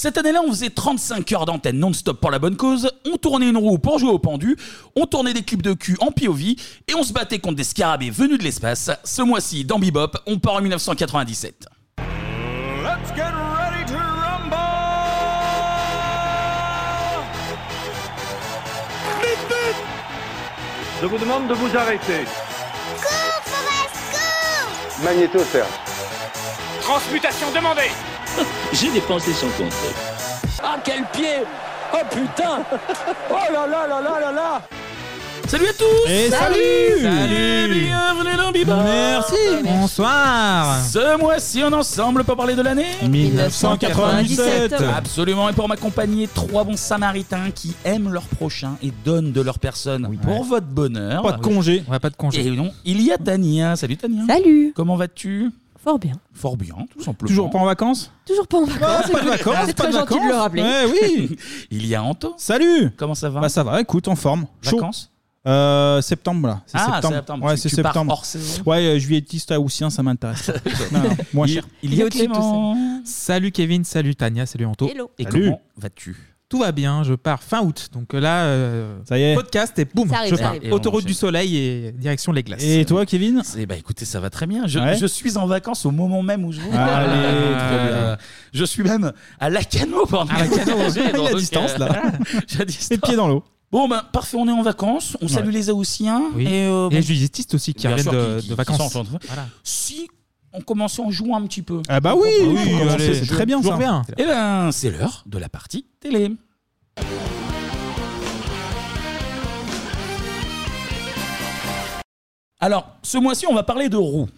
Cette année-là, on faisait 35 heures d'antenne non-stop pour la bonne cause, on tournait une roue pour jouer au pendu, on tournait des clips de cul en POV et on se battait contre des scarabées venus de l'espace. Ce mois-ci, dans Bebop, on part en 1997. Let's get ready to rumble! Vite, vite! Je vous demande de vous arrêter. Cours, cours Magnéto. Transmutation demandée! J'ai dépensé sans compter. Ah, quel pied Oh putain Oh là là là là là là Salut à tous Et salut Salut Bienvenue dans Bebop Merci Bonsoir Ce mois-ci, on est ensemble pour parler de l'année 1997 Absolument, et pour m'accompagner, trois bons samaritains qui aiment leur prochain et donnent de leur personne pour votre bonheur. Pas de congé. Ouais, pas de Et congé. non, il y a Tania. Salut Tania. Salut Comment vas-tu? Fort bien. Fort bien, tout simplement. Toujours pas en vacances Toujours pas en vacances. Pas de vacances, C'est pas très de gentil de le rappeler. Ouais, oui Il y a Anto. Salut Comment ça va Bah ça va, écoute, en forme. Chaud. Vacances Euh, septembre là. C'est Ah, septembre. septembre. Ouais, Tu- c'est tu pars septembre. hors saison Ouais, euh, juilletiste haussien, ça m'intéresse. Non, non, moins Il, cher. il y a Clément. Salut Kevin, salut Tania, salut Anto. Hello. Et Salut. comment vas-tu Tout va bien, je pars fin août. Donc euh, là, euh, Ça y est. podcast et boum, Ça arrive, je ça pars. arrive. Et on Autoroute du soleil et direction les glaces. Et toi, Kevin? Eh bah écoutez, ça va très bien. Je, Ouais. je suis en vacances au moment même où je vous parle. Allez, Euh, très bien. Je suis même à Lacano pendant À Lacano, il a distance, là. j'ai à distance. Les pieds dans l'eau. Bon ben parfait, on est en vacances. On salue les Haussiens. Oui. Et, euh, Et les bon, juilletistes aussi qui bien sûr, de, qui- qui- de qui vacances. sont en train-. Si on commençait en jouant un petit peu. Ah bah oui, Oui, oui, allez, allez, c'est très bien ça. reviens. Eh ben c'est l'heure de la partie télé. Alors, ce mois-ci, on va parler de roues.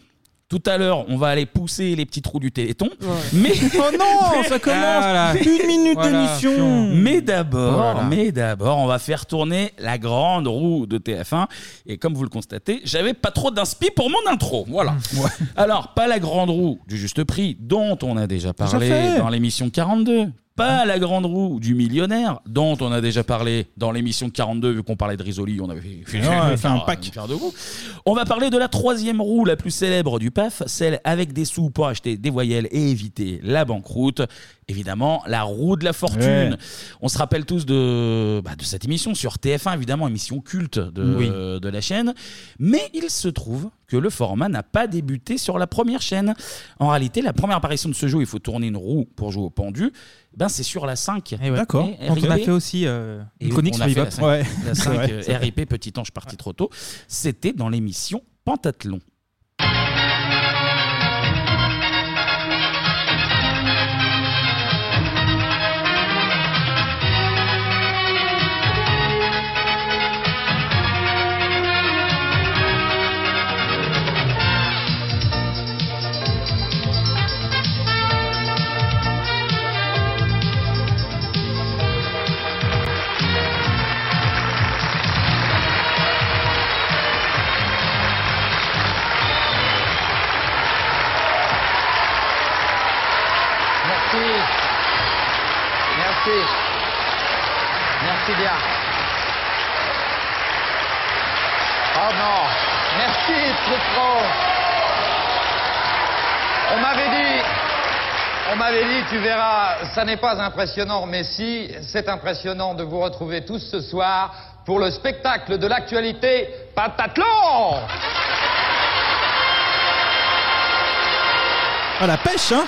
Tout à l'heure, on va aller pousser les petites roues du Téléthon. Mais, Oh non, ça commence Voilà. Une minute Voilà. d'émission mais d'abord, Voilà. mais d'abord, on va faire tourner la grande roue de TF1. Et comme vous le constatez, j'avais pas trop d'inspi pour mon intro. Voilà. Alors, pas la grande roue du juste prix, dont on a déjà parlé fait. dans l'émission 42. Pas la grande roue du millionnaire, dont on a déjà parlé dans l'émission 42, vu qu'on parlait de Risoli, on avait fait, on avait fait un pack. faire de. On va parler de la troisième roue la plus célèbre du PAF, celle avec des sous pour acheter des voyelles et éviter la banqueroute. Évidemment, la roue de la fortune. Ouais. On se rappelle tous de, bah, de cette émission sur TF1, évidemment, émission culte de, Oui. de la chaîne. Mais il se trouve que le format n'a pas débuté sur la première chaîne. En réalité, la première apparition de ce jeu, il faut tourner une roue pour jouer au pendu, ben, c'est sur la 5. Et ouais. D'accord. Et on a fait aussi euh, Et une chronique on sur a fait Bebop. la cinq. Ouais. La C'est 5, vrai, euh. RIP, Petit Ange parti trop tôt. C'était dans l'émission Pentathlon. Merci. Merci bien. Oh non. Merci, Truffaut. On m'avait dit, on m'avait dit, tu verras, ça n'est pas impressionnant, mais si, c'est impressionnant de vous retrouver tous ce soir pour le spectacle de l'actualité Patathlon Ah la pêche, hein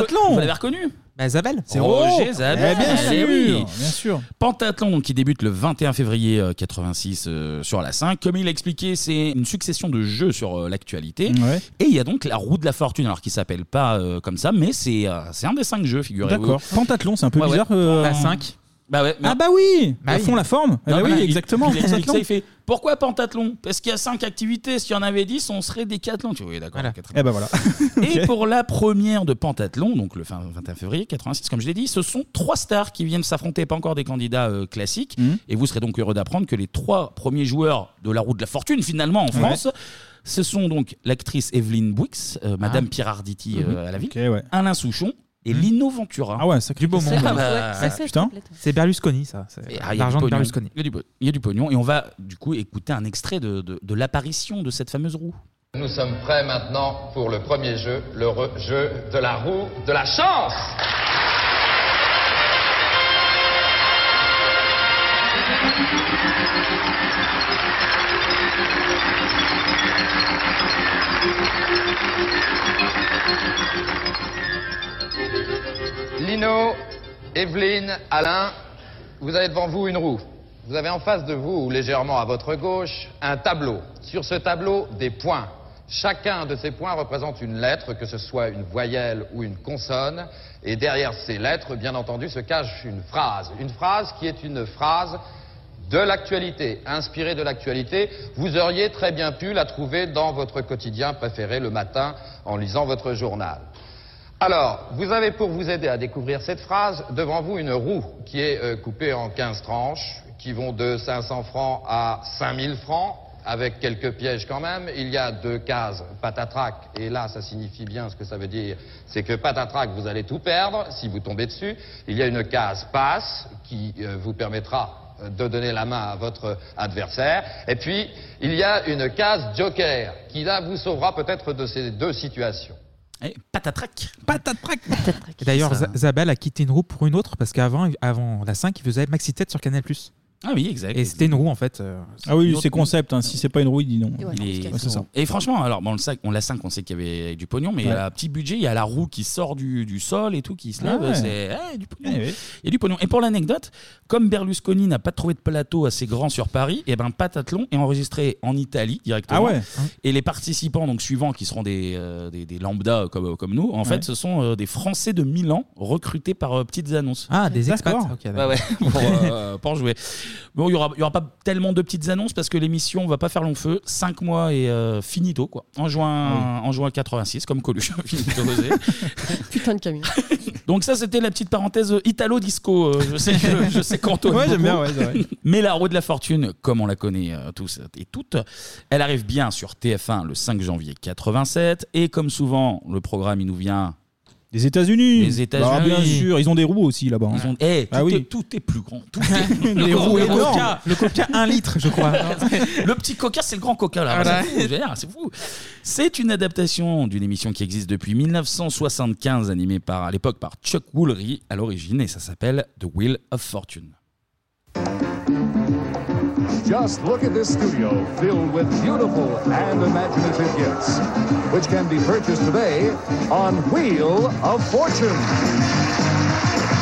reco- vous l'avez reconnu Bah, Zabel. C'est Roger Roger Zabel. Eh bien Eh sûr, oui. bien sûr. Pentathlon, donc, qui débute le 21 février euh, 86 euh, sur la 5. Comme il l'a expliqué, c'est une succession de jeux sur euh, l'actualité. Ouais. Et il y a donc la roue de la fortune, alors qui s'appelle pas euh, comme ça, mais c'est euh, c'est un des cinq jeux, figurez-vous. D'accord. Pentathlon, c'est un peu Ouais, ouais. bizarre. euh, La 5. Bah ouais, mais- Ah bah oui Bah À oui. fond la forme Ah Non, bah oui, exactement. Il, explique ça, Pentathlon. il fait Pourquoi pentathlon? Parce qu'il y a cinq activités. S'il y en avait 10, on serait décathlon. Tu vois, oui, d'accord. Quatre- Eh bah voilà. Et pour la première de pentathlon, donc le fin- 21 février 86, comme je l'ai dit, ce sont trois stars qui viennent s'affronter, pas encore des candidats euh, classiques. Mhm. Et vous serez donc heureux d'apprendre que les trois premiers joueurs de la roue de la fortune, finalement, en France, ce sont donc l'actrice Evelyne Bouix, euh, Madame Pierre Arditi euh, à la ouais. Alain Souchon et Lino Ventura. Ah ouais, ça Du beau monde. Ah Ouais, bah, c'est putain. C'est Berlusconi, ça. C'est ah, il y a du L'argent de pognon. Berlusconi. Il y, a du, po- il y a du pognon. Et on va du coup écouter un extrait de, de- de l'apparition de cette fameuse roue. Nous sommes prêts maintenant pour le premier jeu, le jeu de la roue de la chance. Lino, Evelyne, Alain, vous avez devant vous une roue. Vous avez en face de vous, ou légèrement à votre gauche, un tableau. Sur ce tableau, des points. Chacun de ces points représente une lettre, que ce soit une voyelle ou une consonne. Et derrière ces lettres, bien entendu, se cache une phrase. Une phrase qui est une phrase de l'actualité, inspirée de l'actualité. Vous auriez très bien pu la trouver dans votre quotidien préféré le matin en lisant votre journal. Alors, vous avez pour vous aider à découvrir cette phrase devant vous une roue qui est euh, coupée en 15 tranches, qui vont de 500 francs à 5000 francs, avec quelques pièges quand même. Il y a deux cases patatrac, et là, ça signifie bien ce que ça veut dire, c'est que patatrac, vous allez tout perdre si vous tombez dessus. Il y a une case passe qui euh, vous permettra euh, de donner la main à votre adversaire. Et puis, il y a une case joker qui là vous sauvera peut-être de ces deux situations. Et patatrac. Patatrac. Et D'ailleurs, Ça- Za- Zabel a quitté une roue pour une autre parce qu'avant avant la 5, il faisait Maxi Tête sur Canal. Ah oui, exact. Et c'était une roue en fait. euh, Ah oui, une c'est concept. hein. Si c'est pas une roue, il dit non. Il est- Ouais, c'est ça. Et franchement, alors bon, le sac, on la 5, on sait qu'il y avait du pognon, mais Ouais. à petit budget, il y a la roue qui sort du, du sol et tout, qui se Ah lève. ouais. C'est eh, du pognon. Eh. Il y a du pognon. Et pour l'anecdote, comme Berlusconi n'a pas trouvé de plateau assez grand sur Paris, et ben Patathlon est enregistré en Italie directement. Ah ouais. Et les participants donc suivants, qui seront des, euh, des, des lambda comme, comme nous, en Ouais. fait, ce sont euh, des Français de Milan recrutés par euh, petites annonces. Ah, des expats. D'accord. Ok, Ouais, d'accord. ouais, pour, euh, pour jouer. Bon, il n'y aura, il y aura pas tellement de petites annonces parce que l'émission va pas faire long feu. 5 mois et euh, finito, quoi. En juin, en juin 86, comme Coluche. finito. Putain de camion. Donc, ça, c'était la petite parenthèse Italo-disco. Euh, Je sais, je, je sais qu'Antoine. Ouais, j'aime beaucoup. bien, ouais, c'est vrai. Mais la roue de la fortune, comme on la connaît euh, tous et toutes, elle arrive bien sur TF1 le 5 janvier 87. Et comme souvent, le programme, il nous vient. Les États-Unis. Les États-Unis. Bah, bien sûr, ils ont des roues aussi là-bas. hein. Ils ont, Eh, tout, Ah oui. est, tout est plus grand. Tout est, Les le, roues le énormes. coca, Le coca 1 litre, je crois. le petit coca, c'est le grand coca là. Voilà. C'est fou, c'est fou. C'est une adaptation d'une émission qui existe depuis 1975, animée par, à l'époque par Chuck Woolery à l'origine, et ça s'appelle The Wheel of Fortune. Just look at this studio filled with beautiful and imaginative gifts, which can be purchased today on Wheel of Fortune.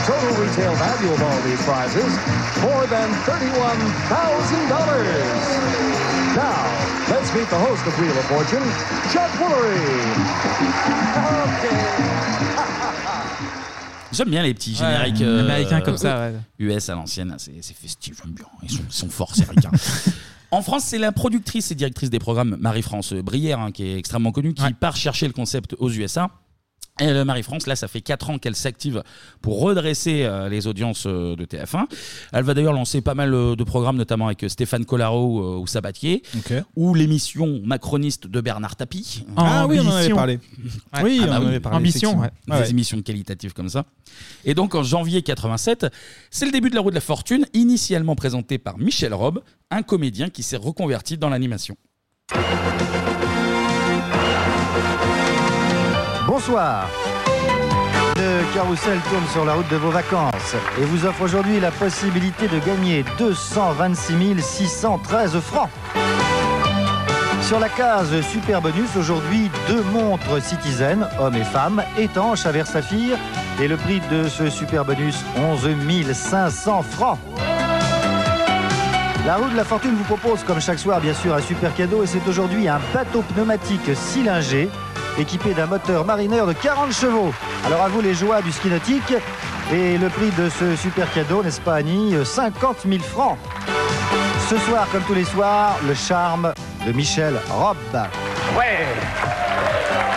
Total retail value of all these prizes, more than $31,000. Now, let's meet the host of Wheel of Fortune, Chuck Woolery. J'aime bien les petits Ouais, génériques américains comme ça, ouais. US à l'ancienne, c'est c'est festif, j'aime bien. Ils sont, ils sont forts, ces ricains. En France, c'est la productrice et directrice des programmes Marie-France Brière, hein, qui est extrêmement connue, qui part chercher le concept aux USA. Et Marie-France, là, ça fait 4 ans qu'elle s'active pour redresser euh, les audiences euh, de TF1. Elle va d'ailleurs lancer pas mal euh, de programmes, notamment avec euh, Stéphane Collaro euh, ou Sabatier, ou l'émission macroniste de Bernard Tapie. Ah oui, on en avait parlé. Ouais. Oui, Ah on bah en oui. avait parlé. Ambition, effectivement. ouais. Des Ah ouais. émissions qualitatives comme ça. Et donc en janvier 87, c'est le début de la roue de la fortune, initialement présenté par Michel Robe, un comédien qui s'est reconverti dans l'animation. Le carrousel tourne sur la route de vos vacances et vous offre aujourd'hui la possibilité de gagner 226 613 francs. Sur la case Super Bonus, aujourd'hui, deux montres Citizen, hommes et femmes, étanches à verre saphir. Et le prix de ce Super Bonus, 11 500 francs. La roue de la fortune vous propose, comme chaque soir, bien sûr, un super cadeau. Et c'est aujourd'hui un bateau pneumatique cylindré équipé d'un moteur marineur de 40 chevaux. Alors à vous les joies du ski nautique. Et le prix de ce super cadeau, n'est-ce pas Annie 50 000 francs. Ce soir, comme tous les soirs, le charme de Michel Robb. Ouais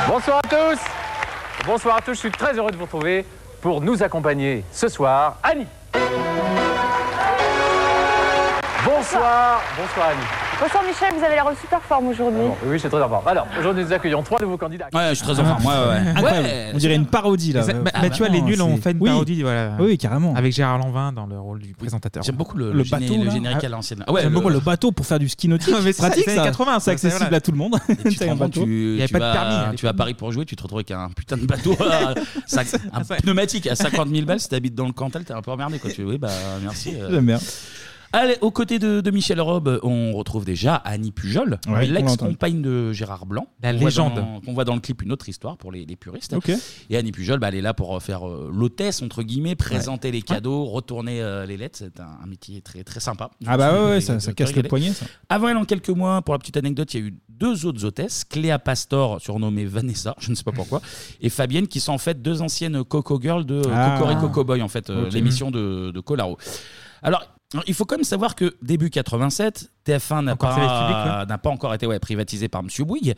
Bonsoir à tous Bonsoir à tous, je suis très heureux de vous retrouver pour nous accompagner ce soir. Annie Bonsoir Bonsoir Annie Bonsoir Michel, vous avez l'air en super forme aujourd'hui. Bon, oui, je suis très en forme. Alors, aujourd'hui, nous accueillons trois nouveaux candidats. Ouais, je suis très en forme. Ouais, ouais, ouais. Incroyable. Ouais, On dirait une parodie là. Mais tu vois, les nuls ont fait une Oui. parodie, voilà. Oui, carrément. Avec Gérard Lanvin dans le rôle du présentateur. J'aime beaucoup le, Le le géné- bateau, le là. générique Ah, à l'ancienne. J'aime beaucoup le bateau pour faire du ski nautique. Non, mais c'est pratique c'est ça. 80, c'est accessible voilà. à tout le monde. Bateau. tu, Il y avait tu pas de permis à tu vas à Paris pour jouer, tu te retrouves avec un putain de bateau, un pneumatique à 50 000 balles. Si t'habites dans le Cantal, t'es un peu emmerdé. Quoi. Tu, oui, bah merci. euh. J'aime bien. Allez, aux côtés de, de Michel Robe, on retrouve déjà Annie Pujol, Ouais, on l'ex-compagne de Gérard Blanc. La voit légende. dans- Qu'on voit dans le clip une autre histoire pour les, les puristes. Ok. Et Annie Pujol, bah, elle est là pour faire euh, l'hôtesse, entre guillemets, présenter les cadeaux, retourner euh, les lettres. C'est un, un métier très, très sympa. Ah bah ouais, ouais, ça, régalé- ça de casse le régaler. poignet, ça. Avant elle, en quelques mois, pour la petite anecdote, il y a eu deux autres hôtesses, Cléa Pastor, surnommée Vanessa, je ne sais pas pourquoi, et Fabienne, qui sont en fait deux anciennes Coco Girls de euh, Ah. Cocorico Cowboy, en fait, euh, Ok. l'émission de, de Colaro. Alors, il faut quand même savoir que début 87, TF1 n'a Encore service public, pas, n'a pas encore été ouais, privatisé par Monsieur Bouygues. Et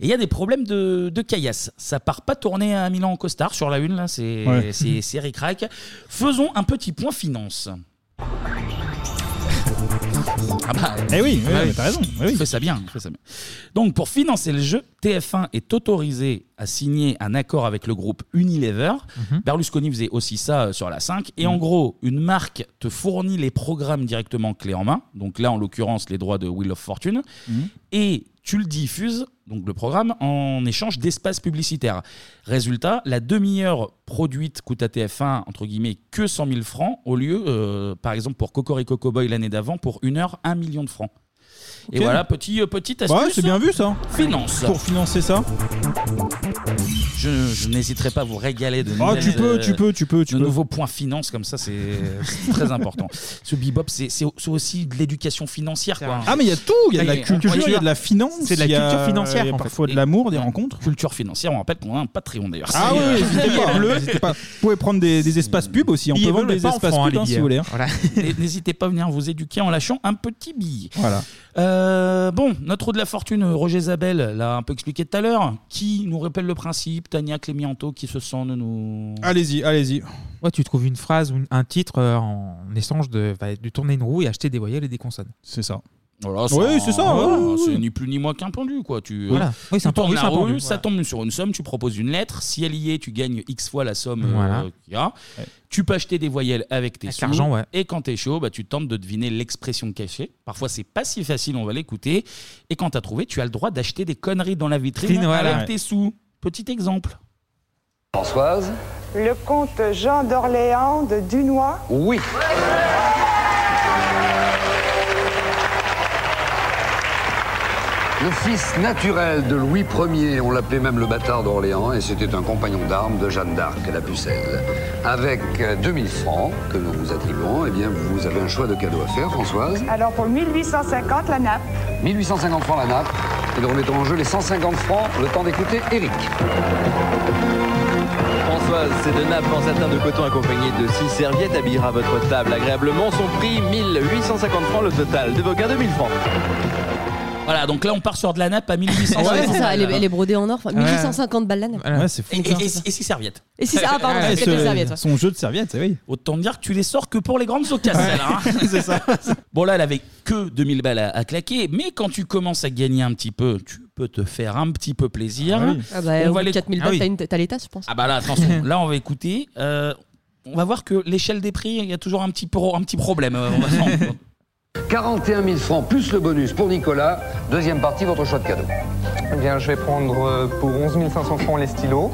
il y a des problèmes de, de caillasse. Ça part pas tourner à Milan en costard sur la une, là, c'est Ouais. c'est- c'est ric-rac. Faisons un petit point finance. Ah bah, Eh oui, oui, ah mais t'as raison. Eh oui. fait ça bien, ça. Donc, pour financer le jeu, TF1 est autorisé à signer un accord avec le groupe Unilever. Mhm. Berlusconi faisait aussi ça euh, sur la 5. Et en gros, une marque te fournit les programmes directement clé en main. Donc là, en l'occurrence, les droits de Wheel of Fortune. Mhm. Et tu le diffuses, donc le programme, en échange d'espace publicitaire. Résultat, la demi-heure produite coûte à TF1, entre guillemets, que 100 000 francs, au lieu, euh, par exemple, pour Cocorico Cowboy l'année d'avant, pour une heure, 1 million de francs. Et Ok. voilà, petit, euh, petite astuce. Ouais, c'est bien vu ça. Finance. Pour financer ça. Je, je n'hésiterai pas à vous régaler de Ah, nouvelles, tu peux, euh, tu peux, tu peux, tu de peux. nouveaux points finance comme ça, c'est c'est très important. Ce bebop, c'est c'est c'est aussi de l'éducation financière. Quoi. Ah mais il y a tout, il y a de la culture, il y a de la finance, C'est de la il y a- culture financière. il y a parfois de l'amour, des rencontres. Culture financière, on rappelle qu'on a un Patreon d'ailleurs. Ah oui, euh, oui, n'hésitez pas, bleu, n'hésitez pas. Vous pouvez prendre des, des espaces pubs aussi, on peut vendre des espaces pubs hein, si vous voulez. hein. N'hésitez pas à venir vous éduquer en lâchant un petit billet. Voilà. Euh, bon, notre roue de la fortune, Roger Zabel l'a un peu expliqué tout à l'heure. Qui nous rappelle le principe? Tania Clémianto qui se sent de nous. Allez-y, allez-y. Ouais, tu trouves une phrase ou une- un titre euh, en échange de, de tourner une roue et acheter des voyelles et des consonnes. C'est ça. Voilà, Oui, c'est ça, voilà, ouais, ouais, c'est ni plus ni moins qu'un pendu, quoi. Tu, Voilà. euh, Oui, c'est un tournes pendu, la c'est un roue, pendu, ça voilà. tombe sur une somme, tu proposes une lettre. Si elle y est, tu gagnes X fois la somme euh, Voilà. qu'il y a. Tu peux acheter des voyelles avec tes Avec sous. l'argent, ouais. Et quand t'es chaud, bah, tu tentes de deviner l'expression cachée. Parfois, c'est pas si facile, on va l'écouter. Et quand t'as trouvé, tu as le droit d'acheter des conneries dans la vitrine Vitrine, voilà. avec tes sous. Petit exemple. Françoise Le comte Jean d'Orléans de Dunois. Oui. Le fils naturel de Louis Ier, on l'appelait même le bâtard d'Orléans, et c'était un compagnon d'armes de Jeanne d'Arc, la pucelle. Avec euh, 2000 francs que nous vous attribuons, eh bien, vous avez un choix de cadeau à faire, Françoise. Alors pour 1850, la nappe. 1850 francs la nappe, et nous remettons en jeu les 150 francs, le temps d'écouter Eric. Françoise, c'est de nappes en satin de coton accompagné de 6 serviettes habillera votre table agréablement. Son prix 1850 francs, le total de vos gains 2000 francs. Voilà, donc là, on part sur de la nappe à 1800. Ouais, c'est ça, elle est, elle est brodée en or. Enfin, 1850 balles la nappe. Ouais, c'est fou. Et, et, et, et six serviettes. Et six- ah, pardon, Ouais, c'est serviettes, ouais. Son jeu de serviettes, oui. Autant dire que tu les sors que pour les grandes occasions. celle-là, hein. c'est ça. Bon, là, elle avait que 2000 balles à, à claquer, mais quand tu commences à gagner un petit peu, tu peux te faire un petit peu plaisir. Ah bah, On au va bout de les- 4000 Ah balles, oui. t'as une- t'as les tasses, je pense. Ah bah là, attention, là, on va écouter. Euh, on va voir que l'échelle des prix, il y a toujours un petit, pro- un petit problème. euh, on va s'en rendre compte. 41 000 francs plus le bonus pour Nicolas. Deuxième partie, votre choix de cadeau. Eh bien, je vais prendre euh, pour 11 500 francs les stylos.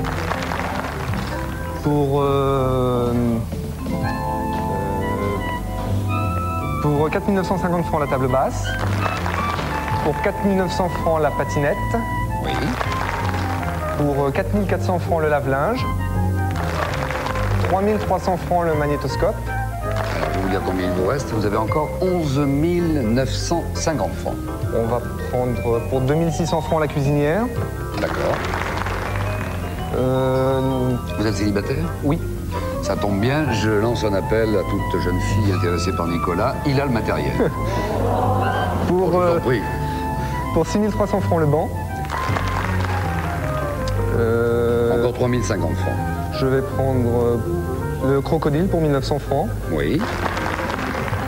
Pour. euh, euh, pour 4 950 francs la table basse. Pour 4 900 francs la patinette. Oui. Pour 4 400 francs le lave-linge. 3 300 francs le magnétoscope. Vais vous dire combien il vous reste. Vous avez encore 11 950 francs. On va prendre pour 2600 francs la cuisinière. D'accord. Euh, Vous êtes célibataire? Oui. Ça tombe bien, je lance un appel à toute jeune fille intéressée par Nicolas. Il a le matériel. pour, euh, Oui. pour 6300 francs le banc. Euh, Encore 3050 francs. Je vais prendre euh, le crocodile pour 1900 francs. Oui.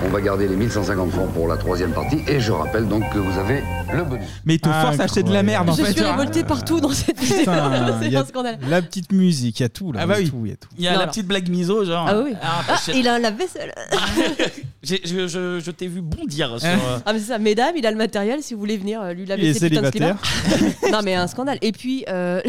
On va garder les 1150 francs pour la troisième partie. Et je rappelle donc que vous avez le bonus. Mais il te force à acheter de la merde en Je fait. suis révoltée partout dans cette vidéo. Putain, il y C'est a un scandale. La petite musique, il y a tout là. Ah bah il y a oui. tout, il y a tout. Il y a Non, la alors. petite blague miso, genre. Ah oui. Ah, Ah, je- il a un lave-vaisselle. j'ai- je je- je t'ai vu bondir sur. Hein euh, Ah mais c'est ça, mesdames, il a le matériel si vous voulez venir euh, lui Il laver est ses putains de célibataire. non mais un scandale. Et puis euh,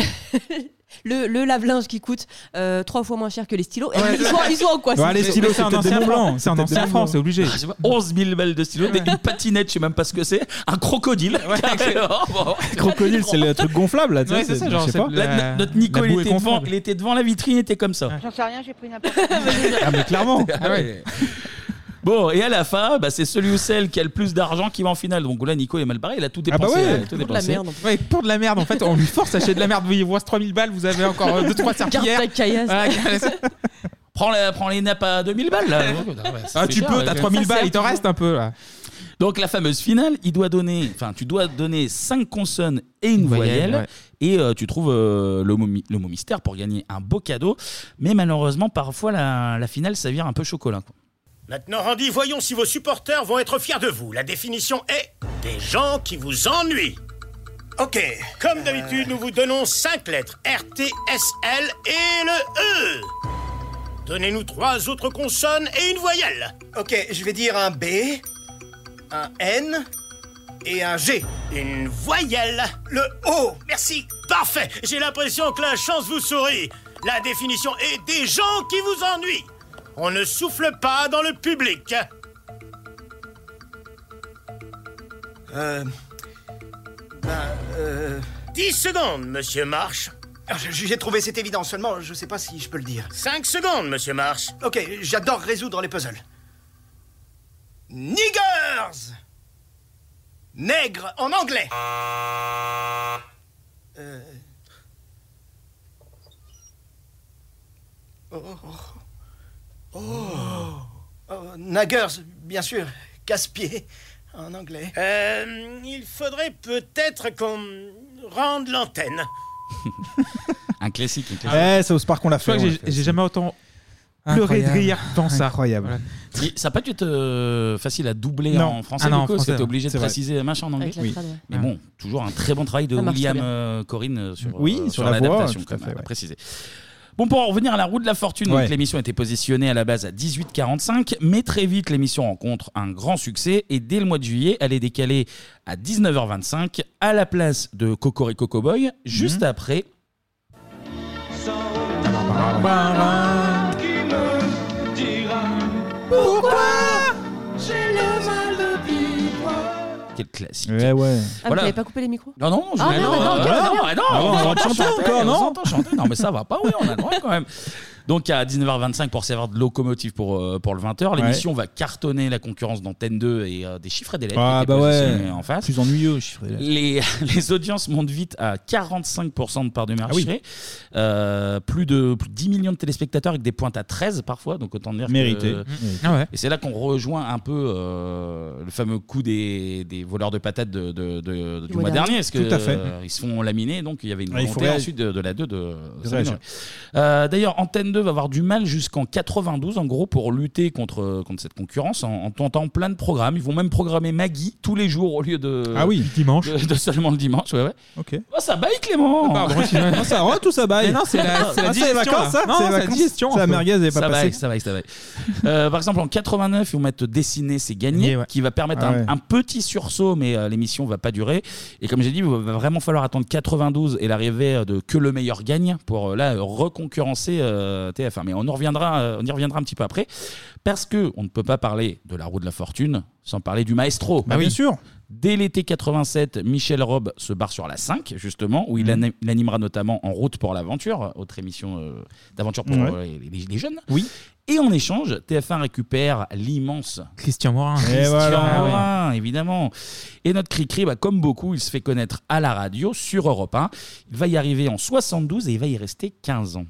Le, le lave-linge qui coûte euh, trois fois moins cher que les stylos. Ouais. ils, sont, ils sont en quoi Ouais, les stylos, c'est un ancien franc. Blanc, C'est un ancien franc, c'est obligé. Je sais pas, 11 000 balles de stylo, des- une patinette, je sais même pas ce que c'est, un crocodile. Bon. Crocodile, c'est le truc gonflable là. tu sais, Ouais, je sais pas. là, notre Nico, il était, devant, il était devant la vitrine, il était comme ça. J'en sais rien, j'ai pris n'importe Ah, mais clairement. Bon, et à la fin, bah, c'est celui ou celle qui a le plus d'argent qui va en finale. Donc là, Nico est mal barré, il a tout Ah bah dépensé. ouais, il a tout dépensé. Ouais, pour de la merde, en fait, on lui force à acheter de la merde. Il vous reste 3000 balles, vous avez encore 2-3 serpillères. Carte à caillasse. Voilà, Prends, la- prends les nappes à 2000 balles là. Ah, tu peux, t'as 3000 balles, il t'en reste un peu là. Donc la fameuse finale, il doit donner, enfin tu dois donner 5 consonnes et une Voyelle, voyelle, ouais. et euh, tu trouves euh, le, mot, mi- le mot mystère pour gagner un beau cadeau. Mais malheureusement, parfois la, la finale s'avère un peu chocolat. quoi. Maintenant, Randy, voyons si vos supporters vont être fiers de vous. La définition est des gens qui vous ennuient. Ok. Comme d'habitude, nous vous donnons cinq lettres R, T, S, L et le E. Donnez-nous trois autres consonnes et une voyelle. Ok, je vais dire un B, un N et un G. Une voyelle. Le O. Merci. Parfait. J'ai l'impression que la chance vous sourit. La définition est des gens qui vous ennuient. On ne souffle pas dans le public. Euh. Ben, euh. 10 secondes, monsieur Marsh. J'ai trouvé, c'est évident, seulement je sais pas si je peux le dire. 5 secondes, monsieur Marsh. Ok, j'adore résoudre les puzzles. Niggers Nègre en anglais. Euh. Oh. Oh. Oh, Naggers, bien sûr. Casse-pied en anglais. Euh, il faudrait peut-être qu'on rende l'antenne. Un classique. Un classique. Ouais, South Park, on l'a Je crois fait. que on j'ai- l'a fait j'ai jamais autant pleuré de Incroyable. rire dans ça. Incroyable. Et ça n'a pas dû être euh, facile à doubler Non. en français, Ah non, en Nico, français, C'était ouais. obligé de C'est vrai. préciser machin en anglais. Avec la Oui. trad, ouais. Mais bon, toujours un très bon travail de Ça marche William très bien. euh, Corinne euh, sur, Oui, euh, sur la voix, l'adaptation, tout à quand même, fait, à ouais. préciser. Bon, pour en revenir à la roue de la fortune, donc Ouais. l'émission était positionnée à la base à 18h45, mais très vite l'émission rencontre un grand succès et dès le mois de juillet, elle est décalée à 19h25 à la place de Cocorico Cowboy, juste après classique. Ouais, ouais. Ah, vous n'avez pas coupé les micros Non, non, je Ah, non, non, non, d'accord, non, ok, non, mais non, Ah bon, on va s'entend chanter encore, on non s'entend chanter. Non, mais ça va pas, oui, on a le droit quand même. Donc à 19h25 pour servir de locomotive pour, euh, pour le 20h, l'émission va cartonner la concurrence d'antenne 2 et euh, des chiffres et des lettres Ah qui étaient bah ouais. positionnés en face. Plus ennuyeux, chiffre. Les, les audiences montent vite à 45% de part de marché. Ah oui. Euh, plus, de, plus de 10 millions de téléspectateurs avec des pointes à 13 parfois. Donc autant dire que- Mérité. Mérité. Ah ouais. Et c'est là qu'on rejoint un peu euh, le fameux coup des, des voleurs de patates de, de- de- du mois mois dernier. dernier. Parce que, Tout à fait. euh, ils se font laminer. Donc il y avait une Ah, il volonté faut réagir. ensuite de, de la 2 de De s'améliorer. réagir. Euh, D'ailleurs, Antenne 2 va avoir du mal jusqu'en 92, en gros, pour lutter contre, contre cette concurrence en, en tentant plein de programmes. Ils vont même programmer Maggie tous les jours au lieu de, Ah oui. dimanche. de, de seulement le dimanche. Ouais, ouais. Ok. Oh, ça baille, Clément Pardon, Ah, ça rentre ou ça baille Mais non, c'est la, c'est la Ah, c'est les digestion. vacances, ça là. Non, C'est les c'est la vacances. digestion. C'est la un peu. merguez, elle est pas ça passée. vaille, ça vaille, ça vaille. Euh, par exemple, en 89, ils vont mettre dessiner, c'est gagné, Gagné, ouais. qui va permettre Ah un, ouais. un petit sursaut, mais euh, l'émission va pas durer. Et comme j'ai dit, il va vraiment falloir attendre 92 et l'arrivée de que le meilleur gagne pour euh, là reconcurrencer euh, TF1. Mais on y reviendra, euh, on y reviendra un petit peu après, parce que on ne peut pas parler de la roue de la fortune sans parler du maestro. Bah, bien sûr. Dès l'été 87, Michel Robe se barre sur la 5, justement, où il, ani- il animera notamment En route pour l'aventure, autre émission euh, d'aventure pour Ouais. euh, les, les- les jeunes. Oui. Et en échange, TF1 récupère l'immense Christian Morin. Et Christian voilà. Morin, évidemment. Et notre Cricri, bah, comme beaucoup, il se fait connaître à la radio sur Europe 1. Il va y arriver en 72 et il va y rester 15 ans.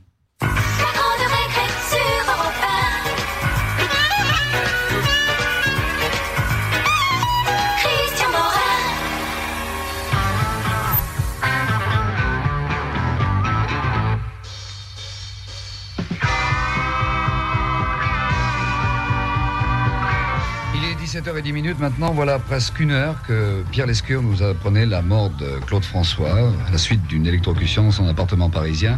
17h10 minutes maintenant, voilà presque une heure que Pierre Lescure nous apprenait la mort de Claude François à la suite d'une électrocution dans son appartement parisien.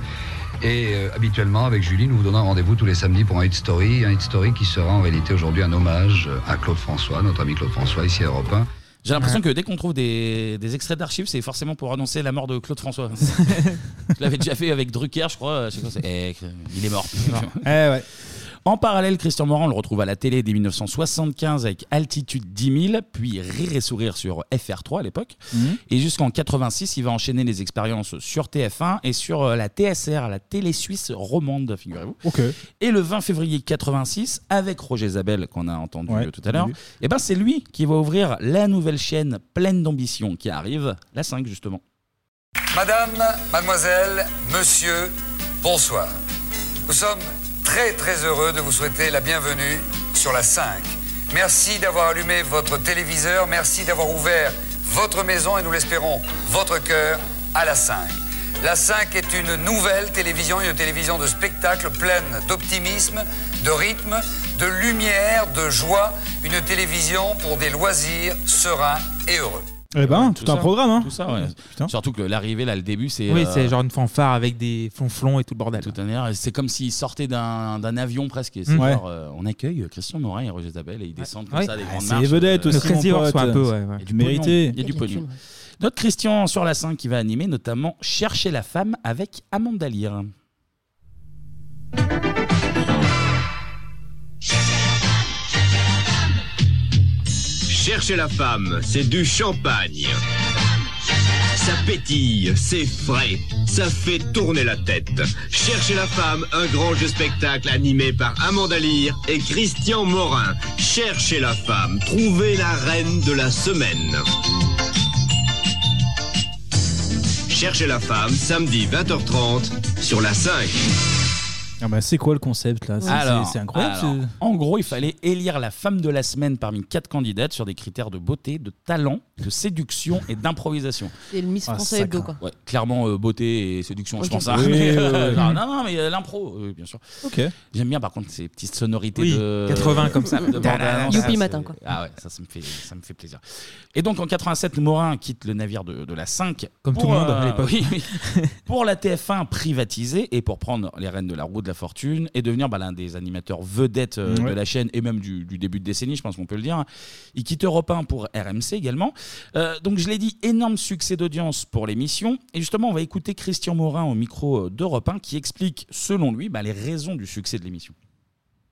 Et euh, habituellement, avec Julie, nous vous donnons rendez-vous tous les samedis pour un hit story. Un hit story qui sera en réalité aujourd'hui un hommage à Claude François, notre ami Claude François, ici à Europe 1. J'ai l'impression que dès qu'on trouve des, des extraits d'archives, c'est forcément pour annoncer la mort de Claude François. je l'avais déjà fait avec Drucker, je crois. Je sais pas, c'est- eh, il est mort. ouais. En parallèle, Christian Morand le retrouve à la télé dès 1975 avec Altitude 10 000, puis Rire et Sourire sur FR3 à l'époque. Mhm. Et jusqu'en 86, il va enchaîner les expériences sur TF1 et sur euh, la TSR, la télé suisse romande, figurez-vous. Ok. Et le 20 février 86, avec Roger Zabel, qu'on a entendu Ouais, tout à l'heure, oui. et ben c'est lui qui va ouvrir la nouvelle chaîne pleine d'ambition qui arrive, la 5 justement. Madame, mademoiselle, monsieur, bonsoir. Nous sommes très très heureux de vous souhaiter la bienvenue sur la 5. Merci d'avoir allumé votre téléviseur, merci d'avoir ouvert votre maison et nous l'espérons, votre cœur à la 5. La 5 est une nouvelle télévision, une télévision de spectacle pleine d'optimisme, de rythme, de lumière, de joie, une télévision pour des loisirs sereins et heureux. Eh ben, tout, un ça, programme, hein. Tout ça, ouais. Surtout que l'arrivée, là, le début, c'est. Oui, euh, c'est genre une fanfare avec des flonflons et tout le bordel. Tout un C'est comme s'il sortait d'un d'un avion presque. Et c'est Mm. Ouais. genre, euh, on accueille Christian Morin et Roger Zabel et ils descendent comme Ouais. ça des Ah, grandes c'est marches. les vedettes aussi, Le un peu, ouais, Il y a du mérité. Il y a du pognon. Notre Christian sur la 5 qui va animer notamment Chercher la femme avec Amanda Lear. Cherchez la femme, c'est du champagne. Ça pétille, c'est frais, ça fait tourner la tête. Cherchez la femme, un grand jeu spectacle animé par Amanda Lear et Christian Morin. Cherchez la femme, trouvez la reine de la semaine. Cherchez la femme, samedi 20h30 sur la 5. Ah bah, c'est quoi le concept là? C'est- Alors, C'est c'est incroyable. alors, en gros, il fallait élire la femme de la semaine parmi quatre candidates sur des critères de beauté, de talent, de séduction et d'improvisation. C'est le Miss Ah, Français Hebdo, quoi. Ouais, clairement, euh, beauté et séduction, Ok. je pense. hein. Oui, Mais, oui, euh, oui. non, non, non, mais euh, l'impro, euh, bien sûr. Ok. J'aime bien par contre ces petites sonorités Oui, de 80 comme ça. de bande-annonce. Youpi Ça, matin, quoi. Ah ouais, ça, ça me fait, ça me fait plaisir. Et donc en 87, Morin quitte le navire de, de la 5 Comme pour, tout le monde à l'époque. pour la TF1 privatisée et pour prendre les rênes de la roue de la fortune et devenir bah, l'un des animateurs vedettes euh, de la chaîne et même du, du début de décennie, je pense qu'on peut le dire. Il quitte Europe 1 pour RMC également. Euh, donc je l'ai dit, énorme succès d'audience pour l'émission. Et justement, on va écouter Christian Morin au micro euh, d'Europe 1 qui explique, selon lui, bah, les raisons du succès de l'émission.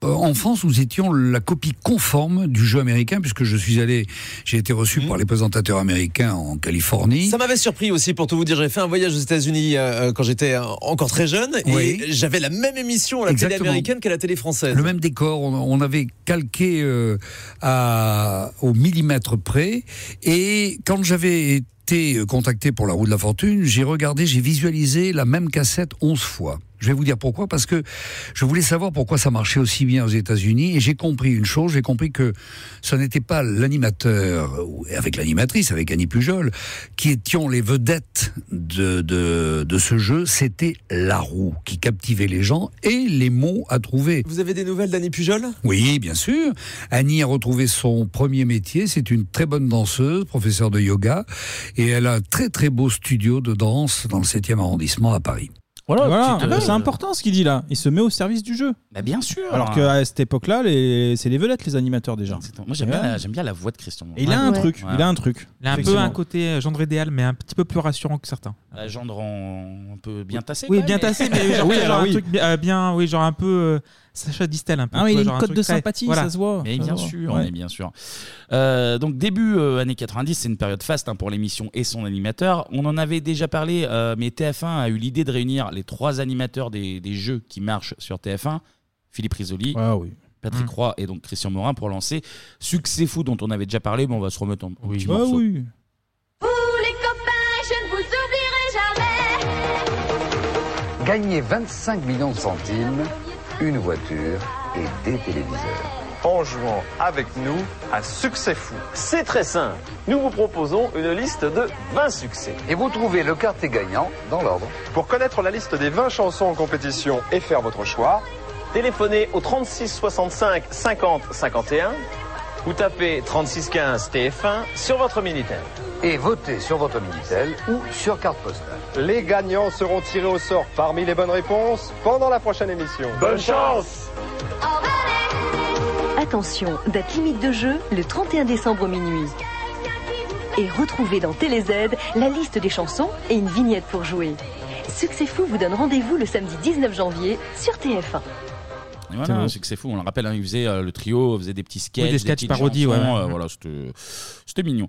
Euh, En France, nous étions la copie conforme du jeu américain, puisque je suis allé, j'ai été reçu par les présentateurs américains en Californie. Ça m'avait surpris aussi, pour tout vous dire. J'avais fait un voyage aux États-Unis euh, quand j'étais euh, encore très jeune et Oui. j'avais la même émission à la télé américaine qu'à la télé française. Le même décor, on, on avait calqué euh, à, au millimètre près. Et quand j'avais été contacté pour la roue de la fortune, j'ai regardé, j'ai visualisé la même cassette 11 fois. Je vais vous dire pourquoi, parce que je voulais savoir pourquoi ça marchait aussi bien aux États-Unis, et j'ai compris une chose, j'ai compris que ce n'était pas l'animateur, ou- avec l'animatrice, avec Annie Pujol, qui étions les vedettes de, de, de ce jeu, c'était la roue qui captivait les gens et les mots à trouver. Vous avez des nouvelles d'Annie Pujol? Oui, bien sûr. Annie a retrouvé son premier métier. C'est une très bonne danseuse, professeure de yoga. Et elle a un très très beau studio de danse dans le 7e arrondissement à Paris. Voilà, Voilà, petite, euh, c'est important ce qu'il dit là. Il se met au service du jeu. Bah, bien sûr. Alors qu'à cette époque-là, les... c'est les vedettes, les animateurs déjà. Moi j'aime bien, la- j'aime bien la voix de Christian. Et il a un Ouais. truc, Ouais. il a un truc. Il a un peu Effectivement. un côté euh, gendre idéal, mais un petit peu plus rassurant que certains. Un gendre en- un peu bien tassé. Oui, bien tassé, mais genre, Oui, genre alors un truc bien, euh, bien- oui, genre un peu euh, Sacha Distel un peu. Ah, il a une cote de très- sympathie, voilà. ça se voit. Mais bien sûr, Ouais. mais bien sûr. Euh, donc début euh, années 90, c'est une période faste hein, pour l'émission et son animateur. On en avait déjà parlé, euh, mais TF1 a eu l'idée de réunir les trois animateurs des, des jeux qui marchent sur TF1, Philippe Risoli, Ah oui. Patrick Mm. Roy et donc Christian Morin pour lancer Succès Fou dont on avait déjà parlé, mais on va se remettre en petit Ah morceau. oui. Vous les copains, je ne vous oublierai jamais. Gagner 25 millions de centimes, une voiture et des téléviseurs. En jouant avec nous à Succès Fou. C'est très simple. Nous vous proposons une liste de 20 succès. Et vous trouvez le quartier gagnant dans l'ordre. Pour connaître la liste des 20 chansons en compétition et faire votre choix, téléphonez au 36 65 50 51 ou tapez 36 15 TF1 sur votre Minitel. Et votez sur votre Minitel ou sur carte postale. Les gagnants seront tirés au sort parmi les bonnes réponses pendant la prochaine émission. Bonne chance Attention, date limite de jeu le 31 décembre minuit. Et retrouvez dans TéléZ la liste des chansons et une vignette pour jouer. Succès Fou vous donne rendez-vous le samedi 19 janvier sur TF1. Et voilà, c'est que c'est fou. On le rappelle, hein, il faisait euh, le trio, faisait des petits sketchs, Oui, des sketchs petites parodies, ouais, chansons, ouais. euh, voilà, c'était c'était mignon.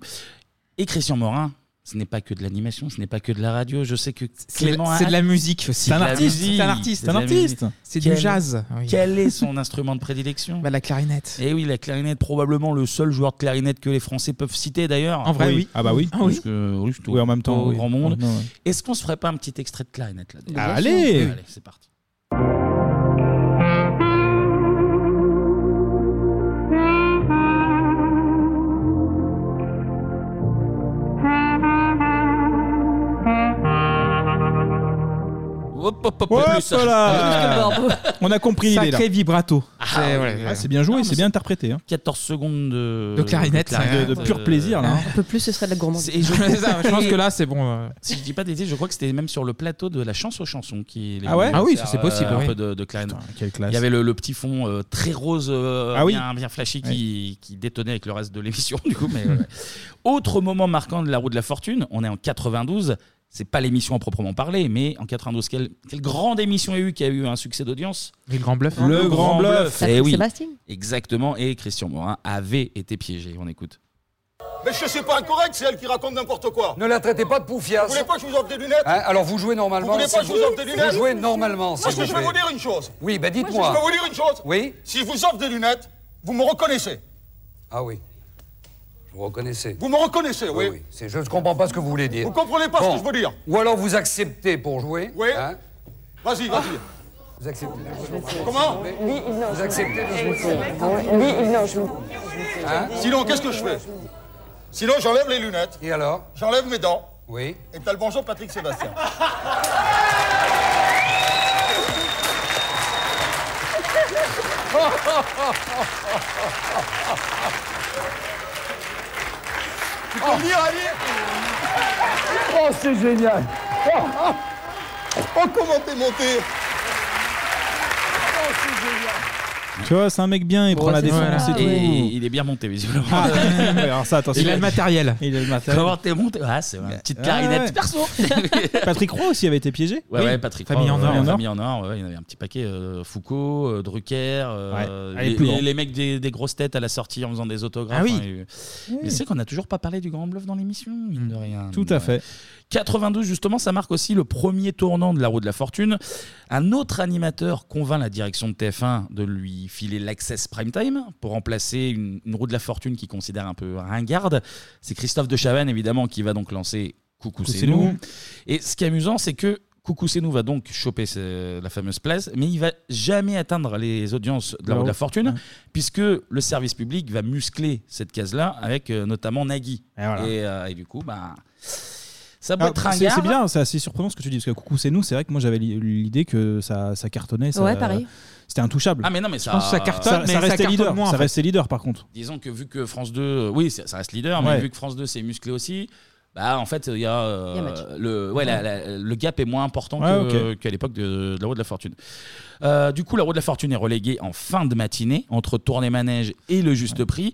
Et Christian Morin. Ce n'est pas que de l'animation, ce n'est pas que de la radio. Je sais que C'est Clément c'est a- de la musique aussi. C'est un De la artiste, musique. c'est un artiste, C'est un de la artiste. musique. C'est du Quel- jazz. oui. Quel est son instrument de prédilection? Bah, La clarinette. Et oui, la clarinette, probablement le seul joueur de clarinette que les Français peuvent citer d'ailleurs. En vrai, oui. Ah bah oui. Parce que, oui, c'est au- Oui, en même temps, au oui. grand monde. Ouais. Est-ce qu'on se ferait pas un petit extrait de clarinette là Ah, allez Allez, c'est parti. Hop, hop, hop, Hop plus. là On a compris l'idée. Sacré vibrato. Ah, C'est- oui. ouais. Ah, c'est bien joué, c'est bien interprété. hein. 14 secondes de, De clarinette, de- de pur euh, plaisir, là, hein. Un peu plus, ce serait de la gourmandise. Et je, pense que là, c'est bon. euh. Si je dis pas d'été, je crois que c'était même sur le plateau de la chance aux chansons qui Ah ouais Ah oui, ça, c'est possible, Un oui. peu de, de clarinette. quelle classe. Il y avait le, le petit fond euh, très rose, euh, Ah oui. bien, bien flashy, qui, qui détonnait avec le reste de l'émission. Du coup, mais ouais, ouais. autre moment marquant de la roue de la fortune, on est en 92. C'est pas l'émission à proprement parler, mais en 92, quelle, quelle grande émission il y a eu qui a eu un succès d'audience Le Grand Bluff. Le, Grand Bluff. Eh oui, Sébastien. exactement. Et Christian Morin avait été piégé. On écoute. Mais je suis pas incorrect, c'est elle qui raconte n'importe quoi. Ne la traitez pas de poufias. Vous voulez pas que je vous offre des lunettes Hein, alors vous jouez normalement. Vous voulez pas que je vous offre des lunettes Vous jouez normalement, s'il Parce que vous je vais plaît. vous dire une chose. Oui, ben Je dites-moi. vais vous dire une chose. Oui Si je vous offre des lunettes, vous me reconnaissez. Ah oui. Vous reconnaissez. Vous me reconnaissez, oui. C'est- je ne comprends pas ce que vous voulez dire. Vous comprenez pas Bon. ce que je veux dire Ou alors vous acceptez pour jouer. Oui. hein. Vas-y, vas-y. Vous acceptez. Comment? Vous acceptez de jouer. Hein Sinon, qu'est-ce que je fais? Sinon, j'enlève les lunettes. Et alors? J'enlève mes dents. Oui. Et t'as le bonjour Patrick Sébastien. Tu peux venir, Ali. Oh, c'est génial. Oh, oh. Oh, comment t'es monté? Oh, c'est génial Tu vois, c'est un mec bien, il prend la défense et tout. Et il est bien monté, visiblement. Ah, alors ça, attention. Il a le matériel. Il a le matériel. Comment t'es monté Ah, c'est une petite Ah, clarinette ouais. perso. Patrick Roy aussi avait été piégé. Ouais, ouais, Patrick. Famille Roy, en or. ouais, Famille en or. ouais, il y en avait un petit paquet. euh, Foucault, euh, Drucker, euh, Ouais. Les les, plus les- grands. les mecs des, des grosses têtes à la sortie en faisant des autographes. Ah oui. hein, et- Mais c'est qu'on n'a toujours pas parlé du Grand Bluff dans l'émission, mine de rien. Tout à fait. 92, justement, ça marque aussi le premier tournant de la roue de la fortune. Un autre animateur convainc la direction de TF1 de lui filer l'Access Prime Time pour remplacer une, une roue de la fortune qui considère un peu ringarde. C'est Christophe de Chavannes, évidemment, qui va donc lancer Coucou, c'est nous. nous. Et ce qui est amusant, c'est que Coucou, c'est nous va donc choper ce- la fameuse place, mais il va jamais atteindre les audiences de la roue de la fortune, puisque le service public va muscler cette case-là avec euh, notamment Nagui. Et, voilà. euh, et du coup, bah, ça peut Ah, être c'est ringard. c'est bien, c'est assez surprenant ce que tu dis, parce que Coucou, c'est nous, c'est vrai que moi j'avais li- l'idée que ça, ça cartonnait. Ça, Ouais, pareil. C'était intouchable. Ah, mais non, mais Je ça- pense que ça cartonne, ça- mais ça restait leader, moins, en ça fait. restait leader par contre. Disons que vu que France 2, euh, oui, ça, ça reste leader, mais Ouais. vu que France 2 s'est musclé aussi, bah en fait, il y a, euh, Il y a match. le, ouais, la- la- le gap est moins important Ouais, que- qu'à l'époque de, de la Roue de la Fortune. Euh, du coup, la Roue de la Fortune est reléguée en fin de matinée entre Tournée Manège et le Juste Prix.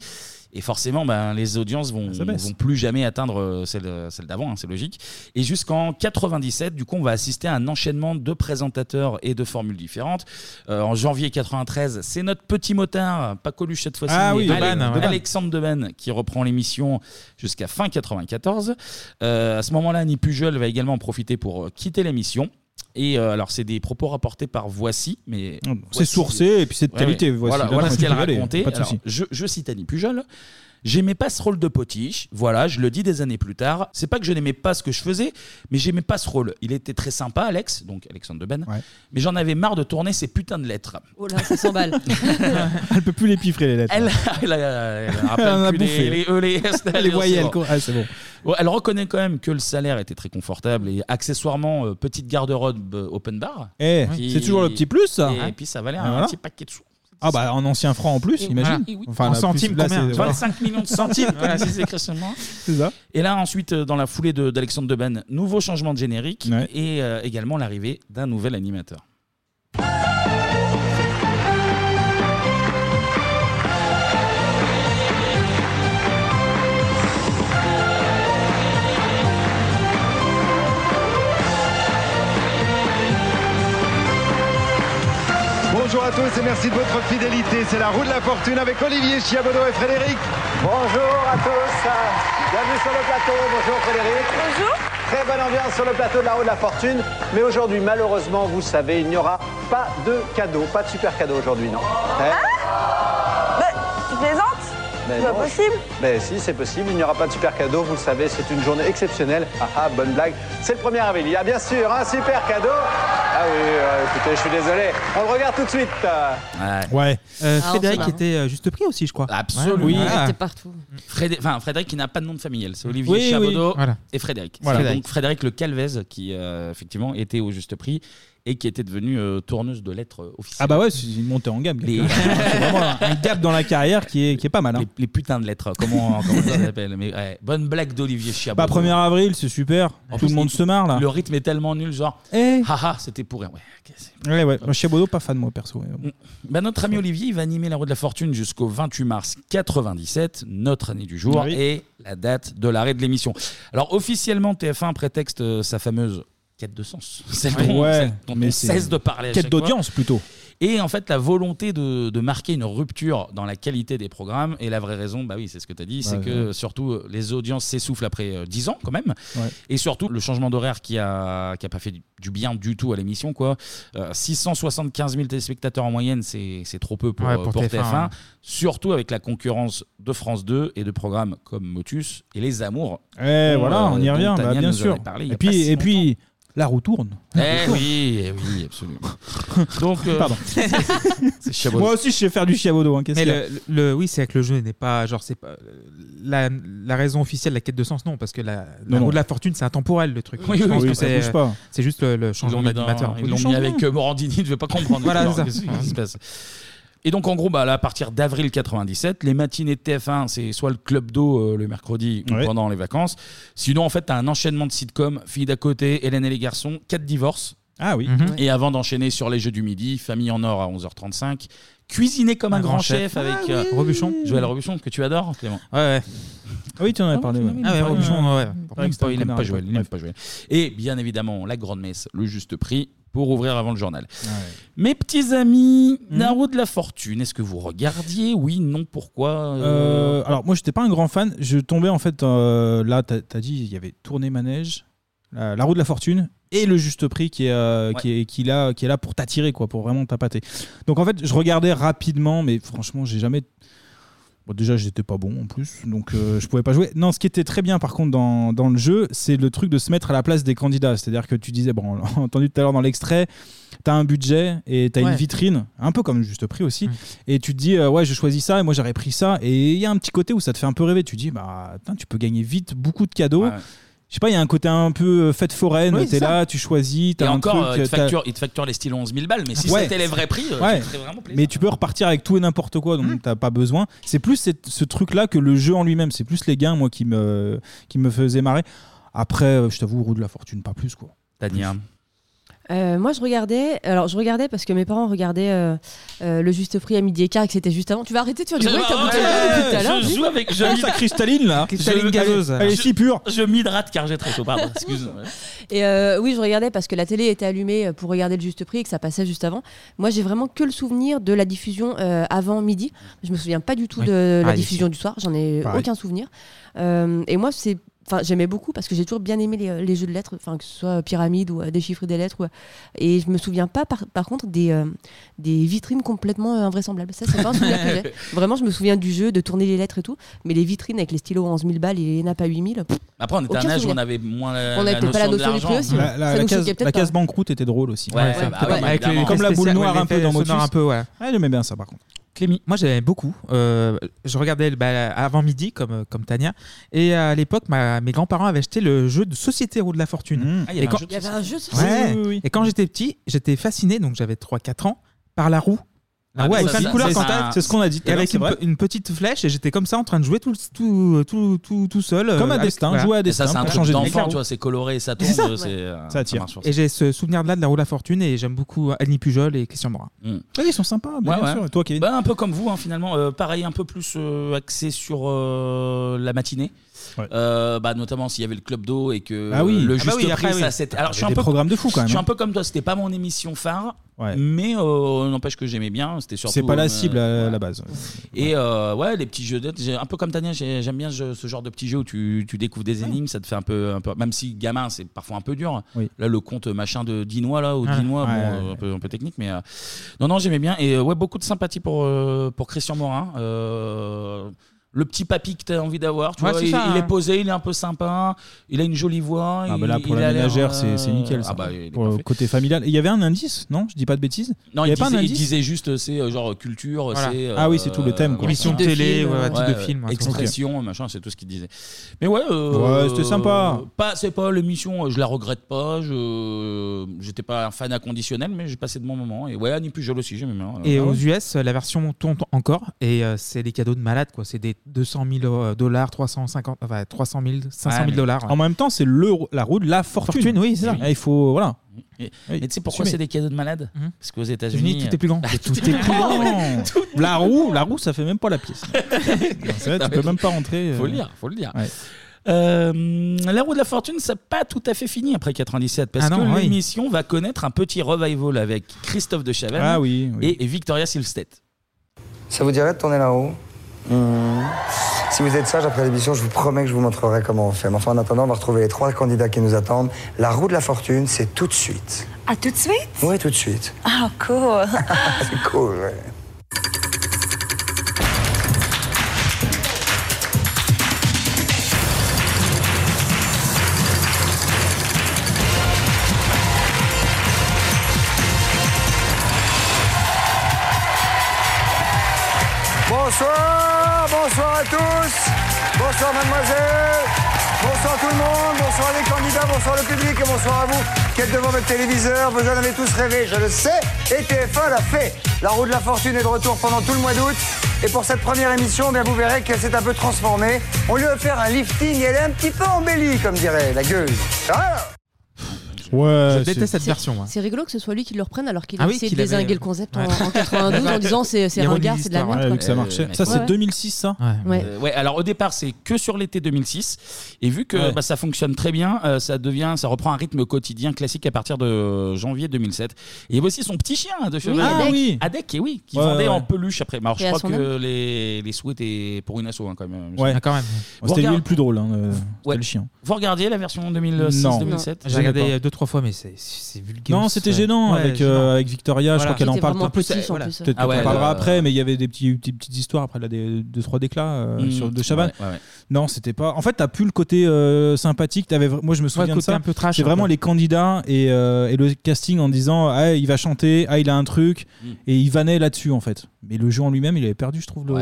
Et forcément, ben, les audiences vont, Ça baisse. vont plus jamais atteindre euh, celle, celle d'avant, hein, c'est logique. Et jusqu'en 97, du coup, on va assister à un enchaînement de présentateurs et de formules différentes. Euh, en janvier 93, c'est notre petit motard, pas Coluche cette fois-ci, Ah mais oui, Deban, ouais. Alexandre Deban qui reprend l'émission jusqu'à fin 94. Euh, à ce moment-là, Annie Pujol va également en profiter pour euh, quitter l'émission. Et euh, alors, c'est des propos rapportés par Voici, mais Ah, C'est Voici- sourcé et puis c'est de Ouais, qualité. ouais. Voici. Voilà, Là, voilà tu ce qu'elle peux y aller, racontait. Pas de Alors, souci. je, je cite Annie Pujol. J'aimais pas ce rôle de potiche. Voilà, je le dis des années plus tard. C'est pas que je n'aimais pas ce que je faisais, mais j'aimais pas ce rôle. Il était très sympa, Alex, donc Alexandre Deban. Mais j'en avais marre de tourner ces putains de lettres. Oh là, ça s'emballe. Elle peut plus les piffrer les lettres. Elle, elle, a- elle a- Elle en a bouffé. les, les E, les S, Les allez, voyelles, c'est bon. quoi. Ah, c'est bon. Ouais, elle reconnaît quand même que le salaire était très confortable et accessoirement euh, petite garde-robe euh, open bar. Eh, Qui- c'est toujours le petit plus, ça. Et puis ça valait Ah, un voilà. petit paquet de sous. Ah bah en ancien franc en plus, Et imagine. voilà. Et oui. Enfin, En la plus- centimes, là, combien c'est- voilà. 25 millions de centimes, comme disait Christian Morin. C'est ça. Et là, ensuite, euh, dans la foulée de- d'Alexandre Deban, nouveau changement de générique et euh, également l'arrivée d'un nouvel animateur. Tous et merci de votre fidélité. C'est la roue de la fortune avec Olivier Chiabodo et Frédéric. Bonjour à tous. Bienvenue sur le plateau. Bonjour Frédéric. Bonjour. Très bonne ambiance sur le plateau de la roue de la fortune. Mais aujourd'hui, malheureusement, vous savez, il n'y aura pas de cadeau. Pas de super cadeau aujourd'hui, non Hein plaisantes Mais C'est pas non. possible. Mais si, c'est possible. Il n'y aura pas de super cadeau. Vous le savez, c'est une journée exceptionnelle. Ah ah, bonne blague. C'est le 1er avril. Il y a bien sûr un super cadeau. Ah oui, euh, écoutez, je suis désolé. On le regarde tout de suite. Ouais. Euh, Ah, Frédéric était euh, juste pris aussi, je crois. Absolument. Oui. Ah. C'était partout. Frédé- enfin, Frédéric qui n'a pas de nom de famille, elle, c'est Olivier Oui, oui. Voilà. et Frédéric. Voilà. C'est donc Frédéric Le Calvez qui euh, effectivement était au juste prix et qui était devenue euh, tourneuse de lettres euh, officielle. Ah bah ouais, c'est une montée en gamme. Les- quelque part. c'est vraiment un gap dans la carrière qui est, qui est pas mal. hein. les, putains de lettres, comment, comment ça s'appelle Mais ouais, bonne blague d'Olivier Chabodo. Bah 1er avril, c'est super. Tout le monde se marre là. Le rythme est tellement nul, genre. Eh. Haha, c'était pour rien. Ouais, Ouais, ouais. Moi, Chiabodo, pas fan moi perso. bon. Bah, notre ami Olivier, il va animer la roue de la fortune jusqu'au 28 mars 97, notre année du jour, Oui. et la date de l'arrêt de l'émission. Alors officiellement, TF1 prétexte euh, sa fameuse quête de sens. Celle dont, Ouais, celle dont mais on c'est- cesse de parler. à Quête chaque fois. d'audience plutôt. Et en fait, la volonté de, de marquer une rupture dans la qualité des programmes. Et la vraie raison, bah oui, c'est ce que tu as dit, c'est Ouais, que surtout euh, les audiences s'essoufflent après euh, 10 ans quand même. Ouais. Et surtout, le changement d'horaire qui a, qui a pas fait du, du bien du tout à l'émission. quoi. Euh, 675 000 téléspectateurs en moyenne, c'est c'est trop peu pour, Ouais, euh, pour pour TF1, TF1. ouais. Surtout avec la concurrence de France 2 et de programmes comme Motus et Les Amours. Eh dont, voilà, euh, on y dont revient, bah, Tania bien nous sûr. avait parlé il y a et pas puis, si et puis, la roue tourne. La roue Eh tourne. oui, eh oui, absolument. Donc, euh, Pardon. Moi aussi, je sais faire du Chiabodo. Hein, qu'est-ce Mais qu'il y a le, le- oui, c'est que le jeu n'est pas genre c'est pas la, la raison officielle de la quête de sens non parce que la, la Non, roue non. de la fortune c'est intemporel le truc. Oui, Je oui, pense oui, que ça c'est bouge pas. c'est juste le, le Ils l'ont changement mis, dans- d'animateur. ils l'ont mis avec euh, Morandini, je ne vais pas comprendre. Voilà, Alors, c'est ça. qu'est-ce qui se passe? Et donc en gros, bah, là, à partir d'avril 97, les matinées de TF1, c'est soit le club d'eau euh, le mercredi ou Ouais. pendant les vacances. Sinon, en fait, tu as un enchaînement de sitcoms, Filles d'à côté, Hélène et les garçons, quatre divorces. Ah oui. Mhm. Et avant d'enchaîner sur les Jeux du Midi, Famille en or à 11h35, Cuisiner comme un, grand, chef, avec Ah euh. Robuchon. Joël Robuchon, que tu adores, Clément. Ouais, ouais. Ah oui, tu en as parlé. ouais. Ah ouais, Robuchon, ouais. Il n'aime pas, il aime pas Joël. il aime pas Joël. Et bien évidemment, la grande messe, le juste prix pour ouvrir avant le journal. Mes petits amis, Hmm. la roue de la fortune, est-ce que vous regardiez? Oui, non, pourquoi? Euh, Euh, alors moi j'étais pas un grand fan, je tombais en fait euh, là t'as as dit il y avait tourné manège, la, la roue de la fortune et le juste prix qui est euh, qui est qui est là qui est là pour t'attirer quoi, pour vraiment t'appâter. Donc en fait je regardais rapidement, mais franchement j'ai jamais Bon, déjà, j'étais pas bon en plus, donc euh, je pouvais pas jouer. Non, ce qui était très bien par contre dans, dans le jeu, c'est le truc de se mettre à la place des candidats. C'est-à-dire que tu disais, bon, on l'a entendu tout à l'heure dans l'extrait, tu as un budget et tu as Ouais. une vitrine, un peu comme juste prix aussi, et tu te dis, euh, ouais, je choisis ça et moi j'aurais pris ça. Et il y a un petit côté où ça te fait un peu rêver. Tu te dis, bah, tu peux gagner vite beaucoup de cadeaux. Je sais pas, il y a un côté un peu euh, fête foraine, Oui, t'es là, tu choisis, Et t'as un encore, truc. euh, il, te facture, il te facture les stylos 11 000 balles, mais si Ouais. c'était les vrais prix, euh, Ouais. tu vraiment plaisir. Mais tu peux repartir avec tout et n'importe quoi, donc Mmh. t'as pas besoin. C'est plus cette- ce truc-là que le jeu en lui-même. C'est plus les gains, moi, qui me, qui me faisaient marrer. Après, je t'avoue, roue de la fortune, pas plus, quoi. Tania. Euh, moi, je regardais. Alors, je regardais parce que mes parents regardaient euh, euh, le juste prix à midi et quart et que c'était juste avant. Tu vas arrêter de faire du bruit avec ta bouteille depuis tout à l'heure. je joue avec je ça cristalline, là. Cristalline Je- gazeuse. je- Elle est si pure. Je m'hydrate car j'ai très chaud, pardon. Excuse. Et euh, oui, je regardais parce que la télé était allumée pour regarder le juste prix et que ça passait juste avant. Moi, j'ai vraiment que le souvenir de la diffusion euh, avant midi. Je me souviens pas du tout Oui, de la pareil diffusion du soir. J'en ai Pareil. aucun souvenir. Euh, et moi, c'est. Enfin, j'aimais beaucoup parce que j'ai toujours bien aimé les, les jeux de lettres, enfin que ce soit pyramide ou euh, déchiffrer des lettres. ou- et je me souviens pas, par, par contre, des, euh, des vitrines complètement euh, invraisemblables. Ça, c'est pas un souvenir que j'ai. Vraiment, je me souviens du jeu, de tourner les lettres et tout. Mais les vitrines avec les stylos à 11 000 balles et les nappes à 8 000. pff, Après, on était à un âge où on avait moins la, On avait peut-être pas la notion de du prix aussi. La, la- la case, la case banqueroute était drôle aussi. Ouais, Ouais, ouais, bah comme- ouais, avec les- évidemment. Comme la boule noire un peu dans Motus. un peu, ouais. Ouais, j'aimais bien ça, par contre. Clémy. Moi, j'aimais beaucoup. Euh, je regardais bah, avant midi, comme, comme Tania. Et à l'époque, ma- mes grands-parents avaient acheté le jeu de Société Roue de la Fortune. Mmh. Ah, il y avait Et quand- un jeu de Il y avait un jeu sur Ouais. Oui, oui, oui. Et quand j'étais petit, j'étais fasciné, donc j'avais 3-4 ans, par la roue. Ah, roue mais avec ça, plein de ça, couleurs ça, ça, C'est ce qu'on a dit Et avec une, petite flèche, et j'étais comme ça en train de jouer tout, tout, tout, tout, tout seul. euh, Comme à avec- destin, voilà. jouer à Et ça, destin c'est un pour truc d'enfant, tu vois, c'est coloré, ça C'est ça. tourne, c'est euh, Ça attire. Et j'ai ce souvenir-là de la roue de la fortune, et j'aime beaucoup Annie Pujol et Christian Morin. Mm. Ouais, ils sont sympas, mais Ouais, bien ouais. sûr. Et toi, Kevin? Bah, un peu comme vous, hein, finalement. Euh, pareil, un peu plus euh, axé sur euh, la matinée. Euh, bah, notamment s'il y avait le club d'eau et que Ah oui. le Ah bah oui, prix, après, oui. ça c'était. Alors, je suis un des peu programmes de fou, quand même, Je suis hein. un peu comme toi. C'était pas mon émission phare, Ouais. mais euh, n'empêche que j'aimais bien. C'était surtout. C'est pas la euh, cible à la base. Et euh, ouais, les petits jeux j'ai- un peu comme Tania, j'ai- j'aime bien ce, ce genre de petits jeux où tu, tu découvres des énigmes, ça te fait un peu, un peu même si gamin, c'est parfois un peu dur. Là, le compte machin de Dinois, là, ou Ah, Dinois, ouais, bon, ouais, un, peu, un peu technique, mais euh, non, non, j'aimais bien. Et euh, ouais, beaucoup de sympathie pour, euh, pour Christian Morin. Euh, le petit papy que tu as envie d'avoir, tu Ouais, vois, c'est il, ça, il est hein. posé, il est un peu sympa, il a une jolie voix. Ah il- bah là pour il la a l'air, ménagère euh, c'est c'est nickel ça. Ah bah, il est pour le parfait. côté familial. Il y avait un indice, non? Je dis pas de bêtises Non, il y il, avait pas un disait, il indice disait juste, c'est euh, genre culture, Voilà. c'est. Ah oui, c'est tout le thème, quoi. Émission de télé, ouais, type de film, un truc. Expression, machin, c'est tout ce qu'il disait. Mais ouais. euh, Ouais, c'était sympa. Pas, c'est pas l'émission, euh, je la regrette pas. Je, j'étais pas un fan inconditionnel, mais j'ai passé de bons moments. Et ouais, Annie Pujol aussi, j'aime bien. Et Ah aux. US, la version tourne encore et euh, c'est des cadeaux de malade quoi. C'est des 200 000 dollars, 350, enfin 300 000, 500 000 dollars. En même temps, c'est le la roue de la fortune. Fortune, oui, c'est ça. Il faut voilà. Et, et tu sais pourquoi assumez. c'est des cadeaux de malade Mhm. Parce qu'aux États-Unis, tout est plus grand. Bah, tout est plus grand. La roue, la roue, ça fait même pas la pièce. C'est vrai, tu peux même pas rentrer. Faut euh, le dire, faut le dire. ouais. Euh, la roue de la fortune, ça n'a pas tout à fait fini après 97 parce Ah non, que oui. l'émission va connaître un petit revival avec Christophe de Chavannes Ah oui, oui. Et, et Victoria Silvstedt. Ça vous dirait de tourner là-haut Si vous êtes sage après l'émission, je vous promets que je vous montrerai comment on fait. Mais enfin, en attendant, on va retrouver les trois candidats qui nous attendent. La roue de la fortune, c'est tout de suite. Ah, tout de suite? Oui, tout de suite. Ah, cool. c'est cool, ouais. Tous. Bonsoir mademoiselle. Bonsoir tout le monde. Bonsoir les candidats, bonsoir le public et bonsoir à vous qui êtes devant votre téléviseur. Vous en avez tous rêvé, je le sais. Et TF1 l'a fait. La roue de la fortune est de retour pendant tout le mois d'août. Et pour cette première émission, eh bien, vous verrez qu'elle s'est un peu transformée. On lui a offert un lifting et elle est un petit peu embellie, comme dirait la gueule. Ah Ouais. Je déteste cette version. moi. C'est rigolo que ce soit lui qui le reprenne alors qu'il a Ah oui, essayé de qu'il avait- désinguer le concept en- Ouais. en, 92 en disant c'est c'est Il ringard, relie c'est de la l'histoire, merde. Ouais, quoi. vu que ça marchait. Ça, c'est ouais. 2006, ça Ouais. Euh, ouais, alors au départ, c'est que sur l'été 2006. Et vu que Ouais. bah, ça fonctionne très bien, euh, ça devient, ça reprend un rythme quotidien classique à partir de janvier 2007. Et il y avait aussi son petit chien de cheval. Ah Adek. oui. Adek, et oui, qui Ouais, vendait ouais. en peluche après. Mais Alors, je à crois son que les, les sous étaient pour une asso hein, quand même. Ouais. Ah, quand même. Vous C'était lui regardez- le plus drôle, hein, euh, c'était Ouais. le chien. Vous regardiez la version Non. 2006-2007 J'ai regardé deux trois fois, mais c'est vulgaire. Non, c'était gênant Ouais, avec, gênant. euh, avec Victoria. Je crois qu'elle en parle. En plus, petit, en voilà. plus. Peut-être Ah qu'on ouais, parlera euh, après, mais il y avait des, petits, des petites histoires après, là, des deux trois déclats euh, Mmh. sur de Chavannes. Ouais, ouais, ouais. Non, c'était pas. En fait, t'as plus le côté euh, sympathique. T'avais... vra- Moi, je me souviens de côté ça. un peu trash, C'est vraiment les candidats et, euh, et le casting en disant ah il va chanter, ah il a un truc Mm. et il vannait là-dessus en fait. Mais le jeu en lui-même, il avait perdu, je trouve. Le...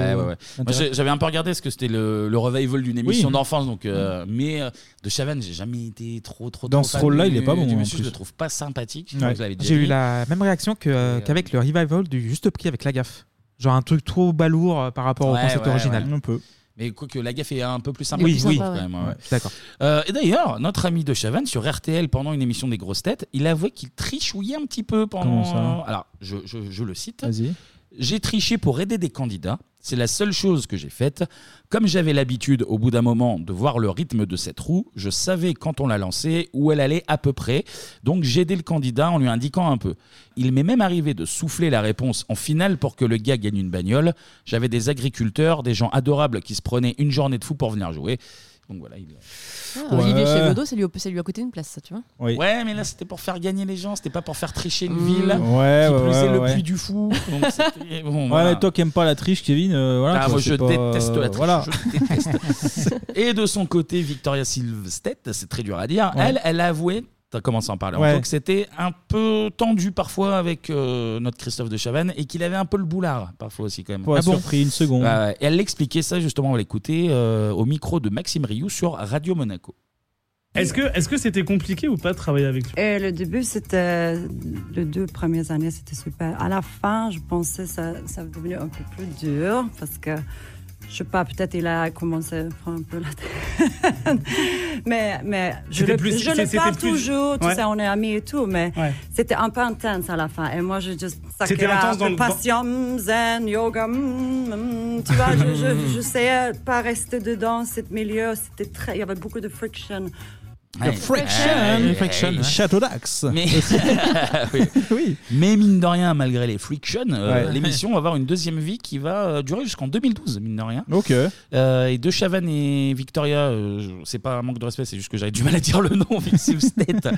J'avais un peu regardé parce que c'était le, le revival d'une émission d'enfance, donc. euh, mais de Chavannes, j'ai jamais été trop, trop. Dans trop ce fan rôle-là, du- il est pas bon, du en monsieur, plus. je le trouve pas sympathique. Je Ouais. crois que je l'avais déjà J'ai eu dit. la même réaction que, euh, qu'avec le revival du Juste Prix avec la gaffe. Genre un truc trop balourd euh, par rapport au concept ouais, original. ouais. Un peu. Mais quoique la gaffe est un peu plus Oui, sympathique. oui. quand même, ouais. D'accord. Euh, et d'ailleurs, notre ami de Chavannes sur RTL pendant une émission des grosses têtes, il avouait qu'il trichouillait un petit peu pendant. Comment ça Alors, je, je- je le cite. Vas-y. J'ai triché pour aider des candidats. C'est la seule chose que j'ai faite. Comme j'avais l'habitude, au bout d'un moment, de voir le rythme de cette roue, je savais quand on l'a lancée où elle allait à peu près. Donc j'ai aidé le candidat en lui indiquant un peu. Il m'est même arrivé de souffler la réponse en finale pour que le gars gagne une bagnole. J'avais des agriculteurs, des gens adorables qui se prenaient une journée de fou pour venir jouer. Donc voilà, il... Ah, Olivier Chevedo, ça lui, a- ça lui a coûté une place, ça, tu vois. Oui. Ouais, mais là c'était pour faire gagner les gens, c'était pas pour faire tricher une Mmh. ville Ouais, qui ouais, plus est ouais, le ouais. puits du fou. Donc c'était- bon, Ouais, voilà. mais toi qui aimes pas la triche, Kevin, euh, voilà. Ah, moi, je pas- déteste la triche. Voilà. Je déteste. Et de son côté, Victoria Silvstedt, c'est très dur à dire. Ouais. Elle, elle a avoué. T'as commencé à en parler. en Ouais. tant que c'était un peu tendu parfois avec euh, notre Christophe de Chavannes et qu'il avait un peu le boulard parfois aussi quand même. Pas surpris une seconde. Et elle l'expliquait ça justement, on va l'écouter euh, au micro de Maxime Rioux sur Radio Monaco. Est-ce que est-ce que c'était compliqué ou pas de travailler avec lui Et le début, c'était. Les deux premières années, c'était super. À la fin, je pensais que ça, ça devenait un peu plus dur parce que, je sais pas, peut-être il a commencé à prendre un peu la tête. mais, mais je le, plus- je le parle plus- toujours, tout Ouais. ça, on est amis et tout, mais Ouais. c'était un peu intense à la fin. Et moi, je juste. C'était intense dans le- Patience, zen, yoga, mm, mm, tu vois, je, je, je sais pas rester dedans, cette milieu, c'était très, il y avait beaucoup de friction. Ouais. Friction. Friction. ouais. Château d'Axe. Mais... oui. Mais mine de rien, malgré les frictions, euh, Ouais. l'émission va avoir une deuxième vie qui va euh, durer jusqu'en 2012, mine de rien. Ok. Euh, et De Chavannes et Victoria, euh, je- c'est pas un manque de respect, c'est juste que j'avais du mal à dire le nom, Victive State,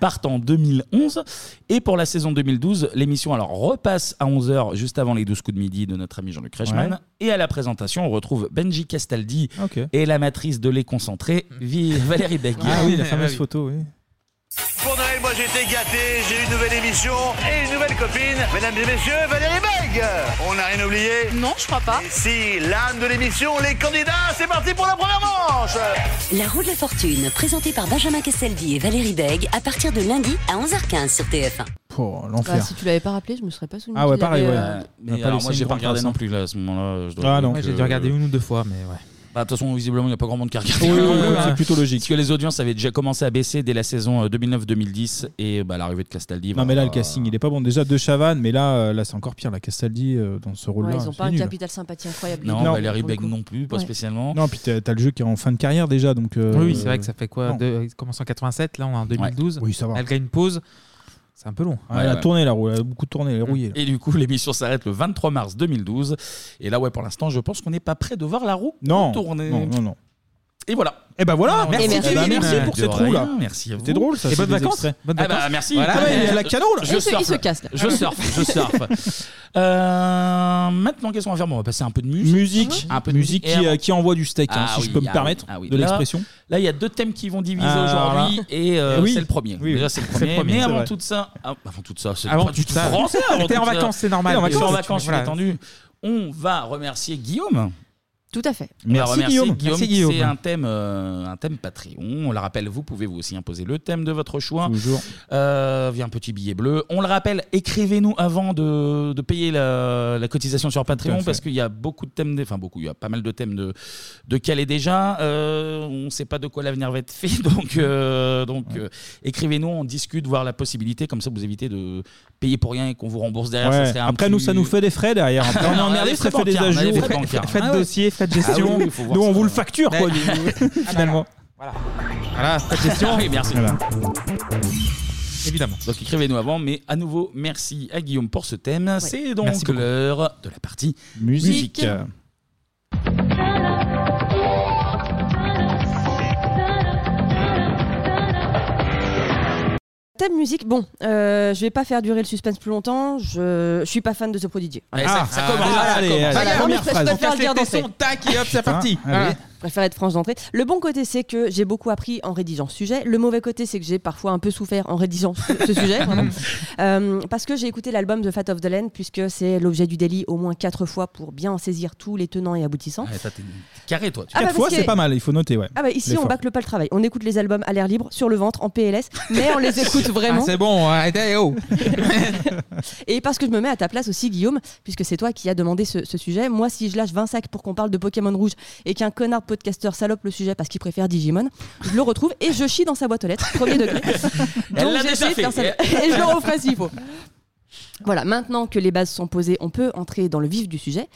partent en 2011. Et pour la saison 2012, l'émission alors repasse à 11h, juste avant les 12 coups de midi de notre ami Jean-Luc Reichmann. Ouais. Et à la présentation, on retrouve Benji Castaldi et la matrice de lait concentré, Vi- Valérie Beck. Ah oui, la fameuse photo, oui. Pour Noël, moi j'ai été gâté, j'ai une nouvelle émission et une nouvelle copine. Mesdames et messieurs, Valérie Beg On n'a rien oublié Non, je crois pas. Si, l'âme de l'émission, les candidats, c'est parti pour la première manche La roue de la fortune, présentée par Benjamin Castaldi et Valérie Beg, à partir de lundi à 11h15 sur TF1. Oh, Bah, l'enfer. si tu l'avais pas rappelé, je me serais pas souvenu. Ah ouais, pareil, avait, ouais. euh, Mais alors, moi, j'ai pas regardé non plus là, à ce moment-là. je dois Ah non. j'ai dû regarder une ou deux fois, mais ouais. Bah, de toute façon, visiblement, il n'y a pas grand monde qui regarde. Oui, oui, oui, c'est plutôt logique. Parce que les audiences avaient déjà commencé à baisser dès la saison euh, 2009-2010 et bah, l'arrivée de Castaldi. Non mais là le casting il est pas bon déjà de Chavannes mais là euh, là c'est encore pire la Castaldi euh, dans ce rôle là ouais, ils ont pas un capital sympathie incroyable. Non, Non. Valérie coup. non plus, pas Ouais. spécialement. non puis t'as t'as le jeu qui est en fin de carrière déjà donc euh, Oui, c'est vrai que ça fait quoi de, Il commence en 87, là on est en 2012. Oui, ça va. Elle gagne une pause. C'est un peu long. Elle a tourné la roue elle a beaucoup tourné elle est rouillée là. Et du coup, l'émission s'arrête le 23 mars 2012. Et là, ouais, pour l'instant, je pense qu'on n'est pas prêt de voir la roue non tourner. non non non Et voilà. et ben voilà Merci, merci Kevin. merci pour De cette roue là rien, Merci à vous. c'était drôle ça Et c'est bonnes des vacances. extraits. Bonnes Ah bah vacances. merci. Voilà, ouais, il y a la cano, là. Je Il se- il surfe. se casse, là. Je surfe. Je surfe. Euh, maintenant, qu'est-ce qu'on va faire? Bon, On va passer un peu de musique. musique Un peu de musique qui, euh, qui envoie du steak hein, Ah si je peux me ah permettre ah de l'expression Là, il y a deux thèmes qui vont diviser Ah, aujourd'hui et euh, Eh oui. c'est le premier. Oui, Déjà, oui. c'est le C'est le premier. premier, mais c'est avant vrai. tout ça, ah, avant tout ça, c'est Avant pas du tout ça. français. avant T'es tout en ça. vacances, c'est normal. T'es en suis en vacances, vacances, je suis Voilà. détendu. On va remercier Guillaume. Tout à fait. On Merci, Guillaume. Merci, Guillaume. C'est un thème, euh, un thème Patreon. On le rappelle, vous pouvez vous aussi imposer le thème de votre choix toujours euh, via un petit billet bleu. On le rappelle, écrivez-nous avant de, de payer la, la cotisation sur Tout à Patreon fait. parce qu'il y a beaucoup de thèmes, enfin beaucoup, il y a pas mal de thèmes de, de déjà. Euh, on ne sait pas de quoi l'avenir va être fait, donc, euh, donc euh, écrivez-nous, on discute, voir la possibilité, comme ça vous évitez de payer pour rien et qu'on vous rembourse derrière. Ouais. Ça serait un Après petit- nous ça nous fait des frais derrière après on est On a emmerdé des ça frais fait des bancaires, on a des frais bancaires. Ah ouais. Faites Ah oui, gestion. oui, nous on ça. vous le facture quoi du- finalement Voilà, faites gestion. Oui, merci. Voilà. Évidemment. Donc écrivez-nous avant, mais à nouveau, merci à Guillaume pour ce thème. C'est donc Merci beaucoup. l'heure de la partie musique Thème musique, bon, euh, je vais pas faire durer le suspense plus longtemps. Je, je suis pas fan de The Prodigy. Allez, ça, ça commence. ah, ça allez, commence. allez. Voilà, non, mais première je préfère phrase. le faire dire d'entrée. tac et hop, c'est parti. Allez. Préfère être franche d'entrée. Le bon côté, c'est que j'ai beaucoup appris en rédigeant ce sujet. Le mauvais côté, c'est que j'ai parfois un peu souffert en rédigeant ce, ce sujet. Euh, parce que j'ai écouté l'album The Fat of the Land, puisque c'est l'objet du délit au moins quatre fois pour bien en saisir tous les tenants et aboutissants. T'es carré, toi. tu- Ah bah, quatre parce fois c'est pas mal il faut noter ouais Ah bah ici, on bâcle pas le travail. On écoute les albums à l'air libre, sur le ventre, en PLS, mais on les écoute Ah, vraiment. c'est bon, arrêtez, oh. Et parce que je me mets à ta place aussi, Guillaume, puisque c'est toi qui as demandé ce, ce sujet. Moi, si je lâche 20 sacs pour qu'on parle de Pokémon Rouge et qu'un connard podcasteur salope le sujet parce qu'il préfère Digimon, je le retrouve et je chie dans sa boîte aux lettres, premier degré. Donc, essayé de faire ça. Et je le referai s'il faut. Voilà, maintenant que les bases sont posées, on peut entrer dans le vif du sujet.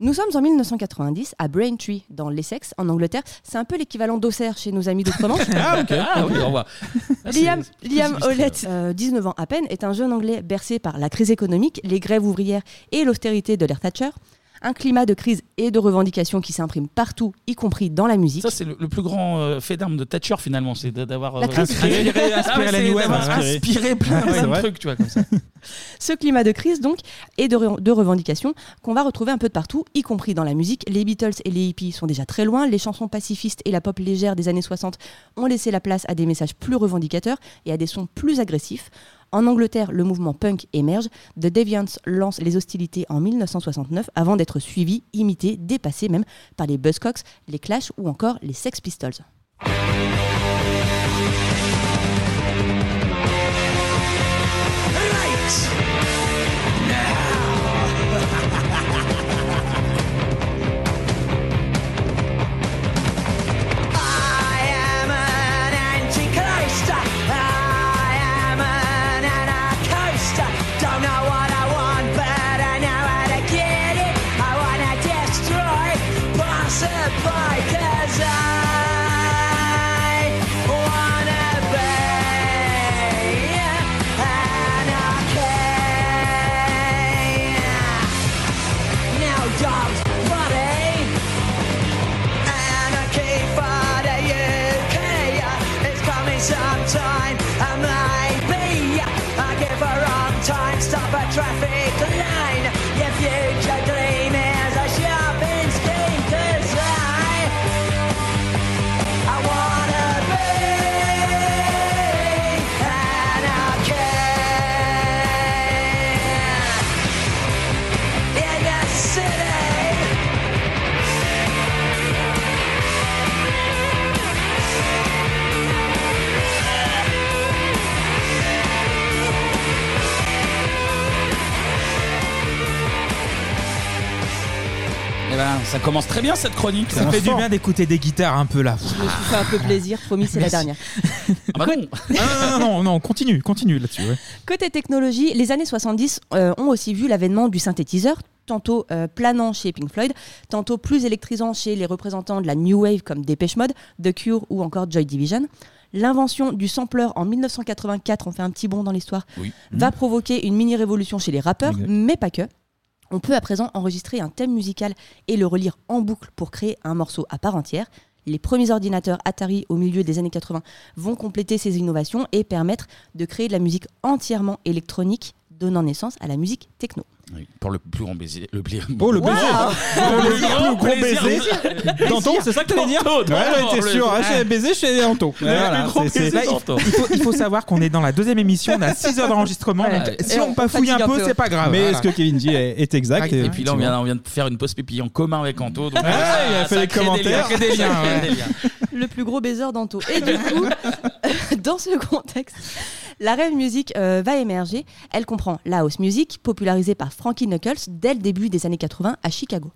Nous sommes en 1990 à Braintree, dans l'Essex, en Angleterre. C'est un peu l'équivalent d'Auxerre chez nos amis d'Outre-Manche. Ah, ok. Ah, oui, au revoir. Ah, Liam, plus Liam illustré, Hollett, euh, 19 ans à peine, est un jeune Anglais bercé par la crise économique, les grèves ouvrières et l'austérité de l'ère Thatcher. Un climat de crise et de revendication qui s'imprime partout, y compris dans la musique. Ça, c'est le, le plus grand euh, fait d'armes de Thatcher, finalement. C'est d'avoir La euh, crise. inspiré, Inspiré- Ah, inspiré ouais, la c'est New Wave, d'avoir inspiré. inspiré plein, Ouais, plein c'est de vrai. trucs, tu vois, comme ça. Ce climat de crise, donc, et de, re- de revendication qu'on va retrouver un peu de partout, y compris dans la musique. Les Beatles et les hippies sont déjà très loin. Les chansons pacifistes et la pop légère des années 60 ont laissé la place à des messages plus revendicateurs et à des sons plus agressifs. En Angleterre, le mouvement punk émerge. The Deviants lance les hostilités en 1969 avant d'être suivi, imité, dépassé même par les Buzzcocks, les Clash ou encore les Sex Pistols. Ça commence très bien cette chronique. Ça fait du bien d'écouter des guitares un peu là. Je me suis fait un peu plaisir, promis, c'est la dernière. Ah bah non. Ah, non, non, non, non, continue, continue là-dessus. ouais. Côté technologie, les années 70 euh, ont aussi vu l'avènement du synthétiseur, tantôt euh, planant chez Pink Floyd, tantôt plus électrisant chez les représentants de la New Wave comme Depeche Mode, The Cure ou encore Joy Division. L'invention du sampler en 1984, on fait un petit bond dans l'histoire, Oui. va provoquer une mini-révolution chez les rappeurs, mais pas que. On peut à présent enregistrer un thème musical et le relire en boucle pour créer un morceau à part entière. Les premiers ordinateurs Atari au milieu des années 80 vont compléter ces innovations et permettre de créer de la musique entièrement électronique, donnant naissance à la musique techno. Oui, pour le plus grand baiser. Le pli- Oh, le baiser Wow. Le plus gros plaisir. baiser Danton, c'est ça que t'allais dire Ouais, j'étais le- sûr. hein, Ouais. J'ai baisé chez. Voilà, plus baiser il, Danton. il faut, il savoir qu'on est dans la deuxième émission, on a 6 heures d'enregistrement. Ouais. donc Si Et on on bafouille un peu, c'est pas grave. Mais Voilà. ce que Kevin dit est, est exact. Et puis là, on vient, on vient de faire une pause pipi en commun avec Anto. Donc Ouais, il a fait ça des commentaires. liens, Crée des liens, le plus gros baiser d'Anto. Et du coup, dans ce contexte, la rave music euh, va émerger. Elle comprend la house music, popularisée par Frankie Knuckles dès le début des années 80 à Chicago.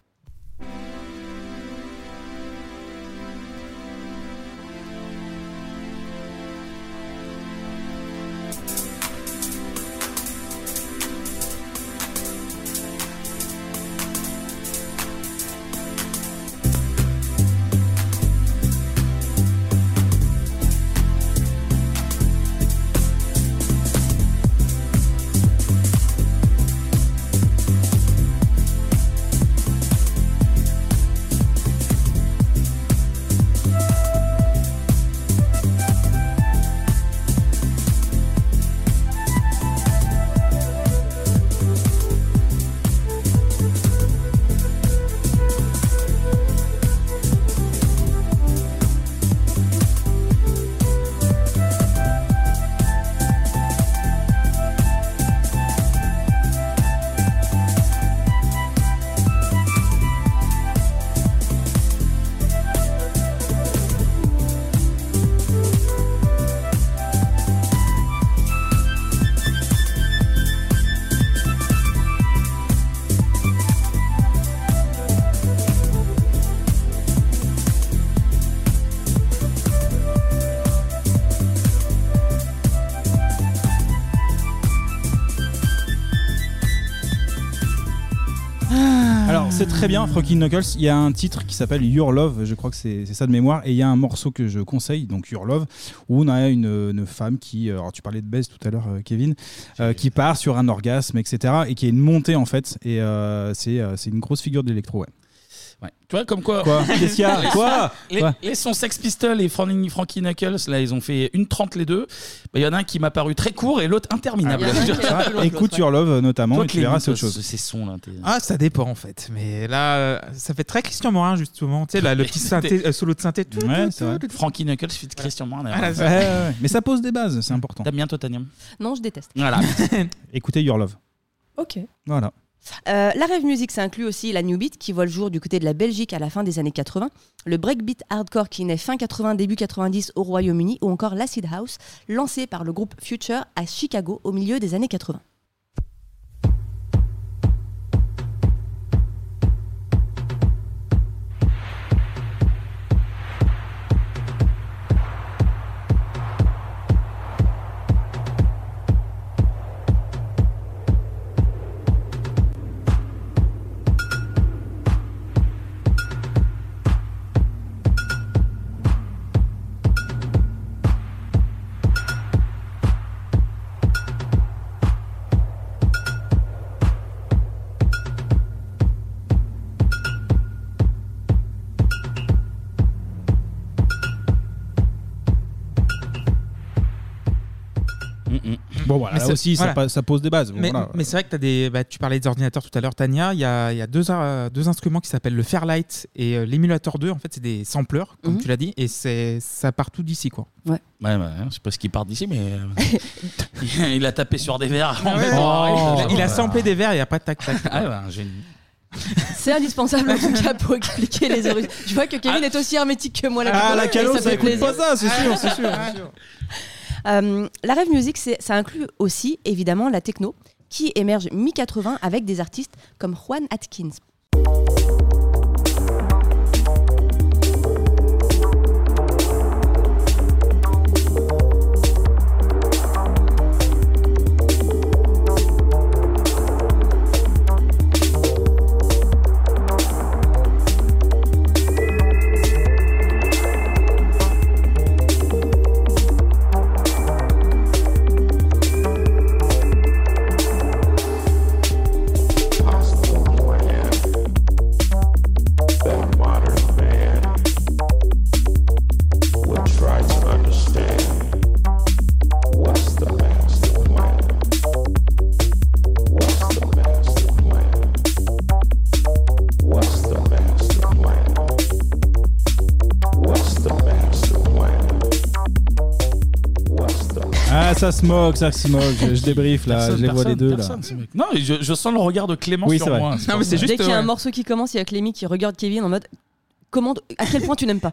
Très bien, Frankie Knuckles. Il y a un titre qui s'appelle Your Love, je crois que c'est ça de mémoire, et il y a un morceau que je conseille, donc Your Love, où on a une, femme qui, euh, alors tu parlais de baisse tout à l'heure, euh, Kevin, euh, qui part sur un orgasme, etc., et qui est une montée en fait, et c'est c'est une grosse figure de l'électro, ouais. Ouais. Tu vois, comme quoi. Quoi Qu'est-ce qu'il y a Les- Quoi les, Quoi les sons Sex Pistols et Frankie, Frankie Knuckles, là, ils ont fait une trente les deux. Bah, Il y en a un qui m'a paru très court et l'autre interminable. Ah, écoute Your Love euh, notamment, Toi, et tu verras, c'est autre chose. Ces sons là. Ah, ça dépend en fait. Mais là, euh, ça fait très Christian Morin justement. Tu sais, là, le petit synthé, euh, solo de synthé. tout. Frankie Knuckles fit Christian Morin. Là, Ouais, ouais, ouais. Mais ça pose des bases, c'est important. T'aimes bien toi, Tania Non, je déteste. Voilà. Écoutez Your Love. Ok. Voilà. Euh, la rave music, ça inclut aussi la new beat qui voit le jour du côté de la Belgique à la fin des années 80, le breakbeat hardcore qui naît fin 80, début 90 au Royaume-Uni, ou encore l'acid house lancé par le groupe Future à Chicago au milieu des années 80. Voilà, là ça ça pose des bases. Mais, voilà. mais c'est vrai que as des, bah, tu parlais des ordinateurs tout à l'heure, Tania. Il y a, il y a deux, euh, deux instruments qui s'appellent le Fairlight et euh, l'émulateur 2. En fait, c'est des sampleurs, comme Mhm. tu l'as dit, et ça part tout d'ici, quoi. Ouais. Ouais, ouais, je sais pas ce qui part d'ici, mais euh, il a tapé sur des verres. Ah ouais, Oh. il a samplé des verres et après tac tac. Ah un génie. C'est indispensable en tout cas pour expliquer les origines. Je vois que Kevin est aussi hermétique que moi. Ah, la calo, ça fait écoute plaisir. pas ça, c'est sûr, c'est sûr, c'est sûr. Euh, la rave music, ça inclut aussi évidemment la techno qui émerge mi-80 avec des artistes comme Juan Atkins. Ça se moque, ça se moque. Je, je débrief là, Personne, je les vois les personne, deux là. personne, ce mec. Non, mais je, je sens le regard de Clément Oui, sur c'est vrai. moi. Non, pour mais c'est ça. Dès qu'il y a un morceau qui commence, il y a Clémy qui regarde Kevin en mode comment, à quel point tu n'aimes pas?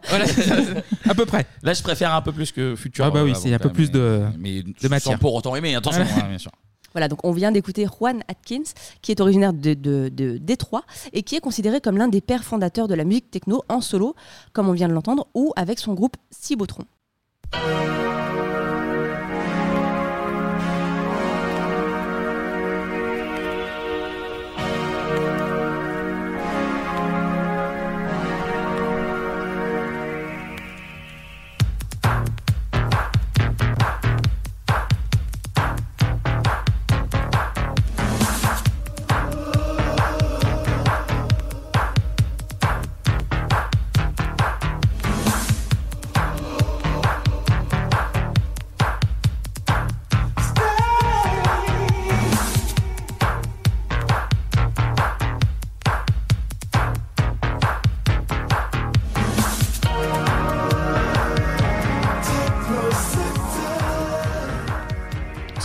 À peu près. Là, je préfère un peu plus que Futur. Ah bah oui, euh, c'est un peu plus de- mais, de sans matière. pour autant aimer, attention, hein, bien sûr. Voilà, donc on vient d'écouter Juan Atkins, qui est originaire de, de, de Détroit et qui est considéré comme l'un des pères fondateurs de la musique techno en solo, comme on vient de l'entendre, ou avec son groupe Cibotron.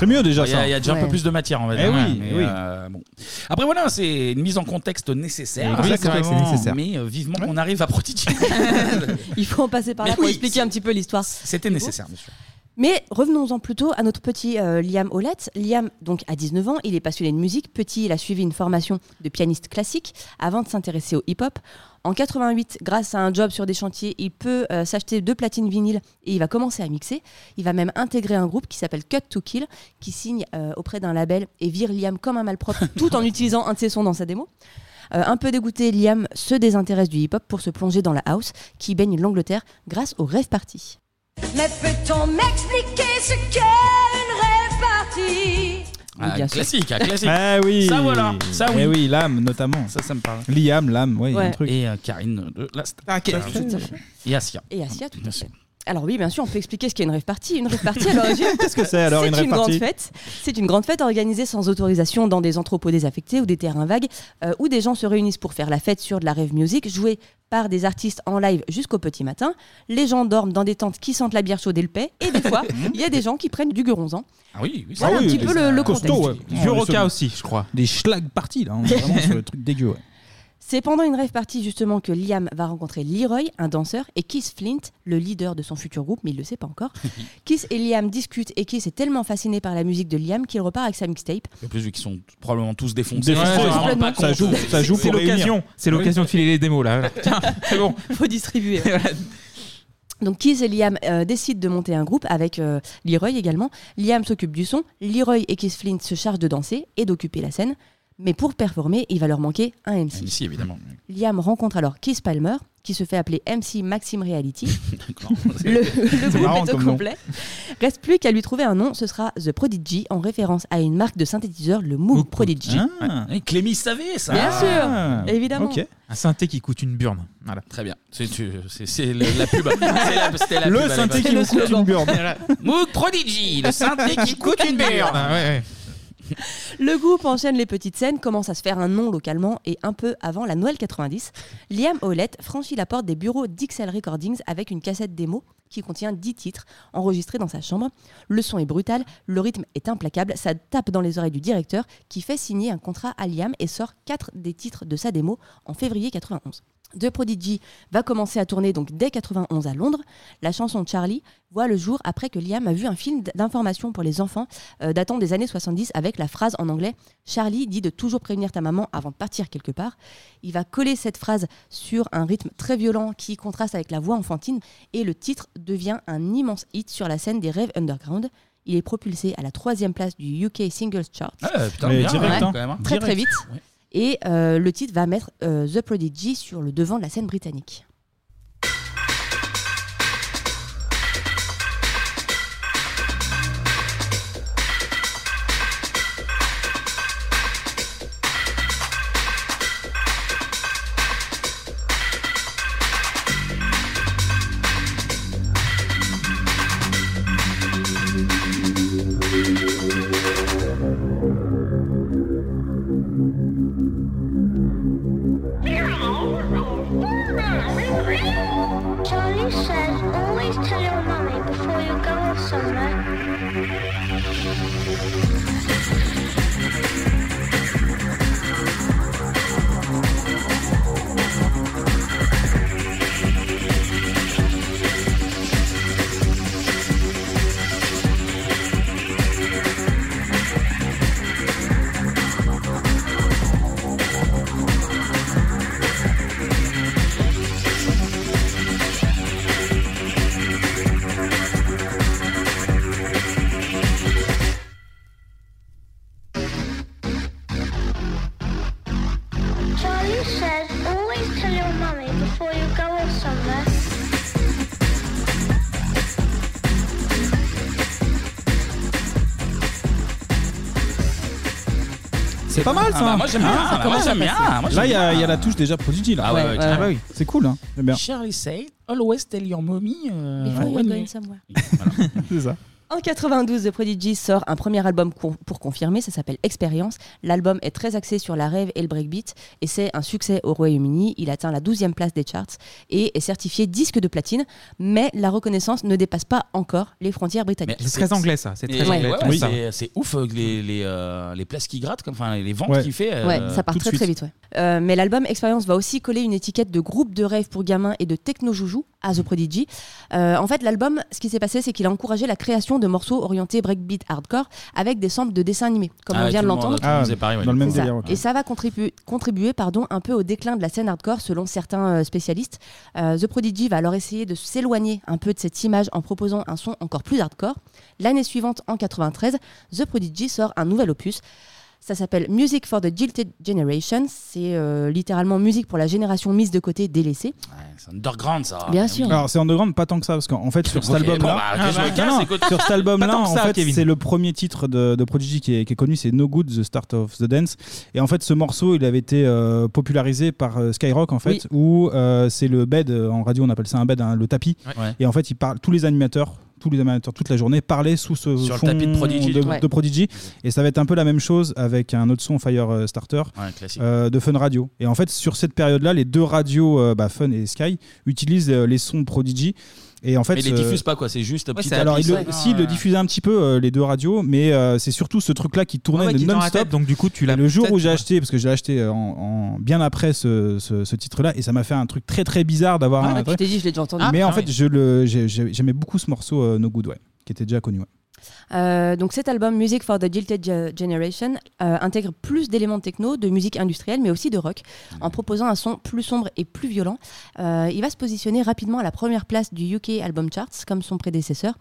C'est mieux déjà Il y a, ça. il y a déjà un peu Ouais. plus de matière, on va Eh dire. oui, mais, oui. euh, bon. Après, voilà, c'est une mise en contexte nécessaire. Oui, c'est vrai que c'est nécessaire. Mais euh, vivement qu'on arrive à Prodigy. Il faut en passer par là Mais pour oui, expliquer un petit peu l'histoire. C'était nécessaire, bien sûr. Mais revenons-en plutôt à notre petit euh, Liam Hollett. Liam, donc, à 19 ans, il est passionné de musique. Petit, il a suivi une formation de pianiste classique avant de s'intéresser au hip-hop. En 88, grâce à un job sur des chantiers, il peut euh, s'acheter deux platines vinyles et il va commencer à mixer. Il va même intégrer un groupe qui s'appelle Cut to Kill, qui signe euh, auprès d'un label et vire Liam comme un malpropre, tout en utilisant un de ses sons dans sa démo. Euh, un peu dégoûté, Liam se désintéresse du hip-hop pour se plonger dans la house, qui baigne l'Angleterre grâce au rave party. Mais peut-on m'expliquer ce qu'est une rêve partie? Ah, bien sûr. classique, ah, classique. Ah oui. Ça, voilà. Ça, oui. Eh oui, l'âme notamment. Ça, ça me parle. Liam, l'âme, oui, Ouais. un truc. Et euh, Karine de la Star. Tout à fait. Et Asia. Et Asia, tout à fait. Alors oui, bien sûr, on peut expliquer ce qu'est une rave party. Une rave party, à l'origine, Qu'est-ce que c'est alors, une rave grande fête. C'est une grande fête organisée sans autorisation dans des entrepôts désaffectés ou des terrains vagues, euh, où des gens se réunissent pour faire la fête sur de la rave music, jouée par des artistes en live jusqu'au petit matin. Les gens dorment dans des tentes qui sentent la bière chaude et le paix. Et des fois, il y a des gens qui prennent du guronzan. Ah oui, oui. Voilà un petit peu le, le costaud, contexte. ouais. Est roca aussi, je crois. Des schlag parties là, on est vraiment sur le truc dégueu. ouais. C'est pendant une rave party justement que Liam va rencontrer Leroy, un danseur, et Keith Flint, le leader de son futur groupe, mais il le sait pas encore. Keith et Liam discutent et Keith est tellement fasciné par la musique de Liam qu'il repart avec sa mixtape. En plus, vu qu'ils sont probablement tous défoncés. Ça joue- ça joue C'est pour l'occasion. C'est l'occasion de filer les démos là. Tiens, c'est bon. Faut distribuer. Donc Keith et Liam euh, décident de monter un groupe avec euh, Leroy également. Liam s'occupe du son, Leroy et Keith Flint se chargent de danser et d'occuper la scène. Mais pour performer, il va leur manquer un MC. Ici, évidemment. Liam rencontre alors Keith Palmer, qui se fait appeler MC Maxime Reality. le, le C'est groupe marrant est au nom. complet. Reste plus qu'à lui trouver un nom, ce sera The Prodigy, en référence à une marque de synthétiseur, le Moog Prodigy. Ah, et Clémy savait ça. Bien sûr, Ah. évidemment. Ok. Un synthé qui coûte une burne. Voilà. Très bien. C'est la, pub. La- C'était la Le pub synthé qui coûte une burne. Moog Prodigy, le synthé qui coûte une burne. Le groupe enchaîne les petites scènes, commence à se faire un nom localement et un peu avant la Noël 90, Liam Howlett franchit la porte des bureaux d'XL Recordings avec une cassette démo qui contient 10 titres enregistrés dans sa chambre. Le son est brutal, le rythme est implacable, ça tape dans les oreilles du directeur qui fait signer un contrat à Liam et sort 4 des titres de sa démo en février 91. The Prodigy va commencer à tourner donc dès 91 à Londres. La chanson Charlie voit le jour après que Liam a vu un film d'information pour les enfants euh, datant des années 70 avec la phrase en anglais Charlie dit de toujours prévenir ta maman avant de partir quelque part. Il va coller cette phrase sur un rythme très violent qui contraste avec la voix enfantine et le titre devient un immense hit sur la scène des rêves underground. Il est propulsé à la troisième place du UK Singles Chart. Ah, putain, Mais bien, direct, hein, quand même, hein. Très très vite. Ouais. Et euh, le titre va mettre euh, The Prodigy sur le devant de la scène britannique. Ça. bah, moi, j'aime bien, ça commence à passer. Moi, Là, il y, a- j'aime il y a bien. la touche déjà Prodigy là. Ah ouais, ouais, Ah bah oui, c'est cool. Hein. J'aime bien. Charlie said, always tell your mommy. euh, Before you're when going somewhere. C'est ça. En 92, The Prodigy sort un premier album pour confirmer, ça s'appelle Expérience. L'album est très axé sur la rêve et le breakbeat et c'est un succès au Royaume-Uni. Il atteint la 12e place des charts et est certifié disque de platine, mais la reconnaissance ne dépasse pas encore les frontières britanniques. C'est très anglais, ça. C'est très anglais, ouais, ouais, c'est- ouf euh, les, les, euh, les places qui grattent, comme, enfin les ventes Ouais. qu'il fait. euh, Ouais, ça part très très vite. ouais. Euh, mais l'album Expérience va aussi coller une étiquette de groupe de rêve pour gamins et de techno-joujou à The Prodigy. Euh, en fait, l'album, ce qui s'est passé, c'est qu'il a encouragé la création de morceaux orientés breakbeat hardcore avec des samples de dessins animés, comme Ah on vient de l'entendre. ouais. ça. ok. Et ça va contribuer, contribuer pardon, un peu au déclin de la scène hardcore selon certains euh, spécialistes. Euh, The Prodigy va alors essayer de s'éloigner un peu de cette image en proposant un son encore plus hardcore. L'année suivante, en 93, The Prodigy sort un nouvel opus. Ça s'appelle Music for the Jilted Generation. C'est euh, littéralement musique pour la génération mise de côté, délaissée. C'est underground ça. Bien sûr. Alors c'est underground pas tant que ça parce qu'en fait sur cet album là bah, sur cet album là en fait c'est le premier titre de, de Prodigy qui est, qui est connu c'est No Good The Start of the Dance et en fait ce morceau il avait été euh, popularisé par euh, Skyrock en fait Oui. où euh, c'est le bed en radio on appelle ça un bed hein, le tapis Ouais. et en fait il parle tous les animateurs tous les animateurs toute la journée parlaient sous ce Sur le fond tapis de Prodigy, de, ouais. de Prodigy. et ça va être un peu la même chose avec un autre son Fire euh, Starter Ouais, euh, de Fun Radio. Et en fait, sur cette période-là, les deux radios, euh, bah, Fun et Sky, utilisent les sons de Prodigy. Et en fait, Mais ils les euh, diffusent pas quoi, c'est juste petit à alors, petit. ils le, si, ils le diffusaient un petit peu, euh, les deux radios, mais euh, c'est surtout ce truc-là qui tournait Ouais, ouais, de qui est dans la non-stop. tête, donc du coup, tu l'as Le jour peut-être, où j'ai ouais. acheté, parce que je l'ai acheté en, en- bien après ce, ce- ce titre-là, et ça m'a fait un truc très très bizarre d'avoir Ah, un. tu t'es dit, je l'ai déjà entendu. mais en ah fait, oui. je le, j'ai- j'ai- j'aimais beaucoup ce morceau euh, No Good, ouais, qui était déjà connu. ouais. Euh, donc cet album Music for the Jilted Ge- Generation euh, intègre plus d'éléments de techno, de musique industrielle, mais aussi de rock, en proposant un son plus sombre et plus violent. Euh, il va se positionner rapidement à la première place du UK Album Charts, comme son prédécesseur.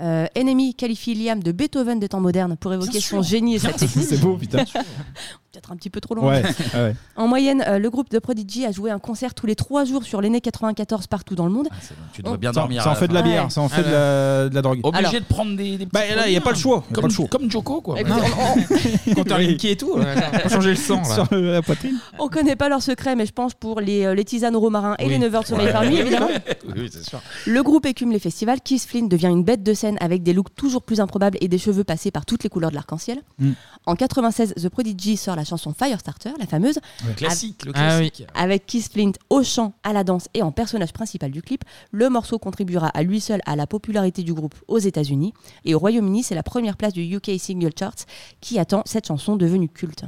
Euh, Enemy qualifie Liam de Beethoven des temps modernes pour évoquer son génie et sa technique. C'est beau, putain. peut-être un petit peu trop. Ouais, ouais. En moyenne, euh, le groupe de Prodigy a joué un concert tous les trois jours sur l'année 94 partout dans le monde. Tu devrais On- bien dormir. ça en fait de la bière, ça en fait de la, de la drogue. Obligé Alors- de prendre des, des petits Bah, là, il y a pas le choix, Comme, pas le choix. comme Joko, quoi. On- on- Compteur Linky et tout. ouais. Faut changer le sang. là. Sur la poitrine. On connaît pas leur secret, mais je pense pour les, euh, les tisanes au romarin et Oui. les 9 heures de sommeil par nuit, évidemment. Oui, oui, c'est sûr. Le groupe écume les festivals. Keith Flynn devient une bête de scène avec des looks toujours plus improbables et des cheveux passés par toutes les couleurs de l'arc-en-ciel. Mm. En 96, The Prodigy sort la chanson Firestarter, la fameuse. Le classique, le Ah oui. classique. Avec Keith Flint au chant, à la danse et en personnage principal du clip, le morceau contribuera à lui seul à la popularité du groupe aux États-Unis. Et au Royaume-Uni, c'est la première place du UK Single Charts qui attend cette chanson devenue culte.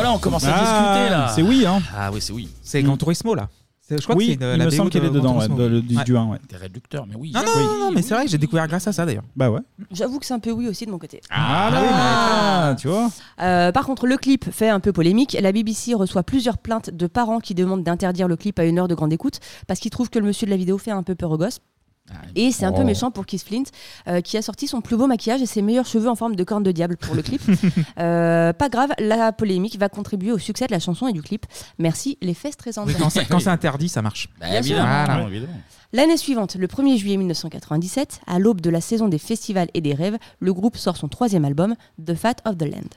Voilà, on commence à Ah, discuter là. c'est oui, hein. Ah oui, c'est oui. C'est Gran Turismo là. C'est- Je crois Oui, que c'est de il la me BO semble qu'elle de est dedans, ouais, Turismo. de- le- du- Ouais. du 1, ouais. Des réducteurs, mais oui. Non, non, non, non, mais c'est vrai, j'ai découvert grâce à ça d'ailleurs. Bah ouais. J'avoue que c'est un peu oui aussi de mon côté. Ah, là, tu vois. Euh, par contre, le clip fait un peu polémique. La BBC reçoit plusieurs plaintes de parents qui demandent d'interdire le clip à une heure de grande écoute parce qu'ils trouvent que le monsieur de la vidéo fait un peu peur aux gosses. Et c'est un peu Oh. méchant pour Keith Flint, euh, qui a sorti son plus beau maquillage et ses meilleurs cheveux en forme de corne de diable pour le clip. Euh, pas grave, la polémique va contribuer au succès de la chanson et du clip. Merci les fesses très Oui, quand c'est- quand c'est interdit, ça marche. Bah, Bien sûr. évidemment, Voilà. non, évidemment. L'année suivante, le 1er juillet 1997, à l'aube de la saison des festivals et des rêves, le groupe sort son troisième album, The Fat of the Land.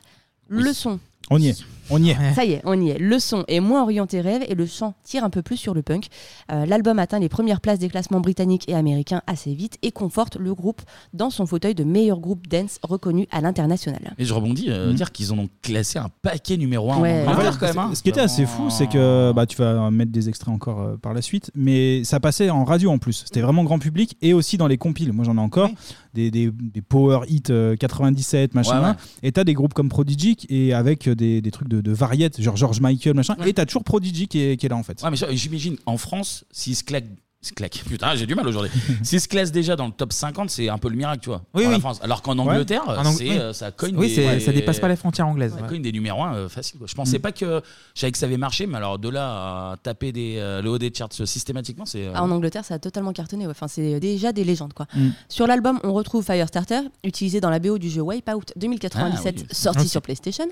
Le son, On y est. On y est. ça y est, on y est. Le son est moins orienté rêve et le chant tire un peu plus sur le punk. Euh, L'album atteint les premières places des classements britanniques et américains assez vite et conforte le groupe dans son fauteuil de meilleur groupe dance reconnu à l'international. Et je rebondis, euh, Mm. dire qu'ils en ont classé un paquet numéro 1 Ouais. en Angleterre, quand même. hein. ce qui était assez fou, c'est que bah, tu vas mettre des extraits encore euh, par la suite, mais ça passait en radio en plus. C'était vraiment grand public et aussi dans les compiles. Moi, j'en ai encore des, des, des power hits euh, 97, machin. Ouais, ouais. Et t'as des groupes comme Prodigy et avec des, des trucs de, de variette, genre George Michael, machin. Et t'as toujours Prodigy qui est, qui est là en fait. Ouais, mais ça, j'imagine, en France, s'ils se claquent. Se claquent. Putain, j'ai du mal aujourd'hui. S'ils se classent déjà dans le top 50, c'est un peu le miracle, tu vois. Oui, pour la oui. France. Alors qu'en Ouais. Angleterre, En Ang- c'est, oui. euh, ça cogne Oui, des- c'est- ouais, ça dépasse pas les frontières anglaises, Ça ouais. cogne des numéros 1 facile. Quoi. Je pensais Mm. pas que. Je savais que ça avait marché, mais alors de là à taper des, euh, le haut des charts systématiquement, c'est. euh, Ah, en Angleterre, ça a totalement cartonné. ouais. Enfin, c'est déjà des légendes. Quoi. Mm. Sur l'album, on retrouve Firestarter, utilisé dans la BO du jeu Wipeout 2097, Ah oui. sorti sur PlayStation.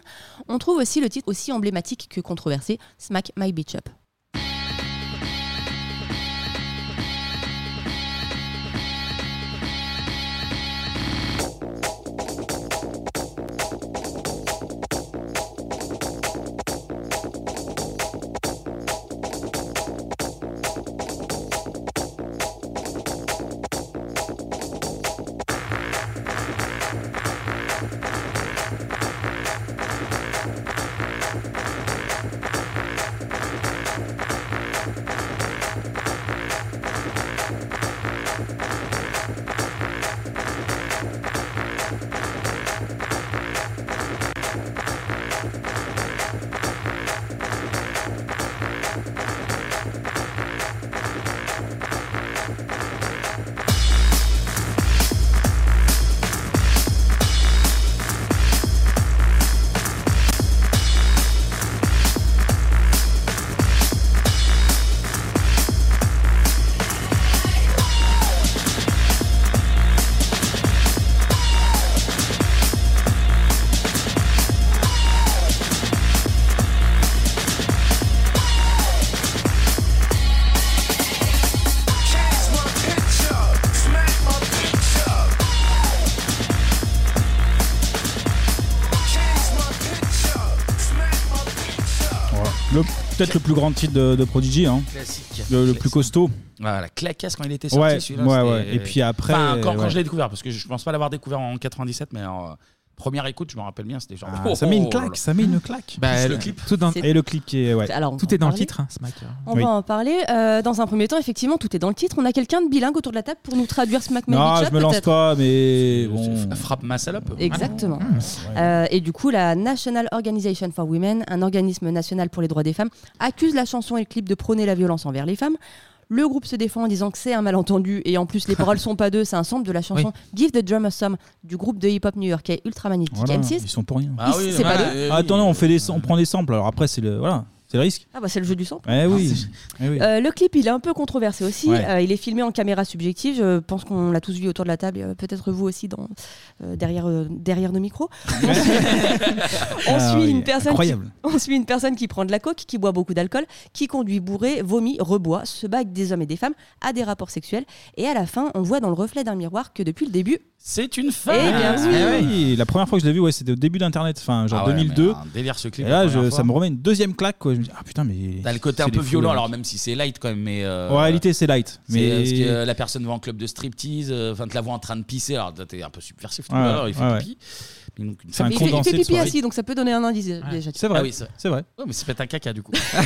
On trouve aussi le titre aussi emblématique que controversé, Smack My Bitch Up. Peut-être le plus grand titre de, de Prodigy, hein. Classique. Le, le plus costaud. Voilà, la claquasse quand il était sorti Ouais, celui-là. ouais. Et puis après, Enfin, quand, quand ouais. je l'ai découvert, parce que je pense pas l'avoir découvert en 97, mais en première écoute, je me rappelle bien, c'était genre. Ah, ça met une oh claque, ça met une claque. Bah, le le clip. Tout dans- Et le clip qui est. Ouais. Alors, on Tout va est dans en le parler. titre, hein, Smack. On Oui. va en parler. Euh, dans un premier temps, effectivement, tout est dans le titre. On a quelqu'un de bilingue autour de la table pour nous traduire Smack My Non, je me lance pas, mais bon. Frappe ma salope. Exactement. Ah, Euh, et du coup, la National Organization for Women, un organisme national pour les droits des femmes, accuse la chanson et le clip de prôner la violence envers les femmes. Le groupe se défend en disant que c'est un malentendu et en plus les paroles sont pas d'eux, c'est un sample de la chanson Give the Drummer Some du groupe de hip-hop new-yorkais Ultra Magnetic Voilà, M6. ils sont pour rien. Ah oui, c'est pas d'eux. Ah, on fait des, on prend des samples. Alors après, c'est le, voilà, c'est le risque. Ah bah c'est le jeu du sample. Eh oui. Eh oui. Euh, le clip, il est un peu controversé aussi. Ouais. Euh, il est filmé en caméra subjective. Je pense qu'on l'a tous vu autour de la table. euh, Peut-être vous aussi dans, euh, derrière, euh, derrière nos micros. on Ah suit oui, une personne. Qui, on suit une personne qui prend de la coke, qui boit beaucoup d'alcool, qui conduit bourré, vomit, reboit, se bat avec des hommes et des femmes, a des rapports sexuels. Et à la fin, on voit dans le reflet d'un miroir que depuis le début, C'est une femme. Eh bien Ah oui. oui, La première fois que je l'ai vu, ouais, c'était au début d'Internet, enfin genre Ah ouais, 2002. mais un délire ce clip Et là, je- ça me remet une deuxième claque. Quoi. Je me dis, ah putain, mais. T'as le côté c'est un des peu fous, violent, là. alors même si c'est light quand même, mais. euh, En réalité, c'est light. c'est, Mais parce que euh, la personne va en club de striptease, euh, enfin, tu la vois en train de pisser, alors t'es un peu subversif tout Ouais, à l'heure, il fait ouais, pipi. Donc, C'est un il fait, il condensé fait de pipi soirée. assis, donc ça peut donner un indice déjà. C'est vrai. Ah oui, c'est c'est vrai. Ouais, mais c'est peut-être un caca du coup. oui,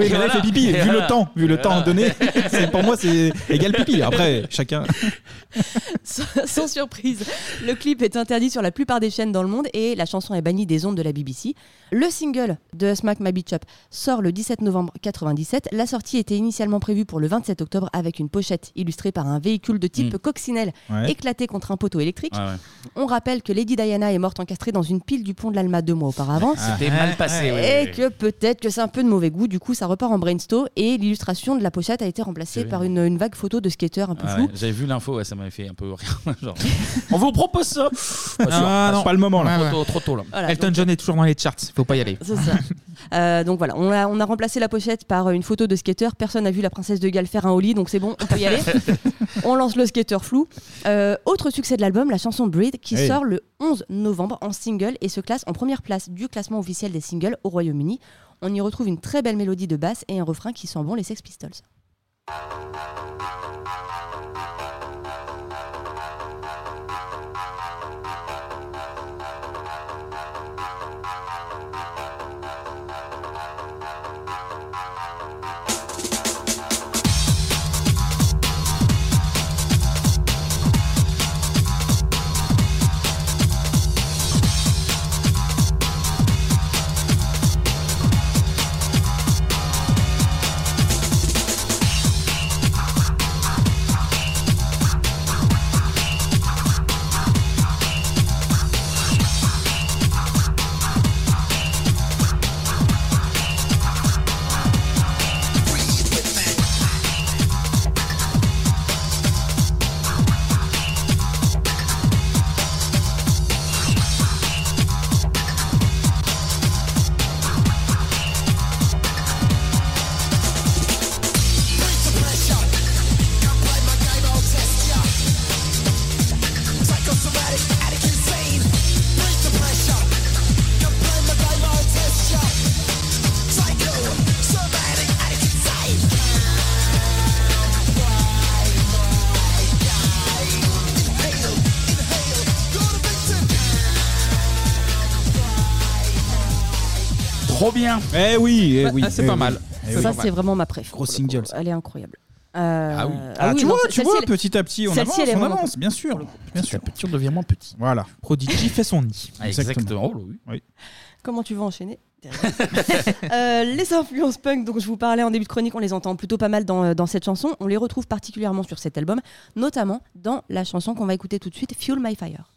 mais là, il fait pipi. Vu le temps, vu le temps donné, c'est- pour moi, c'est égal pipi. Après, chacun. sans, sans surprise, le clip est interdit sur la plupart des chaînes dans le monde et la chanson est bannie des ondes de la BBC. Le single de Smack My Bitch Up sort le 17 novembre 97. La sortie était initialement prévue pour le 27 octobre avec une pochette illustrée par un véhicule de type Mm. coccinelle Ouais. éclaté contre un poteau électrique. Ouais, ouais. On rappelle que Lady Diana est morte encastrée dans une pile du pont de l'Alma deux mois auparavant. C'était mal passé, Et ouais, ouais. que peut-être que c'est un peu de mauvais goût. Du coup, ça repart en brainstorm et l'illustration de la pochette a été remplacée par une, une vague photo de skater un peu Ah flou. ouais, J'avais vu l'info, ouais, ça m'avait fait un peu rire. Genre, on vous propose ça. Pas sûr, Ah, non. pas le moment là. Ouais, ouais. Trop, tôt, trop tôt là. Voilà, Elton John est toujours dans les charts, faut pas y aller. C'est ça. Euh, donc voilà, on a, on a remplacé la pochette par une photo de skater. Personne n'a vu la princesse de Galles faire un ollie, donc c'est bon, on peut y aller. on lance le skater flou. Euh, autre succès de l'album, la chanson Breed, qui Hey. sort le 11 novembre en single et se classe en première place du classement officiel des singles au Royaume-Uni. On y retrouve une très belle mélodie de basse et un refrain qui sent bon les Sex Pistols. Bien. Eh oui, eh Bah, oui. ah, c'est eh pas oui. mal. Eh ça, oui. c'est vraiment ma préf. Gros single. Elle est incroyable. Euh, Ah oui. Ah, tu non, vois, tu celle-ci, vois, elle- petit à petit, on celle-ci, avance, elle est on vraiment avance, bien sûr. Bien sûr. Petit, on devient moins petit. Voilà. Prodigy fait son nid. Ah, exactement. Oh, oui. Oui. Comment tu veux enchaîner Euh, Les influences punk dont je vous parlais en début de chronique, on les entend plutôt pas mal dans, dans cette chanson. On les retrouve particulièrement sur cet album, notamment dans la chanson qu'on va écouter tout de suite, Fuel My Fire.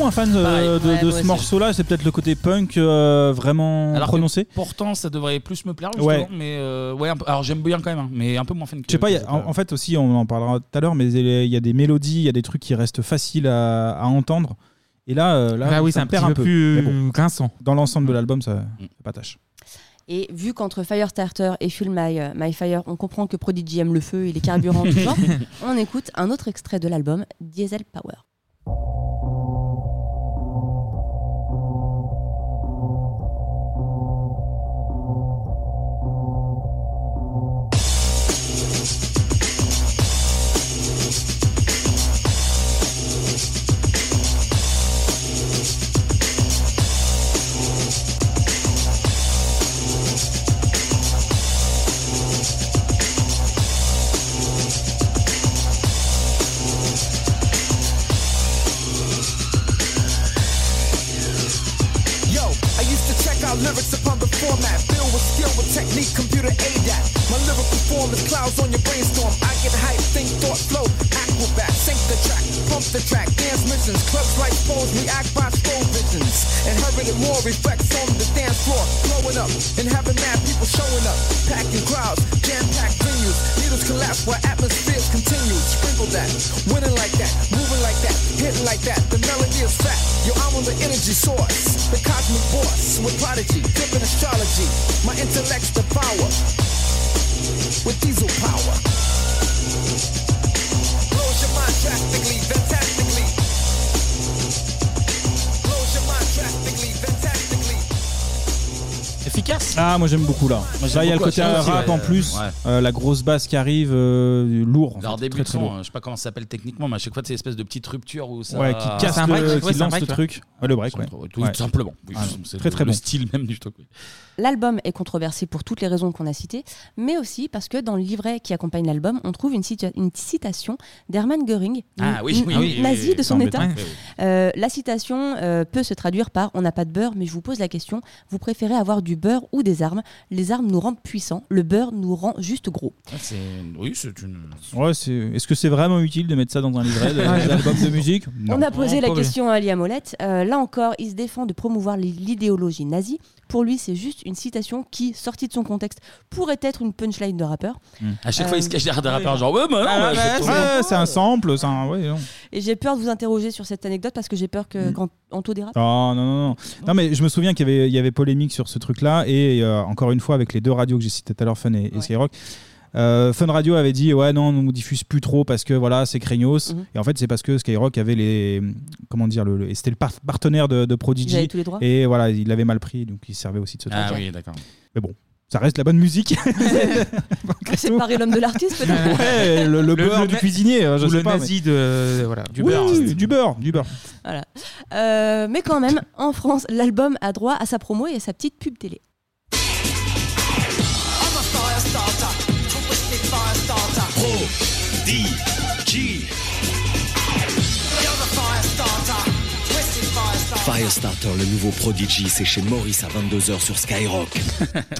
Moins fan euh, de, Ouais, de moi ce morceau-là, c'est peut-être le côté punk euh, vraiment Alors prononcé. Pourtant, ça devrait plus me plaire, justement. Ouais. Mais euh, ouais, un peu- alors j'aime bien quand même, hein, mais un peu moins fan que. Je sais pas, que il y a- les en, fait aussi, on en parlera tout à l'heure, mais il y a des mélodies, il y a des trucs qui restent faciles à, à entendre. Et là, euh, là Ah oui, ça c'est me un perd petit un peu plus Mais grinçant. Dans l'ensemble de l'album, ça, Mm. ça pas tâche. Et vu qu'entre Firestarter et Fuel My, euh, My Fire, on comprend que Prodigy aime le feu et les carburants tout genre, on écoute un autre extrait de l'album, Diesel Power. Moi j'aime beaucoup là. Moi, là, il y a le côté rap en plus. Euh, la grosse basse qui arrive, euh, lourd. en Alors fait, début très, de très son, lourd. euh, je sais pas comment ça s'appelle techniquement, mais à chaque fois, c'est une espèce de petite rupture où ça. Ouais, qui casse C'est un le- break, qui ouais, c'est un lance break, le ouais. truc. Ouais, le break, ouais. Oui, Ouais. tout simplement. Oui, Ah, c'est très, le- très le bon. style même du truc. oui. L'album est controversé pour toutes les raisons qu'on a citées, mais aussi parce que dans le livret qui accompagne l'album, on trouve une, situa- une citation d'Hermann Göring, Ah oui, n- oui, n- oui, oui, nazi oui, de son état. Euh, la citation euh, peut se traduire par On n'a pas de beurre, mais je vous pose la question vous préférez avoir du beurre ou des armes? Les armes nous rendent puissants, le beurre nous rend juste gros. Ah, c'est- Oui, c'est une. Ouais, c'est- Est-ce que c'est vraiment utile de mettre ça dans un livret de- d'album de musique Non. On a posé Non, la question à Liam Molette. Euh, là encore, il se défend de promouvoir l'idéologie nazie. Pour lui, c'est juste une citation qui, sortie de son contexte, pourrait être une punchline de rappeur. Hmm. À chaque fois, il se cache derrière des Euh, rappeurs, genre, ouais, bah non, Ah, bah, je- ouais, c'est un sample, c'est un. Ouais, non. Et j'ai peur de vous interroger sur cette anecdote parce que j'ai peur que quand Anto dérape. Oh, non, non, non. Non, mais je me souviens qu'il y avait, il y avait polémique sur ce truc-là. Et euh, encore une fois, avec les deux radios que j'ai citées tout à l'heure, Fun et, et Skyrock. Euh, Fun Radio avait dit ouais non on diffuse plus trop parce que voilà c'est craignos Mhm. et en fait c'est parce que Skyrock avait les comment dire le, le- c'était le par- partenaire de, Prodigy tous les droits. et voilà il l'avait mal pris donc il servait aussi de ce Ah truc oui, d'accord. mais bon ça reste la bonne musique Séparer l'homme de l'artiste peut-être Ouais, le, le beurre du cuisinier euh, je ou sais le pas, nazi mais- de voilà du Oui, beurre. du beurre du beurre Voilà. Euh, mais quand même, en France, l'album a droit à sa promo et à sa petite pub télé. Firestarter, le nouveau Prodigy, c'est chez Maurice à 22h sur Skyrock.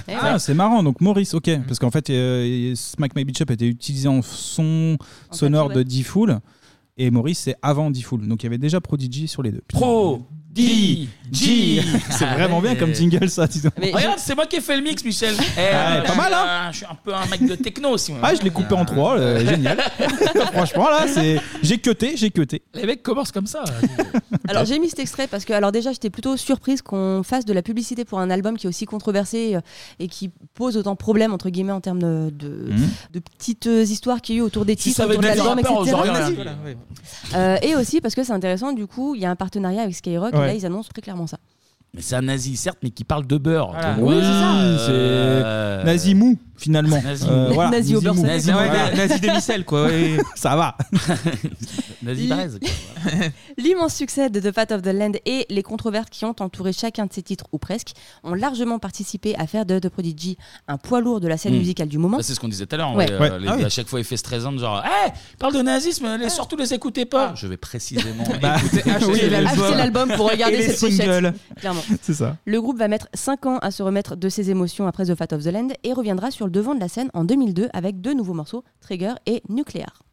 Ah, c'est marrant. Donc Maurice, ok, parce qu'en fait, euh, Smack My Bitch Up était utilisé en son sonore de D-Fool et Maurice c'est avant D-Fool. Donc il y avait déjà Prodigy sur les deux. Pro D G. C'est vraiment bien comme jingle ça. dis donc. Regarde, c'est moi qui ai fait le mix, Michel. Eh, Ah ouais, pas mal, hein Je suis un peu un mec de techno aussi. moi. Ah, je l'ai coupé en trois, euh, génial. Franchement là, c'est j'ai cuté, j'ai cuté. Les mecs commencent comme ça. Alors j'ai mis cet extrait parce que alors déjà j'étais plutôt surprise qu'on fasse de la publicité pour un album qui est aussi controversé euh, et qui pose autant de problèmes entre guillemets en termes de, de, Mhm. de petites euh, histoires qu'il y a eu autour des titres, autour de l'album, etc. Euh, et aussi parce que c'est intéressant du coup il y a un partenariat avec Skyrock Ouais. là ils annoncent très clairement ça. Mais c'est un nazi, certes, mais qui parle de beurre. Voilà. Donc, Oui, c'est ça. c'est Euh, nazi mou finalement. Nazi Euh, mou. voilà, Nazi au beurre salé. Nazi, Ouais, voilà. nazi demi-sel quoi. ouais. Ça va. Nazi braise. L'immense succès de The Fat of the Land et les controverses qui ont entouré chacun de ses titres ou presque ont largement participé à faire de The Prodigy un poids lourd de la scène Mm. musicale du moment. Bah, c'est ce qu'on disait tout à l'heure. Ouais. ouais, Ouais. euh, Ah oui. À chaque fois, il fait stressant, genre, hé, parle de nazisme, les, surtout les écoutez pas. Je vais précisément Bah, écouter. oui, acheter l'album. Acheter l'album pour regarder Et cette pochette. Clairement. C'est ça. Le groupe va mettre 5 ans à se remettre de ses émotions après The Fat of the Land et reviendra sur devant de la scène en 2002 avec deux nouveaux morceaux, Trigger et Nuclear.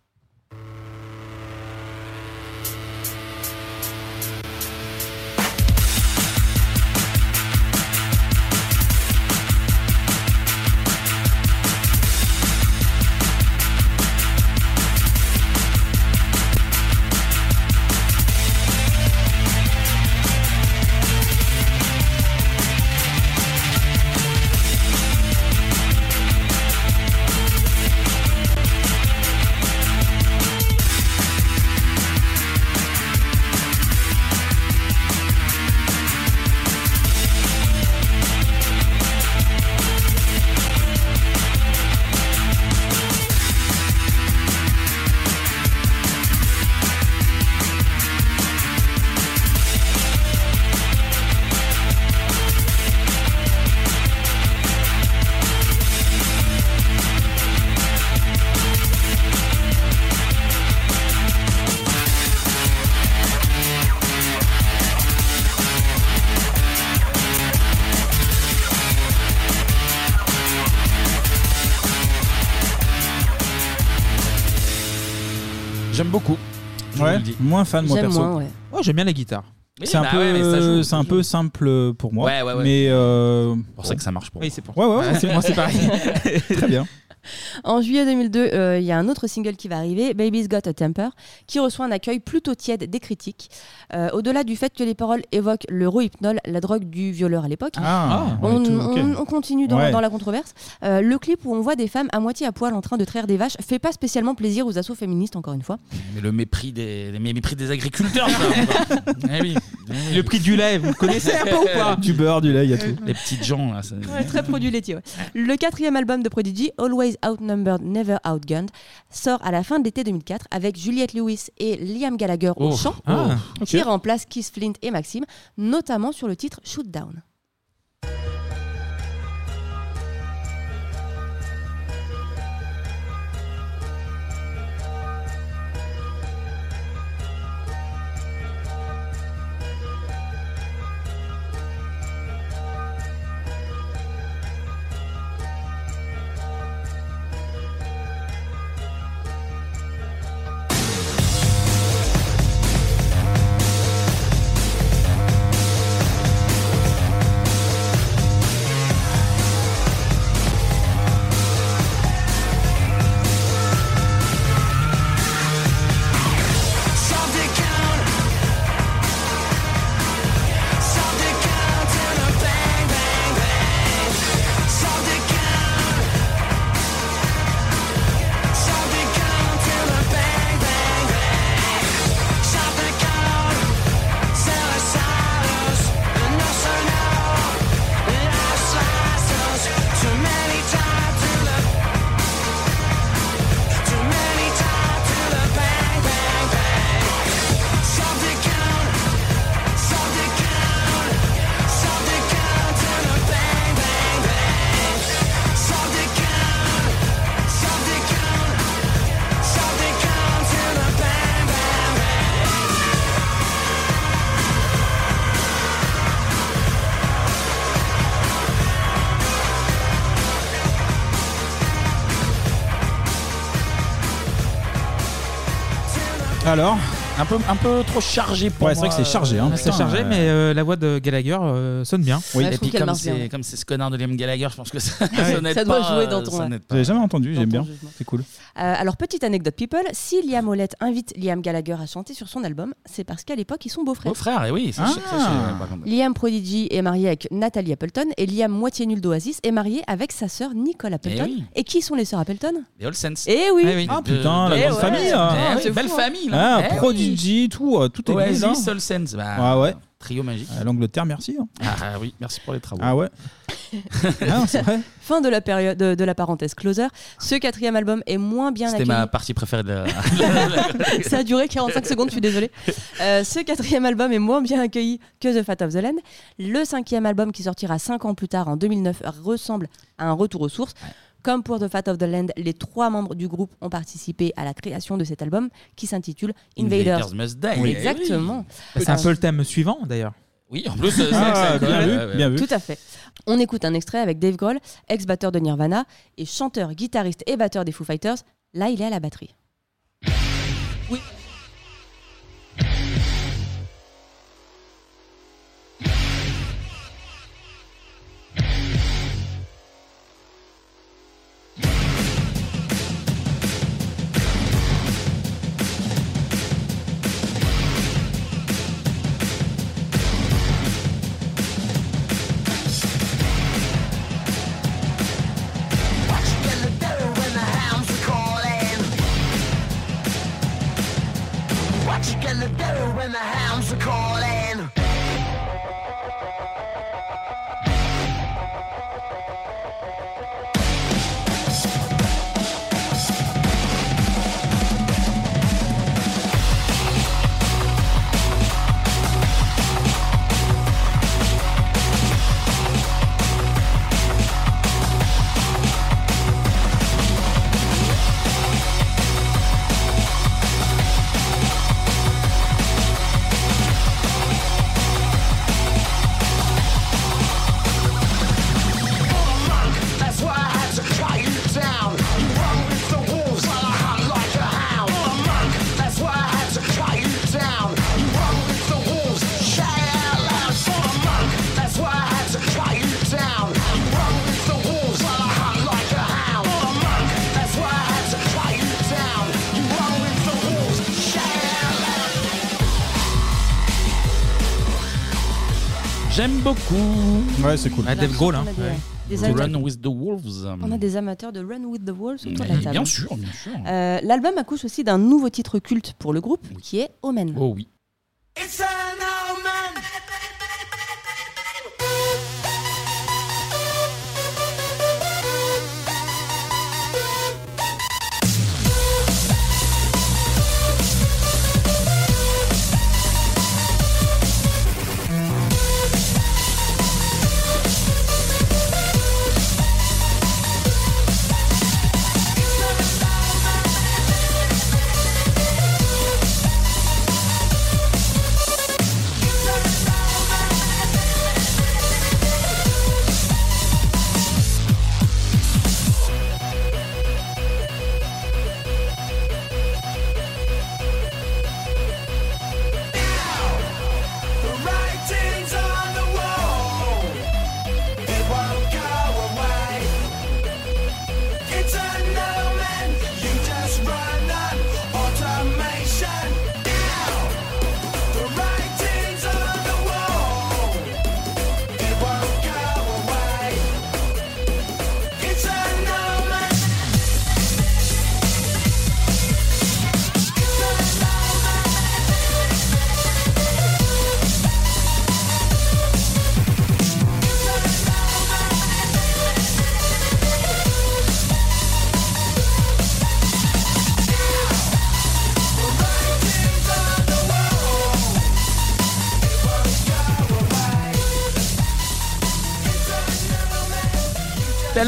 Je Ouais, vous le dis. moins fan moi perso. moins, ouais. Oh, j'aime bien la guitare. C'est un bah peu, ouais, mais ça joue, c'est un peu simple pour moi. Ouais, ouais, ouais. Mais euh, pour ça que ça marche pour Oui, moi. c'est pour Ouais, ouais, ouais. c'est- moi, c'est pareil. Très bien. En juillet 2002, euh, il y a un autre single qui va arriver, Baby's Got a Temper, qui reçoit un accueil plutôt tiède des critiques. Euh, Au-delà du fait que les paroles évoquent le rohypnol, la drogue du violeur à l'époque, Ah, on, ok. on- on continue dans, Ouais. dans la controverse. Euh, le clip où on voit des femmes à moitié à poil en train de traire des vaches fait pas spécialement plaisir aux assauts féministes, encore une fois. Mais le mépris des, le mépris des agriculteurs. ça. Eh oui. Le prix du lait, vous le connaissez un peu ou pas? Du beurre, du lait, il y a tout. Les petites gens là. ça- Ouais, très produit laitier. ouais. Le quatrième album de Prodigy, Always Outnumbered, Never Outgunned, sort à la fin de l'été 2004 avec Juliette Lewis et Liam Gallagher au Oh. chant, Ah, qui ok. remplacent Keith Flint et Maxime, notamment sur le titre Shoot Down. Alors un peu, un peu trop chargé pour Ouais, c'est vrai moi, que c'est chargé, hein, euh, C'est putain, chargé, euh, mais euh, la voix de Gallagher euh, sonne bien. Oui. et puis comme c'est comme c'est ce connard de Liam Gallagher, je pense que ça, ça n'aide Ça doit pas, jouer dans euh, ton- ça ouais. n'aide pas. J'avais jamais entendu, j'aime bien. jugement. C'est cool. Euh, alors, petite anecdote people, si Liam Olette invite Liam Gallagher à chanter sur son album, c'est parce qu'à l'époque, ils sont beaux-frères. Beau-frère, et oui, ça, Ah. je- ça, je- par contre. Liam Prodigy est marié avec Nathalie Appleton et Liam Moitié Nul d'Oasis est marié avec sa sœur Nicole Appleton. Eh oui. Et qui sont les sœurs Appleton? Les Olsens. Eh oui. Eh oui. Ah putain, la Eh grande ouais. famille. hein. Eh c'est belle fou, hein. famille là. Ah, Eh oui. Prodigy, tout, euh, tout est bien. Oasis, là. Olsens. Bah, Ah ouais. Trio magique. Euh, L'Angleterre, merci. hein. Ah, ah oui, merci pour les travaux. Ah ouais. ah, c'est vrai. Fin de la période de, de la parenthèse closer. Ce quatrième album est moins bien C'était accueilli. ma partie préférée de la. Ça a duré 45 secondes, je suis désolée. Euh, ce quatrième album est moins bien accueilli que The Fat of the Land. Le cinquième album, qui sortira 5 ans plus tard, en 2009, ressemble à un retour aux sources. Comme pour The Fat of the Land, les trois membres du groupe ont participé à la création de cet album qui s'intitule Invaders. Invaders Must Die. Oui. Exactement. Bah, c'est un peu le thème suivant d'ailleurs. Oui, en plus, c'est Ah, bien vu, ouais. bien vu. Tout à fait. On écoute un extrait avec Dave Grohl, ex-batteur de Nirvana et chanteur, guitariste et batteur des Foo Fighters. Là, il est à la batterie. Beaucoup. Ouais, c'est cool. Ah, Dave Grohl, hein. On a des- amateurs- Run with the Wolves. On a des amateurs de Run with the Wolves autour de la Mhm, table. Bien sûr, bien sûr. Euh, L'album accouche aussi d'un nouveau titre culte pour le groupe, qui est Omen. Oh oui.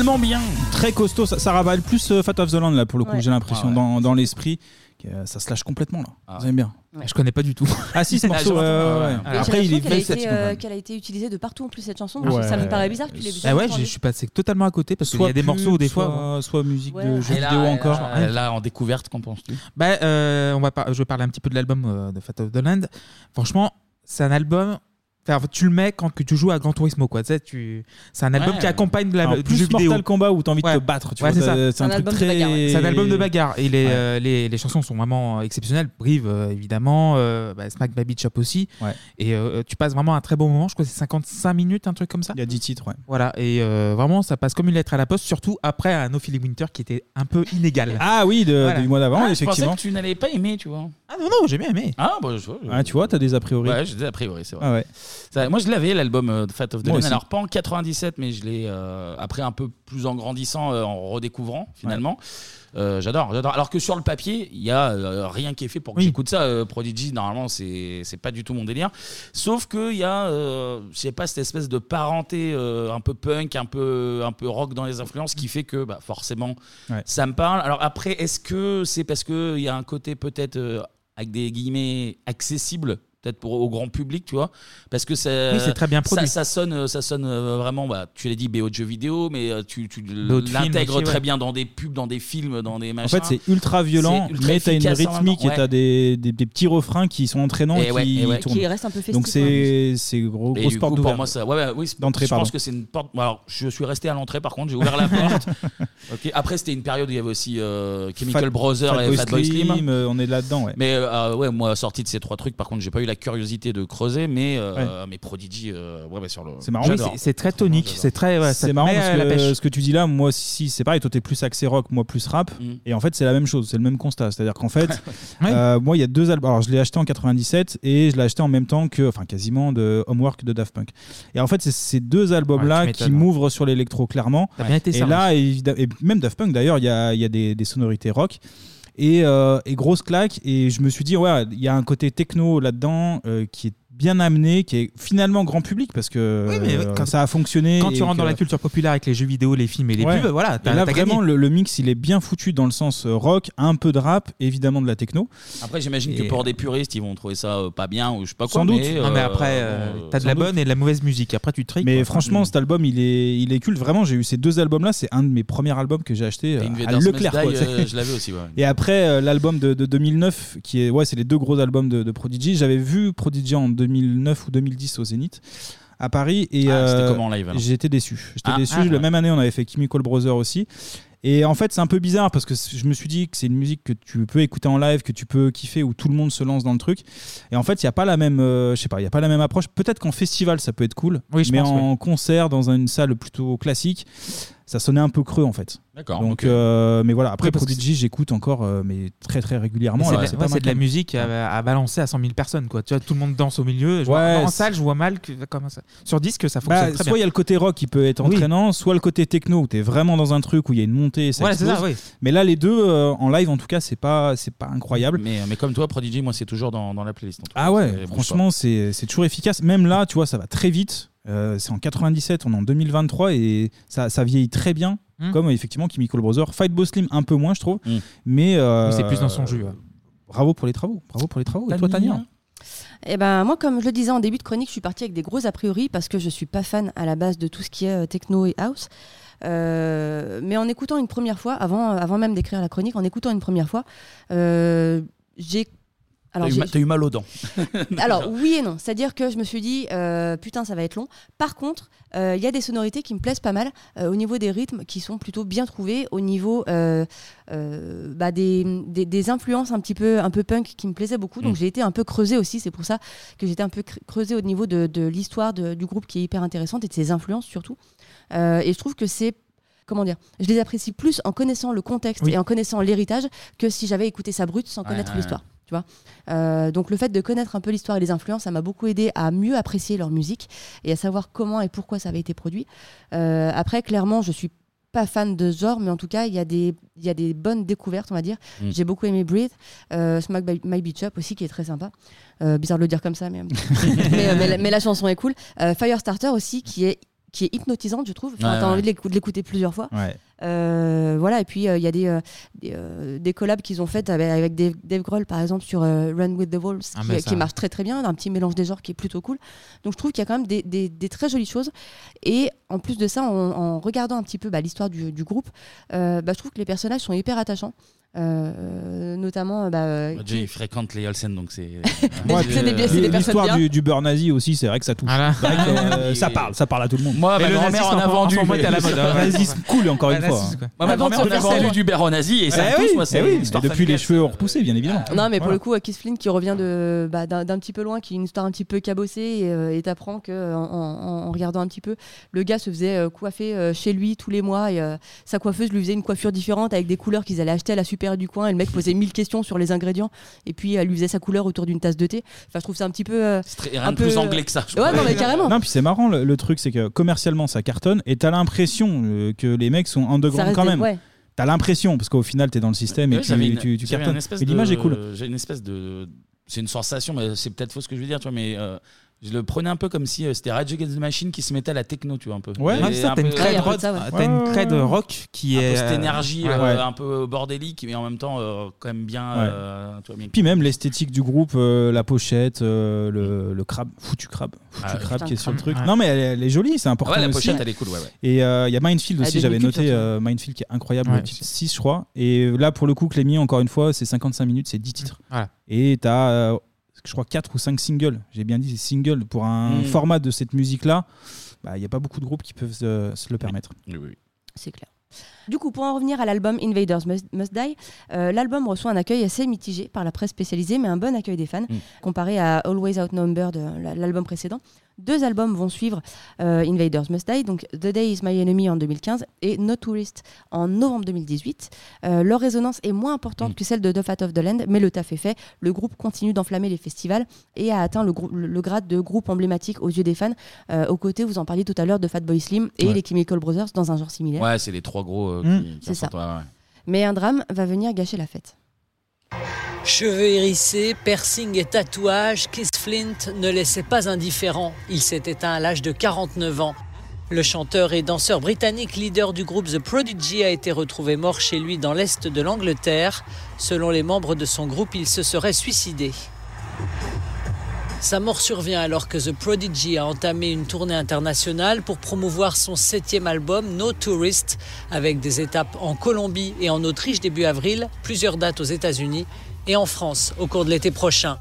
Tellement bien. Très costaud, ça, ça ravale plus euh, Fat of the Land là pour le coup, Ouais. j'ai l'impression Ah ouais. dans, dans l'esprit. que, euh, Ça se lâche complètement là. Vous aimez bien. Je connais pas du tout. Ah si, ce morceau. Ah, ouais, ouais, ouais. j'ai Après, il est l'impression qu'elle a, été, euh, qu'elle a été utilisée de partout en plus cette chanson. Ouais. Ça me paraît bizarre que tu l'aies Ah ouais, je suis passé totalement à côté parce qu'il y a des morceaux où des fois. soit, soit musique de jeux Et là, vidéo euh, encore. euh, Là, en découverte, qu'en penses-tu? Bah, euh, on va par- je vais parler un petit peu de l'album euh, de Fat of the Land. Franchement, c'est un album. Enfin, tu le mets quand que tu joues à Gran Turismo, quoi. Tu sais, tu... C'est un album Ouais. qui accompagne la, Alors, du plus jeu vidéo. Mortal Kombat où t'as envie Ouais. de te battre. Tu Ouais, vois, c'est ça. t'as- c'est un, Un truc album de très. bagarre, ouais. C'est un album de bagarre et les, Ouais. euh, les, les chansons sont vraiment exceptionnelles. Brive, euh, évidemment, euh, bah, Smack Baby Chop aussi. Ouais. Et euh, tu passes vraiment un très bon moment. Je crois que c'est 55 minutes, un truc comme ça. Il y a 10 titres, ouais. Voilà, et euh, vraiment, ça passe comme une lettre à la poste, surtout après un No Feeling Winter qui était un peu inégal. Ah oui, de- Voilà. du mois d'avant, Ah, Je pensais effectivement. que tu n'allais pas aimer, tu vois. Ah non, non, j'ai bien aimé. Ah, bah, je vois. je- Ah, tu vois, t'as des a priori. Ouais, j'ai des a priori, c'est vrai. Ah ouais. Ça, moi, je l'avais, l'album euh, de Fat of the Moi Land. aussi. Alors, pas en 97, mais je l'ai euh, après un peu plus en grandissant, euh, en redécouvrant, finalement. Euh, j'adore, j'adore. Alors que sur le papier, il y a euh, rien qui est fait pour que j'écoute ça. Euh, Prodigy, normalement, c'est c'est pas du tout mon délire. Sauf qu'il y a, euh, je sais pas, cette espèce de parenté euh, un peu punk, un peu, un peu rock dans les influences qui fait que, bah, forcément, ça me parle. Alors après, est-ce que c'est parce qu'il y a un côté peut-être, euh, avec des guillemets, accessible peut-être pour au grand public, tu vois, parce que ça, Oui, c'est très bien produit. Ça, ça sonne, euh, ça sonne euh, vraiment. Bah, tu l'as dit, BO de jeux vidéo, mais euh, tu, tu D'autres films l'intègres aussi, très ouais. bien dans des pubs, dans des films, dans des En machins. fait, c'est ultra violent, C'est ultra mais t'as une efficace en même rythmique temps, et t'as ouais. des, des, des petits refrains qui sont entraînants Et et, ouais, qui et ouais. tournent. Qui restent un peu festifs, Donc c'est c'est gros, Et grosse du porte coup, pour moi, ça, ouais, ouais, oui, c'est- D'entrée, je pense que c'est une porte. Alors, je suis resté à l'entrée, par contre, j'ai ouvert la porte. Ok. Après, c'était une période où il y avait aussi euh, Chemical Fat- Brothers et Fatboy Slim. Slim, euh, on est là-dedans, ouais. Mais euh, ouais, moi, sorti de ces trois trucs, par contre, j'ai pas eu la curiosité de creuser, mais, euh, mais Prodigy, euh, ouais, bah, sur le. C'est marrant. j'adore. c'est- c'est très tonique, c'est très. ouais, ça c'est marrant met parce à la que pêche. ce que tu dis là, moi si c'est pareil, toi t'es plus axé rock, moi plus rap, Mm. et en fait c'est la même chose, c'est le même constat, c'est-à-dire qu'en fait, euh, moi il y a deux albums, alors je l'ai acheté en 97 et je l'ai acheté en même temps que, enfin quasiment de Homework de Daft Punk. Et en fait c'est ces deux albums là Ouais, tu qui m'étonnes. m'ouvrent sur l'électro clairement. T'as bien été et servi. là évidemment, et même Daft Punk d'ailleurs, il y a, il y a des, des sonorités rock. Et, euh, et grosse claque et je me suis dit ouais il y a un côté techno là-dedans euh, qui est bien amené qui est finalement grand public parce que Oui, mais euh, quand- ça a fonctionné Quand tu rentres que- dans la culture populaire avec les jeux vidéo, les films et les Ouais. pubs, voilà, t'as là t'as vraiment gagné. le, le mix il est bien foutu dans le sens euh, rock, un peu de rap, évidemment de la techno. Après, j'imagine que Et- pour des puristes, ils vont trouver ça euh, pas bien ou je sais pas quoi. Sans doute. Mais, Non, mais euh, euh, euh, t'as de la doute. bonne et de la mauvaise musique. Après, tu triques. Mais quoi. franchement, cet album, il est, il est culte. Vraiment, j'ai eu ces deux albums-là. C'est un de mes premiers albums que j'ai acheté euh, à Invaders Leclerc. Must quoi, Die, euh, je l'avais aussi, ouais. Et après, euh, l'album de, de 2009, qui est, ouais, c'est les deux gros albums de, de Prodigy. J'avais vu Prodigy en 2009 ou 2010 au Zénith à Paris et Ah, c'était euh, comment en live, alors J'étais déçu. J'étais Ah, déçu. ah, ouais. même année, on avait fait Chemical Brothers aussi. Et en fait, c'est un peu bizarre parce que c- je me suis dit que c'est une musique que tu peux écouter en live, que tu peux kiffer, où tout le monde se lance dans le truc. Et en fait, il n'y a pas la même, euh, je sais pas, il y a pas la même approche. Peut-être qu'en festival, ça peut être cool, Oui, je mais pense, en concert, dans une salle plutôt classique, ça sonnait un peu creux en fait. D'accord, Donc, euh, mais voilà. Après, Prodigy, j'écoute encore, euh, mais très très régulièrement. C'est de, la- c'est ouais, de la musique à, à balancer à 100 000 personnes. Quoi. Tu vois, tout le monde danse au milieu. Je vois- Ouais, en salle, je vois mal que, comment ça. Sur disque, ça Bah, fonctionne très soit il y bien. a le côté rock qui peut être Oui. entraînant, soit le côté techno où tu es vraiment dans un truc où il y a une montée et ça ça, oui. Mais là, les deux, euh, en live en tout cas, c'est pas, c'est pas incroyable. Mais, mais comme toi, Prodigy, moi, c'est toujours dans, dans la playlist. en tout cas. Ah ouais, franchement, c'est c'est toujours efficace. Même là, tu vois, ça va très vite. Euh, c'est en 97, on est en 2023 et ça, ça vieillit très bien. Mm. Comme effectivement Chemical Brothers. Fight Boss Slim, un peu moins, je trouve. Mais, euh, Oui, c'est plus dans son jus, ouais. Bravo pour les travaux. Bravo pour les travaux. Et toi, Tania Eh ben moi, comme je le disais en début de chronique, je suis partie avec des gros a priori parce que je suis pas fan à la base de tout ce qui est euh, techno et house. Euh, mais en écoutant une première fois, avant, avant même d'écrire la chronique, en écoutant une première fois, euh, j'ai T'as eu, j'ai- ma- t'as eu mal aux dents. alors oui et non, c'est-à-dire que je me suis dit euh, putain ça va être long. Par contre, euh, il y a des sonorités qui me plaisent pas mal euh, au niveau des rythmes qui sont plutôt bien trouvés, au niveau bah, des, des- des influences un petit peu un peu punk qui me plaisaient beaucoup. Donc Mm. j'ai été un peu creusé aussi, c'est pour ça que j'étais un peu cre- creusé au niveau de, de l'histoire de- du groupe qui est hyper intéressante et de ses influences surtout. Et je trouve que c'est comment dire, je les apprécie plus en connaissant le contexte Oui. et en connaissant l'héritage que si j'avais écouté ça brut sans Ouais, connaître ouais, l'histoire. Tu vois Euh, donc le fait de connaître un peu l'histoire et les influences, ça m'a beaucoup aidé à mieux apprécier leur musique et à savoir comment et pourquoi ça avait été produit. Euh, après, clairement, je suis pas fan de genre, mais en tout cas, il y, a des- y a des bonnes découvertes, on va dire. Mm. J'ai beaucoup aimé Breathe, euh, Smack by- My Beach Up aussi, qui est très sympa. Euh, bizarre de le dire comme ça, mais, mais, mais la, mais la chanson est cool. Firestarter aussi, qui est qui est hypnotisante, je trouve. Enfin, Ouais, T'as ouais. envie de l'écou- de l'écouter plusieurs fois. Ouais. Euh, voilà, et puis euh, il y a des, euh, des, euh, des collabs qu'ils ont faites avec, avec Dave, Dave Grohl, par exemple, sur euh, Run with the Wolves, Ah, qui, ça- qui marche très très bien, un petit mélange des genres qui est plutôt cool. Donc je trouve qu'il y a quand même des, des- des très jolies choses. Et en plus de ça, en, en regardant un petit peu bah, l'histoire du, du groupe, euh, bah, je trouve que les personnages sont hyper attachants. Euh, notamment, bah, euh, Jay fréquente les Olsen, donc c'est. Ouais, L'histoire du, du beurre nazi aussi, c'est vrai que ça touche. Vrai que, euh, ça parle, ça parle à tout le monde. Moi, ma grand-mère en a vendu. à la mode. cool, encore une Ouais, fois. Moi, ma Avant de grand-mère se en a faire vendu ça. du beurre nazi et ça Eh me touche, oui, moi, eh c'est oui, une histoire et depuis les familiale. cheveux ont repoussé, bien évidemment. Non, mais pour le coup, Keith Flynn qui revient de, bah, d'un, d'un petit peu loin, qui est une histoire un petit peu cabossée, et euh, et t'apprends que en, en- en regardant un petit peu, le gars se faisait euh, coiffer euh, chez lui tous les mois, et euh, sa coiffeuse lui faisait une coiffure différente avec des couleurs qu'ils allaient acheter à la super du coin, et le mec posait mille questions sur les ingrédients, et puis elle lui faisait sa couleur autour d'une tasse de thé. Enfin, je trouve ça un petit peu. euh, très- rien un de peu, plus euh, anglais que ça, je Ouais, crois. non, mais carrément. Non, puis c'est marrant, le, le truc, c'est que commercialement, ça cartonne et t'as l'impression euh, que les mecs sont Ça underground quand même. ouais. T'as l'impression, parce qu'au final, t'es dans le système et Ouais, tu, tu, cartonnes. Mais l'image est cool. J'ai une espèce de. C'est une sensation, mais c'est peut-être faux ce que je veux dire, tu vois, mais euh, je le prenais un peu comme si euh, c'était Rage Against the Machine qui se mettait à la techno, tu vois, un peu. Ouais, Et ah, c'est ça, un t'as une crête rock- de ça, ouais. t'as une crête rock qui Un peu est, cette euh, énergie ouais. euh, Ouais. un peu bordélique, mais en même temps, euh, quand même bien. Ouais. euh, tu vois, bien- Puis même l'esthétique du groupe, euh, la pochette, euh, le, le crabe, foutu crabe, foutu Ah crabe Putain, qui est sur le crabe. truc. Ouais. Non mais elle, est- elle est jolie, c'est important Ouais, la aussi. pochette, elle est cool, ouais, ouais. Et euh, il y a Mindfield Elle aussi, est j'avais noté surtout. euh, Mindfield qui est incroyable, Ouais, le titre 6 je crois. Et là pour le coup, Clémy, encore une fois, c'est 55 minutes, c'est 10 titres. Voilà. Et t'as, euh, je crois, 4 ou 5 singles. J'ai bien dit singles pour un Mm. format de cette musique-là. bah, Il n'y a pas beaucoup de groupes qui peuvent se, se le permettre. Oui, oui, oui. C'est clair. Du coup, pour en revenir à l'album Invaders Must, Must Die, euh, l'album reçoit un accueil assez mitigé par la presse spécialisée, mais un bon accueil des fans, comparé à Always Outnumbered, euh, la- l'album précédent. Deux albums vont suivre euh, Invaders Must Die, donc The Day Is My Enemy en 2015 et No Tourist en novembre 2018. Euh, leur résonance est moins importante que celle de The Fat of the Land, mais le taf est fait. Le groupe continue d'enflammer les festivals et a atteint le, grade de groupe emblématique aux yeux des fans, euh, aux côtés, vous en parliez tout à l'heure, de Fatboy Slim et Ouais. les Chemical Brothers dans un genre similaire. Ouais, c'est les trois gros Mm. qui C'est ça. ressortent, ouais, ouais. Mais un drame va venir gâcher la fête. Cheveux hérissés, piercing et tatouages, Keith Flint ne laissait pas indifférent. Il s'est éteint à l'âge de 49 ans. Le chanteur et danseur britannique leader du groupe The Prodigy a été retrouvé mort chez lui dans l'est de l'Angleterre. Selon les membres de son groupe, il se serait suicidé. Sa mort survient alors que The Prodigy a entamé une tournée internationale pour promouvoir son septième album No Tourist, avec des étapes en Colombie et en Autriche début avril, plusieurs dates aux États-Unis et en France au cours de l'été prochain.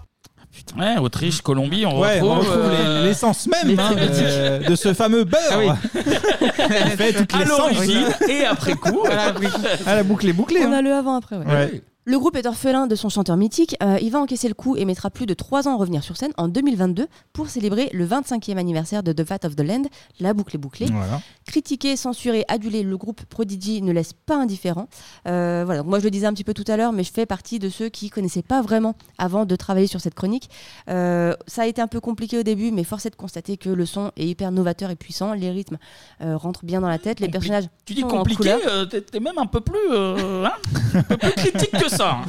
Ouais, Autriche, Colombie, on Ouais, on retrouve, retrouve euh, les- l'essence même hein, euh, de ce fameux beurre. Ah Il fait toutes À les l'origine et après coup. Ah, la boucle est bouclée. On hein. a le avant-après, ouais. Ouais. Le groupe est orphelin de son chanteur mythique. Euh, il va encaisser le coup et mettra plus de 3 ans à revenir sur scène en 2022 pour célébrer le 25e anniversaire de The Fat of the Land. La boucle est bouclée. Voilà. Critiqué, censuré, adulé, le groupe Prodigy ne laisse pas indifférent. Euh, voilà, donc moi je le disais un petit peu tout à l'heure, mais je fais partie de ceux qui connaissaient pas vraiment avant de travailler sur cette chronique. Euh, ça a été un peu compliqué au début, mais force est de constater que le son est hyper novateur et puissant. Les rythmes euh, rentrent bien dans la tête. Les Compli- personnages Tu dis sont compliqué, euh, t'es t'es même un peu plus, euh, hein, un peu plus critique que ça. Hein.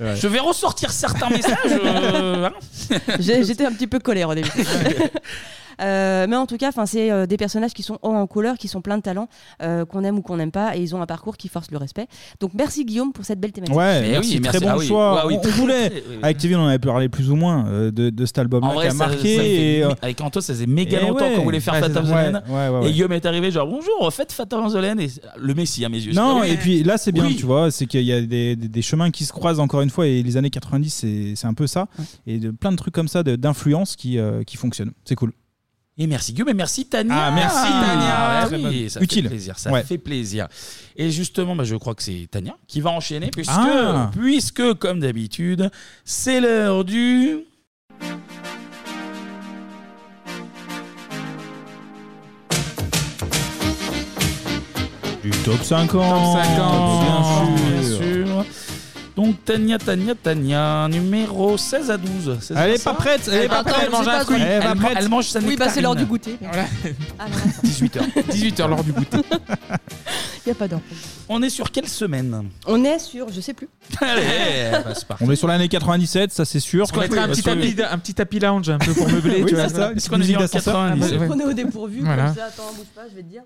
Je, vais ressortir certains messages. euh, hein. J'ai- J'étais un petit peu colère au début. Euh, mais en tout cas, 'fin, c'est euh, des personnages qui sont hauts en couleur, qui sont pleins de talent, euh, qu'on aime ou qu'on n'aime pas, et ils ont un parcours qui force le respect. Donc merci Guillaume pour cette belle thématique. Ouais, Mais merci, oui, très merci. bon Ah oui. choix. Ah oui, on, voulait, avec Kevin, on avait parlé plus ou moins euh, de, de cet album-là En qui a ça, marqué. ça fait- et, euh, avec Anto, ça faisait méga Eh longtemps ouais. qu'on voulait faire Fat of the. Et Guillaume est arrivé, genre bonjour, faites Fat of the. Et le Messi à mes yeux. Non, et puis là c'est bien, tu vois, c'est qu'il y a des, des- des chemins qui se croisent encore une fois, et les années 90 c'est c'est un peu ça, et de, plein de trucs comme ça de- d'influence qui, euh, qui fonctionnent. C'est cool. Et merci Guillaume et merci Tania. Ah, merci, Tania. Ouais, Très oui, bonne. ça Utile. fait plaisir. Ça Ouais. fait plaisir. Et justement, bah, je crois que c'est Tania qui va enchaîner puisque, Ah. puisque comme d'habitude, c'est l'heure du. Du top 50. Top 50, bien sûr. Donc Tania, Tania, Tania, numéro 16 à 12. c'est Elle est ça pas prête, elle est pas prête. elle mange un Elle fruit. va Elle, ma- prête. elle mange sa Oui, bah c'est l'heure du goûter. Voilà. Ah, 18h. 18h l'heure du goûter. Il n'y a pas d'heure. On est sur quelle semaine On est sur, je sais plus. Allez, bah, c'est parti. On est sur l'année 97, ça c'est sûr. On mettrait un petit, tapis, un petit tapis lounge un peu pour meubler. Oui, tu vois, c'est ça, une Est-ce petite musique d'ascenseur. Bah, ouais. On est au dépourvu, Voilà. comme ça, attends, bouge pas, je vais te dire.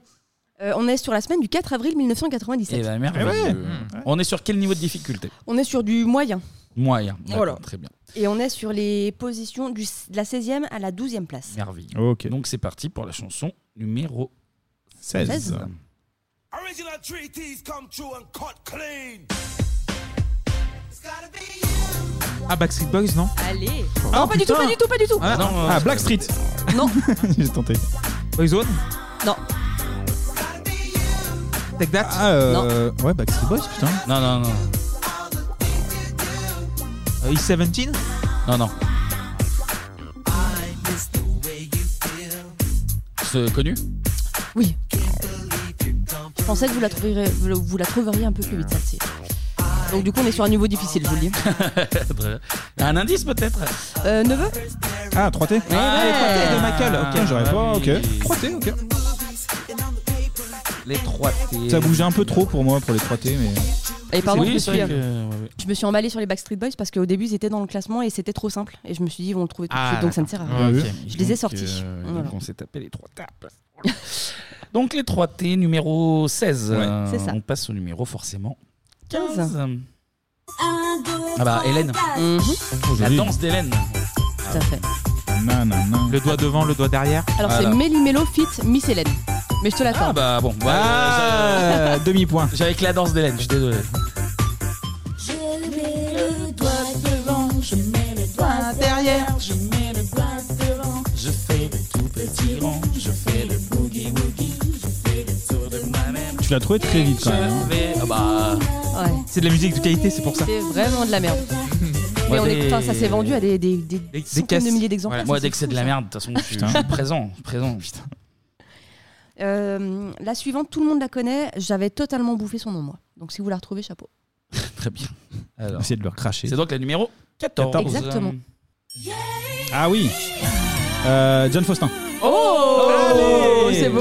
Euh, on est sur la semaine du 4 avril 1997. Eh ben, merveilleux. On est sur quel niveau de difficulté On est sur du moyen. Moyen. D'accord, Voilà. Très bien. Et on est sur les positions du, de la 16e à la 12e place. Merveilleux. Ok. Donc c'est parti pour la chanson numéro 16. 16. Original treaties come true and cut clean. Ah, Backstreet Boys, non Allez Ah, Non, pas du tout, pas du tout, pas du tout Ah, non, Ah, Blackstreet. Non. J'ai tenté. Boyzone Non. Take That Ah, euh, ouais, Backstreet Boys, putain. Non, non, non. Euh, East 17 Non, non. C'est connu Oui. Je pensais que vous la, trouveriez, vous la trouveriez un peu plus vite, celle-ci. Donc du coup, on est sur un niveau difficile, je vous le dis. Un indice peut-être Euh, neveu Ah, 3T Ah, les 3T de Michael, Ah, ok. j'aurais pas, ok. oui. 3T, ok. Les 3T. Ça bougeait un peu trop pour moi pour les 3T, mais. Et pardon, Oui, je, me suis, euh, ouais, ouais. je me suis emballée sur les Backstreet Boys parce qu'au début, ils étaient dans le classement et c'était trop simple. Et je me suis dit, ils vont le trouver tout de Ah, suite, donc ça ne sert à rien. d'accord. Ok. Je les ai sortis. euh, Voilà. Donc on s'est tapé les 3 tapes. donc les 3T numéro 16. Ouais, Euh, c'est ça. On passe au numéro forcément 15. 15. Ah bah Hélène. Mhm. La danse d'Hélène. Tout à fait. Non, non, non. Le doigt devant, le doigt derrière. Alors Voilà. c'est Méli Mélo fit Miss Hélène. Mais je te Ah l'accorde. bah bon. ouais, Ah, demi-point. j'avais- J'avais que la danse d'Hélène, je suis désolé. Je mets le doigt devant, je mets le doigt derrière, je mets le doigt devant. Je fais de tout petits ronds, je fais le boogie woogie, je fais le tour de moi-même. Tu l'as trouvé très vite quand même. hein. Je vais- Ah bah. Ouais. C'est de la musique de qualité, c'est pour ça. C'est vraiment de la merde. Mais on est, enfin, ça s'est vendu à des, des, des, des centaines de milliers d'exemplaires. Moi, ça, dès que c'est fou, de la ça. merde, de toute façon, je suis, Putain. je suis présent. présent. Putain. Euh, la suivante, tout le monde la connaît. J'avais totalement bouffé son nom, moi. Donc si vous la retrouvez, chapeau. Très bien. Alors, Essayez de le recracher. c'est donc la numéro 14. Exactement. Ah oui. Euh, John Faustin. Oh, Allez C'est beau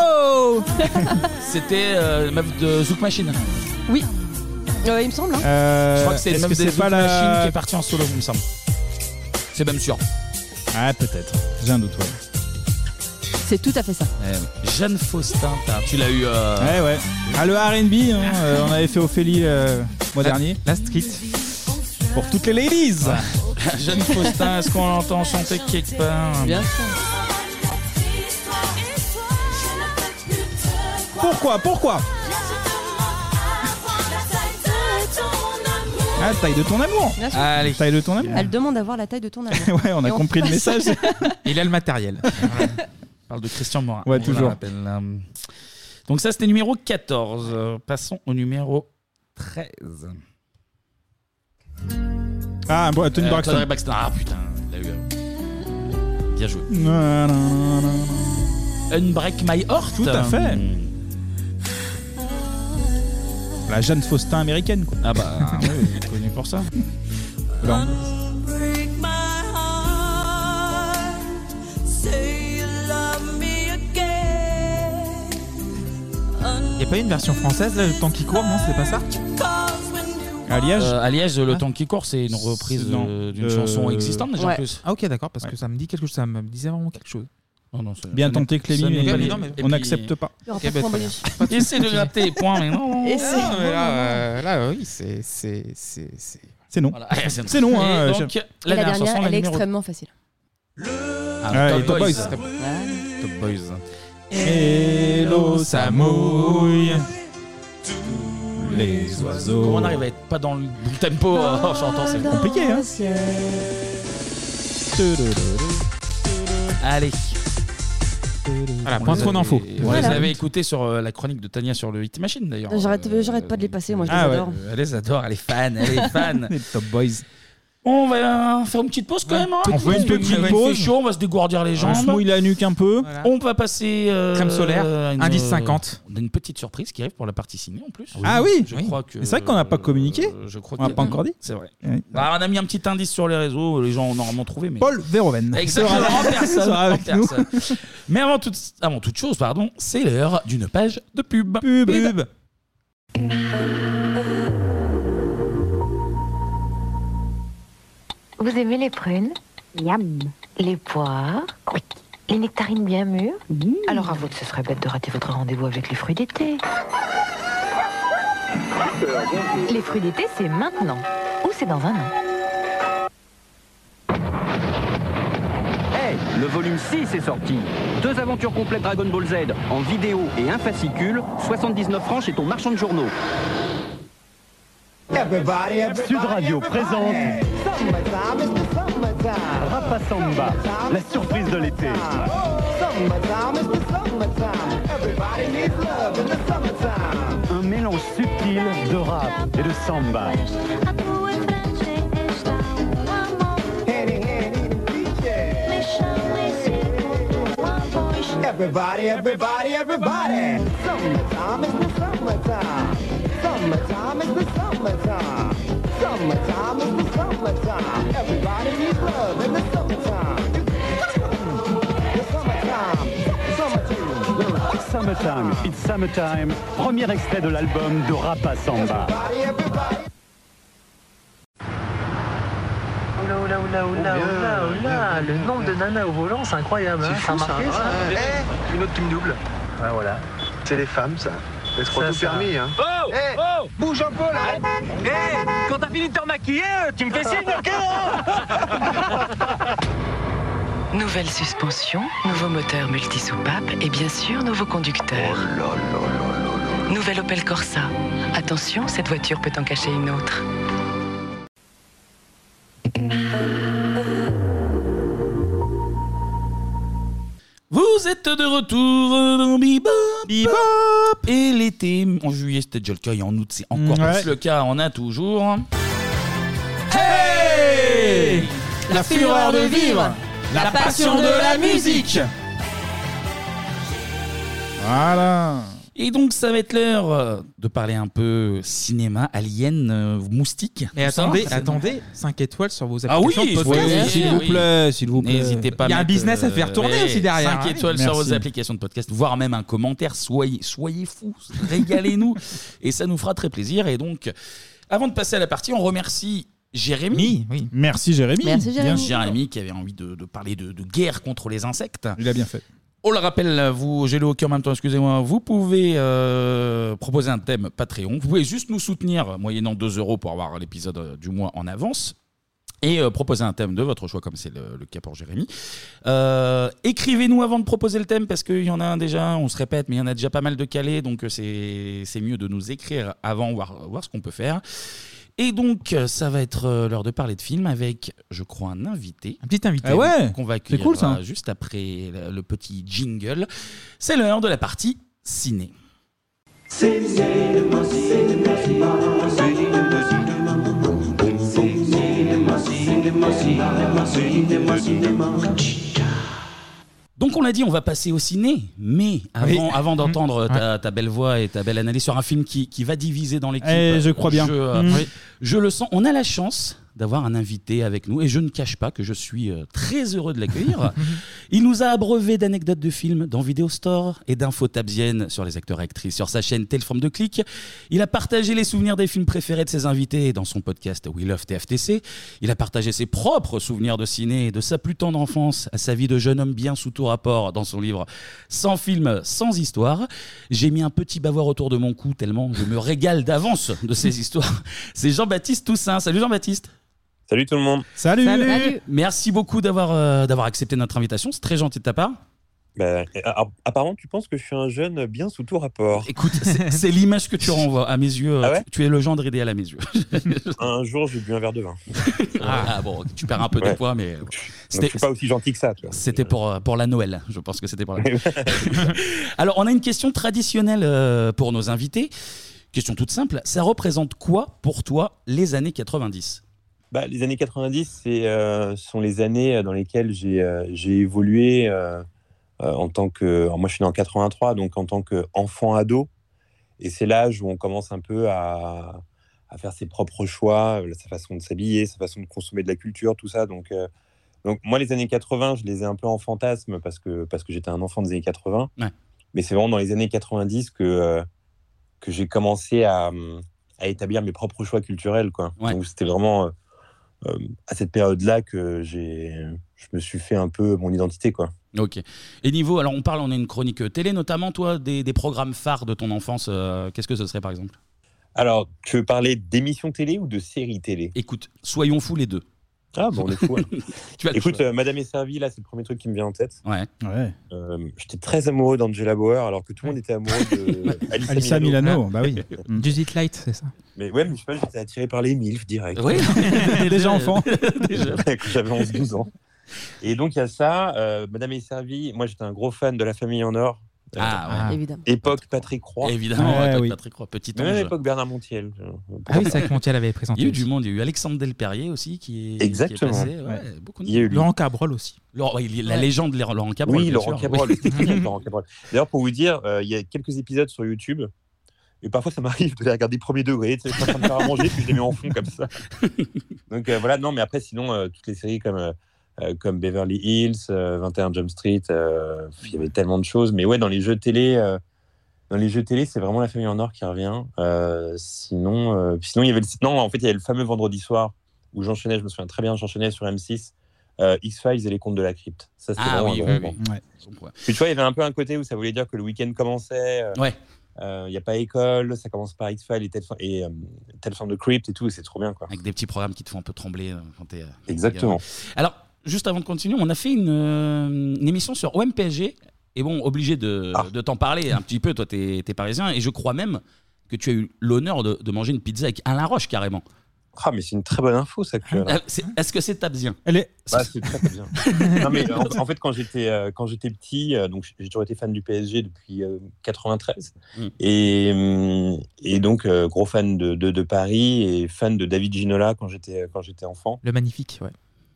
Oh C'était euh, meuf de Zouk Machine. Oui. Euh, il me semble. hein. Euh, Je crois que c'est une est-ce des Zouk Machine qui est partie en solo, il me semble. C'est même sûr. Ah, peut-être. J'ai un doute, ouais. C'est tout à fait ça. Eh, Jeanne Faustin, t'as- tu l'as eu. euh, Ouais, ouais. Ah, le RB, hein, euh, on avait fait Ophélie euh, le mois dernier. La street. Pour toutes les ladies Jeanne Faustin, est-ce qu'on l'entend chanter quelque part? Bien sûr. Pourquoi Pourquoi? Ah, taille de ton amour. Bien sûr. Allez. Taille de ton amour. Elle demande d'avoir la taille de ton amour. Ouais, on a Et compris le message. Il a le matériel. On parle de Christian Morin. Ouais, On toujours. rappelle. Donc ça, c'était numéro 14. Euh, Passons au numéro 13. Ah, bon, Tony Euh, Braxton. Tony Braxton. Ah putain, il a eu. euh, Bien joué. Na, na, na, na. Unbreak My Heart. Tout à fait. Hmm. La Jeanne Faustin américaine, quoi. Ah bah, oui, il est connu pour ça. Alors, Break my heart. Say Il n'y a pas une version française, là, le temps qui court, non C'est pas ça À Liège Euh, à Liège, le Ah. temps qui court, c'est une reprise Non. euh, d'une Euh, chanson existante déjà en plus. Ah ok d'accord parce que ça me dit quelque chose, ça me disait vraiment quelque chose. Oh non, c'est- Bien tenté, Clémy, mais on n'accepte Et on puis- n'accepte pas. Il y aura Ok, pas de point bonus. Essaie de gratter les points, mais non. Essaie. Ah, mais là, euh, là, oui, c'est c'est c'est c'est. C'est non. Voilà. C'est non, hein. Et je- donc, Et la, la dernière elle est extrêmement facile. Ah, Ouais, Top et Top Boys. Boys. Top Boys. Hello, ça mouille. Les oiseaux. Comment on arrive à être pas dans le bon tempo euh, en chantant C'est compliqué, hein Allez. Voilà, point trop d'infos. On Voilà. les avait écoutés sur euh, la chronique de Tania sur le Hit Machine d'ailleurs. J'arrête j'arrête pas de les passer, moi je les Ah ouais, adore. euh, elle les adore, elle est fan, elle est fan. Les Top Boys. On va faire une petite pause quand même. hein. On fait une petite Il fait pause. chaud, on va se dégourdir les On jambes. se mouille la nuque un peu. On va passer. euh, Crème solaire, à une, indice euh, 50. On a une petite surprise qui arrive pour la partie ciné en plus. Ah oui Je crois que. C'est vrai qu'on n'a pas communiqué. euh, Je crois On n'a pas encore dit. C'est vrai. Bah, on a mis un petit indice sur les réseaux, les gens ont normalement trouvé. Mais... Paul Verhoeven. Exactement, sera- en personne, sera en avec nous. personne. Mais avant toute, avant toute chose, pardon, c'est l'heure d'une page de pub. Pub. Pub. Vous aimez les prunes Yam. Les poires Les nectarines bien mûres Alors à votre, ce serait bête de rater votre rendez-vous avec les fruits d'été. Les fruits d'été, c'est maintenant. Ou c'est dans un an. Hey, le volume 6 est sorti. Deux aventures complètes Dragon Ball Z en vidéo et un fascicule, 79 francs chez ton marchand de journaux. Sud Radio présente Rapa Samba, la surprise de l'été. Un mélange subtil de rap et de samba. Everybody, everybody, everybody. Summertime is the summertime. Summertime is the summertime. Summertime is the summertime. Everybody needs love in the summertime. The summertime. Summertime. Summertime, it's summertime. Premier extrait de l'album de Rapa Samba. Everybody, everybody. Oula, oula, oula, oula, oula, oula, le nombre de nanas au volant, c'est incroyable, hein, ça a marqué ça Eh, une autre qui me double. Ouais, voilà. C'est les femmes, ça. Ça, tout ça. permis, hein. Oh Eh, Oh bouge un peu, là Eh, quand t'as fini de te remaquiller, tu me fais signe, ok hein Nouvelle suspension, nouveau moteur multi-soupape et bien sûr nouveau conducteur. Nouvelle Opel Corsa. Attention, cette voiture peut en cacher une autre. Vous êtes de retour dans Bebop. Bebop. Et l'été, en juillet c'était déjà le cas et en août c'est encore Ouais. plus le cas. On a toujours. Hey La fureur de vivre La passion de la musique Voilà Et donc ça va être l'heure euh, de parler un peu cinéma, alien, euh, moustique. Tout ça. attendez, C'est- attendez, 5 étoiles sur vos Ah oui, applications de podcast. oui, s'il vous plaît, s'il vous plaît. N'hésitez pas. à Il y a un business à faire tourner aussi derrière, 5 hein. étoiles sur Merci. vos applications de podcast, voire même un commentaire. Soyez, soyez fous, régalez-nous. et ça nous fera très plaisir. Et donc, avant de passer à la partie, on remercie Jérémy. Oui, Merci Jérémy. Merci, Jérémy. Bien. Jérémy qui avait envie de, de parler de, de guerre contre les insectes. Il a bien fait. On le rappelle, vous, j'ai le hockey en même temps, excusez-moi, vous pouvez euh, proposer un thème Patreon. Vous pouvez juste nous soutenir, moyennant 2 euros pour avoir l'épisode euh, du mois en avance. Et euh, proposer un thème de votre choix, comme c'est le, cas pour Jérémy. Écrivez-nous avant de proposer le thème, parce qu'il y en a un déjà, on se répète, mais il y en a déjà pas mal de calés, donc c'est c'est mieux de nous écrire avant, voir, voir ce qu'on peut faire. Et donc, euh, ça va être euh, l'heure de parler de film avec, je crois, un invité. Un petit invité. Ah ouais Qu'on va C'est accueillir cool, ça. euh, juste après le, le petit jingle. C'est l'heure de la partie ciné. Donc on l'a dit, on va passer au ciné, mais avant, Oui. avant d'entendre Mmh. ta, ta belle voix et ta belle analyse sur un film qui, qui va diviser dans l'équipe, Eh, je crois bien. Je, euh, oui, je le sens. On a la chance d'avoir un invité avec nous et je ne cache pas que je suis euh, très heureux de l'accueillir. Il nous a abreuvé d'anecdotes de films dans Vidéo Store et d'infos tabziennes sur les acteurs et actrices sur sa chaîne Telle forme de clic. Il a partagé les souvenirs des films préférés de ses invités dans son podcast We Love TFTC. Il a partagé ses propres souvenirs de ciné et de sa plus tendre enfance à sa vie de jeune homme bien sous tout rapport dans son livre Sans film, sans histoire. J'ai mis un petit bavoir autour de mon cou tellement je me régale d'avance de ces histoires. C'est Jean-Baptiste Toussaint. Salut Jean-Baptiste. Salut tout le monde. Salut. Salut. Merci beaucoup d'avoir euh, d'avoir accepté notre invitation. C'est très gentil de ta part. A- apparemment, tu penses que je suis un jeune bien sous tout rapport. Écoute, c'est l'image que tu renvoies à mes yeux. Ah ouais tu, tu es le gendre idéal à mes yeux. un jour, j'ai bu un verre de vin. Ah, bon, tu perds un peu de poids, mais Donc, je suis pas aussi gentil que ça. C'était pour, euh, pour la Noël. Je pense que c'était pour la Noël. Alors, on a une question traditionnelle euh, pour nos invités. Question toute simple. Ça représente quoi pour toi les années 90 Bah, les années 90, c'est, euh, sont les années dans lesquelles j'ai euh, évolué euh, euh, en tant que. alors, moi, je suis né en 83, donc en tant qu'enfant-ado. Et c'est l'âge où on commence un peu à, à faire ses propres choix, euh, sa façon de s'habiller, sa façon de consommer de la culture, tout ça. Donc, euh, donc moi, les années 80, je les ai un peu en fantasme parce que, parce que j'étais un enfant des années 80. Ouais. Mais c'est vraiment dans les années 90 que, euh, que j'ai commencé à, à établir mes propres choix culturels. Quoi. Donc c'était vraiment euh, euh, à cette période-là que j'ai, je me suis fait un peu mon identité. Quoi. Ok. Et niveau, alors on parle, on a une chronique télé notamment, toi, des, des programmes phares de ton enfance. euh, Qu'est-ce que ce serait par exemple? Alors, tu veux parler d'émissions télé ou de séries télé? Écoute, soyons fous les deux. Ah bon, on est le Écoute, euh, Madame est servie, là, c'est le premier truc qui me vient en tête. Ouais. Ouais. Euh, J'étais très amoureux d'Angela Bauer, alors que tout le monde était amoureux de Alissa, Alissa Milano, bah oui. Judith Light, c'est ça. Mais ouais, mais je sais pas, j'étais attiré par les MILF direct. Oui. Déjà enfant. J'avais 11-12 ans. Et donc, il y a ça. euh, Madame est servie. Moi, j'étais un gros fan de La Famille en Or. Ah, ouais. Évidemment. Époque Patrick Roy. Évidemment, Ouais, époque oui. Patrick Roy, petit même époque Bernard Montiel. Ah oui, c'est vrai que Montiel avait présenté. Il y a eu du monde, il y a eu Alexandre Delperrier aussi qui est, Exactement. qui est passé. Ouais, Ouais. beaucoup de Il y a eu. Laurent Cabrol aussi. Laurent- la Ouais. légende de Laurent Cabrol. Oui, Laurent sûr. Cabrol. bien, Laurent Cabrol. D'ailleurs, pour vous dire, euh, il y a quelques épisodes sur YouTube. Et parfois, ça m'arrive de les regarder premier degré. Tu sais, je suis en train de faire à manger, puis je les mets en fond comme ça. Donc euh, voilà, non, mais après, sinon, euh, toutes les séries comme, comme Beverly Hills, euh, 21 Jump Street, euh, il y avait tellement de choses. Mais ouais, dans les jeux télé, euh, dans les jeux télé, c'est vraiment la famille en or qui revient. Euh, sinon, euh, sinon, il y avait le, non, en fait, il y avait le fameux vendredi soir où j'enchaînais, je me souviens très bien, j'enchaînais sur M6. euh, X-Files et les contes de la crypte. Ça, c'était Ah vraiment oui, un oui. Ouais. Puis tu vois, il y avait un peu un côté où ça voulait dire que le week-end commençait. euh, Ouais. euh, Il n'y a pas école, ça commence par X-Files et telle, et, euh, telle forme de crypt et tout, et c'est trop bien. Quoi. Avec des petits programmes qui te font un peu trembler euh, quand t'es. euh, Exactement. Alors, juste avant de continuer, on a fait une, euh, une émission sur OMPSG. Et bon, obligé de, Ah. de t'en parler un petit peu. Toi, t'es es parisien. Et je crois même que tu as eu l'honneur de, de manger une pizza avec Alain Roche carrément. Ah, mais c'est une très bonne info, ça. Que. Euh, c'est- Est-ce que c'est tabzien Elle est. Bah, c'est très, très bien. non, mais en, en fait, quand j'étais euh, quand j'étais petit, euh, donc j'ai toujours été fan du PSG depuis euh, 93, Mm. et, hum, et donc euh, gros fan de, de, de Paris et fan de David Ginola quand j'étais quand j'étais enfant. Le magnifique, ouais.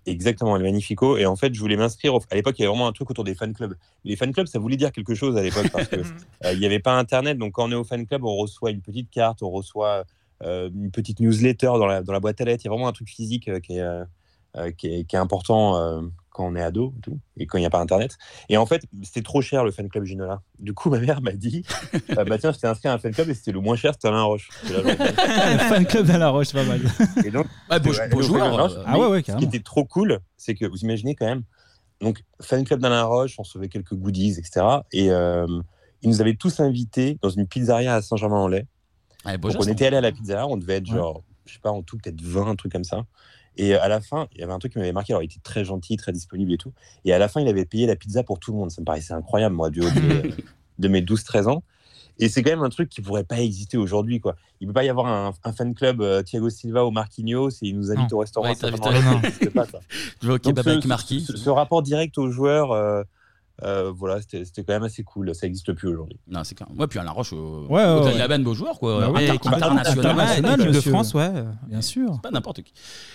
Exactement, le Magnifico. Et en fait, je voulais m'inscrire. au- À l'époque, il y avait vraiment un truc autour des fan clubs. Les fan clubs, ça voulait dire quelque chose à l'époque parce que euh, n'y avait pas Internet. Donc, quand on est au fan club, on reçoit une petite carte, on reçoit euh, une petite newsletter dans la, dans la boîte à lettres. Il y a vraiment un truc physique euh, qui, est, qui, est, qui est important quand on est ado et, tout, et quand il n'y a pas Internet. Et en fait, c'était trop cher le fan club Ginola. Du coup, ma mère m'a dit euh, bah, Tiens, je t'ai inscrit à un fan club et c'était le moins cher, c'était Alain Roche. Le fan club d'Alain Roche, c'est pas mal. et donc, Ouais, beau- ouais, beau donc, joueur, Alain Roche, euh, Ah ouais, ouais, Ce qui était trop cool, c'est que vous imaginez quand même, donc fan club d'Alain Roche, on recevait quelques goodies, etc. Et euh, ils nous avaient tous invités dans une pizzeria à Saint-Germain-en-Laye. Geste, on était allé à la pizzeria, on devait être genre, je sais pas, en tout peut-être 20, un truc comme ça. Et euh, à la fin, il y avait un truc qui m'avait marqué. Alors, il était très gentil, très disponible et tout. Et à la fin, il avait payé la pizza pour tout le monde. Ça me paraissait incroyable, moi, du haut de, de mes 12-13 ans. Et c'est quand même un truc qui pourrait pas exister aujourd'hui, quoi. Il peut pas y avoir un, un fan club euh, Thiago Silva ou Marquinhos et il nous invite Non. au restaurant. Ouais, ça, pas, ça. Tu vas au kebab avec Marquis. Ce, ce rapport direct aux joueurs, euh, euh, voilà, c'était c'était quand même assez cool. Ça n'existe plus aujourd'hui. Non, c'est clair. Ouais, puis Alain Roche, euh, Ouais, ouais, il ouais. a ben beau joueur, quoi. Bah oui, Inter- équipe- international. de. France, ouais. Bien sûr. Pas n'importe qui.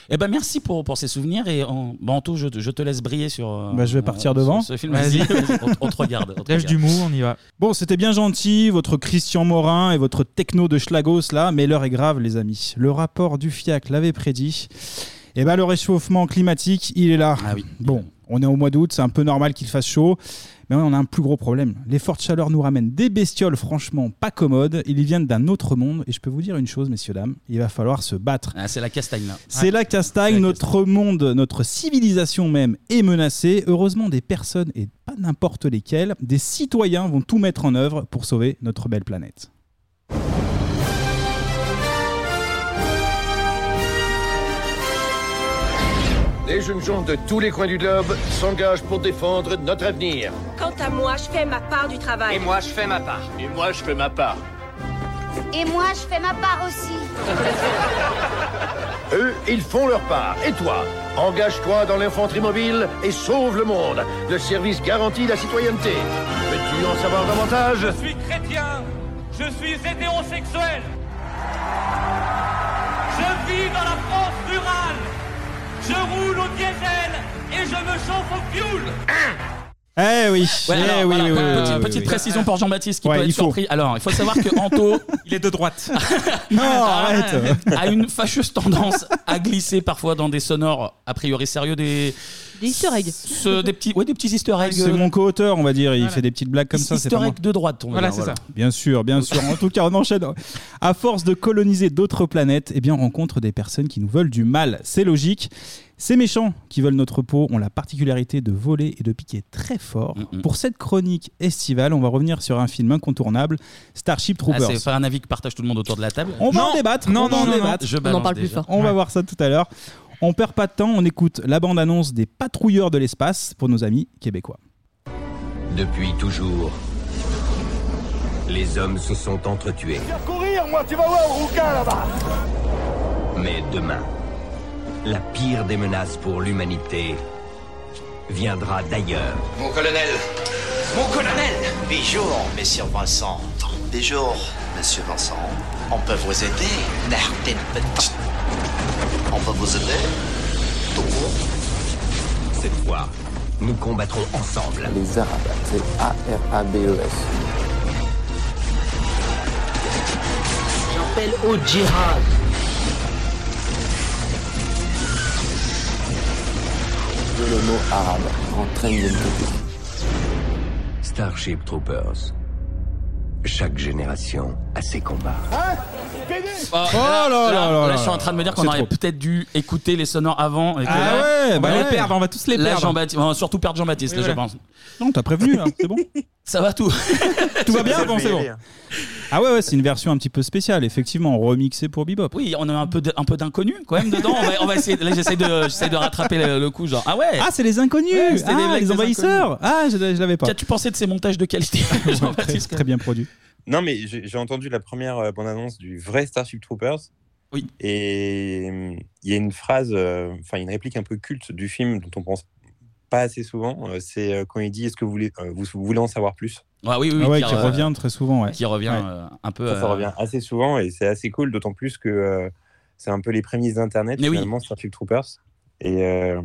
Eh ben, merci pour, pour ces souvenirs. Et en... Banto, je, te- je te laisse briller sur. euh, Bah, je vais partir euh, devant. Ce film, vas-y, on, on te regarde. on te Lèche regarde. du mou, on y va. Bon, c'était bien gentil, votre Christian Morin et votre techno de Schlagos là, mais l'heure est grave, les amis. Le rapport du FIAC l'avait prédit. Et ben, le réchauffement climatique, il est là. Ah Bon, on est au mois d'août, c'est un peu normal qu'il fasse chaud. Mais on a un plus gros problème. Les fortes chaleurs nous ramènent des bestioles franchement pas commodes. Ils viennent d'un autre monde. Et je peux vous dire une chose, messieurs, dames, il va falloir se battre. Ah, c'est la castagne, là. C'est la castagne, notre monde, notre civilisation même est menacée. Heureusement, des personnes, et pas n'importe lesquelles, des citoyens vont tout mettre en œuvre pour sauver notre belle planète. Les jeunes gens de tous les coins du globe s'engagent pour défendre notre avenir. Quant à moi, je fais ma part du travail. Et moi, je fais ma part. Et moi, je fais ma part. Et moi, je fais ma part aussi. Eux, ils font leur part. Et toi, engage-toi dans l'infanterie mobile et sauve le monde. Le service garantit la citoyenneté. Veux-tu en savoir davantage? Je suis chrétien, je suis hétérosexuel. Je vis dans la France rurale. Je roule au diesel et je me chauffe au fioul. Eh oui, Ouais, eh alors, oui, voilà, oui, oui, petite, oui, petite oui. précision pour Jean-Baptiste qui Ouais, peut il être faut. surpris. Alors, il faut savoir que Anto, il est de droite. non, arrête. a une fâcheuse tendance à glisser parfois dans des sonores a priori sérieux des Des easter eggs. ce- des petits ouais des petits easter eggs. C'est mon co-auteur, on va dire. Il fait des petites blagues comme ça. c'est Easter pas moi. egg de droite. on va Voilà, dire, c'est ça. Bien sûr, bien sûr. En tout cas, on enchaîne. À force de coloniser d'autres planètes, eh bien, on rencontre des personnes qui nous veulent du mal. C'est logique. Ces méchants qui veulent notre peau ont la particularité de voler et de piquer très fort. Mm, Pour cette chronique estivale, on va revenir sur un film incontournable, Starship Ah, Troopers. c'est pas un avis que partage tout le monde autour de la table. On va en débattre. Non, on va non, en non, non. débattre. Je balance déjà. On va voir ça tout à l'heure. On perd pas de temps, on écoute la bande-annonce des patrouilleurs de l'espace pour nos amis québécois. Depuis toujours, les hommes se sont entretués. Courir, moi, tu vas voir au rouquin là-bas. Mais demain, la pire des menaces pour l'humanité viendra d'ailleurs. Mon colonel Mon colonel Bonjour, monsieur Vincent. Bonjour, monsieur Vincent. On peut vous aider. On peut vous aider Cette fois, nous combattrons ensemble. Les Arabes, c'est A-R-A-B-E-S. J'appelle au djihad. Le mot arabe entraîne une topic. Starship Troopers. Chaque génération a ses combats. Oh, là là là là je suis en train de me dire qu'on C'est aurait trop. peut-être dû écouter les sonores avant. Et que Ah là, ouais, on bah va ouais. perdre, on va tous les Là, perdre. Jean-Baptiste- on va surtout perdre Jean-Baptiste, Oui, là, je voilà. pense. Non, t'as prévenu, là, c'est bon Ça va tout. Tout va bien Bon, c'est bon. Ah ouais, ouais, c'est une version un petit peu spéciale, effectivement, remixée pour Bebop. Oui, on a un peu de- un peu d'inconnu quand même dedans. On va, on va essayer. Là, j'essaie de, j'essaie de rattraper le, le coup, genre. Ah ouais. Ah, c'est les inconnus Ouais, c'était Ah, les mecs les des envahisseurs inconnus. Ah, je, je l'avais pas. Qu'as-tu pensé de ces montages de qualité, Jean-Baptiste Très bien produit. Non, mais j'ai j'ai entendu la première euh, bande-annonce du vrai Starship Troopers. Oui. Et euh, il y a une phrase, euh, enfin une réplique un peu culte du film dont on pense pas assez souvent. euh, c'est euh, quand il dit Est-ce que vous voulez, euh, vous, vous voulez en savoir plus? Ouais, oui, oui, Ah ouais, qui qui re- revient très souvent, ouais. Qui revient Ouais. euh, un peu. Ça, ça euh, revient assez souvent et c'est assez cool, d'autant plus que euh, c'est un peu les prémices d'Internet, Mais oui. finalement, Starship Troopers. Et, euh,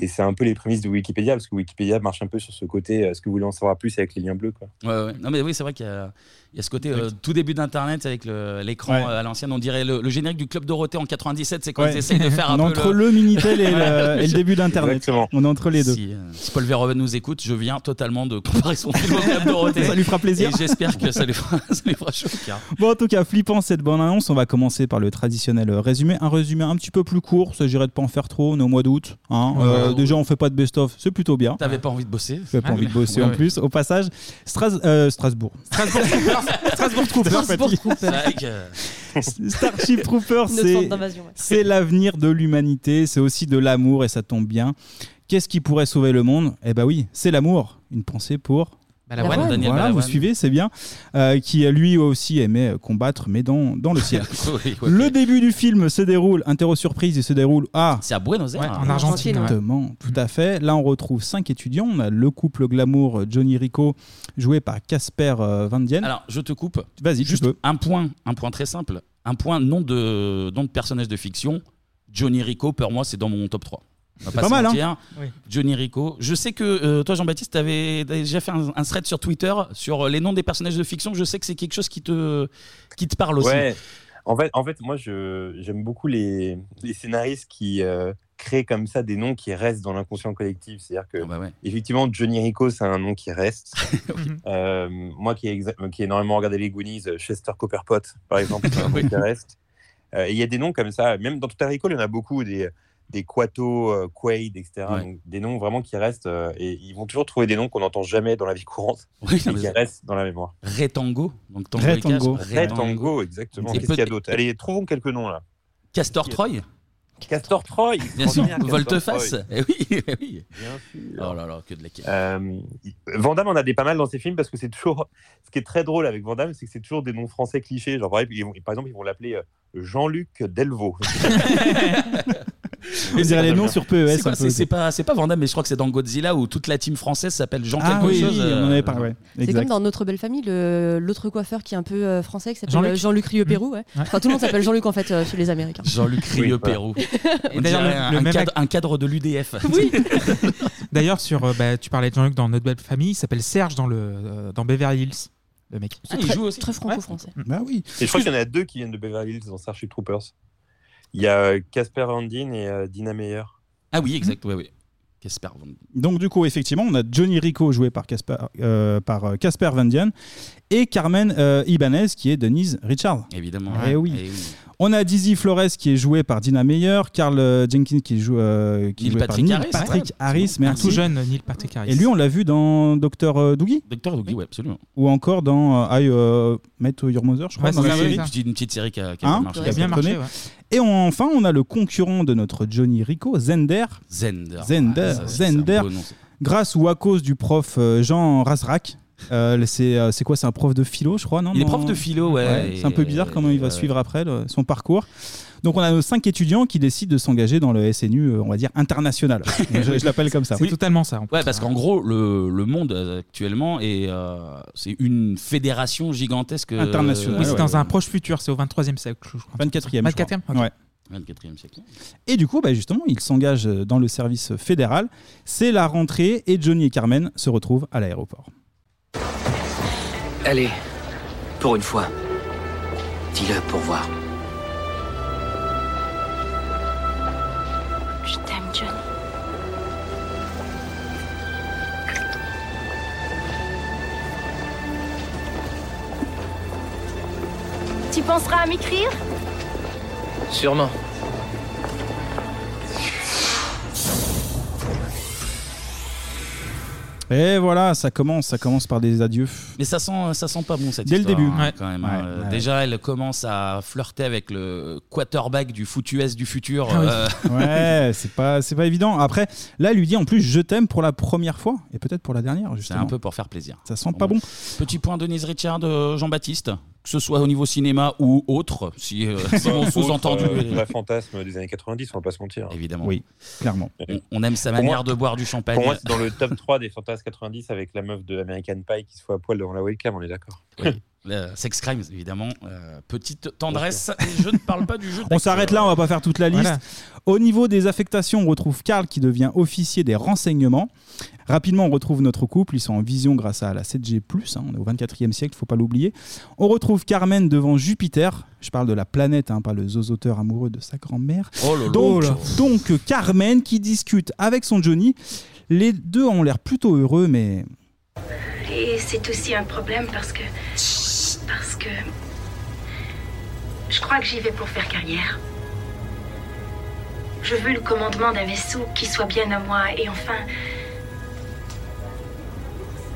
et c'est un peu les prémices de Wikipédia, parce que Wikipédia marche un peu sur ce côté, euh, est-ce que vous voulez en savoir plus avec les liens bleus quoi. Ouais, ouais. Non, mais oui, c'est vrai qu'il y a, il y a ce côté euh, tout début d'Internet avec le- l'écran Ouais. euh, à l'ancienne. On dirait le, le générique du Club Dorothée en 97. C'est quand Ouais. ils essayent de faire un On est peu entre le Minitel et le- et le début d'Internet. On est entre les deux. Si, euh, si Paul Verhoeven nous écoute, je viens totalement de comparer son film au Club Dorothée. Ça lui fera plaisir. Et j'espère que ça lui fera, ça lui fera chaud au cœur. Bon, en tout cas, flippant cette bonne annonce, on va commencer par le traditionnel résumé. Un résumé un petit peu plus court, il s'agirait de pas en faire trop, on est au mois d'août. hein. Euh, déjà, on fait pas de best-of, c'est plutôt bien. T'avais pas envie de bosser J'avais pas envie de bosser ouais, en ouais. plus. Au passage, Stras- euh, Strasbourg. Strasbourg Troopers. Strasbourg Starship Troopers, c'est c'est l'avenir de l'humanité, c'est aussi de l'amour et ça tombe bien. Qu'est-ce qui pourrait sauver le monde? Eh ben oui, c'est l'amour. Une pensée pour Voilà, Daniel voilà, vous suivez, c'est bien. Euh, qui lui aussi aimait combattre, mais dans, dans le ciel. Oui. Le début du film se déroule, interro surprise, il se déroule à. C'est à Buenos Aires. Ouais, en Argentine, ouais. Exactement, tout à fait. Là, on retrouve cinq étudiants. On a le couple glamour euh, Johnny Rico, joué par Casper euh, Van Dien. Alors, je te coupe. Vas-y, tu Juste peux. un point, un point très simple. Un point, nom de, nom de personnage de fiction. Johnny Rico, pour moi, c'est dans mon top 3. On va pas mal, hein. Oui. Johnny Rico. Je sais que euh, toi, Jean-Baptiste, tu avais déjà fait un, un thread sur Twitter sur les noms des personnages de fiction. Je sais que c'est quelque chose qui te, qui te parle aussi. Ouais. En fait, en fait moi, je, j'aime beaucoup les, les scénaristes qui euh, créent comme ça des noms qui restent dans l'inconscient collectif. C'est-à-dire que, Ah bah effectivement, Johnny Rico, c'est un nom qui reste. Euh, moi qui ai, qui ai énormément regardé les Goonies, euh, Chester Copperpot, par exemple, c'est un nom qui reste. Euh, et il y a des noms comme ça, même dans Total Recall, il y en a beaucoup, des, des Quato, euh, Quaid, etc. Ouais. Donc, des noms vraiment qui restent. euh, et ils vont toujours trouver des noms qu'on n'entend jamais dans la vie courante, Oui, qui restent dans la mémoire. Retango. Donc Tango Ray et Cas- Tango. Ray Ray Tango, exactement. Qu'est-ce qu'il y a d'autre? Allez, trouvons quelques noms là. Castor Troy Castor Troy Bien sûr, Volte-face. Eh oui, eh oui. Bien sûr. Oh là là, que de la Euh, Van Damme en a des pas mal dans ses films parce que c'est toujours. Ce qui est très drôle avec Van Damme, c'est que c'est toujours des noms français clichés. Genre, par exemple, ils vont, par exemple, ils vont l'appeler euh, Jean-Luc Delvaux. On dirait les noms sur PES. C'est pas, pas Van Damme, mais je crois que c'est dans Godzilla où toute la team française s'appelle Jean Ah quelque oui, chose. oui, on en avait parlé, ouais. C'est comme dans Notre Belle Famille, le- l'autre coiffeur qui est un peu euh, français, qui s'appelle Jean-Luc euh, Jean-Luc Rieux-Pérou. Ouais. Enfin, tout le monde s'appelle Jean-Luc en fait euh, chez les Américains. Jean-Luc Oui, Rieux-Pérou. Et On d'ailleurs, un, cadre, ac- un cadre de l'UDF. D'ailleurs, sur, euh, bah, tu parlais de Jean-Luc dans Notre Belle Famille, il s'appelle Serge dans, le, euh, dans Beverly Hills, le mec. C'est très, très franco-français. Bah oui. Et je crois qu'il y en a deux qui viennent de Beverly Hills dans Starship Troopers. Il y a euh, Casper Andin et euh, Dina Meyer. Ah oui, exact, ouais, ouais. Casper Van Donc du coup, effectivement, on a Johnny Rico joué par Casper euh, par euh, Casper Van Dien et Carmen euh, Ibanez qui est Denise Richard. Évidemment. Eh oui. Eh oui. On a Dizzy Flores qui est joué par Dina Meyer, Carl euh, Jenkins qui joue euh, qui est Neil joué Patrick par Harris, Patrick ouais, Harris, merci. Un tout jeune Neil Patrick Harris. Et lui, on l'a vu dans Docteur euh, Doogie Docteur Doogie, ouais, absolument. ou encore dans euh, I euh, Met Your Mother, je crois. Ouais, dans c'est la ça, série. oui, c'est une petite série qui a, qui a Hein bien marché. Qui a bien marché, Et on- enfin, on a le concurrent de notre Johnny Rico, Zender. Zender. Zender. Ah, ça, Zender. Grâce ou à cause du prof euh, Jean Rasrak. Euh, c'est euh, c'est quoi C'est un prof de philo, je crois, non Il est prof de philo, ouais, c'est un peu bizarre comment il va ouais. suivre après le- son parcours. Donc on a nos cinq étudiants qui décident de s'engager dans le SNU, euh, on va dire international. je je l'appelle comme ça. Oui. ça. Ouais, parce qu'en gros, le, le monde euh, actuellement est euh, c'est une fédération gigantesque euh, Internationale, Oui, c'est ouais, dans ouais. un proche futur, c'est au 23e siècle. je crois. 24e. je 24e crois. ok. Ouais. 24e siècle. Et du coup, bah, justement, il s'engage dans le service fédéral. C'est la rentrée et Johnny et Carmen se retrouvent à l'aéroport. Allez, pour une fois, dis-le pour voir. Je t'aime, Johnny. Tu penseras à m'écrire? Sûrement. Et voilà, ça commence, ça commence par des adieux. Mais ça sent, ça sent pas bon cette Dès le histoire, début. hein, Ouais. quand même. Ouais, hein. ouais. Déjà, elle commence à flirter avec le quarterback du foot US du futur. Ah oui. euh, ouais, c'est pas, c'est pas évident. Après, là, elle lui dit en plus, je t'aime pour la première fois et peut-être pour la dernière. C'est Justement. un peu pour faire plaisir. Ça sent pas bon. Petit point Denise Richard, euh, Jean-Baptiste, que ce soit au niveau cinéma ou autre, si, euh, mon Autre, sous-entendu. euh, vrai fantasme des années 90, on va pas se mentir. Évidemment. Oui, clairement. On, on aime sa manière moi- de boire du champagne. Pour moi, c'est dans le top 3 des fantasmes 90 avec la meuf de American Pie qui se fout à poil devant la webcam, on est d'accord. Oui. Sex Crimes, évidemment. Euh, petite tendresse. Et je ne parle pas du jeu. On s'arrête là, on va pas faire toute la liste. Voilà. Au niveau des affectations, on retrouve Karl qui devient officier des renseignements. Rapidement, on retrouve notre couple. Ils sont en vision grâce à la 7G+. hein, on est au 24e siècle, faut pas l'oublier. On retrouve Carmen devant Jupiter. Je parle de la planète, hein, pas le zozoteur amoureux de sa grand-mère. Oh donc, Oh donc, Carmen qui discute avec son Johnny. Les deux ont l'air plutôt heureux, mais Et c'est aussi un problème parce que. Parce que. Je crois que j'y vais pour faire carrière. Je veux le commandement d'un vaisseau qui soit bien à moi et enfin.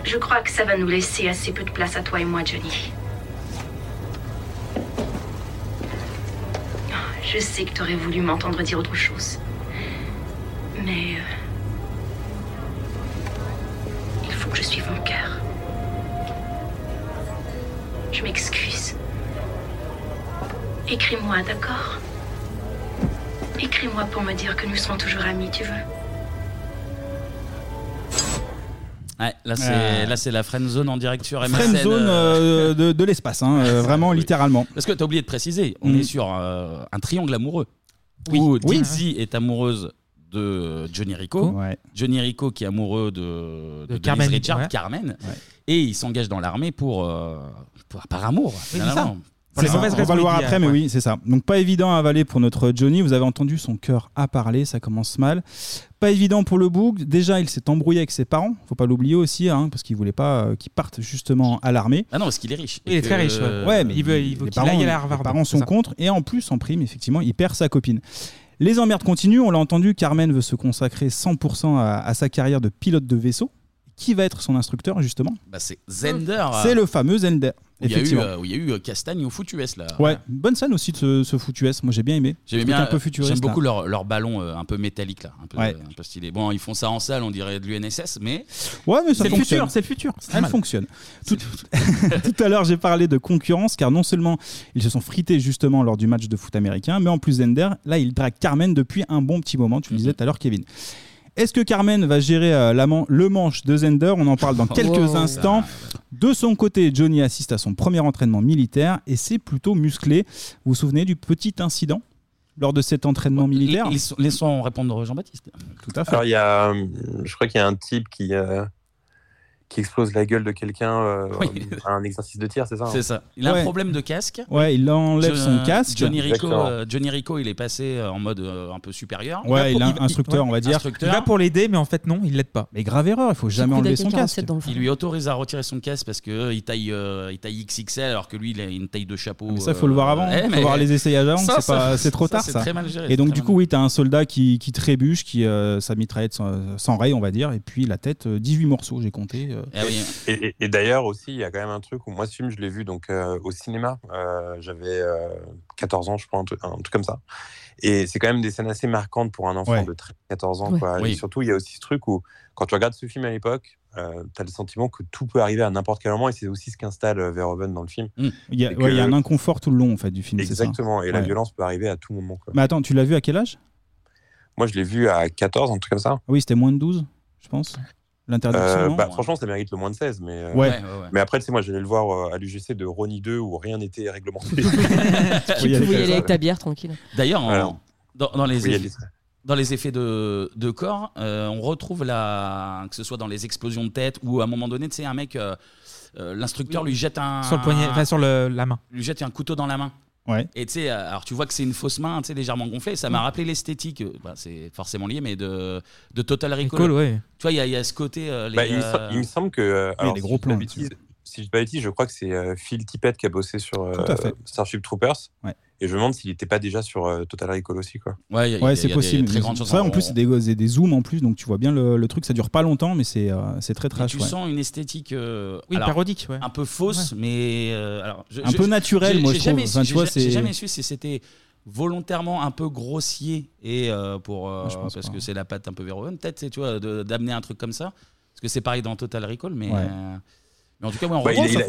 Je crois que ça va nous laisser assez peu de place à toi et moi, Johnny. Je sais que t'aurais voulu m'entendre dire autre chose. Mais. euh, Il faut que je suive mon cœur. Je m'excuse. Écris-moi, d'accord? Écris-moi pour me dire que nous serons toujours amis, tu veux? Ouais, là, c'est Ah. là, c'est la friend zone en direct sur MSN. Friend zone euh, euh, de, de l'espace, hein, euh, vraiment littéralement. Parce que t'as oublié de préciser, on Mm. est sur euh, un triangle amoureux. Oui. Où Oui. Dizzy est amoureuse de Johnny Rico. Ouais. Johnny Rico qui est amoureux de, Carmen, Richard, ouais. Carmen. Et il s'engage dans l'armée pour, euh, pour- par amour. c'est finalement. Les on va le voir après, euh, mais ouais. oui, c'est ça. Donc pas évident à avaler pour notre Johnny. Vous avez entendu son cœur à parler, ça commence mal. Pas évident pour le bouc. Déjà, il s'est embrouillé avec ses parents. Faut pas l'oublier aussi, hein, parce qu'il voulait pas euh, qu'il parte justement à l'armée. Ah non, parce qu'il est riche. Il est très riche, ouais. Ouais, mais Il veut- il veut les qu'il parents, aille à Harvard, les parents sont contre. Et en plus, en prime, effectivement, il perd sa copine. Les emmerdes continuent. On l'a entendu. Carmen veut se consacrer 100% à, à sa carrière de pilote de vaisseau. Qui va être son instructeur justement Bah, c'est Zender. C'est le fameux Zender. Où il y a eu, Effectivement. euh, où il y a eu euh, Castagne au foutu S là. Ouais, bonne scène aussi de ce, ce. Moi j'ai bien aimé. J'aimais bien, un peu futuriste. j'aime beaucoup là. leur, leur ballon euh, un peu métallique là, un peu, Ouais. un peu stylé. Bon, ils font ça en salle, on dirait de l'UNSS, mais Ouais, mais ça C'est le fonctionne. futur, c'est le futur, c'est Elle mal. fonctionne. Tout, tout à l'heure, j'ai parlé de concurrence, car non seulement ils se sont frités justement lors du match de foot américain, mais en plus Zender, là, il drague Carmen depuis un bon petit moment. Tu le disais tout à l'heure, Kevin. Est-ce que Carmen va gérer euh, la man- le manche de Zender? On en parle dans quelques instants. De son côté, Johnny assiste à son premier entraînement militaire et c'est plutôt musclé. Vous vous souvenez du petit incident lors de cet entraînement militaire? Laissons- Laissons répondre Jean-Baptiste. Tout à fait. Alors, il y a, euh, je crois qu'il y a un type qui, euh, qui explose la gueule de quelqu'un euh, à un exercice de tir, c'est ça hein C'est ça. Il a un problème de casque. Ouais, il enlève son casque. Johnny Rico, euh, Johnny Rico, il est passé euh, en mode euh, un peu supérieur. Ouais, il a un va- instructeur, ouais, on va dire. instructeur. Il va pour l'aider, mais en fait, non, il l'aide pas. Mais grave erreur, il faut jamais enlever son casque. Il lui autorise à retirer son casque parce que euh, il taille, euh, il taille XXL alors que lui il a une taille de chapeau. Mais ça, faut le voir avant. euh, Il faut voir les essayages avant. C'est ça- pas, c'est trop ça, tard c'est ça. très mal géré, et donc du coup, oui, t'as un soldat qui, qui trébuche, qui euh, sa mitraillette rail, on va dire, et puis la tête, euh, 18 morceaux, j'ai compté. Euh. Eh Et, et- et d'ailleurs aussi, il y a quand même un truc où moi ce film, je l'ai vu donc euh, au cinéma. Euh, J'avais euh, 14 ans, je crois, un truc, un truc comme ça. Et c'est quand même des scènes assez marquantes pour un enfant Ouais. de 13, 14 ans. Ouais. Quoi. Oui. Et surtout, il y a aussi ce truc où quand tu regardes ce film à l'époque, tu as le sentiment que tout peut arriver à n'importe quel moment. Et c'est aussi ce qu'installe euh, Verhoeven dans le film. Il y, a, Et ouais, il y a un inconfort tout le long en fait du film. c'est ça Exactement. Et la violence peut arriver à tout moment. Quoi. Mais attends, tu l'as vu à quel âge? Moi, je l'ai vu à 14, un truc comme ça. Oui, c'était moins de 12, je pense. L'interdiction. Euh, bah, franchement, ça mérite le moins de 16. Mais, euh, Ouais. Ouais, ouais, ouais. mais après, tu sais, moi, j'allais le voir euh, à l'UGC de Ronnie 2 où rien n'était réglementé. Tu pouvais y aller avec ta bière tranquille. D'ailleurs, en- dans, dans les oui, effets, dans les effets de, de corps, euh, on retrouve la, que ce soit dans les explosions de tête ou à un moment donné, tu sais, un mec, euh, euh, l'instructeur lui jette un Sur le poignet, enfin, sur le- la main. lui jette un couteau dans la main. Ouais. Et tu sais, euh, alors tu vois que c'est une fausse main, tu sais, légèrement gonflée. Ça m'a rappelé l'esthétique, euh, bah, c'est forcément lié, mais de, de Total Recall. Recall, ouais. Tu vois, il y, a- il y a ce côté. euh, les, Bah, il, me euh, il me semble que. euh, alors, des si gros je dis pas plans Si je dis pas je crois que c'est euh, Phil Tippett qui a bossé sur euh, Tout à fait. Starship Troopers. Ouais. Et je me demande s'il n'était pas déjà sur euh, Total Recall aussi. Quoi. Ouais, il y a- Ouais, il y a c'est possible. très grandes chances. Ça, en On- plus, c'est des, c'est des zooms en plus, donc tu vois bien le, le truc. Ça dure pas longtemps, mais c'est euh, c'est très Mais trash. tu ouais. sens une esthétique euh, Oui, parodique, ouais. un peu fausse, mais euh, alors, je- Un je- peu naturelle, moi, j'ai je trouve. jamais su- Enfin, tu j'ai vois, ja- j'ai c'est- jamais su si c'était volontairement un peu grossier et euh, pour euh, Je pense parce pas. que c'est la patte un peu Verhoeven, peut-être, c'est, tu vois, de- d'amener un truc comme ça, parce que c'est pareil dans Total Recall, mais Ouais. euh, mais en tout cas, ouais, on Bah, il- il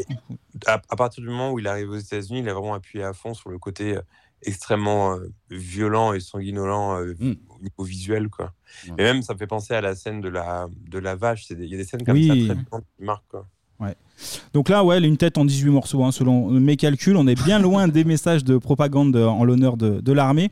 a- à, à partir du moment où il arrive aux États-Unis, il a vraiment appuyé à fond sur le côté euh, extrêmement euh, violent et sanguinolent euh, Hmm. au niveau visuel. Quoi. Et même, ça me fait penser à la scène de la, de la vache. Il y a des scènes comme Oui. ça très violentes qui marquent. Ouais. Donc là, ouais, une tête en 18 morceaux, hein, selon mes calculs. On est bien loin des messages de propagande en l'honneur de, de l'armée.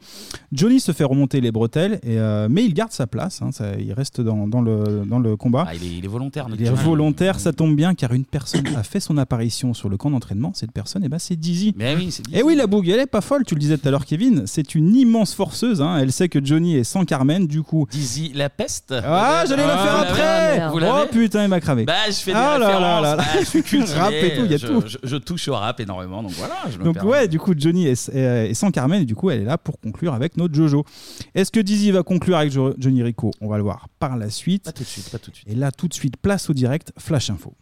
Johnny se fait remonter les bretelles, et, euh, mais il garde sa place. hein, ça- il reste dans, dans le, dans le combat. Ah, il, est, il est volontaire. notre Il est Johnny. volontaire, ça tombe bien, car une personne a fait son apparition sur le camp d'entraînement. Cette personne, eh ben, c'est Dizzy. Mais oui, c'est Et oui, la bougue, elle est pas folle, tu le disais tout à l'heure, Kevin. C'est une immense forceuse. hein. Elle sait que Johnny est sans Carmen, du coup. Dizzy la peste. Ah, j'allais la faire vous l'avez après Vous l'avez Oh putain, il m'a cravé. Bah, je fais des Ah là là références. là là. Ah, je suis cultivé. Rap et tout, il y a je, tout. Je, je touche au rap énormément, donc voilà. Je me Donc permets. ouais, du coup Johnny est, est- est sans Carmen et du coup elle est là pour conclure avec notre Jojo. Est-ce que Dizzy va conclure avec Jo- Johnny Rico? On va le voir par la suite. Pas tout de suite, pas tout de suite. Et là tout de suite place au direct Flash Info.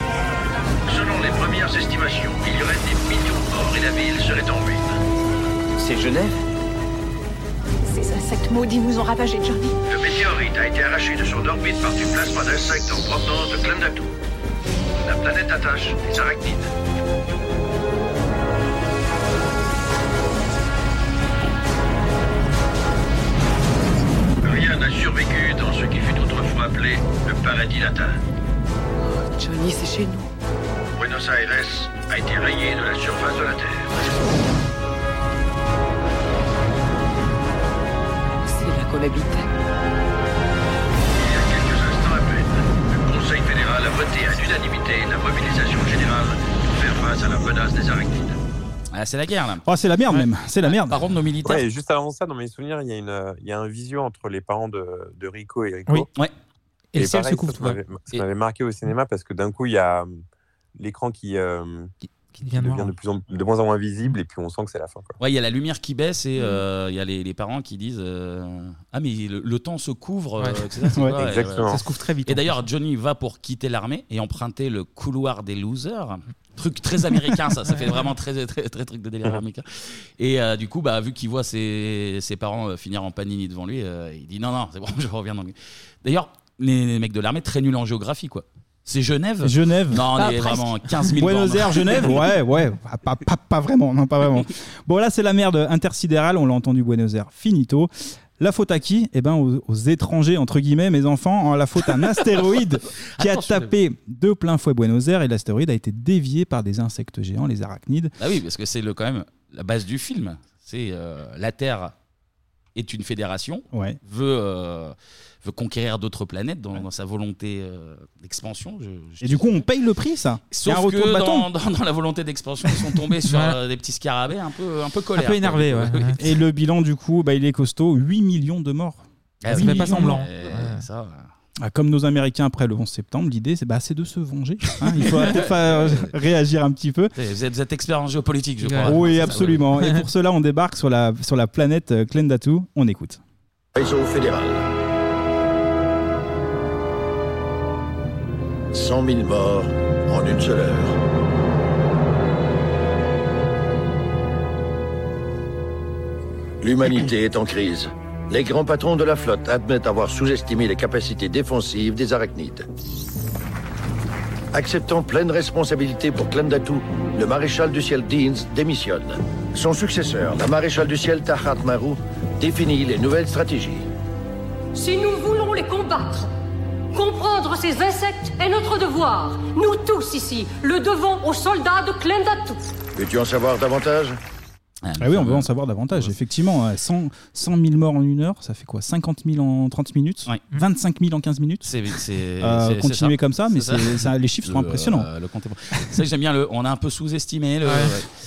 Selon les premières estimations, il y aurait des millions de morts et la ville serait en ruine. C'est Genève? Ces insectes maudits nous ont ravagés, Johnny. Le météorite a été arraché de son orbite par du plasma d'insectes en provenance de Klandatu la planète attache, les arachnides. Rien n'a survécu dans ce qui fut autrefois appelé le paradis latin. Oh, Johnny, c'est chez nous. Buenos Aires a été rayé de la surface de la Terre. C'est là qu'on habitait. Le Conseil fédéral a voté à l'unanimité la mobilisation générale pour faire face à la menace des araignées. Ah, c'est la guerre là. Oh, c'est la merde même, c'est la merde. Par contre, nos militaires. Ouais, et juste avant ça, dans mes souvenirs, il y a, une, il y a un visio entre les parents de, de Rico et Rico. Oui. Ouais. Et le ciel pareil, se couvre, ça vois. m'avait- Ça m'avait marqué au cinéma parce que d'un coup, il y a euh, l'écran qui, euh, qui devient noir. de, plus en, de moins en moins visible et puis on sent que c'est la fin. Quoi. Ouais, il y a la lumière qui baisse Mm. et euh, il y a les, les parents qui disent euh, Ah, mais le, le temps se couvre, euh, Ouais. etc. C'est Ouais. quoi Exactement. Ça se couvre très vite, Et d'ailleurs, Johnny va pour quitter l'armée et emprunter le couloir des losers. Truc très américain, ça. Ça fait vraiment très, très, très, truc de délire américain. Et euh, du coup, bah, vu qu'il voit ses, ses parents finir en panini devant lui, euh, il dit Non, non, c'est bon, je reviens dans le. D'ailleurs, les, les mecs de l'armée, très nuls en géographie, quoi. C'est Genève Genève. Non, on Ah, est presque. vraiment 15 000 Buenos bornes. Aires, Genève, ouais, ouais, Ah, pas, pas, pas vraiment, non, pas vraiment. Bon, là, c'est la merde intersidérale, on l'a entendu, Buenos Aires, finito. La faute à qui? Eh ben, aux, aux étrangers, entre guillemets, mes enfants. En La faute à un astéroïde qui a Attention, tapé de plein fouet Buenos Aires et l'astéroïde a été dévié par des insectes géants, les arachnides. Bah oui, parce que c'est le, quand même la base du film. C'est euh, la Terre est une fédération, Ouais. veut, euh, veut conquérir d'autres planètes dans, dans sa volonté euh, d'expansion. je- je Et du coup, on paye le prix, ça? Il y a Sauf un retour que de bâton. dans, dans- dans la volonté d'expansion, ils sont tombés sur euh, des petits scarabées un peu, un peu colères. quoi. Et le bilan, du coup, bah, il est costaud 8 millions de morts. Ah Huit oui, millions de semblant. Euh, ça, Ah, comme nos Américains après le 11 septembre, l'idée, c'est bah, c'est de se venger. hein. Il faut peut-être faire réagir un petit peu. Vous êtes, vous êtes expert en géopolitique, je crois. Oui, Ça, absolument. Et pour cela, on débarque sur la, sur la planète euh, Klendatu. On écoute. Réseau fédéral. 100 000 morts en une seule heure. L'humanité est en crise. Les grands patrons de la flotte admettent avoir sous-estimé les capacités défensives des arachnides. Acceptant pleine responsabilité pour Klendatu, le maréchal du ciel Deans démissionne. Son successeur, la maréchal du ciel Tahat Maru, définit les nouvelles stratégies. Si nous voulons les combattre, comprendre ces insectes est notre devoir. Nous tous ici le devons aux soldats de Klendatu. Veux-tu en savoir davantage? Ah oui, on veut en savoir davantage. Effectivement, euh, 100, 100 000 morts en une heure, ça fait quoi 50 000 en 30 minutes 25 000 en 15 minutes C'est, c'est- Euh, c'est- c'est continuer ça. comme ça, mais C'est c'est- ça, les chiffres sont Le, impressionnants. euh, le c'est ça que j'aime bien. Le, on a un peu sous-estimé. Le, Ouais.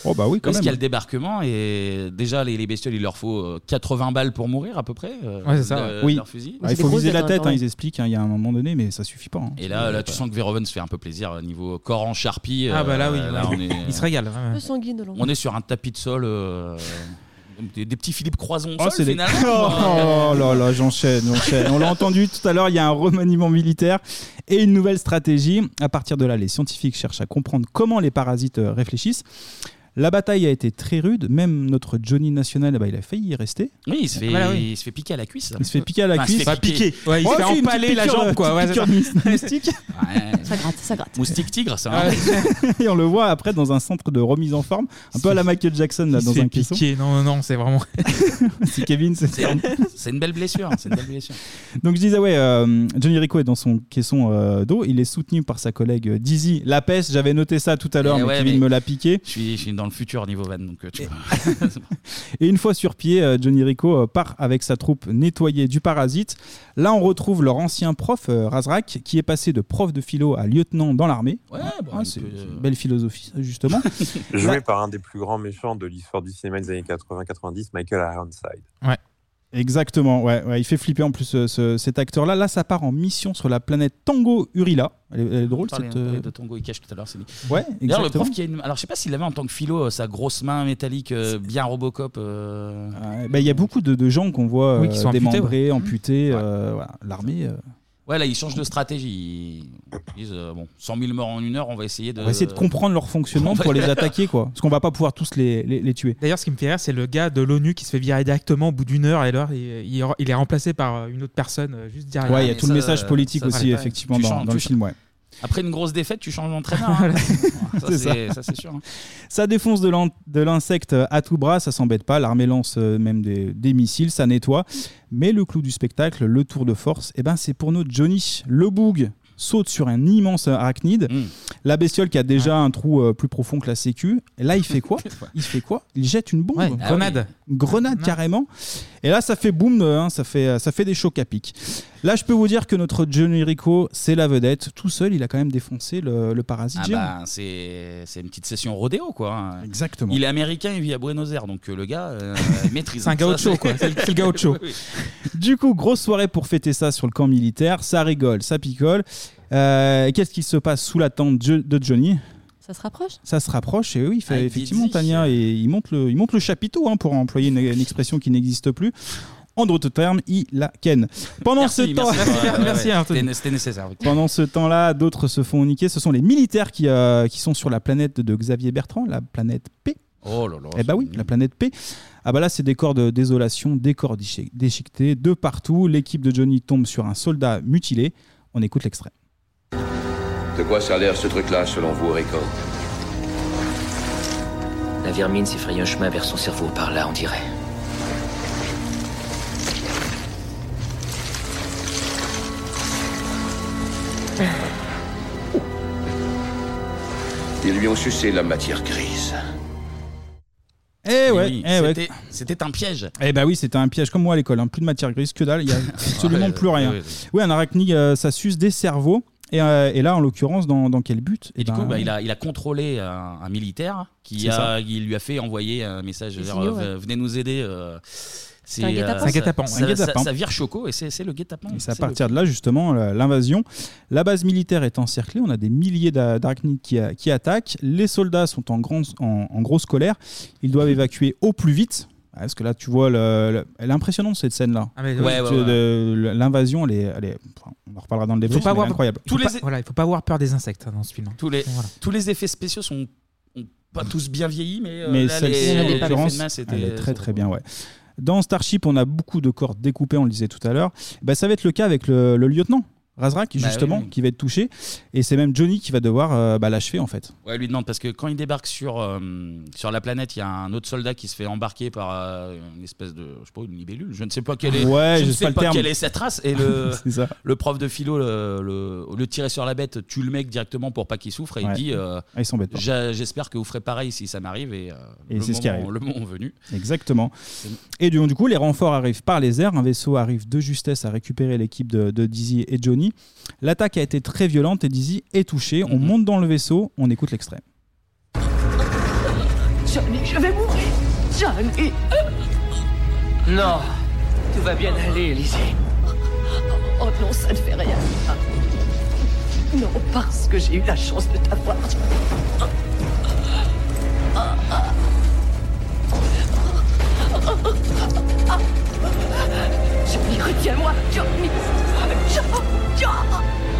Oh bah oui, quand Parce qu'il y a le débarquement et déjà les, les bestioles, il leur faut euh, 80 balles pour mourir à peu près. euh, de- de oui. leur fusil. Ah, il faut viser la tête, hein, ils expliquent, hein, il y a un moment donné, mais ça suffit pas. hein. Et là, là, tu sens que Verhoeven se fait un peu plaisir au niveau corps en charpie. Ah bah là, oui, euh, ouais. on est- Il se régale, ouais, ouais. Un peu sanguine de l'endroit. On est sur un tapis de sol. Euh, des, des petits Philippe Croison Oh, c'est des- finalement. Oh là là, j'enchaîne, j'enchaîne. On l'a entendu tout à l'heure, il y a un remaniement militaire et une nouvelle stratégie. À partir de là, les scientifiques cherchent à comprendre comment les parasites euh, réfléchissent. La bataille a été très rude, même notre Johnny National, ben, il a failli y rester. Oui, il se fait, Voilà, oui. il se fait piquer à la cuisse. Il se fait piquer à la Enfin, cuisse. se fait piquer. Ouais, il se fait c'est une empaler petite la piqûre, jambe, quoi. petite Ouais, piqûre c'est de moustique. Ça gratte, ça gratte. Moustique tigre, ça. Ah hein. et on le voit après dans un centre de remise en forme, un peu à la Michael Jackson là, Il dans se fait un caisson. Non, non, non, c'est vraiment. Si Kevin, c'est C'est une, c'est une belle blessure. C'est une belle blessure. Donc je disais, ouais, euh, Johnny Rico est dans son caisson euh, d'eau. Il est soutenu par sa collègue euh, Dizzy Lapes. J'avais noté ça tout à l'heure, Eh mais ouais, Kevin mais me l'a piqué. Je suis, je suis dans le futur niveau van, donc euh, tu vois. Et une fois sur pied, euh, Johnny Rico euh, part avec sa troupe nettoyer du parasite. Là, on retrouve leur ancien prof, euh, Razrak, qui est passé de prof de philo à lieutenant dans l'armée. Ouais, bon, Ah, il c'est peut, c'est une belle philosophie, ça, justement. Joué Là- par un des plus grands méchants de l'histoire du cinéma des années 80-90, Michael Ironside. Ouais. Exactement, ouais, ouais, il fait flipper en plus euh, ce- cet acteur-là. Là, ça part en mission sur la planète Tango Urila. Elle est, elle est drôle On parlait- cette. on parlait euh, de Ikesh tout à l'heure, c'est dit. Ouais, D'ailleurs, le exactement. prof qui a une. Alors, je sais pas s'il avait en tant que philo euh, sa grosse main métallique euh, bien Robocop. euh, Ouais, bah, Il y a beaucoup de, de gens qu'on voit Oui, qui sont amputés, démembrés, ouais. amputés. euh, voilà. L'armée. euh, Ouais, là, ils changent de stratégie. Ils disent euh, bon, 100 000 morts en une heure, on va essayer de. On va essayer de comprendre leur fonctionnement pour les attaquer, quoi. Parce qu'on va pas pouvoir tous les, les, les tuer. D'ailleurs, ce qui me fait rire, c'est le gars de l'ONU qui se fait virer directement au bout d'une heure et alors il, il- il est remplacé par une autre personne euh, juste derrière. Ouais, il y a tout le message euh, politique ça, aussi, effectivement, tu dans, changes- dans le film, ouais. Après une grosse défaite, tu changes d'entraîneur. hein. ça, C'est c'est ça. ça, c'est sûr. hein. Ça défonce de l'in- de l'insecte à tout bras, ça s'embête pas. L'armée lance euh, même des, des missiles, ça nettoie. Mais le clou du spectacle, le tour de force, eh ben, c'est pour notre Johnny, le boug. Saute sur un immense arachnide. Hmm. La bestiole qui a déjà un trou euh, plus profond que la sécu. Et là, il fait quoi Il fait quoi Il jette une bombe. Ouais, une grenade. Une grenade carrément. Et là, ça fait boum, euh, hein, ça, fait, ça fait des chocs à pic. Là, je peux vous dire que notre Johnny Rico, c'est la vedette. Tout seul, il a quand même défoncé le, le parasite Ah géant. bah, c'est c'est une petite session rodéo quoi. hein. Exactement. Il est américain, il vit à Buenos Aires, donc euh, le gars euh, il maîtrise. C'est un gaucho, quoi. C'est le- c'est le gaucho. Oui, oui. Du coup, grosse soirée pour fêter ça sur le camp militaire. Ça rigole, ça picole. Euh, Qu'est-ce qui se passe sous la tente de Johnny Ça se rapproche? Ça se rapproche et oui, il fait Avec effectivement. Tania et il monte le, il monte le chapiteau hein, pour employer une, une expression qui n'existe plus. En d'autres termes, il la ken. Pendant Merci, ce temps, merci, ouais, ouais. C'était- nécessaire. pendant ce temps-là, d'autres se font niquer. Ce sont les militaires qui, euh, qui sont sur la planète de Xavier Bertrand, la planète P. Oh là là. Eh bah oui, la planète P. Ah bah là, c'est des corps de désolation, des corps déchi- déchiquetés de partout. L'équipe de Johnny tombe sur un soldat mutilé. On écoute l'extrait. De quoi ça a l'air ce truc-là, selon vous, Rico La vermine s'est frayé un chemin vers son cerveau par là, on dirait. Ils lui ont sucé la matière grise. Eh ouais, Oui, eh ouais. c'était- C'était un piège. Eh bah oui, c'était un piège comme moi à l'école. hein. Plus de matière grise que dalle. Il y a absolument plus rien. Oui, un arachnide, euh, ça suce des cerveaux. Et, euh, et là, en l'occurrence, dans, dans quel but Et du ben, coup, bah, il, a, il a contrôlé un, un militaire qui C'est a, ça. il lui a fait envoyer un message genre, signaux, euh, ouais. venez nous aider. euh, C'est un guet-apens. euh, C'est un ça- guet-apens, un Ça, guet-apens. ça- ça vire Choco et c'est c'est le guet-apens. Et c'est à partir de là, justement, la- l'invasion. La base militaire est encerclée. On a des milliers d'a- d'arachnides qui, a- qui attaquent. Les soldats sont en, grand, en, en grosse colère. Ils doivent évacuer au plus vite. Ah, Parce que là, tu vois, le- le- elle est impressionnante cette scène-là. Ah, mais Tu- ouais, ouais, ouais. de- L'invasion, elle est, elle est- enfin, on en reparlera dans le Il débrief, faut pas mais elle est avoir incroyable. Tous les... Voilà, il faut pas avoir peur des insectes hein, dans ce film. Tous les, Voilà. tous les effets spéciaux sont ont pas tous bien vieilli, mais, euh, Mais là, celle-ci, les- en les effets de l'occurrence, masse étaient- elle est très très bien, ouais. Dans Starship, on a beaucoup de corps découpés, on le disait tout à l'heure. Bah, ça va être le cas avec le, le lieutenant Razrak, Bah justement, oui, qui va être touché. Et c'est même Johnny qui va devoir euh, bah, l'achever, en fait. Ouais, lui demande parce que quand il débarque sur, euh, sur la planète, il y a un autre soldat qui se fait embarquer par euh, une espèce de, je sais pas, une libellule. Je ne sais pas quelle est, Ouais, je je ne sais sais pas le pas terme. quelle est cette race. Et le, le prof de philo, le, le, au lieu de tirer sur la bête, tue le mec directement pour pas qu'il souffre. Et Ouais. il dit, Ah, j'espère que vous ferez pareil si ça m'arrive. Et, Et le c'est ce qui moment- arrive. Le moment venu. Exactement. Et du, du coup, les renforts arrivent par les airs. Un vaisseau arrive de justesse à récupérer l'équipe de, de Dizzy et Johnny. L'attaque a été très violente et Dizzy est touché. Mhm. On monte dans le vaisseau, on écoute l'extrait. Johnny, je vais mourir. Johnny. Non, tout va bien aller, Lizzie. Oh non, ça ne fait rien. Non, parce que j'ai eu la chance de t'avoir. Johnny, retiens-moi. Johnny. Johnny. 昭昭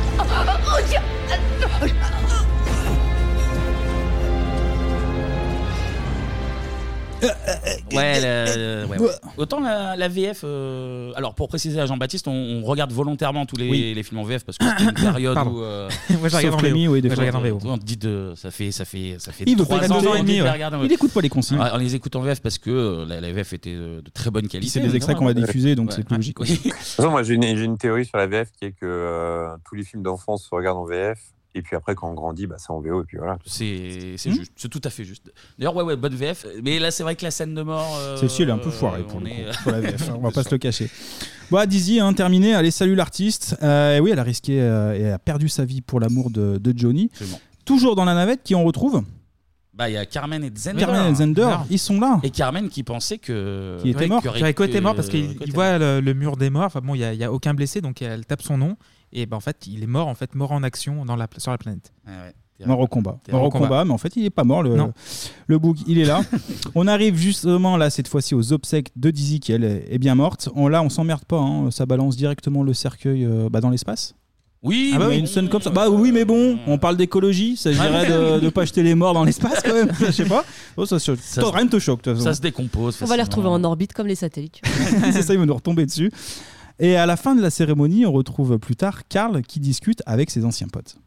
Ouais, la- ouais, ouais. Autant la, la VF. euh, alors, pour préciser à Jean-Baptiste, on, on regarde volontairement tous les, Oui. les films en VF parce que c'était une période Pardon. où. euh, Moi, je regarde en VO. Moi, je regarde en VO. On te dit de. Ça fait, ça fait, ça fait Il veut trois pas ans regarder qu'on en dit de VO. les regarder en Il écoute pas les consignes. Ouais, on les écoute en VF parce que euh, la, la VF était de, de très bonne qualité. c'est des extraits qu'on va diffuser, donc c'est plus logique. Oui. De toute façon, moi, j'ai une, j'ai une théorie sur la VF qui est que euh, tous les films d'enfance se regardent en VF. Et puis après, quand on grandit, bah, c'est en VO. Et puis voilà. C'est Hmm. juste, c'est tout à fait juste. D'ailleurs, ouais, ouais, bonne VF. Mais là, c'est vrai que la scène de mort. euh, Celle-ci, elle est un peu foirée pour, on le est- coup, pour la VF, hein, on va pas se le cacher. Bon, Dizzy, hein, terminé. Allez, salut l'artiste. Euh, et oui, elle a risqué euh, et a perdu sa vie pour l'amour de, de Johnny. Absolument. Toujours dans la navette, qui on retrouve Bah, il y a Carmen et Zender. Carmen et Zender, ils sont là. Et Carmen qui pensait que. Qui était mort. Rico était mort parce qu'il voit le, le mur des morts. Enfin bon, il n'y a, il y a aucun blessé, donc elle tape son nom. Et ben en fait, il est mort, en fait, mort en action dans la, sur la planète. Mort au combat. Mort au combat. combat, mais en fait, il est pas mort. Le, Non. le bouc, il est là. on arrive justement là, cette fois-ci, aux obsèques de Dizzy, qui elle est est bien morte. On, là, on s'emmerde pas. hein. Ça balance directement le cercueil euh, bah, dans l'espace. Oui, ah bah mais oui, une scène comme ça. Bah oui, mais bon, on parle d'écologie. Ça dirait de ne pas jeter les morts dans l'espace quand même. Je sais pas. Oh, ça, ça, Ça rien ne te choque. de toute ça se décompose. On va les retrouver en orbite comme les satellites. c'est ça, ils vont nous retomber dessus. Et à la fin de la cérémonie, on retrouve plus tard Karl qui discute avec ses anciens potes.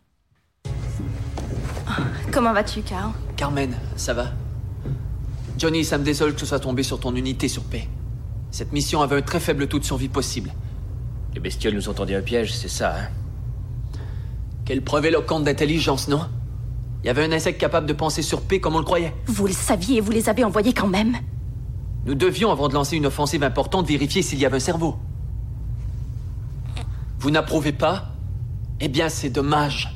Comment vas-tu, Carl Carmen, ça va? Johnny, ça me désole que ce soit tombé sur ton unité sur paix. Cette mission avait un très faible taux de survie possible. Les bestioles nous ont tendu un piège, c'est ça, hein? Quelle preuve éloquente d'intelligence, non? Il y avait un insecte capable de penser sur P comme on le croyait. Vous le saviez et vous les avez envoyés quand même? Nous devions, avant de lancer une offensive importante, vérifier s'il y avait un cerveau. Vous n'approuvez pas? Eh bien, c'est dommage.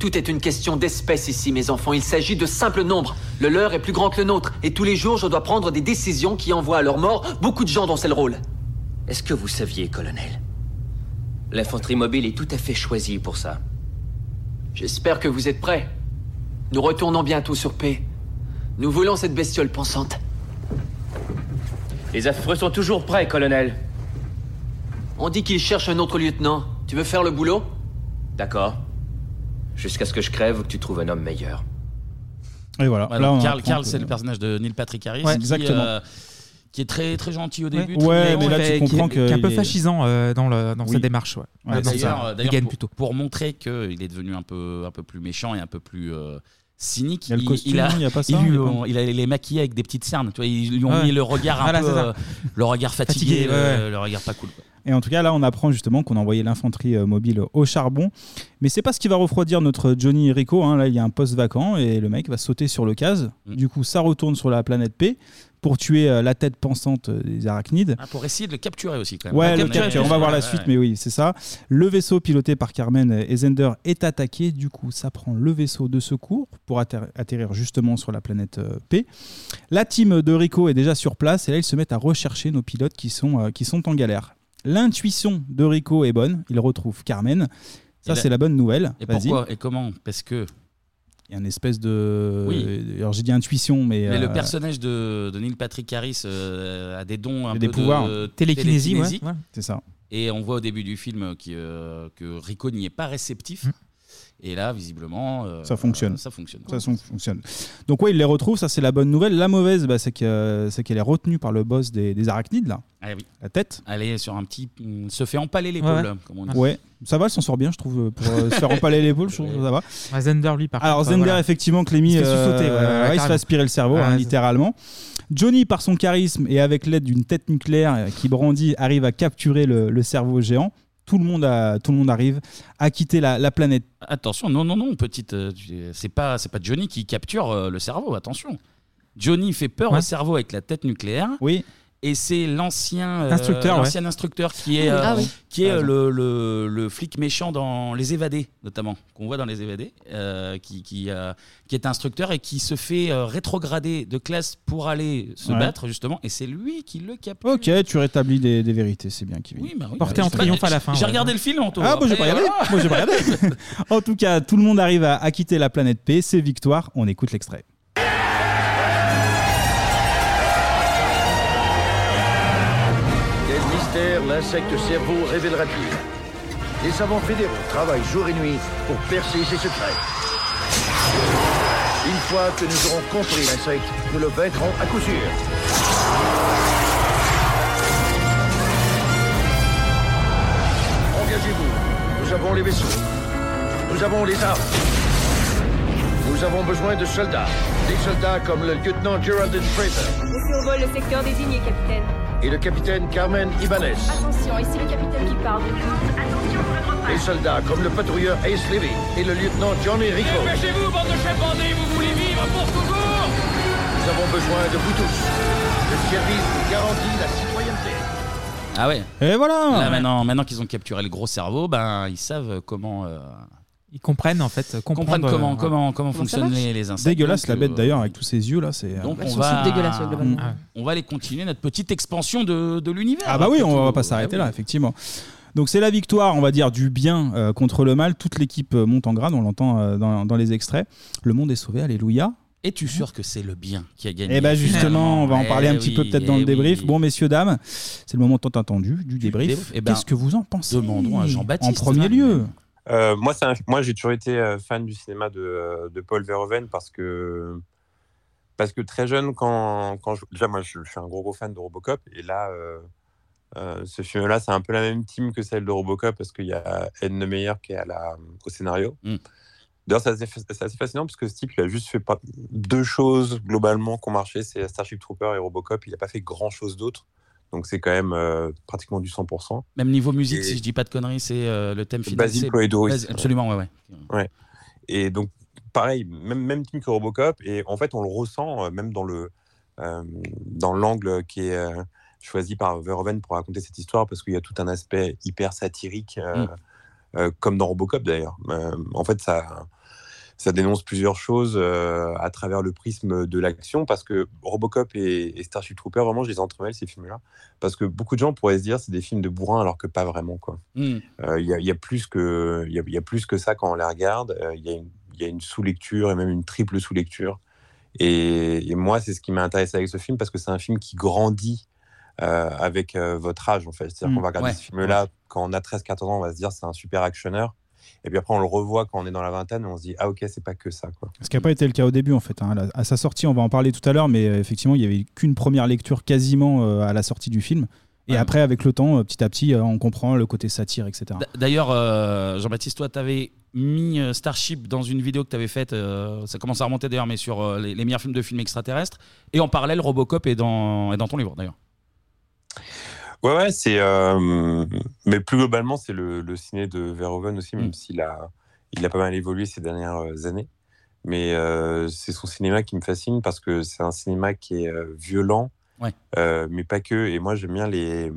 Tout est une question d'espèce ici, mes enfants. Il s'agit de simples nombres. Le leur est plus grand que le nôtre. Et tous les jours, je dois prendre des décisions qui envoient à leur mort beaucoup de gens dont c'est le rôle. Est-ce que vous saviez, colonel? L'infanterie mobile est tout à fait choisie pour ça. J'espère que vous êtes prêts. Nous retournons bientôt sur P. Nous voulons cette bestiole pensante. Les affreux sont toujours prêts, colonel. On dit qu'ils cherchent un autre lieutenant. Tu veux faire le boulot? D'accord. Jusqu'à ce que je crève ou que tu trouves un homme meilleur. Et voilà. Ouais, Là, donc on Carl, apprend Carl, que- c'est le personnage de Neil Patrick Harris. Ouais, qui, exactement. euh, qui est très, très gentil au Ouais. début. Ouais, très- mais là, tu Qui qui est un peu fascisant euh, dans, le, dans sa démarche. Ouais. Ouais, Ouais, dans D'ailleurs, il gagne pour, plutôt. pour montrer qu'il est devenu un peu, un peu plus méchant et un peu plus euh, cynique, Il a le costume, non, il a pas ça, il, lui a les maquillés avec des petites cernes. Tu vois, ils lui ont Ouais. mis le regard un Voilà, peu, euh, le regard fatigué, Fatigué, ouais, le, ouais. le regard pas cool. quoi. Et en tout cas, là, on apprend justement qu'on a envoyé l'infanterie euh, mobile au charbon. Mais c'est pas ce qui va refroidir notre Johnny Rico. hein. Là, il y a un poste vacant et le mec va sauter sur le case. Mm. Du coup, ça retourne sur la planète P pour tuer euh, la tête pensante euh, des arachnides. Ah, pour essayer de le capturer aussi quand même. Ouais, le capturer, capture. On va voir la suite, mais oui, c'est ça. Le vaisseau piloté par Carmen et Zender est attaqué. Du coup, ça prend le vaisseau de secours pour atter- atterrir justement sur la planète euh, P. La team de Rico est déjà sur place et là, ils se mettent à rechercher nos pilotes qui sont, euh, qui sont en galère. L'intuition de Rico est bonne. Il retrouve Carmen. Ça, c'est la bonne nouvelle. Et Vas-y. pourquoi Et comment? Parce que Il y a une espèce de. Oui. Alors, j'ai dit intuition, mais. mais le euh, personnage de, de Neil Patrick Harris euh, a des dons un peu des pouvoirs. de Télékinésie, ouais. C'est ça. Et on voit au début du film qui, euh, que Rico n'y est pas réceptif. Et là, visiblement, euh. Ça fonctionne. ça fonctionne. Ça son- fonctionne. Donc ouais, il les retrouve, ça c'est la bonne nouvelle. La mauvaise, bah, c'est que- c'est qu'elle est retenue par le boss des, des arachnides, là. Ah oui. La tête. Elle est sur un petit. mm, se fait empaler l'épaule, Ouais. comme on dit. Ouais, ça va, elle s'en sort bien, je trouve, pour euh, se faire empaler l'épaule, je trouve que ça va. Ouais, Zender, lui, par Alors contre, Zender, voilà. effectivement, Clémy, Il se fait euh, sursauter, ouais, ouais, ouais, il se fait aspirer le cerveau, Ouais, hein, littéralement. Johnny, par son charisme et avec l'aide d'une tête nucléaire qui brandit, arrive à capturer le, le cerveau géant. Tout le monde, a, tout le monde arrive à quitter la, la planète. Attention, non, non, non, petite. euh, c'est pas, c'est pas Johnny qui capture euh, le cerveau. Attention. Johnny fait peur au cerveau avec la tête nucléaire. Oui. Et c'est l'ancien euh, Instructeur, l'ancien instructeur qui est, Ah euh, oui. qui est T'as euh, le, le, le flic méchant dans Les Évadés, notamment, qu'on voit dans Les Évadés, euh, qui, qui, euh, qui est instructeur et qui se fait euh, rétrograder de classe pour aller se Ouais. battre, justement. Et c'est lui qui le capture. Ok, tu rétablis des, des vérités, c'est bien, Kevin. Oui, bah oui. Porté en triomphe à la fin. J'ai regardé le film, Anto. Ah, moi j'ai pas Après, regardé. voilà. Moi j'ai pas regardé. en tout cas, tout le monde arrive à, à quitter la planète P. C'est victoire. On écoute l'extrait. L'insecte cerveau révélera-t-il Les savants fédéraux travaillent jour et nuit pour percer ses secrets. Une fois que nous aurons compris l'insecte, nous le vaincrons à coup sûr. Engagez-vous. Nous avons les vaisseaux. Nous avons les armes. Nous avons besoin de soldats. Des soldats comme le lieutenant Geraldine Fraser On survole le secteur désigné, capitaine. et le capitaine Carmen Ibanez. Attention, ici le capitaine qui parle. Des soldats comme le patrouilleur Ace Levy et le lieutenant Johnny Rico. Dépêchez-vous, bande de chefs bandés, vous voulez vivre pour toujours Nous avons besoin de vous tous. Le service vous garantit la citoyenneté. Ah ouais. Et voilà. Là, maintenant, maintenant qu'ils ont capturé le gros cerveau, ben, ils savent comment. euh, Ils comprennent en fait. comprennent comment, euh, comment, comment ça fonctionnent marche les, les insectes. Dégueulasse la bête euh, d'ailleurs avec tous ses yeux là. C'est. Donc euh, on va, globalement. on va aller continuer notre petite expansion de, de l'univers. Ah bah oui, on va pas s'arrêter Ah là, effectivement. Donc c'est la victoire, on va dire, du bien euh, contre le mal. Toute l'équipe euh, monte en grade, on l'entend euh, dans, dans les extraits. Le monde est sauvé, alléluia. Es-tu sûr que c'est le bien qui a gagné Et bah justement, on va en Eh parler un petit peu oui, peut-être dans eh le débrief. oui. Bon messieurs, dames, c'est le moment tant attendu du débrief. débrief. Eh ben, Qu'est-ce que vous en pensez demandons à Jean-Baptiste, En premier lieu. Euh, moi, c'est un- moi, j'ai toujours été euh, fan du cinéma de, euh, de Paul Verhoeven parce que parce que très jeune, quand, quand je- déjà moi, je, je suis un gros gros fan de RoboCop et là, euh, euh, ce film-là, c'est un peu la même team que celle de RoboCop parce qu'il y a Ed Meyer qui est à la, au scénario. Mm. D'ailleurs, c'est assez, fascinant parce que ce type, il a juste fait deux choses globalement qui ont marché, c'est Starship Trooper et RoboCop. Il n'a pas fait grand chose d'autre. Donc c'est quand même euh, pratiquement du 100%. Même niveau musique, Et- si je dis pas de conneries, c'est euh, le thème final. Basile Bas- Absolument, ouais, ouais. Ouais. Et donc, pareil, même, même team que Robocop. Et en fait, on le ressent euh, même dans le euh, dans l'angle qui est choisi par Verhoeven pour raconter cette histoire, parce qu'il y a tout un aspect hyper satirique, Mm. comme dans Robocop d'ailleurs. En fait, ça, ça dénonce plusieurs choses euh, à travers le prisme de l'action, parce que Robocop et, et Starship Trooper, vraiment, je les entremêle ces films-là, parce que beaucoup de gens pourraient se dire c'est des films de bourrin, alors que pas vraiment, quoi. Mm. Il y, a, il y a plus que il y a, il y a plus que ça quand on les regarde. Euh, Il y a une, il y a une sous-lecture et même une triple sous-lecture. Et, et moi, c'est ce qui m'a intéressé avec ce film parce que c'est un film qui grandit euh, avec euh, votre âge en fait. C'est-à-dire Mm. qu'on va regarder Ouais. ce film-là quand on a 13-14 ans, on va se dire c'est un super actionneur. Et puis après, on le revoit quand on est dans la vingtaine et on se dit ah ok, c'est pas que ça quoi. Ce qui n'a pas été le cas au début en fait. hein. À sa sortie, on va en parler tout à l'heure, mais euh, effectivement, il n'y avait qu'une première lecture quasiment euh, à la sortie du film. Et après, avec le temps, euh, petit à petit, on comprend le côté satire, etc. D'ailleurs, euh, Jean-Baptiste, toi, tu avais mis Starship dans une vidéo que tu avais faite, euh, ça commence à remonter d'ailleurs, mais sur euh, les, les meilleurs films de films extraterrestres. Et en parallèle, Robocop est dans, est dans ton livre d'ailleurs. Ouais, ouais, c'est. euh, mais plus globalement, c'est le, le ciné de Verhoeven aussi, Mm. même s'il a, il a pas mal évolué ces dernières euh, années. Mais euh, c'est son cinéma qui me fascine parce que c'est un cinéma qui est euh, violent, Ouais. euh, mais pas que. Et moi, j'aime bien les.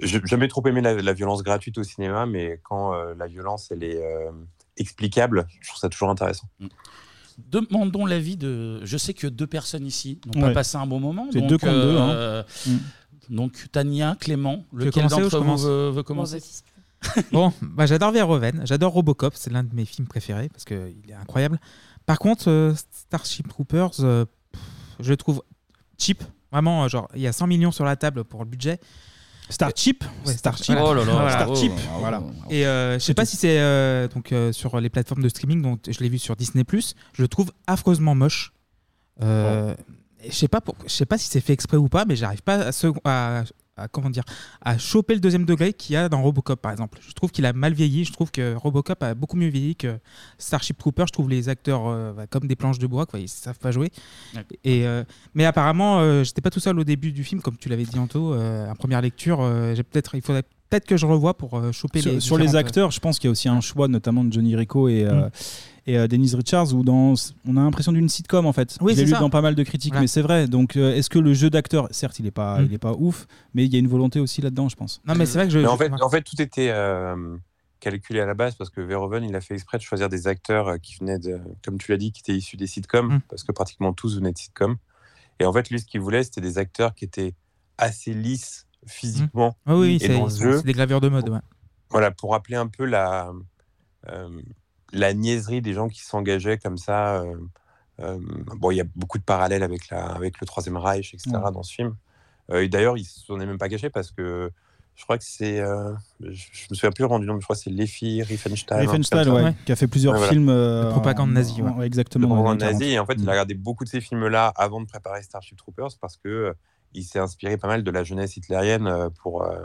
J'ai jamais trop aimé la, la violence gratuite au cinéma, mais quand euh, la violence, elle est euh, explicable, je trouve ça toujours intéressant. Demandons l'avis de. Je sais que deux personnes ici n'ont Ouais. pas passé un bon moment. C'est deux contre deux, hein. Donc, Tania, Clément, lequel d'entre je vous commence veut, veut commencer Bon, bah, j'adore Verhoeven, j'adore Robocop, c'est l'un de mes films préférés parce qu'il est incroyable. Par contre, euh, Starship Troopers, euh, pff, je le trouve cheap. Vraiment, euh, genre, il y a 100 millions sur la table pour le budget. Starship Ouais, Starship. Voilà. Oh là là, Voilà. Starship. Voilà. Oh. Et euh, je sais pas si c'est euh, donc euh, sur les plateformes de streaming, donc je l'ai vu sur Disney+. Je le trouve affreusement moche. Euh, et Je sais pas, pour- je sais pas si c'est fait exprès ou pas, mais j'arrive pas à, se- à- à- comment dire, à choper le deuxième degré qu'il y a dans Robocop, par exemple. Je trouve qu'il a mal vieilli. Je trouve que Robocop a beaucoup mieux vieilli que Starship Trooper. Je trouve les acteurs euh, bah, comme des planches de bois, quoi. Ils savent pas jouer. Et euh, mais apparemment, euh, j'étais pas tout seul au début du film, comme tu l'avais dit Anto. Euh, en première lecture, j'ai peut-être, il faudrait peut-être que je revoie pour euh, choper Sur, les sur les différentes- acteurs, je pense qu'il y a aussi un choix, notamment de Johnny Rico et, euh, Mm. et euh, Denise Richards, où dans, on a l'impression d'une sitcom en fait. Oui, Je l'ai c'est lu ça. dans pas mal de critiques, Voilà. mais c'est vrai. Donc, euh, est-ce que le jeu d'acteur, certes, il est pas, Mm. il est pas ouf, mais il y a une volonté aussi là-dedans, je pense. Non, mais c'est vrai que je. Mais en, je- fait, en fait, tout était euh, calculé à la base parce que Verhoeven, il a fait exprès de choisir des acteurs euh, qui venaient, de, comme tu l'as dit, qui étaient issus des sitcoms, Mm. parce que pratiquement tous venaient de sitcoms. Et en fait, lui, ce qu'il voulait, c'était des acteurs qui étaient assez lisses physiquement Ah oui, et c'est dans le c'est- jeu. c'est des gravures de mode. Ouais. Voilà, pour rappeler un peu la, euh, la niaiserie des gens qui s'engageaient comme ça. euh, euh, bon, il y a beaucoup de parallèles avec, la, avec le Troisième Reich, etc. Dans ce film. Euh, et d'ailleurs, il s'en est même pas caché parce que je crois que c'est. euh, je, me souviens plus vraiment du nom, mais je crois que c'est Lefi Riefenstahl. Riefenstahl, ouais, qui a fait plusieurs Ouais, voilà. films. euh, De propagande nazie, ouais. exactement. de en propagande 40. nazie. Et en fait, il Mm. a regardé beaucoup de ces films-là avant de préparer Starship Troopers parce que euh, il s'est inspiré pas mal de la jeunesse hitlérienne euh, pour, euh,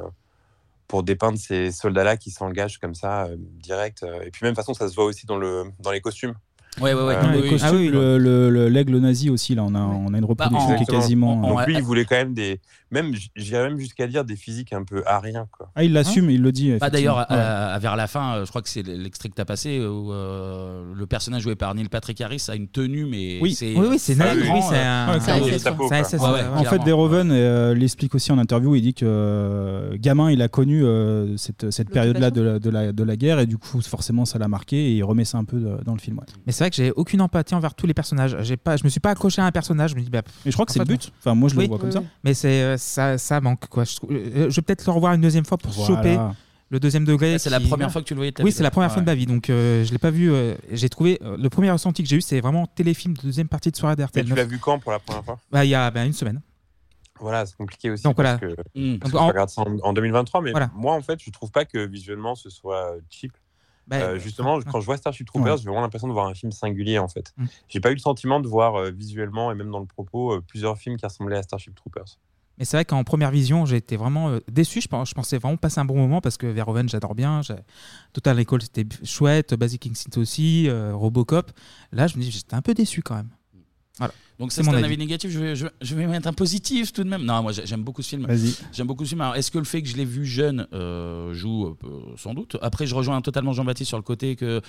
pour dépeindre ces soldats-là qui s'engagent comme ça, euh, direct. Et puis, même de toute façon, ça se voit aussi dans, le, dans les costumes. Ouais, ouais, ouais. Euh, les oui, costumes, ah oui, le- le- le- l'aigle nazi aussi, là, on a, on a une reproduction en- qui est quasiment. Donc lui, il voulait quand même des. Même, j'irais même jusqu'à dire des physiques un peu ariens. Quoi. Ah, il l'assume, il le dit. Bah, D'ailleurs, à- à- vers la fin, euh, je crois que c'est l'extrait que tu as passé, où euh, le personnage joué par Neil Patrick Harris a une tenue, mais Oui. c'est. Oui, oui, c'est flagrant, oui, c'est euh, un-. En fait, euh, l'explique aussi en interview. Il dit que euh, gamin, il a connu euh, cette, cette période-là de la, de, la, de la guerre et du coup, forcément, ça l'a marqué et il remet ça un peu de- dans le film. ouais. Mais c'est vrai que j'ai aucune empathie envers tous les personnages. J'ai pas, je me suis pas accroché à un personnage. Je me dis, bah, Mais je crois que c'est le but. Enfin, moi, je le vois comme ça. Mais c'est euh, ça, ça manque quoi. Je, euh, je vais peut-être le revoir une deuxième fois pour Voilà. choper le deuxième degré. C'est la première fois que tu le voyais de ta Oui, vie, c'est la première ouais. fois de ma vie. Donc euh, je l'ai pas vu. euh, j'ai trouvé euh, le premier ressenti que j'ai eu, c'est vraiment téléfilm de deuxième partie de soirée Mais d'RTL. tu l'as vu quand pour la première fois? Bah, il y a bah, une semaine. Voilà, c'est compliqué aussi. Donc, parce voilà. que, Mm. parce que en- je regarde ça en, en 2023, mais Voilà. moi, en fait, je trouve pas que visuellement ce soit cheap. Bah, Euh, justement, quand je vois Starship Troopers, Ouais. j'ai vraiment l'impression de voir un film singulier en fait. Mm. J'ai pas eu le sentiment de voir euh, visuellement et même dans le propos euh, plusieurs films qui ressemblaient à Starship Troopers. Mais c'est vrai qu'en première vision, j'ai été vraiment euh, déçu. Je, pensais vraiment passer un bon moment parce que Verhoeven, j'adore bien. Total Recall, c'était chouette. Basic Instinct aussi. euh, Robocop. Là, je me dis, j'étais un peu déçu quand même. Voilà. Donc ça C'est mon un avis. avis négatif, je vais, je, je vais mettre un positif tout de même. Non, moi j'ai- j'aime beaucoup ce film. Vas-y. J'aime beaucoup ce film. Alors est-ce que le fait que je l'ai vu jeune euh, joue euh, sans doute? Après je rejoins totalement Jean-Baptiste sur le côté que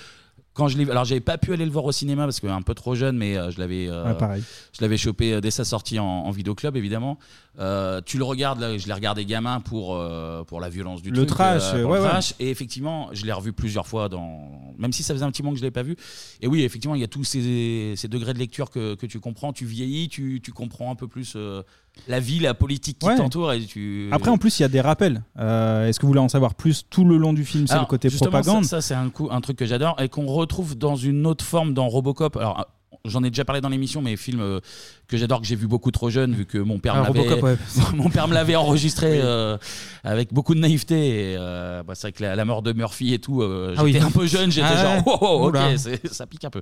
quand je l'ai alors j'avais pas pu aller le voir au cinéma parce que un peu trop jeune mais euh, je l'avais euh, Ouais, pareil. je l'avais chopé euh, dès sa sortie en, en vidéoclub évidemment. Euh, tu le regardes là, je l'ai regardé gamin pour euh, pour la violence du Le truc, trash, pour le ouais, ouais. trash. Et effectivement, je l'ai revu plusieurs fois, dans... même si ça faisait un petit moment que je ne l'avais pas vu. Et oui, effectivement, il y a tous ces, ces degrés de lecture que, que tu comprends. Tu vieillis, tu, tu comprends un peu plus euh, la vie, la politique qui Ouais. t'entoure. Et tu... Après, en plus, il y a des rappels. Euh, Est-ce que vous voulez en savoir plus tout le long du film? C'est le Alors, côté justement, propagande. Ça, ça, c'est un, coup, un truc que j'adore et qu'on retrouve dans une autre forme dans Robocop. Alors, J'en ai déjà parlé dans l'émission, mais film euh, que j'adore, que j'ai vu beaucoup trop jeune, vu que mon père, me l'avait- mon père me l'avait enregistré euh, avec beaucoup de naïveté. Et, euh, bah, c'est vrai que la, la mort de Murphy et tout, euh, Ah j'étais oui. un peu jeune, j'étais Ah genre, ouais. oh, oh, ok, Oula. c'est- ça pique un peu.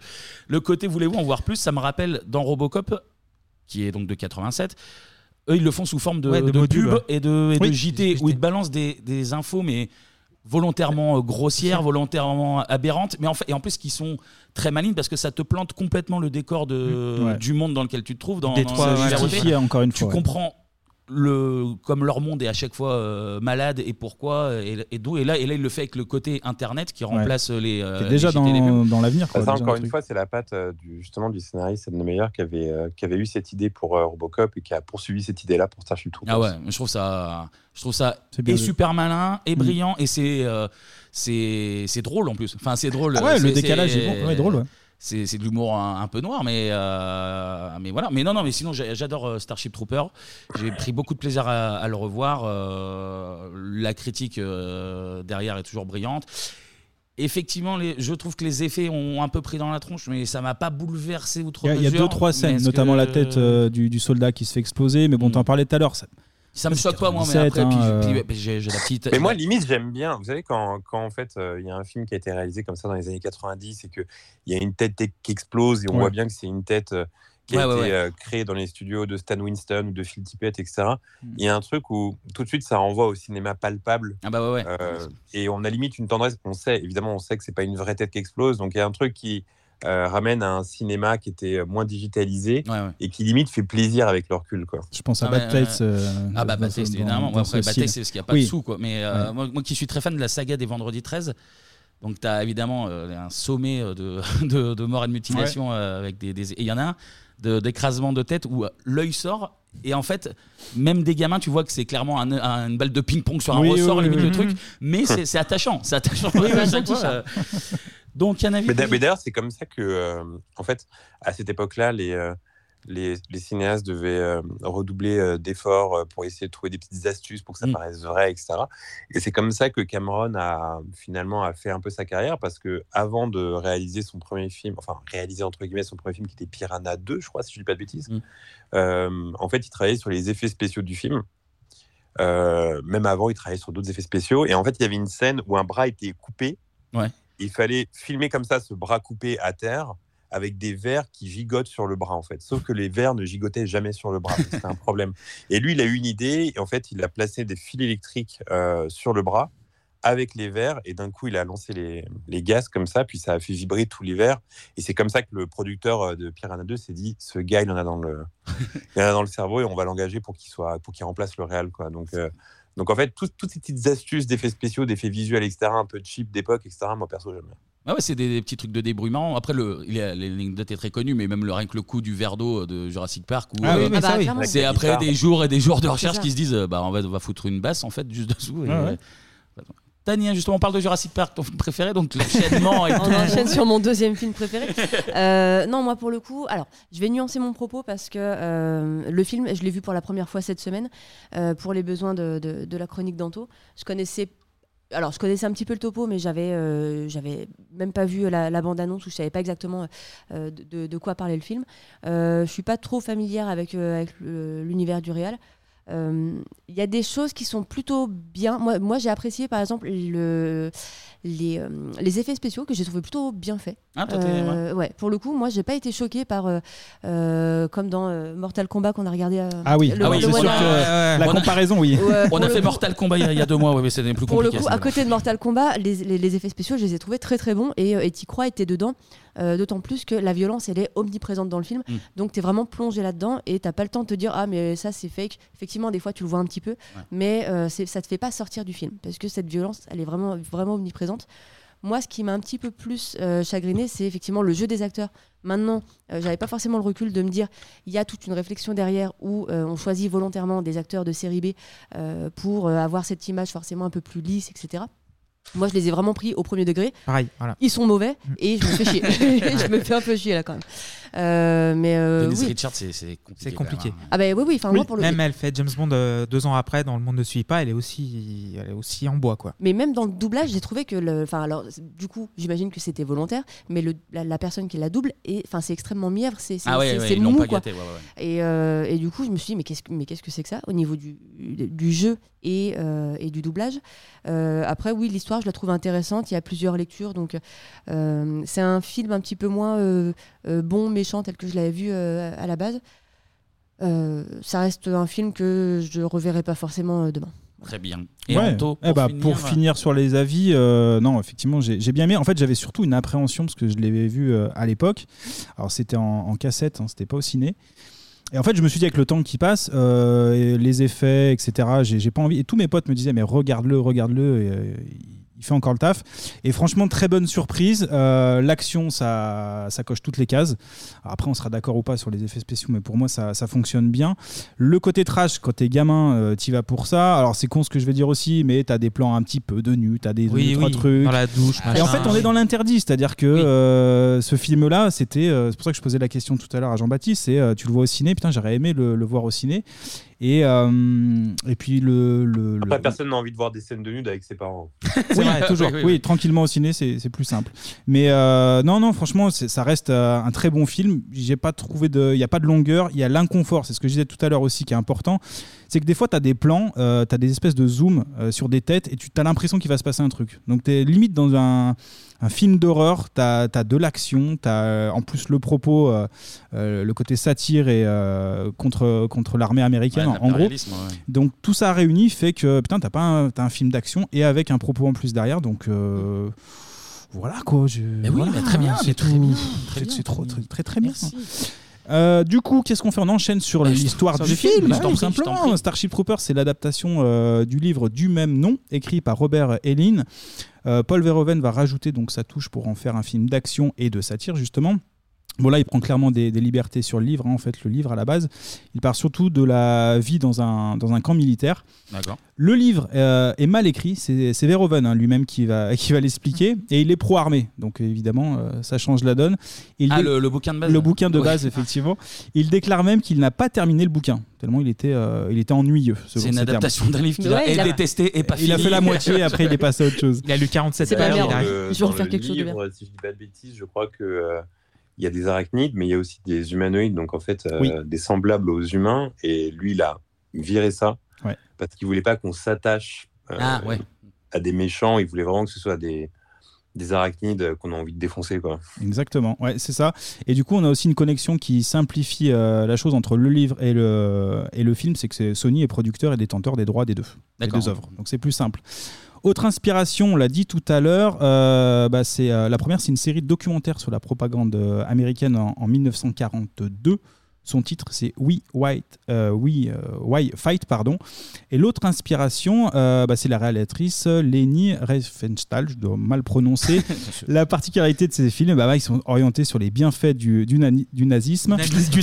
Le côté voulez-vous en voir plus, ça me rappelle dans Robocop, qui est donc de 87. Eux, ils le font sous forme de, Ouais, de de modules, pub ouais. et de, et de Oui, JT, où ils te balancent des, des infos, mais volontairement euh, grossières, volontairement aberrantes, mais en fait, et en plus qui sont très malines parce que ça te plante complètement le décor de, Mm, ouais. du monde dans lequel tu te trouves. Dans, Détroit, dans la justifié, encore une tu fois, ouais. comprends le comme leur monde est à chaque fois euh, malade et pourquoi et, et d'où et là et là il le fait avec le côté internet qui remplace les euh, Qui est déjà les JT, les dans, dans l'avenir. quoi, ça, déjà, encore un une fois, c'est la patte euh, du, justement du scénariste Ed Meyer qui avait, euh, qui avait eu cette idée pour euh, Robocop et qui a poursuivi cette idée-là pour Starship Troopers. Ah ouais, je trouve ça, je trouve ça C'est bien et super malin et Mm. brillant et c'est euh, c'est c'est drôle en plus. Enfin c'est drôle. Ah ouais, le décalage c'est- est bon, ouais, drôle, ouais. C'est de l'humour un, un peu noir, mais euh, mais voilà. Mais non non, mais sinon j'adore euh, Starship Trooper. J'ai pris beaucoup de plaisir à, à le revoir. Euh, la critique euh, derrière est toujours brillante. Effectivement, les, je trouve que les effets ont un peu pris dans la tronche, mais ça m'a pas bouleversé outre Il y a, il y a mesure. deux, trois Mais scènes, est-ce notamment que- la tête euh, du, du soldat qui se fait exploser, mais bon, t'en parlais tout à l'heure. Ça, Ça me choque pas moi, mais 97, après, puis, hein, euh. puis, puis j'ai la petite. Mais moi, limite, j'aime bien. Vous savez, quand, quand en fait, euh, il y a un film qui a été réalisé comme ça dans les années 90 et qu'il y a une tête qui explose et on Ouais. voit bien que c'est une tête euh, qui a Ouais, été ouais. euh, créée dans les studios de Stan Winston ou de Phil Tippett, etc. Mm. Il y a un truc où tout de suite, ça renvoie au cinéma palpable. Ah bah ouais, ouais. Euh, et on a limite une tendresse. On sait, évidemment, on sait que c'est pas une vraie tête qui explose. Donc il y a un truc qui euh, ramène à un cinéma qui était euh, moins digitalisé et qui limite fait plaisir avec le recul. Quoi. Je pense à Ah, Bad Taste. euh, euh, ah bah Bad ce- Taste évidemment. après Bad. Taste c'est parce qu'il n'y a pas Oui. de sous quoi. Mais euh, Ouais. moi, moi qui suis très fan de la saga des Vendredis 13, donc tu as évidemment euh, un sommet de, de, de mort et de mutilation euh, avec des, des- et il y en a un de- d'écrasement de, tête où l'œil sort et en fait même des gamins tu vois que c'est clairement un- un- une balle de ping-pong sur un Oui, ressort oui, limite oui, le oui. truc mais c'est attachant c'est attachant Oui, à oui, chaque fois. donc il y a un avis Mais d'ailleurs, c'est comme ça que, euh, en fait, à cette époque-là, les, euh, les, les cinéastes devaient euh, redoubler d'efforts pour essayer de trouver des petites astuces pour que ça Mm. paraisse vrai, etc. Et c'est comme ça que Cameron a finalement a fait un peu sa carrière parce que avant de réaliser son premier film, enfin réaliser entre guillemets son premier film qui était Piranha 2, je crois, si je dis pas de bêtises, Mm. en fait, il travaillait sur les effets spéciaux du film. Même avant, il travaillait sur d'autres effets spéciaux. Et en fait, il y avait une scène où un bras était coupé. Ouais. Il fallait filmer comme ça ce bras coupé à terre avec des vers qui gigotent sur le bras en fait. Sauf que les vers ne gigotaient jamais sur le bras. C'était un problème. Et lui, il a eu une idée et en fait, il a placé des fils électriques euh, sur le bras avec les vers et d'un coup, il a lancé les, les gaz comme ça, puis ça a fait vibrer tous les vers. Et c'est comme ça que le producteur euh, de Piranha 2 s'est dit ce gars, il en a dans le, il en a dans le cerveau et on va l'engager pour qu'il soit pour qu'il remplace le réel quoi. Donc euh, donc en fait, tout- toutes ces petites astuces d'effets spéciaux, d'effets visuels, etc., un peu cheap d'époque, etc., moi perso, j'aime bien. Ah ouais, c'est des, des petits trucs de débrouillement. Après, le, il y a- l'anecdote est très connue, mais même le, rien que le coup du verre d'eau de Jurassic Park, où, Ah oui, euh, oui. c'est après des jours et des jours de recherche qui se disent euh, bah, on, va, on va foutre une basse en fait juste dessous. et- Ouais, ouais. Tania, justement, on parle de Jurassic Park, ton film préféré, donc l'enchaînement et On enchaîne sur mon deuxième film préféré. Euh, non, moi pour le coup, alors je vais nuancer mon propos parce que euh, le film, je l'ai vu pour la première fois cette semaine euh, pour les besoins de, de- de la chronique d'Anto. Je connaissais. Alors, je connaissais un petit peu le topo, mais j'avais, euh, j'avais même pas vu la, la bande-annonce où je savais pas exactement euh, de, quoi parlait le film. Euh, je suis pas trop familière avec, l'univers du réal. Euh, Il y a des choses qui sont plutôt bien. Moi, moi j'ai apprécié par exemple le, les, euh, les effets spéciaux que j'ai trouvé plutôt bien faits. Ah, Euh, ouais. Pour le coup, moi, j'ai pas été choquée par euh, euh, comme dans euh, Mortal Kombat qu'on a regardé. euh, Ah oui, le- ah oui, le c'est sûr que la On a- comparaison, oui. Ouais, on a fait coup- Mortal Kombat il y a- deux mois, ouais, mais c'était plus Pour le compliqué. coup, à côté de Mortal Kombat, les, les, les effets spéciaux, je les ai trouvés très très bons et, et t'y crois et t'es dedans. Euh, D'autant plus que la violence, elle est omniprésente dans le film. Mm. Donc, tu es vraiment plongé là-dedans et t'as pas le temps de te dire Ah, mais ça, c'est fake. Effectivement, des fois, tu le vois un petit peu, mais euh, ça te fait pas sortir du film parce que cette violence, elle est vraiment, vraiment omniprésente. Moi, ce qui m'a un petit peu plus euh, chagriné, c'est effectivement le jeu des acteurs. Maintenant, euh, j'avais pas forcément le recul de me dire, il y a toute une réflexion derrière où euh, on choisit volontairement des acteurs de série B pour avoir cette image forcément un peu plus lisse, etc. Moi, je les ai vraiment pris au premier degré. Pareil, voilà. Ils sont mauvais et je me fais chier. je me fais un peu chier là quand même. Euh, mais euh, Denise oui. Richards, c'est c'est compliqué. C'est compliqué. même, hein. Ah bah oui, oui. Enfin, moi, pour le Même elle fait James Bond euh, deux ans après, dans Le Monde ne suit pas, elle est aussi, elle est aussi en bois, quoi. Mais même dans le doublage, j'ai trouvé que le, enfin alors du coup, j'imagine que c'était volontaire, mais le, la, la personne qui la double, est, enfin c'est extrêmement mièvre, c'est c'est Ah ouais, c'est- ouais, mou pas quoi. gâté, ouais, ouais, ouais. Et, euh, et du coup, je me suis dit mais qu'est-ce que mais qu'est-ce que c'est que ça au niveau du, du jeu et, euh, et du doublage. Euh, après oui, l'histoire, je la trouve intéressante. Il y a plusieurs lectures, donc euh, c'est un film un petit peu moins euh, euh, bon méchant tel que je l'avais vu euh, à la base. Euh, ça reste un film que je reverrai pas forcément euh, demain. Très bien. Et Ouais. Anto, Eh bah, pour, pour finir, sur les avis, euh, non, effectivement, j'ai bien aimé. En fait, j'avais surtout une appréhension parce que je l'avais vu euh, à l'époque. Alors, c'était en, en cassette, hein, c'était pas au ciné. Et en fait, je me suis dit avec le temps qui passe, euh, les effets, etc., j'ai j'ai pas envie. Et tous mes potes me disaient, mais regarde-le, regarde-le. Il fait encore le taf. Et franchement, très bonne surprise. Euh, L'action, ça, ça coche toutes les cases. Alors après, on sera d'accord ou pas sur les effets spéciaux, mais pour moi, ça, ça fonctionne bien. Le côté trash, quand t'es gamin, euh, t'y vas pour ça. Alors c'est con ce que je vais dire aussi, mais t'as des plans un petit peu de nu, t'as des Oui, trois oui, trucs. dans la douche, Et en fait, on est dans l'interdit, c'est-à-dire que euh, ce film-là, c'était. euh, c'est pour ça que je posais la question tout à l'heure à Jean-Baptiste. C'est tu le vois au ciné, putain, j'aurais aimé le, le voir au ciné. Et, euh, et puis le. le- Après, le- personne n'a envie de voir des scènes de nude avec ses parents. oui, toujours. Oui, tranquillement au ciné, c'est c'est plus simple. Mais euh, non, non, franchement, ça reste euh, un très bon film. J'ai pas trouvé de, il y a pas de longueur, il y a l'inconfort. C'est ce que je disais tout à l'heure aussi qui est important. C'est que des fois, tu as des plans, tu as des espèces de zoom euh, sur des têtes et tu as l'impression qu'il va se passer un truc. Donc, tu es limite dans un, un film d'horreur, tu as, de l'action, tu as en plus le propos, euh, euh, le côté satire et euh, contre, contre l'armée américaine, Ouais, en- en gros. ouais. Donc tout ça réuni fait que putain t'as pas un, t'as un film d'action et avec un propos en plus derrière donc euh, voilà quoi. je- Mais oui, voilà, mais très bien, c'est tout. très bien, très C'est- trop très très très, très bien. Euh, du coup, qu'est-ce qu'on fait? On enchaîne sur Bah, l'histoire du le film, film, t'en tout simplement. Starship Troopers, c'est l'adaptation euh, du livre du même nom, écrit par Robert Hellin. Euh, Paul Verhoeven va rajouter donc sa touche pour en faire un film d'action et de satire justement. Bon là, il prend clairement des, des libertés sur le livre. hein. En fait, le livre à la base, il part surtout de la vie dans un, dans un camp militaire. D'accord. Le livre euh, est mal écrit, c'est c'est Verhoeven hein, lui-même qui va, qui va l'expliquer, et il est pro-armée, donc évidemment euh, ça change la donne. Il Ah, dé- le- le bouquin de base Le bouquin de Ouais. base, effectivement. Il déclare même qu'il n'a pas terminé le bouquin, tellement il était, euh, il était ennuyeux. selon C'est une ses termes. adaptation d'un livre qu'il a Ouais, il a- détesté et pas Il a fini. fait la moitié, après il est passé à autre chose. Il a lu 47 C'est pas il a- Je vais en dans faire le quelque chose de bien. Si je dis pas de bêtises, je crois que euh, il y a des arachnides, mais il y a aussi des humanoïdes, donc en fait euh, Oui. des semblables aux humains. Et lui, il a viré ça Ouais. parce qu'il voulait pas qu'on s'attache euh, Ah, ouais. à des méchants. Il voulait vraiment que ce soit des des arachnides qu'on a envie de défoncer, quoi. Exactement, ouais, c'est ça. Et du coup, on a aussi une connexion qui simplifie euh, la chose entre le livre et le, et le film, c'est que Sony est producteur et détenteur des droits des deux, des deux œuvres. Donc c'est plus simple. Autre inspiration, on l'a dit tout à l'heure, euh, bah, euh, la première, c'est une série de documentaires sur la propagande euh, américaine en 1942. Son titre, c'est We White, euh, We euh, Why Fight, pardon. Et l'autre inspiration, euh, bah, c'est la réalisatrice Leni Riefenstahl, je dois mal prononcer. la particularité de ces films, bah, bah, ils sont orientés sur les bienfaits du, du, nani- du nazisme. Du.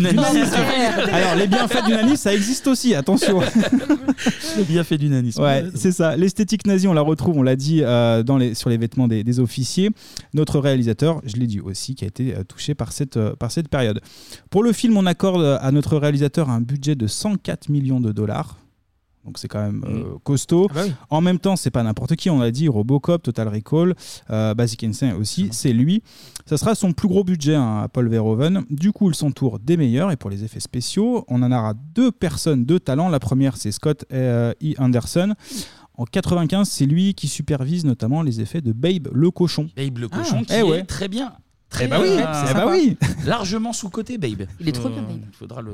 Alors, les bienfaits du nanisme, ça existe aussi, attention. Le bienfait du nanisme. Ouais, c'est ça. L'esthétique nazie, on la retrouve, on l'a dit, dans les, sur les vêtements des, des officiers. Notre réalisateur, je l'ai dit aussi, qui a été touché par cette, par cette période. Pour le film, on accorde à notre réalisateur un budget de 104 millions de dollars. Donc c'est quand même euh, costaud. Ah bah oui. En même temps, c'est pas n'importe qui. On l'a dit, Robocop, Total Recall, euh, Basic Instinct aussi, c'est lui. Ça sera son plus gros budget hein, à Paul Verhoeven. Du coup, il s'entoure des meilleurs. Et pour les effets spéciaux, on en aura deux personnes de talent. La première, c'est Scott euh, E. Anderson. En 95, c'est lui qui supervise notamment les effets de Babe le cochon. Babe le cochon qui eh est ouais. très bien. Très Eh bah oui, eh bah oui. Largement sous-côté, Babe. Il est trop bien, Babe. Il faudra le.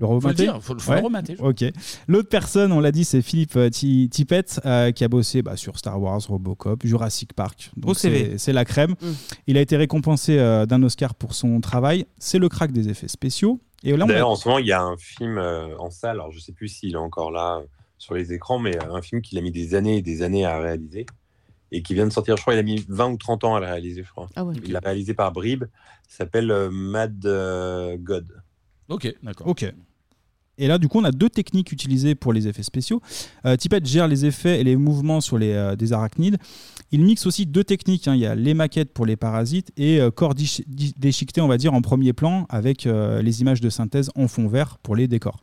Le Faut le remater dire, faut- faut le remater, je Ok. L'autre personne, on l'a dit, c'est Philippe euh, Ti- Tippett, euh, qui a bossé bah, sur Star Wars, Robocop, Jurassic Park. Beau c'est CV. c'est la crème. Mm. Il a été récompensé euh, d'un Oscar pour son travail. C'est le crack des effets spéciaux. Et là, on a- D'ailleurs, en ce moment, il y a un film euh, en salle, alors je sais plus s'il est encore là euh, sur les écrans, mais euh, un film qu'il a mis des années et des années à réaliser et qui vient de sortir, je crois, il a mis 20 ou 30 ans à le réaliser, je crois. Ah ouais. Il l'a réalisé par Bribes, s'appelle euh, Mad euh, God. Ok, d'accord. Ok. Et là, du coup, on a deux techniques utilisées pour les effets spéciaux. Euh, Tippett gère les effets et les mouvements sur les, euh, des arachnides. Il mixe aussi deux techniques. hein. Il y a les maquettes pour les parasites et euh, corps déchiqueté, on va dire, en premier plan avec euh, les images de synthèse en fond vert pour les décors.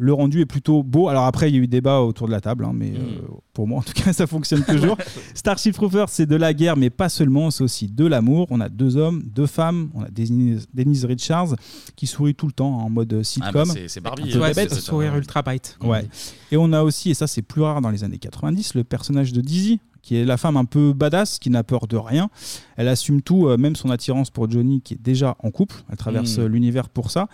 Le rendu est plutôt beau. Alors après, il y a eu débat autour de la table, hein, mais euh, pour moi, en tout cas, ça fonctionne toujours. Starship Troopers, c'est de la guerre, mais pas seulement. C'est aussi de l'amour. On a deux hommes, deux femmes. On a Denise, Denise Richards qui sourit tout le temps en mode sitcom. Ah bah, c'est- Barbie, Un euh, bébête. c'est- c'est- Sourire ultra bite. Ouais. Et on a aussi, et ça c'est plus rare dans les années 90, le personnage de Dizzy, qui est la femme un peu badass, qui n'a peur de rien. Elle assume tout, euh, même son attirance pour Johnny, qui est déjà en couple. Elle traverse Mm. euh, l'univers pour ça.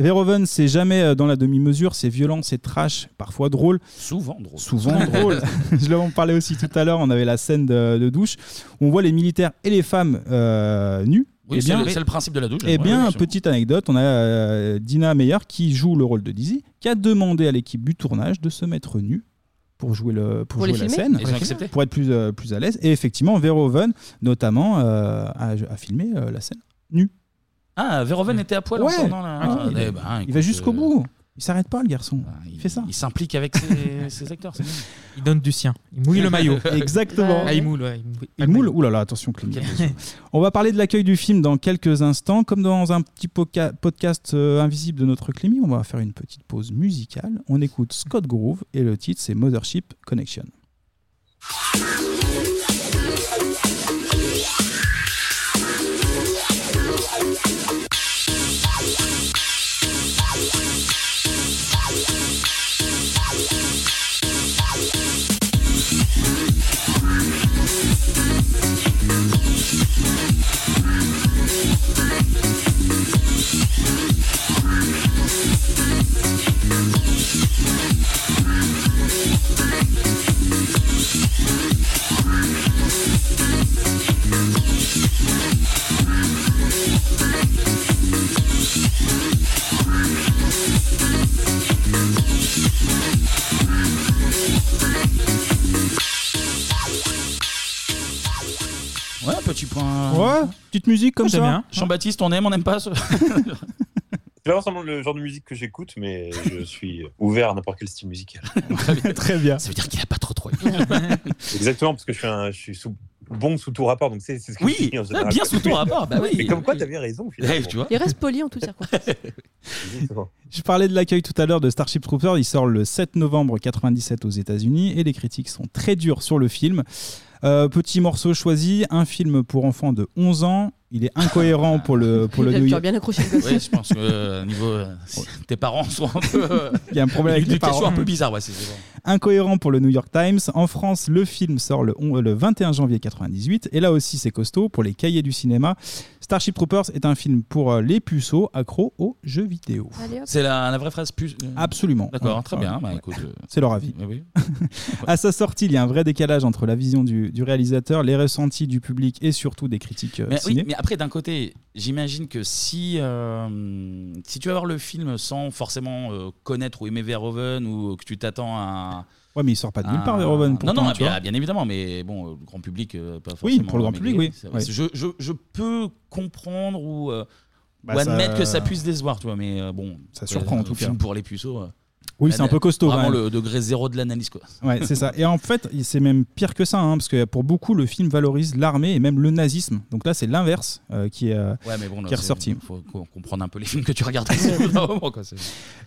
Verhoeven, c'est jamais euh, dans la demi-mesure, c'est violent, c'est trash, parfois drôle. Souvent drôle. Souvent drôle. Je l'avais parlé aussi tout à l'heure, on avait la scène de, de douche, où on voit les militaires et les femmes euh, nus. Oui, Eh c'est bien, le- c'est le principe de la douche, Eh bien, ouais, petite anecdote, on a euh, Dina Meyer qui joue le rôle de Dizzy, qui a demandé à l'équipe du tournage de se mettre nu pour jouer, le, pour Pour les jouer la scène, pour être plus, euh, plus à l'aise. Et effectivement, Verhoeven, notamment, euh, a, a filmé euh, la scène nue. Ah, Verhoeven était à poil en Ouais. la- Ah, Ah, il, eh ben, il écoute, va jusqu'au euh, bout. Il s'arrête pas, le garçon. il, fait ça. Il s'implique avec ses, ses acteurs. c'est bien. Il donne du sien. Il mouille le maillot. Exactement. Ah, il moule, ouais, il moule. Il moule Ouh là là, attention Clément. On va parler de l'accueil du film dans quelques instants. Comme dans un petit poca- podcast euh, invisible de notre Clémy, on va faire une petite pause musicale. On écoute Scott Groove et le titre c'est Mothership Connection. thank you Ouais, petit point. Ouais, petite musique comme ça. bien. Jean-Baptiste, on aime, on n'aime pas ce- C'est pas forcément le genre de musique que j'écoute, mais je suis ouvert à n'importe quel style musical. Très bien. Très bien. Ça veut dire qu'il a pas trop trop. Exactement, parce que je suis, un- je suis sous- bon sous tout rapport, donc c'est ce que Oui, je dis en bien sous tout rapport, bah oui. Et comme quoi, raison, finalement. tu vois. Il reste poli en toutes circonstances. Je parlais de l'accueil tout à l'heure de Starship Troopers. Il sort le 7 novembre 97 aux États-Unis et les critiques sont très dures sur le film. Euh, petit morceau choisi, un film pour enfants de 11 ans. Il est incohérent pour le, pour le Tu as New York. bien accroché le gosse. Oui, je pense que euh, niveau euh, si tes parents sont un peu. euh, Il y a un problème avec les l'éducation parents. un peu bizarre, ouais, c'est c'est vrai. Incohérent pour le New York Times. En France, le film sort le, on- le 21 janvier 98. Et là aussi, c'est costaud pour les cahiers du cinéma. Starship Troopers est un film pour euh, les puceaux accros aux jeux vidéo. C'est la, la vraie phrase plus. euh, Absolument. D'accord, Ouais, très ouais, bien. Bah, ouais. écoute, euh, C'est leur avis. À sa sortie, il y a un vrai décalage entre la vision du, du réalisateur, les ressentis du public et surtout des critiques euh, Mais, ciné. oui, mais après, d'un côté, j'imagine que si, euh, si tu vas voir le film sans forcément euh, connaître ou aimer Verhoeven ou que tu t'attends à. Ouais, mais il sort pas de nulle part, Verhoeven, Non, pourtant, non, tu bien, vois. bien évidemment, mais bon, euh, le grand public, euh, pas Oui, forcément. pour le grand public, oui. Ouais. Je, je, je peux comprendre ou, Bah, ou ça- admettre que ça puisse décevoir, tu vois, mais bon. Ça surprend, en tout film cas. pour les puceaux. Oui, c'est un peu costaud, Vraiment le degré zéro de l'analyse, quoi. Ouais, c'est ça. Et en fait, c'est même pire que ça, hein, parce que pour beaucoup, le film valorise l'armée et même le nazisme. Donc là, c'est l'inverse euh, qui est, euh, Ouais, mais bon, là, qui est c'est- ressorti. faut co- comprendre un peu les films que tu regardes. moment, quoi,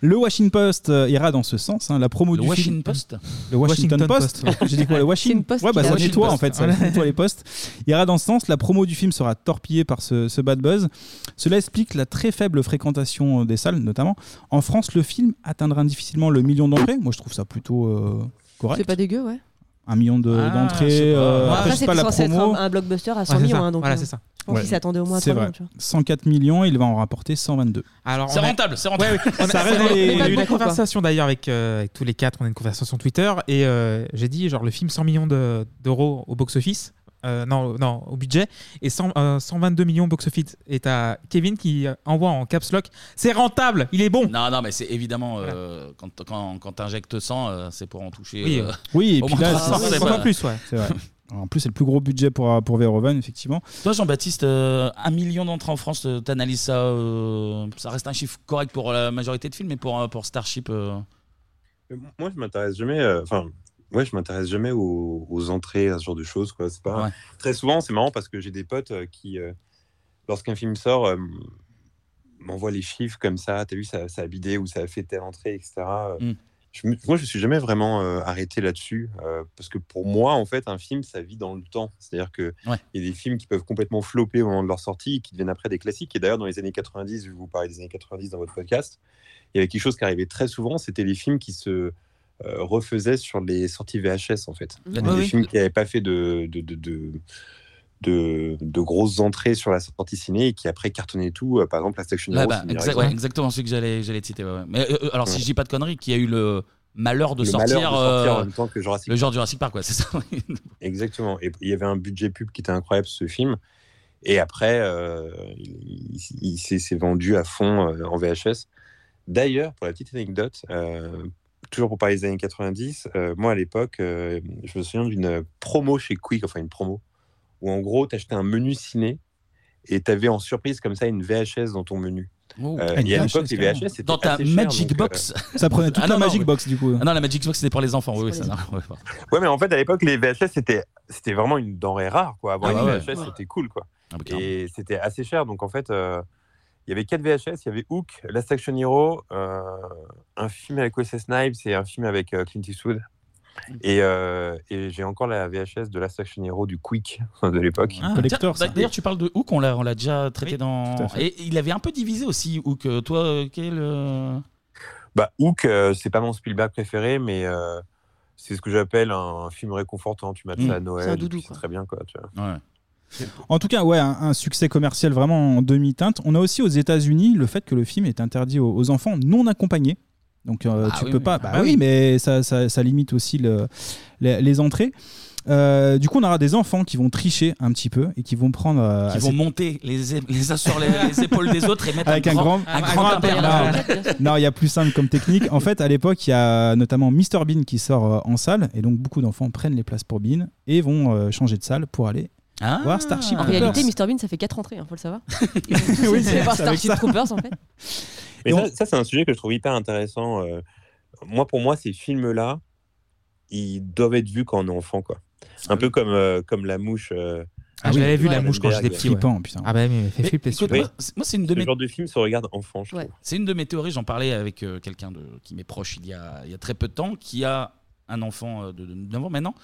Le Washington Post euh, ira dans ce sens. hein, la promo Le du Washington film. Post Le Washington, Washington Post. Post, ouais. J'ai dit quoi Le Washington une poste Ouais, bah ça nettoie en fait. Ça Post. nettoie les postes. Il ira dans ce sens. La promo du film sera torpillée par ce, ce bad buzz. Cela explique la très faible fréquentation des salles, notamment. En France, le film atteindra difficilement le million d'entrées. Moi, je trouve ça plutôt euh, correct. C'est pas dégueu, ouais. Un million de- Ah, d'entrées. je sais pas. euh, Bon, après, Après, je sais c'est pas la censé être promo. un, un blockbuster à 100 Ouais, c'est millions. ça. hein, donc, Voilà, euh, c'est ça. Je pense qu'ils s'attendaient au moins à C'est 3 vrai. millions, tu vois. 104 millions, il va en rapporter 122. Alors, C'est on a- rentable, c'est rentable. Ouais, ouais. On a, Ça reste on a- dans les- on a eu une quoi. conversation d'ailleurs avec, euh, avec tous les quatre. On a une conversation Twitter et euh, j'ai dit genre le film 100 millions de- d'euros au box-office. Euh, non, non, au budget et 100, euh, 122 millions box-office. Et t'as Kevin qui euh, envoie en caps lock c'est rentable, il est bon. Non, non, mais c'est évidemment euh, quand, quand, quand t'injectes 100, euh, c'est pour en toucher. Oui, euh, oui et au puis moins là, 300, c'est c'est pas plus, ouais. C'est vrai. En plus, c'est le plus gros budget pour, pour Verhoeven, effectivement. Toi, Jean-Baptiste, euh, un million d'entrées en France, euh, t'analyses ça euh, Ça reste un chiffre correct pour la majorité de films, mais pour, euh, pour Starship. euh, Moi, je m'intéresse jamais. euh, Enfin, ouais, je m'intéresse jamais aux, aux entrées, à ce genre de choses. Quoi. C'est pas Ouais. très souvent. C'est marrant parce que j'ai des potes euh, qui, euh, lorsqu'un film sort, euh, m'envoient les chiffres comme ça. T'as vu, ça, ça a bidé ou ça a fait telle entrée, etc. Mm. je me- moi, je suis jamais vraiment euh, arrêté là-dessus parce que pour moi, en fait, un film, ça vit dans le temps. C'est-à-dire que Ouais. il y a des films qui peuvent complètement flopper au moment de leur sortie et qui deviennent après des classiques. Et d'ailleurs, dans les années 90, vu que vous parlez des années 90 dans votre podcast, il y avait quelque chose qui arrivait très souvent, c'était les films qui se euh, refaisaient sur les sorties VHS, en fait. Mhm. des films qui n'avaient pas fait de, de, de, de, de- de grosses entrées sur la sortie ciné et qui après cartonnaient tout. Euh, par exemple, la Section Là, Hero, bah, exact- ouais, exactement ce que j'allais te citer. ouais. Mais euh, alors, si Ouais. je dis pas de conneries, qui a eu le malheur de Le sortir, malheur de sortir euh, en même temps que Jurassic le genre Jurassic Park, ouais, c'est ça. Exactement. Et il y avait un budget pub qui était incroyable, ce film. Et après, euh, il, il- il s'est s'est vendu à fond euh, en VHS. D'ailleurs, pour la petite anecdote, euh, toujours pour parler des années 90, euh, moi à l'époque, euh, je me souviens d'une promo chez Quick, enfin une promo, où en gros, tu achetais un menu ciné et tu avais en surprise comme ça une VHS dans ton menu. Oh. Euh, une et à VHS, l'époque, les carrément. VHS, c'était Dans ta cher, Magic donc, euh, Box. Ça prenait toute Ah, la non, non, Magic. Box, du coup. Ah non, la Magic Box, c'était pour les enfants. Oui, oui, ça, non, ouais, mais en fait, à l'époque, les VHS, c'était, c'était vraiment une denrée rare. Quoi. Avoir Ah une ouais, VHS, ouais. c'était cool. Quoi. Ah bah. Et c'était assez cher. Donc, en fait, euh, il y avait 4 VHS. Il y avait Hook, Last Action Hero, euh, un film avec Wesley Snipes et un film avec euh, Clint Eastwood. Et, euh, et j'ai encore la VHS de Last Action Hero du Quick de l'époque. Ah, D'ailleurs, tu parles de Hook, on l'a, on l'a déjà traité dans. Et il avait un peu divisé aussi, Hook. Toi, quel. Bah, Hook, euh, c'est pas mon Spielberg préféré, mais euh, c'est ce que j'appelle un, film réconfortant. Tu mates Mm. ça à Noël, c'est très bien. Quoi, tu vois. En tout cas, ouais, un, un succès commercial vraiment en demi-teinte. On a aussi aux États-Unis le fait que le film est interdit aux, aux enfants non accompagnés. Donc euh, Ah tu oui, peux pas. Ah Bah, bah oui, oui. mais ça, ça- ça limite aussi le- les, les entrées. Euh, du coup, on aura des enfants qui vont tricher un petit peu et qui vont prendre. euh, qui assez- vont monter les, les uns sur les, les épaules des autres et mettre avec un grand, un grand impair. Non, non, il y a plus simple comme technique. En fait, à l'époque, il y a notamment Mr Bean qui sort euh, en salle et donc beaucoup d'enfants prennent les places pour Bean et vont euh, changer de salle pour aller Ah. voir Starship En Troopers. réalité, Mr Bean, ça fait 4 entrées, il faut le savoir. Ils ont tous Oui, essayé c'est de voir c'est avec Starship ça. Troopers, en fait. Mais ça, ça, c'est un sujet que je trouve hyper intéressant. euh. moi, pour moi, ces films-là, ils doivent être vus quand on est enfant, quoi. Un peu comme, euh, comme La Mouche. euh, Ah, j'avais vu La. Mouche quand j'étais petit, ouais. Flippant, putain. Ah bah, mais fait flipper, écoute, celui-là. moi, c'est- moi, c'est une de Ce mes genre de film se regarde enfant, je trouve. C'est une de mes théories. J'en parlais avec euh, quelqu'un de, qui m'est proche il y, a, il y a très peu de temps, qui a un enfant euh, de, de 9 ans maintenant.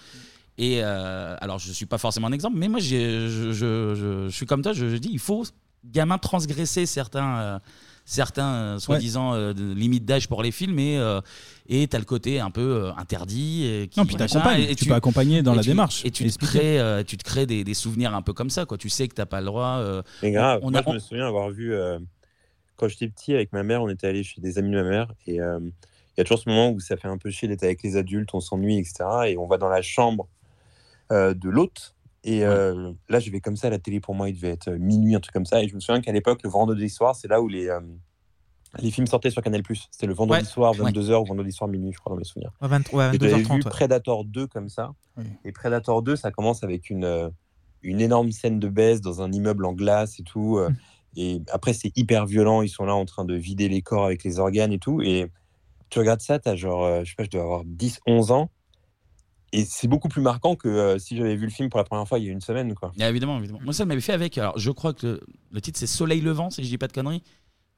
Et euh, alors, je suis pas forcément un exemple, mais moi, j'ai- je, je- je- je suis comme toi. Je, je dis, il faut gamin transgresser certains, euh, certains euh, soi-disant euh, de- limites d'âge pour les films, et euh, et t'as le côté un peu euh, interdit. et qui- Non, puis machin, t'accompagnes. et Tu peux accompagner dans et la tu- démarche, Et tu te expliquer. crées, euh, tu te crées des, des souvenirs un peu comme ça. Quoi. Tu sais que t'as pas le droit. euh, Mais grave. on Moi, a- je me souviens avoir vu, euh, quand j'étais petit avec ma mère, on était allé chez des amis de ma mère. Et euh, il y a toujours ce moment où ça fait un peu chier d'être avec les adultes, on s'ennuie, etc. Et on va dans la chambre de l'hôte. Et euh, là, je vais comme ça, la télé pour moi, il devait être euh, minuit, un truc comme ça. Et je me souviens qu'à l'époque, le vendredi soir, c'est là où les, euh, les films sortaient sur Canal. C'était le vendredi Ouais. soir, Ouais. 22h ou vendredi soir, minuit, je crois, dans mes souvenirs. Ouais, 23 ouais, Et j'avais 22h30, vu. Predator 2 comme ça. Oui. Et Predator 2, ça commence avec une, euh, une énorme scène de baisse dans un immeuble en glace et tout. euh, Et après, c'est hyper violent. Ils sont là en train de vider les corps avec les organes et tout. Et tu regardes ça, t'as genre, euh, je sais pas, je dois avoir 10, 11 ans. Et c'est beaucoup plus marquant que euh, si j'avais vu le film pour la première fois il y a une semaine. Quoi. Ah, évidemment, évidemment. Moi, ça m'avait fait avec. Alors, je crois que le, le titre c'est Soleil levant, si je dis pas de conneries.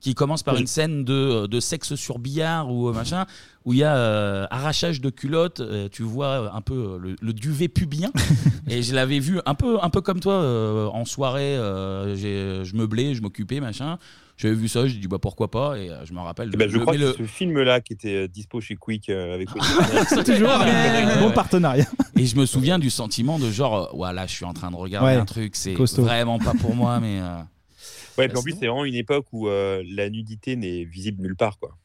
qui commence par Oui. une scène de, de sexe sur billard ou euh, machin, où il y a euh, arrachage de culottes, euh, tu vois un peu euh, le, le duvet pubien. et je l'avais vu un peu, un peu comme toi euh, en soirée, euh, je meublais, je m'occupais, machin. J'avais vu ça, j'ai dit bah pourquoi pas, et euh, je me rappelle. Eh ben, je le- crois mais que le- c'est ce film-là qui était euh, dispo chez Quick euh, avec Toujours un bon partenariat. Et je me souviens du sentiment de genre, euh, voilà, je suis en train de regarder Ouais, un truc, c'est costaud. vraiment pas pour moi, mais. euh, Ouais, puis en plus, c'est vraiment une époque où euh, la nudité n'est visible nulle part, quoi.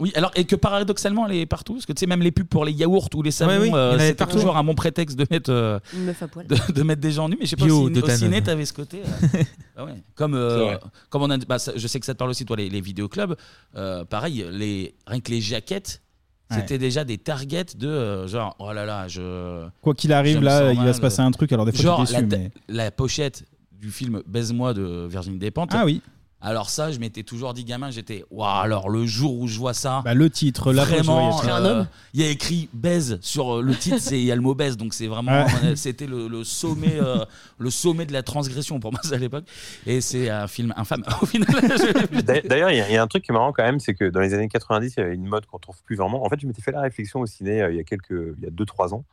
Oui, alors et que paradoxalement elle est partout, parce que tu sais même les pubs pour les yaourts ou les savons, Ouais, oui, il y en euh, avait c'était partout. toujours un bon prétexte de mettre euh, Une meuf à poil. de, de mettre des gens nus, mais je sais pas Bio si de au ciné t'avais ce côté. euh, ah ouais. Comme euh, C'est vrai. comme on a, bah, ça- je sais que ça te parle aussi toi les, les vidéoclubs, euh, pareil les rien que les jaquettes. Ouais. C'était déjà des targets de euh, genre oh là là je Quoi qu'il arrive, je me là, sens il va mal, se passer un truc, alors des fois, genre t'es déçu, la, mais- la pochette du film Baise-moi de Virginie Despentes. Ah oui. Alors ça, je m'étais toujours dit gamin, j'étais waouh. Alors le jour où je vois ça, Bah, le titre, la vraiment, pochette, ouais, euh, il y a écrit baise sur euh, le titre, c'est il y a le mot baise, donc c'est vraiment, Ouais. euh, c'était le, le sommet, euh, le sommet de la transgression pour moi à l'époque. Et c'est un film infâme. Au final, D'a- D'ailleurs, il y, a- il y a un truc qui est marrant quand même, c'est que dans les années 90, il y avait une mode qu'on trouve plus vraiment. En fait, je m'étais fait la réflexion au ciné euh, il y a quelques, il y a 2-3 ans.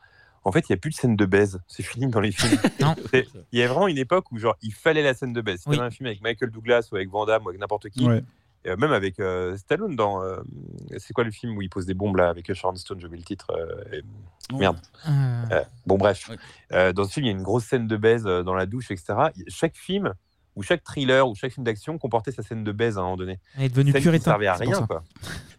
En fait, il n'y a plus de scène de baise. C'est fini dans les films. Il y a vraiment une époque où genre il fallait la scène de baise. Si Oui. un film avec Michael Douglas ou avec Van Damme ou avec n'importe qui, Ouais. et, euh, même avec euh, Stallone dans, euh, c'est quoi le film où il pose des bombes là avec Sharon Stone, j'ai oublié le titre. euh, et- Merde. Euh, Euh, bon bref, Euh, dans ce film, il y a une grosse scène de baise euh, dans la douche, etc. Chaque film ou chaque thriller ou chaque film d'action comportait sa scène de baise à un moment donné. Elle est devenue Scène qui puritain, servait à rien, quoi.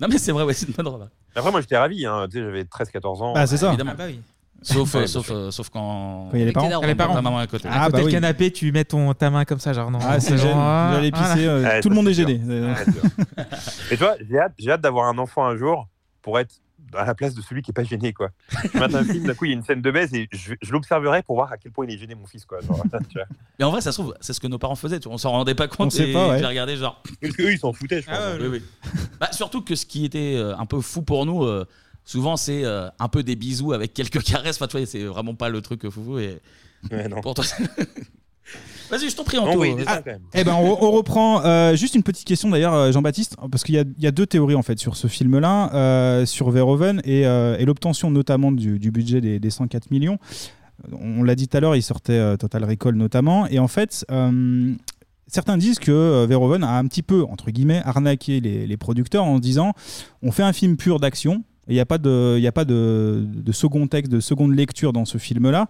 Non mais c'est vrai, ouais, c'est une bonne remarque. Après, moi, j'étais ravi. Hein. Tu sais, j'avais 13-14 ans. Bah, c'est ça. Évidemment. Ah bah oui. Sauf, Ouais, euh, sauf, euh, sauf quand. Quand il y a les parents. Quand Les parents. Ta maman est à côté. Ah, à côté bah oui. canapé, tu mets ton, ta main comme ça, genre non. Ah, c'est genre, gêne. ah, J'allais voilà. pisser, euh, Ouais, tout le ça, monde est c'est gêné. Sûr. Et toi, j'ai hâte, j'ai hâte d'avoir un enfant un jour pour être à la place de celui qui est pas gêné, quoi. Je mate un film, d'un coup, il y a une scène de baise et je, je l'observerai pour voir à quel point il est gêné, mon fils, quoi. Genre, tu vois. Mais en vrai, ça se trouve, c'est ce que nos parents faisaient. Tu vois, on s'en rendait pas compte. On sait et pas, ouais. J'ai regardé genre. Parce qu'eux, ils s'en foutaient, je pense. Ah ouais, Oui, oui. Bah, surtout que ce qui était euh, un peu fou pour nous, euh, souvent c'est euh, un peu des bisous avec quelques caresses. Enfin, tu vois, c'est vraiment pas le truc foufou. Et Ouais, non. pour toi, c'est- Vas-y, je t'en prie, Anto. oui, Ah, quand même. Eh ben, on, on reprend euh, juste une petite question d'ailleurs, euh, Jean-Baptiste, parce qu'il y a, il y a deux théories en fait sur ce film-là, euh, sur Verhoeven et, euh, et l'obtention notamment du, du budget des, des 104 millions. On l'a dit tout à l'heure, il sortait euh, Total Recall notamment, et en fait, euh, certains disent que Verhoeven a un petit peu entre guillemets arnaqué les, les producteurs en se disant, on fait un film pur d'action. Il n'y a pas, de, y a pas de, de second texte, de seconde lecture dans ce film-là.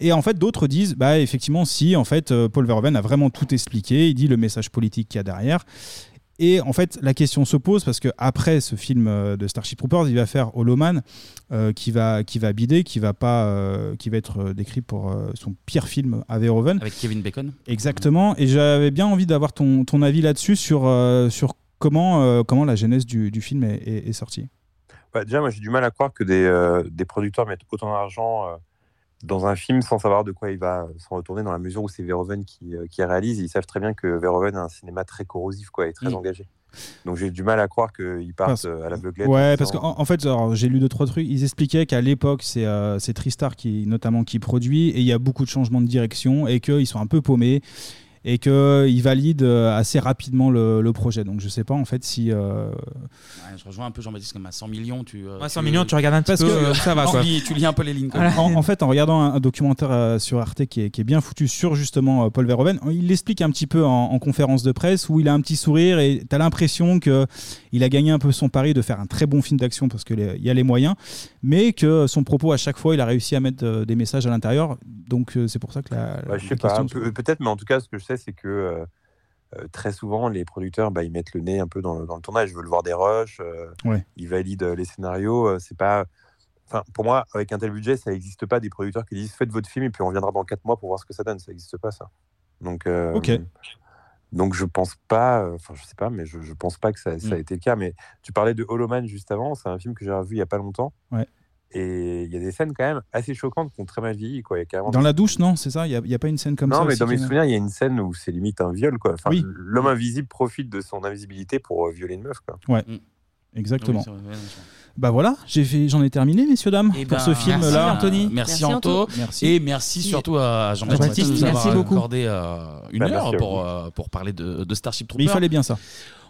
Et en fait, d'autres disent, bah effectivement, si, en fait, euh, Paul Verhoeven a vraiment tout expliqué, il dit le message politique qu'il y a derrière. Et en fait, la question se pose parce que après ce film euh, de Starship Troopers, il va faire Hollow Man, euh, qui va qui va bider, qui va pas, euh, qui va être décrit pour euh, son pire film à Verhoeven. Avec Kevin Bacon. Exactement. Et j'avais bien envie d'avoir ton, ton avis là-dessus sur sur comment comment la genèse du, du film est, est- est sortie. Bah, déjà, moi, j'ai du mal à croire que des, euh, des producteurs mettent autant d'argent euh, dans un film sans savoir de quoi il va s'en retourner, dans la mesure où c'est Verhoeven qui, euh, qui réalise. Ils savent très bien que Verhoeven a un cinéma très corrosif quoi, et très Mm. engagé. Donc, j'ai du mal à croire qu'ils partent Parce- euh, à l'aveuglette. Ouais, parce qu'en en fait, j'ai lu deux trois trucs. Ils expliquaient qu'à l'époque, c'est euh, c'est Tristar qui notamment qui produit et il y a beaucoup de changements de direction et qu'ils sont un peu paumés et qu'ils valident euh, assez rapidement le, le projet. Donc je sais pas en fait si. euh, Ouais, je rejoins un peu Jean-Baptiste comme à 100 millions. Tu, euh, Ouais, 100 millions, tu regardes un petit Parce peu, que- euh, ça va tu quoi. lis- tu lis un peu les lignes. En, en fait, en regardant un, un documentaire euh, sur Arte qui est, qui est bien foutu sur justement euh, Paul Verhoeven, il l'explique un petit peu en, en conférence de presse où il a un petit sourire et tu as l'impression que il a gagné un peu son pari de faire un très bon film d'action parce qu'il y a les moyens, mais que son propos à chaque fois, il a réussi à mettre euh, des messages à l'intérieur. Donc euh, c'est pour ça que la, Bah, la je sais question pas, peut-être, mais en tout cas, ce que je sais, c'est que euh, euh, très souvent, les producteurs, bah, ils mettent le nez un peu dans le, dans le tournage. Ils veulent voir des rushs, euh, Ouais. ils valident les scénarios. c'est pas. Enfin, pour moi, avec un tel budget, ça n'existe pas des producteurs qui disent faites votre film et puis on reviendra dans 4 mois pour voir ce que ça donne. Ça n'existe pas, ça. Donc, euh, Ok. donc je pense pas, enfin, je sais pas, mais je, je pense pas que ça, ça a Mm. été le cas. Mais tu parlais de Hollow Man juste avant, c'est un film que j'ai revu il y a pas longtemps. Ouais. Et il y a des scènes quand même assez choquantes qui ont très mal vieilli. Quoi. Il y a carrément Dans la douche, non, c'est ça? Il n'y a, pas une scène comme ça non, mais dans mes souvenirs, il y a une scène où c'est limite un viol. Quoi. Enfin, Oui. L'homme invisible profite de son invisibilité pour euh, violer une meuf. Quoi. Ouais, exactement. Oui, Bah voilà, j'ai fait, j'en ai terminé, messieurs dames, Eh pour ben, ce film-là. merci, Anthony. Merci, Anto. Merci. Et merci surtout à Jean-Baptiste de nous avoir merci accordé euh, une Bah, heure merci pour, euh, pour parler de, de Starship Mais il Trooper. fallait bien ça.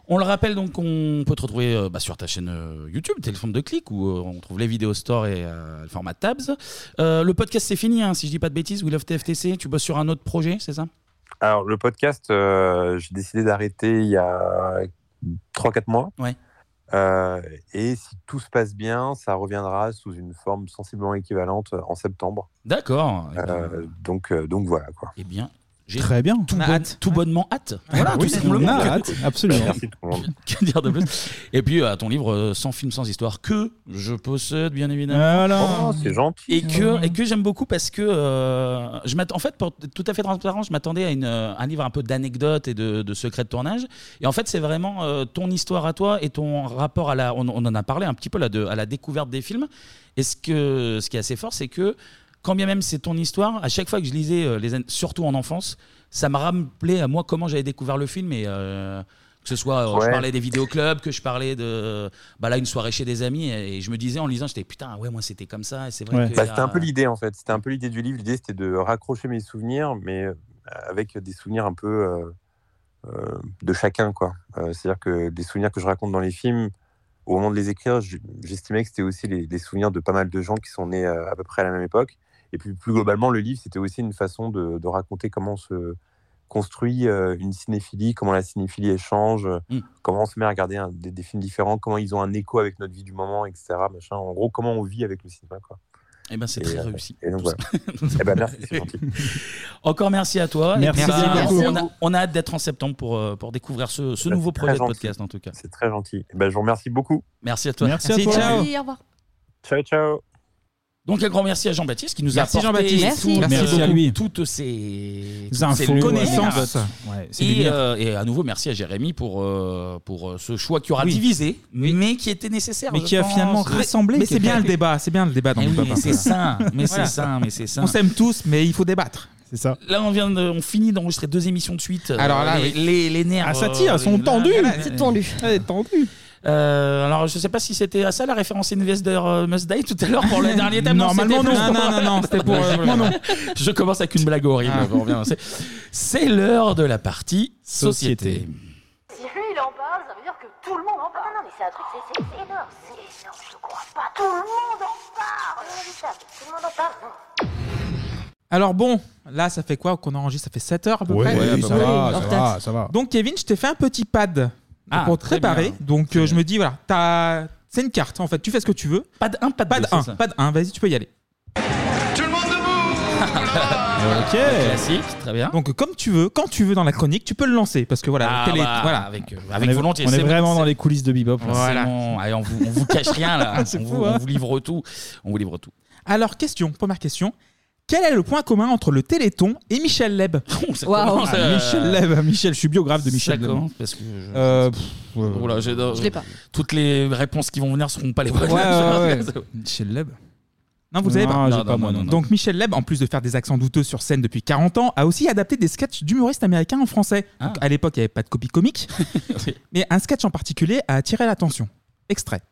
On le rappelle donc, on peut te retrouver euh, bah, sur ta chaîne euh, YouTube, Téléphone de clic, où euh, on trouve les vidéos store et euh, le format Tabs. Euh, le podcast c'est fini, hein, si je dis pas de bêtises. We Love TFTC. Tu bosses sur un autre projet, c'est ça? Alors, le podcast, euh, j'ai décidé d'arrêter il y a 3-4 mois. Ouais. Euh, et si tout se passe bien, ça reviendra sous une forme sensiblement équivalente en septembre. D'accord. Euh, donc, euh, donc voilà quoi. Eh bien, Très bien. Tout, On a bon- hâte. tout bonnement hâte. Voilà, Oui, tout simplement. on a hâte, absolument. Que dire de plus? Et puis, euh, ton livre euh, Sans film, sans histoire, que je possède, bien évidemment. Voilà. Oh, c'est gentil. Et que, et que j'aime beaucoup parce que, euh, je m'att- en fait, pour être tout à fait transparent, je m'attendais à une, euh, un livre un peu d'anecdotes et de, de secrets de tournage. Et en fait, c'est vraiment euh, ton histoire à toi et ton rapport à la. On, on en a parlé un petit peu là, de, à la découverte des films. Et ce, que, ce qui est assez fort, c'est que, quand bien même c'est ton histoire, à chaque fois que je lisais, euh, les, an- surtout en enfance, ça m'a rappelé à moi comment j'avais découvert le film et. euh, que ce soit, euh, je Ouais. parlais des vidéoclubs, que je parlais de bah là, une soirée chez des amis, et je me disais en lisant, j'étais putain, ouais, moi c'était comme ça, et c'est vrai que. Bah, c'était un peu l'idée en fait. C'était un peu l'idée du livre. L'idée c'était de raccrocher mes souvenirs, mais euh, avec des souvenirs un peu euh, euh, de chacun quoi. Euh, C'est-à-dire que des souvenirs que je raconte dans les films, au moment de les écrire, j'estimais que c'était aussi les, les souvenirs de pas mal de gens qui sont nés euh, à peu près à la même époque. Et puis plus globalement, le livre c'était aussi une façon de, de raconter comment se construit euh, une cinéphilie, comment la cinéphilie échange, Mm. comment on se met à regarder un- des, des films différents, comment ils ont un écho avec notre vie du moment, etc. Machin. En gros, comment on vit avec le cinéma. Quoi. Eh ben, c'est très euh, réussi. Et donc voilà. Eh ben, merci. Encore merci à toi. Merci bah, beaucoup. on, a, on a hâte d'être en septembre pour, euh, pour découvrir ce, ce Bah, nouveau projet de podcast en tout cas. C'est très gentil. Eh ben, je vous remercie beaucoup. Merci à toi. Merci à toi. Ciao. Merci, au revoir. Ciao, ciao. Donc un grand merci à Jean-Baptiste qui nous Merci, a apporté Jean-Baptiste. tout- Merci. Merci à beaucoup- lui. toutes ces, toutes infos, ces leçons. connaissances. Ouais, c'est des Et, bières. euh, et à nouveau merci à Jérémy pour, euh, pour euh, ce choix qui aura Oui. divisé, mais qui était nécessaire. Mais je qui a pense. finalement Mais- rassemblé. Mais c'est bien le débat, c'est bien le débat dans Mais le oui, pop, mais un c'est sain, mais c'est sain, mais c'est sain. On s'aime tous, mais il faut débattre. C'est ça. Là, on vient de, on finit d'enregistrer deux émissions de suite. Alors là, les, oui. les, les nerfs. Ah, ça tire, elles sont tendues. C'est tendu. Elle est tendue. Euh, alors, je sais pas si c'était à ça la référence Investor euh, Must Die tout à l'heure pour le dernier thème. Normalement, c'était non. plus Non, pour- non, non, c'était pour, euh, Logiquement, non. Je commence avec une blague horrible. Ah. on revient, c'est- C'est l'heure de la partie société. Si lui il en parle, ça veut dire que tout le monde en parle. Non, non, mais c'est un truc, c'est c'est- c'est énorme. C'est énorme, je crois pas. Tout le monde en parle. Tout le monde en parle. Alors bon, là, ça fait quoi qu'on enregistre? Ça fait 7 heures à peu Ouais, près? ouais, ça va, ça va, ça va. Donc Kevin, je t'ai fait un petit pad Ah, pour te très préparer. bien. Donc euh, je me dis, voilà, t'as- c'est une carte en fait, tu fais ce que tu veux. Pas de 1, pas de Pas 2. de 1, pas de 1, vas-y, tu peux y aller. Ok. Classique, très bien. Donc comme tu veux, quand tu veux dans la chronique, tu peux le lancer parce que voilà, Ah, bah, voilà. avec, euh, On avec est, volontiers. on est c'est- vraiment c'est- dans les coulisses de Bebop. là. Voilà. Bon, allez, on, vous, on vous cache rien là. C'est on, fou, vous, hein. on vous livre tout. On vous livre tout. Alors question, première question. Quel est le point commun entre le Téléthon et Michel Leb Ça Waouh. commence, Ah, euh, Michel Leb, Michel, je suis biographe de Michel Leb. commence parce que je- Euh, pff, ouais, ouais. Oula, j'ai- Je l'ai pas. Toutes les réponses qui vont venir seront pas les bonnes. Ouais, ouais, ouais. Michel Leb. Non, vous avez Non, pas. j'ai Non, pas non, moi non. Donc Michel Leb, en plus de faire des accents douteux sur scène depuis 40 ans, a aussi adapté des sketchs d'humoristes américains en français. Donc, Ah. à l'époque, il n'y avait pas de copie comique, Oui. mais un sketch en particulier a attiré l'attention. Extrait.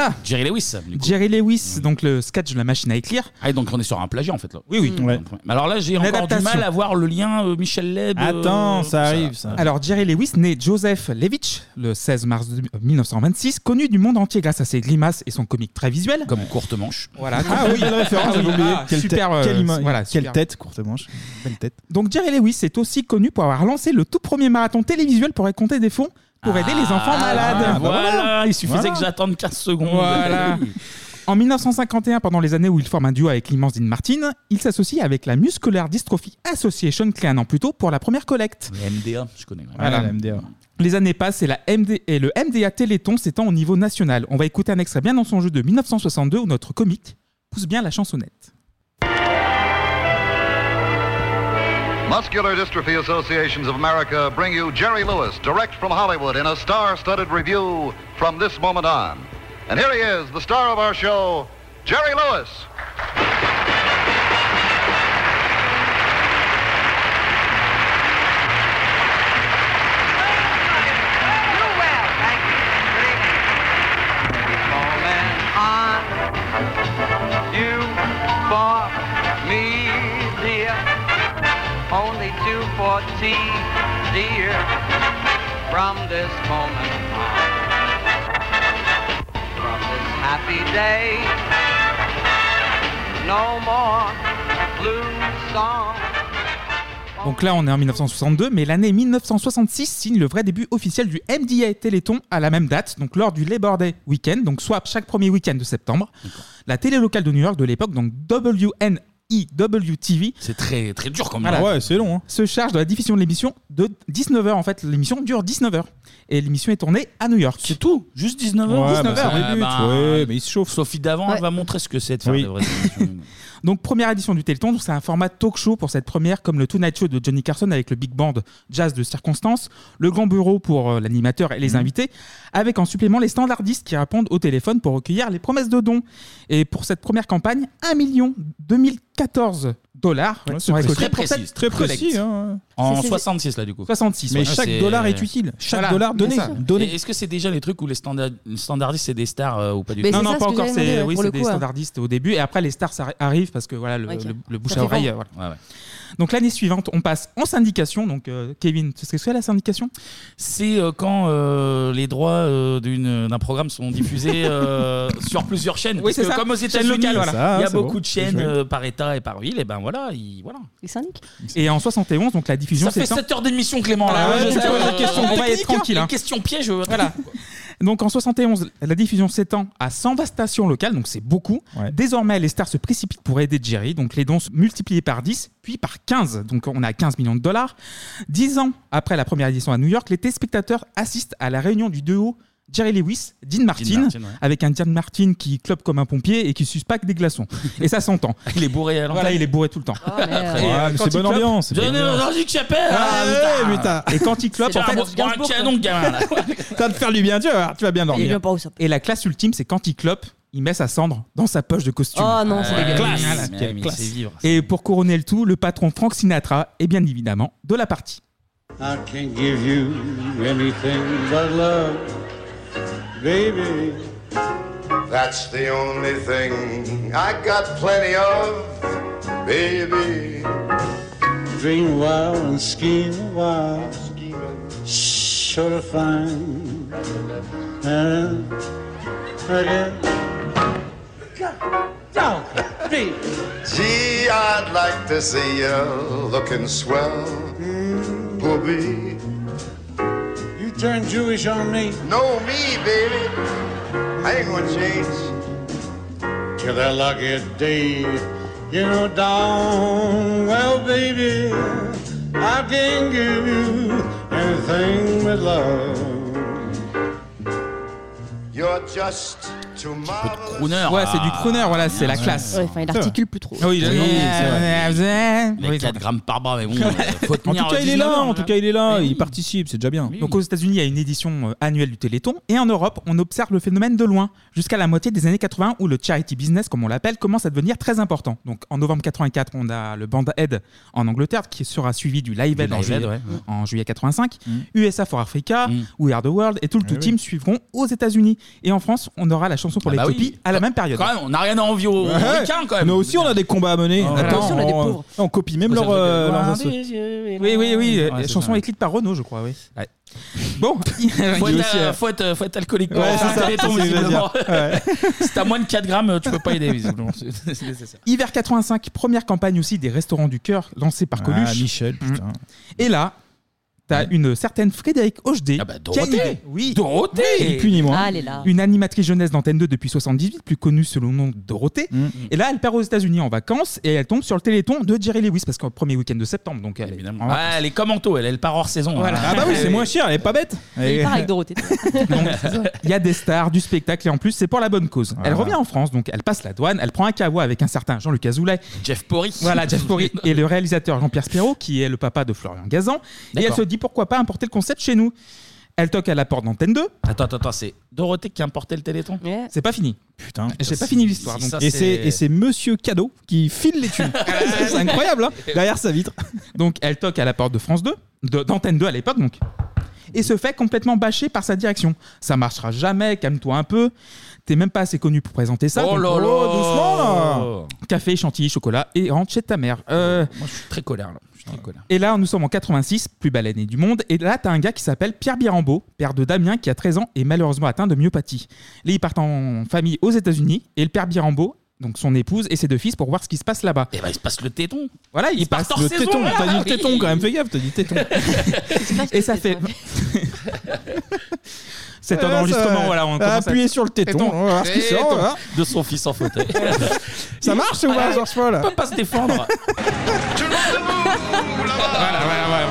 Voilà. Jerry Lewis. du coup. Jerry Lewis, donc le sketch de la machine à écrire. Ah, donc on est sur un plagiat en fait là. Oui, oui. Ouais. Mais alors là, j'ai encore du mal à voir le lien euh, Michel Leb. euh, Attends, ça arrive, ça. Alors Jerry Lewis, né Joseph Levitch le 16 mars de- 1926, connu du monde entier grâce à ses grimaces et son comique très visuel. Comme courte manche. Voilà. Ah oui, belle référence, Ah j'avais oublié. ah, Quelle super, tête, euh, quelle ima- voilà, quelle super. tête, courte manche. Belle tête. Donc Jerry Lewis est aussi connu pour avoir lancé le tout premier marathon télévisuel pour récolter des fonds pour aider les enfants malades. Ah, bah voilà, voilà. il suffisait Voilà. que j'attende 15 secondes. Voilà. En 1951, pendant les années où il forme un duo avec l'immense Dean Martin, il s'associe avec la Muscular Dystrophy Association créée un an plus tôt pour la première collecte. Le MDA, je connais. Voilà. Ouais, la MDA. Les années passent et, la MD et le MDA Téléthon s'étend au niveau national. On va écouter un extrait bien dans son jeu de 1962 où notre comique pousse bien la chansonnette. Muscular Dystrophy Associations of America bring you Jerry Lewis direct from Hollywood in a star-studded review from this moment on. And here he is, the star of our show, Jerry Lewis. Donc là, on est en 1962, mais l'année 1966 signe le vrai début officiel du MDA Téléthon à la même date, donc lors du Labor Day Weekend, donc soit chaque premier week-end de septembre. La télé locale de New York de l'époque, donc WNOF, WNEW-TV. C'est très, très dur comme Voilà. nom. Ouais, c'est long. hein. se charge de la diffusion de l'émission de 19h. En fait, l'émission dure 19h. Et l'émission est tournée à New York. C'est tout? Juste 19h Ouais, 19 bah, heures, ça oui. débute, bah, ouais, mais il se chauffe. Sophie d'avant, Ouais. elle va montrer ce que c'est de faire Oui. des vraies émissions. Donc, première édition du Téléthon, c'est un format talk show pour cette première, comme le Tonight Show de Johnny Carson avec le Big Band Jazz de circonstance, le grand bureau pour euh, l'animateur et les invités, avec en supplément les standardistes qui répondent au téléphone pour recueillir les promesses de dons. Et pour cette première campagne, 1 million 2014 dollars Ouais, sont c'est récoltés très précis, cette Très collecte. précis. hein. En C'est- c'est- 66 là du coup. 66. Mais ouais. chaque dollar est utile. Chaque Voilà, dollar donné. donné. Est-ce que c'est déjà les trucs où les standard- standardistes c'est des stars euh, ou pas du tout Non, non, ça pas encore. C'est oui, des ouais. standardistes au début, et après les stars ça arrivent parce que voilà le, le- le bouche Ça à oreille. vendre. voilà. Ouais, ouais. Donc l'année suivante, on passe en syndication. Donc euh, Kevin, tu sais ce que c'est la syndication? C'est euh, quand euh, les droits euh, d'une- d'un programme sont diffusés euh, sur plusieurs chaînes. Oui, Parce c'est que ça. comme aux Chaîne États-Unis, locale, voilà. Ça, il y a c'est beaucoup bon. de chaînes C'est euh, par État et par ville. Et ben voilà, il- voilà. Et en 71, donc la diffusion. Ça fait s'étend- 7 heures d'émission, Clément. Là. ouais, Je je sais, pose la euh, question, on va technique, être tranquille, hein. pièges. euh, Voilà. Donc en 71, la diffusion s'étend à 120 stations locales, donc c'est beaucoup. Désormais, les stars se précipitent pour aider Jerry, donc les dons multipliés par 10, puis par 15, donc on a 15 millions de dollars. Dix ans après la première édition à New York, les téléspectateurs assistent à la réunion du duo Jerry Lewis, Dean Martin, Martin, ouais. avec un Dean Martin qui clope comme un pompier et qui suce pas que des glaçons. Et ça s'entend. Il est bourré à l'antenne. Voilà, il est bourré tout le temps. Oh. Et, euh, Ouais, mais quand c'est il bonne clope- ambiance. c'est bonne Donnez ambiance. Ah, putain. Et quand il clope, en fait, un canon, gamin. Ça va te faire du bien, voir, tu vas bien Il dormir. vient pas où ça Et la classe ultime, c'est quand il clope, il met sa cendre dans sa poche de costume. Oh non, c'est mais- Classe. mais- Quelle mais classe. c'est vivre. Et pour couronner le tout, le patron Frank Sinatra est bien évidemment de la partie. I can't give you anything but love, baby. That's the only thing I got plenty of, baby. Dream wild and scheme wild, sure to find. And again, down, baby. Gee, I'd like to see you looking swell, mm. booby. Turn Jewish on me Know me, baby. I ain't gonna change. till that lucky day. You know, down, well, baby, I can't give you anything but love. You're just Crooner. Ouais, c'est du crooner, voilà, c'est la classe. Ouais, enfin, il articule plus trop. Ah Oui, Oui, oui, Les 4 grammes par bras, mais bon, euh, faut En tenir tout cas, il est 19 là. En tout cas, il est là. Il participe. C'est déjà bien. Donc aux États-Unis, il y a une édition euh, annuelle du Téléthon et en Europe, on observe le phénomène de loin jusqu'à la moitié des années 80 où le charity business, comme on l'appelle, commence à devenir très important. Donc en novembre 84, on a le Band Aid en Angleterre qui sera suivi du Live Du Aid en, Live juillet, Aid, ouais. en juillet 85, Mm. USA for Africa, Mm. We Are the World et tout le Ah tout team suivront aux États-Unis. Et en France, on aura la chanson pour Ah bah l'Éthiopie oui. à la même période. Quand même, on n'a rien à envier aux Ouais. Quand même. Nous aussi, on a des combats à mener. Ah, Attends, Nous aussi, on a des pauvres. on copie même euh, leurs instru- Oui, oui, oui. Ouais, euh, chanson écrite par Renaud, je crois, oui. Bon, il Faut y a être, aussi, euh, euh, faut être, faut être alcoolique. Ouais, c'est faire ça, téléthon, c'est ce que je veux visiblement. dire. Ouais. si t'as moins de 4 grammes, tu peux pas aider, visiblement. C'est c'est nécessaire. Hiver 85, première campagne aussi des restaurants du cœur lancée par Ah, Coluche. Michel, putain. Et là, T'as une certaine Frédéric Hochdé. Ah bah, qui a Dorothée. une- Oui. Dorothée. Oui, ni plus ni moins. Ah, elle est là. Une animatrice jeunesse d'Antenne 2 depuis 78, plus connue sous le nom de Dorothée. Mm. Et là, elle part aux États-Unis en vacances et elle tombe sur le téléthon de Jerry Lewis parce qu'au premier week-end de septembre. Donc, elle est en vacances. elle est comme Anto, elle, elle part hors saison. Voilà. hein. Ah bah oui, c'est moins cher, elle est pas bête. Il part avec Dorothée. Il y a des stars, du spectacle et en plus, c'est pour la bonne cause. Elle revient en France, donc elle passe la douane, elle prend un kawa avec un certain Jean-Luc Azoulay. Jeff Porry. Voilà, Jeff Porry et le réalisateur Jean-Pierre Spiro, qui est le papa de Florian Gazan. Et elle se dit pourquoi pas importer le concept chez nous. Elle toque à la porte d'Antenne 2. Attends, attends, attends, c'est Dorothée qui a importé le téléthon? C'est pas fini. Putain. J'ai pas fini l'histoire. Si donc- ça, Et c'est et c'est Monsieur Cadeau qui file les thunes. c'est incroyable, hein Derrière sa vitre. Donc elle toque à la porte de France 2, de- d'Antenne 2 à l'époque donc, et se fait complètement bâcher par sa direction. Ça marchera jamais, calme-toi un peu. T'es même pas assez connu pour présenter ça. Oh donc- là là. doucement là Café, chantilly, chocolat et rentre chez ta mère. Euh, Moi, je suis très colère là. Et là, nous sommes en 86, plus belle année du monde. Et là, t'as un gars qui s'appelle Pierre Birambeau, père de Damien, qui a 13 ans et malheureusement atteint de myopathie. Là, ils partent en famille aux États-Unis et le père Birambeau, donc son épouse et ses deux fils, pour voir ce qui se passe là-bas. Et bah, il se passe le téton. Voilà, il, Il passe le saison, téton. T'as dit le téton quand même, fais gaffe, t'as dit téton. et ça fait. C'est un enregistrement, voilà. On commence à- Appuyez sur le téton, on va voir ce qui sort, voilà. De son fils en fauteuil. Ça marche ou pas, Georges Paul Il peut pas se défendre. Voilà, voilà, voilà.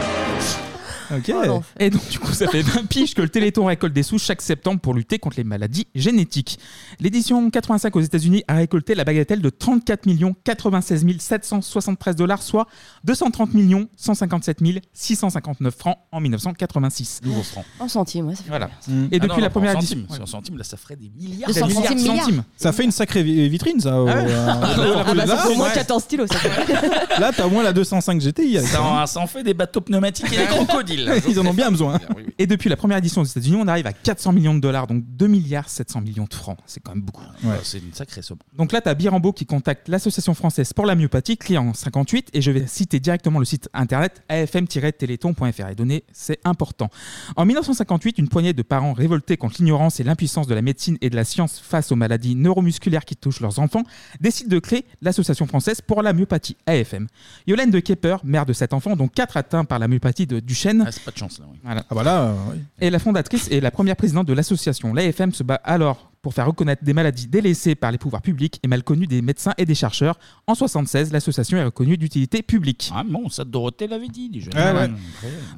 Ok. Et donc, du coup, ça fait 20 piges que le Téléthon récolte des sous chaque septembre pour lutter contre les maladies génétiques. L'édition 85 aux États-Unis a récolté la bagatelle de 34 96 773 dollars, soit 230 157 659 francs en 1986. Nouveau franc. En centimes, ouais, ça fait Voilà. Et Ah depuis non, la première édition. centimes. Si en centimes, là, ça ferait des milliards. 200 Des centimes milliards. milliards. Ça fait une sacrée vi- vitrine, ça. au- ouais. euh, Ah, au- bah, au- moins ouais. 14 stylos, ça. Là, t'as au moins la 205 GTI. avec Ça ça, hein. en, ça en fait des bateaux pneumatiques et des crocodiles. Ils en ont bien besoin. Et depuis la première édition aux États-Unis, on arrive à 400 millions de dollars, donc 2 milliards 700 millions de francs. C'est quand même beaucoup. Ouais, C'est une sacrée somme. Donc là, tu as Birambeau qui contacte l'Association française pour la myopathie, client en 58, et je vais citer directement le site internet afm-téléthon.fr. Et donner, c'est important. En 1958, une poignée de parents révoltés contre l'ignorance et l'impuissance de la médecine et de la science face aux maladies neuromusculaires qui touchent leurs enfants, décident de créer l'Association française pour la myopathie, AFM. Yolène de Kepper, mère de sept enfants, dont quatre atteints par la myopathie de Duchenne, Ah, c'est pas de chance là. oui. voilà. Ah bah là, euh, oui. Et la fondatrice et la première présidente de l'association. L'AFM se bat alors pour faire reconnaître des maladies délaissées par les pouvoirs publics et mal connues des médecins et des chercheurs. En 76, l'association est reconnue d'utilité publique. Ah bon, ça Dorothée l'avait dit déjà. Ouais.